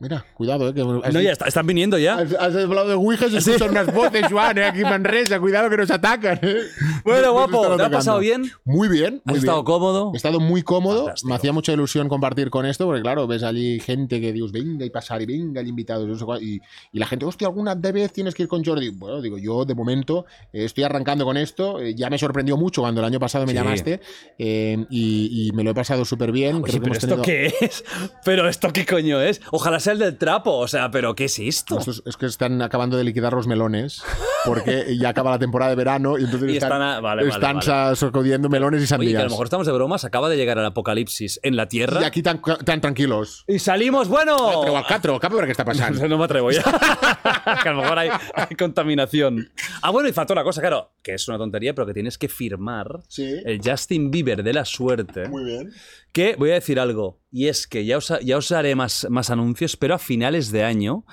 Mira, cuidado, ¿eh? Que No, ya está- están viniendo ya. Has, has hablado de Ouija y se escuchan unas voces, Juan, ¿eh? aquí Manresa. Cuidado que nos atacan, ¿eh? Bueno, Nos guapo, ¿te ha pasado bien? Muy bien, ¿Has estado cómodo? He estado muy cómodo, Fantástico. me hacía mucha ilusión compartir con esto, porque claro, ves allí gente que Dios venga y pasar y venga el invitado, y, y la gente, hostia, alguna vez tienes que ir con Jordi. Bueno, digo, yo de momento eh, estoy arrancando con esto, eh, ya me sorprendió mucho cuando el año pasado me Sí. llamaste eh, y, y me lo he pasado súper bien. Oye, Creo que pero ¿esto qué es? ¿Pero esto qué coño es? Ojalá sea el del trapo, o sea, ¿pero qué es esto? Esto es, es que están acabando de liquidar los melones porque ya acaba la temporada de verano y entonces Y están, están a- vale, están vale. sa- sacudiendo melones y Oye, sandías. que a lo mejor estamos de bromas, acaba de llegar el apocalipsis en la Tierra. Y aquí tan, tan tranquilos. Y salimos, bueno. Pero al catro, cap a veure què està passant. No me atrevo ya. que a lo mejor hay, hay contaminación. Ah, bueno, y falta una cosa, claro, que es una tontería, pero que tienes que firmar Sí. el Justin Bieber de la suerte. Muy bien. Que voy a decir algo, y es que ya os, ya os haré más, más anuncios, pero a finales de año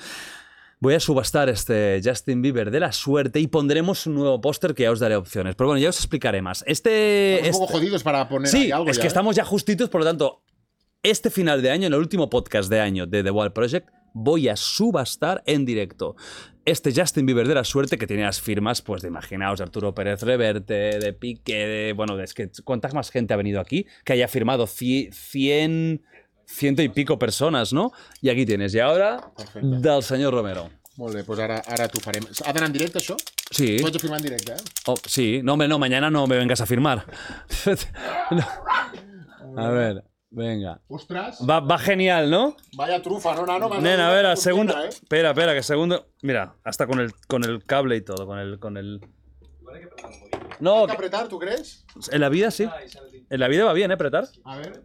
voy a subastar este Justin Bieber de la suerte y pondremos un nuevo póster que ya os daré opciones. Pero bueno, ya os explicaré más. Este. Estamos un poco este- jodidos para poner Sí, ahí algo es ya, que ¿eh? estamos ya justitos, por lo tanto, este final de año, en el último podcast de año de The Wild Project, voy a subastar en directo este Justin Bieber de la suerte que tiene las firmas, pues de imaginaos, de Arturo Pérez Reverte, de Piqué, de. Bueno, es que ¿cuánta más gente ha venido aquí que haya firmado ci- 100, ciento y pico personas, ¿no? Y aquí tienes. Y ahora, Perfecte. del señor Romero. Molt bé, doncs ara, ara t'ho farem. Ha d'anar en directe, això? Sí. Pots firmar en directe, eh? Oh, sí, no, hombre, no, mañana no me vengas a firmar. No. A ver, venga. Ostres, Va, va genial, ¿no? vaya trufa, no, nano? M'has Nena, a ver, al segundo. Eh? Espera, espera, que segundo. Mira, hasta con el, con el cable y todo, con el. Con el... No, Hay que apretar, ¿tú crees? en la vida sí. En la vida va bien, ¿eh? Apretar. A ver.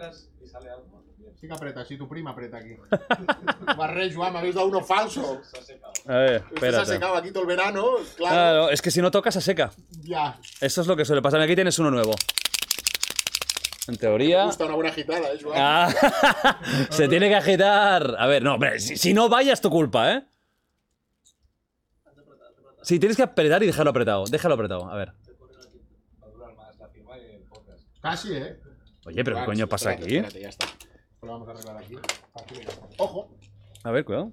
Sí que apreta, sí, tu prima apreta aquí. Barrejo, Joan, m'habéis dado uno falso. A ver, Esto se ha espérate. secado aquí todo el verano, claro. Claro, es que si no tocas, se seca. Ya. Eso es lo que suele pasar. Aquí tienes uno nuevo. En Me teoría. gusta una buena agitada, ¿eh, Joan? Ah, se tiene que agitar. A ver, no, hombre, si, si no vaya es tu culpa, ¿eh? Sí, tienes que apretar y dejarlo apretado. Déjalo apretado, a ver. Casi, ¿eh? Oye, pero ¿qué coño pasa espérate, aquí? espérate, ya está. Lo vamos a arreglar aquí. Aquí, venga. Ojo. A ver, cuidado.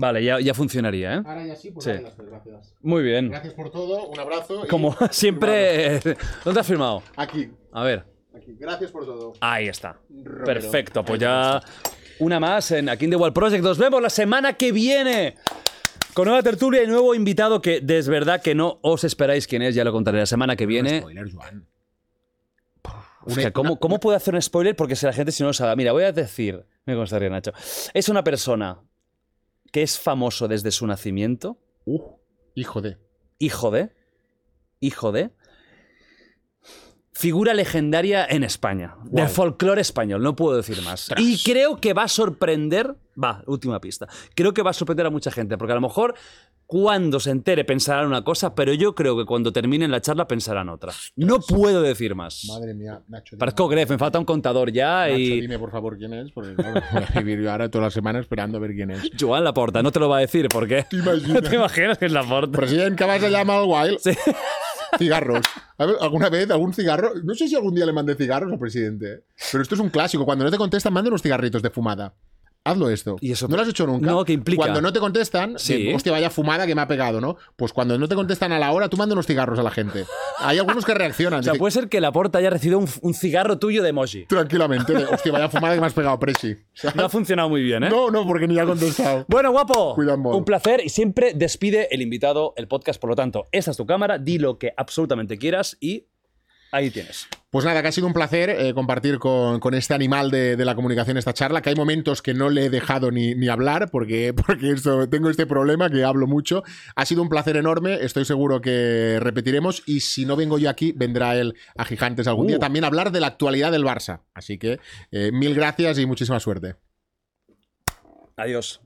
Vale, ya, ya funcionaría, ¿eh? Ahora ya sí, pues Sí. gracias. Muy bien. Gracias por todo, un abrazo. y Como siempre. ¿Dónde has firmado? Aquí, A ver. aquí. Gracias por todo. Ahí está. Romero. Perfecto, pues ya una más en Aquí in the Wild Project. Nos vemos la semana que viene con nueva tertulia y nuevo invitado que de verdad que no os esperáis quién es, ya lo contaré la semana que viene. Spoiler. Hostia, ¿cómo, ¿cómo puedo hacer un spoiler? Porque si la gente si no lo sabe. Mira, voy a decir, me constaría Nacho. Es una persona que es famoso desde su nacimiento, Uh, hijo de. hijo de, hijo de, figura legendaria en España, de Guau. folclore español, no puedo decir más. Y creo que va a sorprender, va, última pista, creo que va a sorprender a mucha gente, porque a lo mejor cuando se entere pensarán una cosa, pero yo creo que cuando terminen la charla pensarán otra. No puedo decir más. Madre mía, Nacho. dime. Parezco Gref, me falta un contador ya Nacho, y... dime por favor quién es, porque claro, voy a vivir yo ahora toda la semana esperando a ver quién es. Joan Laporta, no te lo va a decir, ¿por qué? ¿Te imaginas? ¿Te imaginas que es Laporta? Presidente, que vas a llamar al Wild. Sí. Cigarros. ¿Alguna vez algún cigarro? No sé si algún día le mandé cigarros al presidente. ¿eh? Pero esto es un clásico. Cuando no te contestan, manda unos cigarritos de fumada. Hazlo esto. ¿Y eso ¿No lo has hecho nunca? No, ¿qué implica? Cuando no te contestan, Sí. de, hostia, vaya fumada que me ha pegado, ¿no? Pues cuando no te contestan a la hora, tú manda unos cigarros a la gente. Hay algunos que reaccionan. O sea, puede ser que Laporta haya recibido un, un cigarro tuyo de emoji. Tranquilamente. de, hostia, vaya fumada que me has pegado, Presi. No ha funcionado muy bien, ¿eh? no, no, porque ni ha contestado. Bueno, guapo, Cuidado, un placer y siempre despide el invitado el podcast. Por lo tanto, esta es tu cámara, di lo que absolutamente quieras y ahí tienes. Pues nada, que ha sido un placer eh, compartir con, con este animal de, de la comunicación esta charla, que hay momentos que no le he dejado ni, ni hablar porque, porque esto- tengo este problema que hablo mucho. Ha sido un placer enorme, estoy seguro que repetiremos y si no vengo yo aquí, vendrá él a Gigantes algún Uh. día también a hablar de la actualidad del Barça. Así que eh, mil gracias y muchísima suerte. Adiós.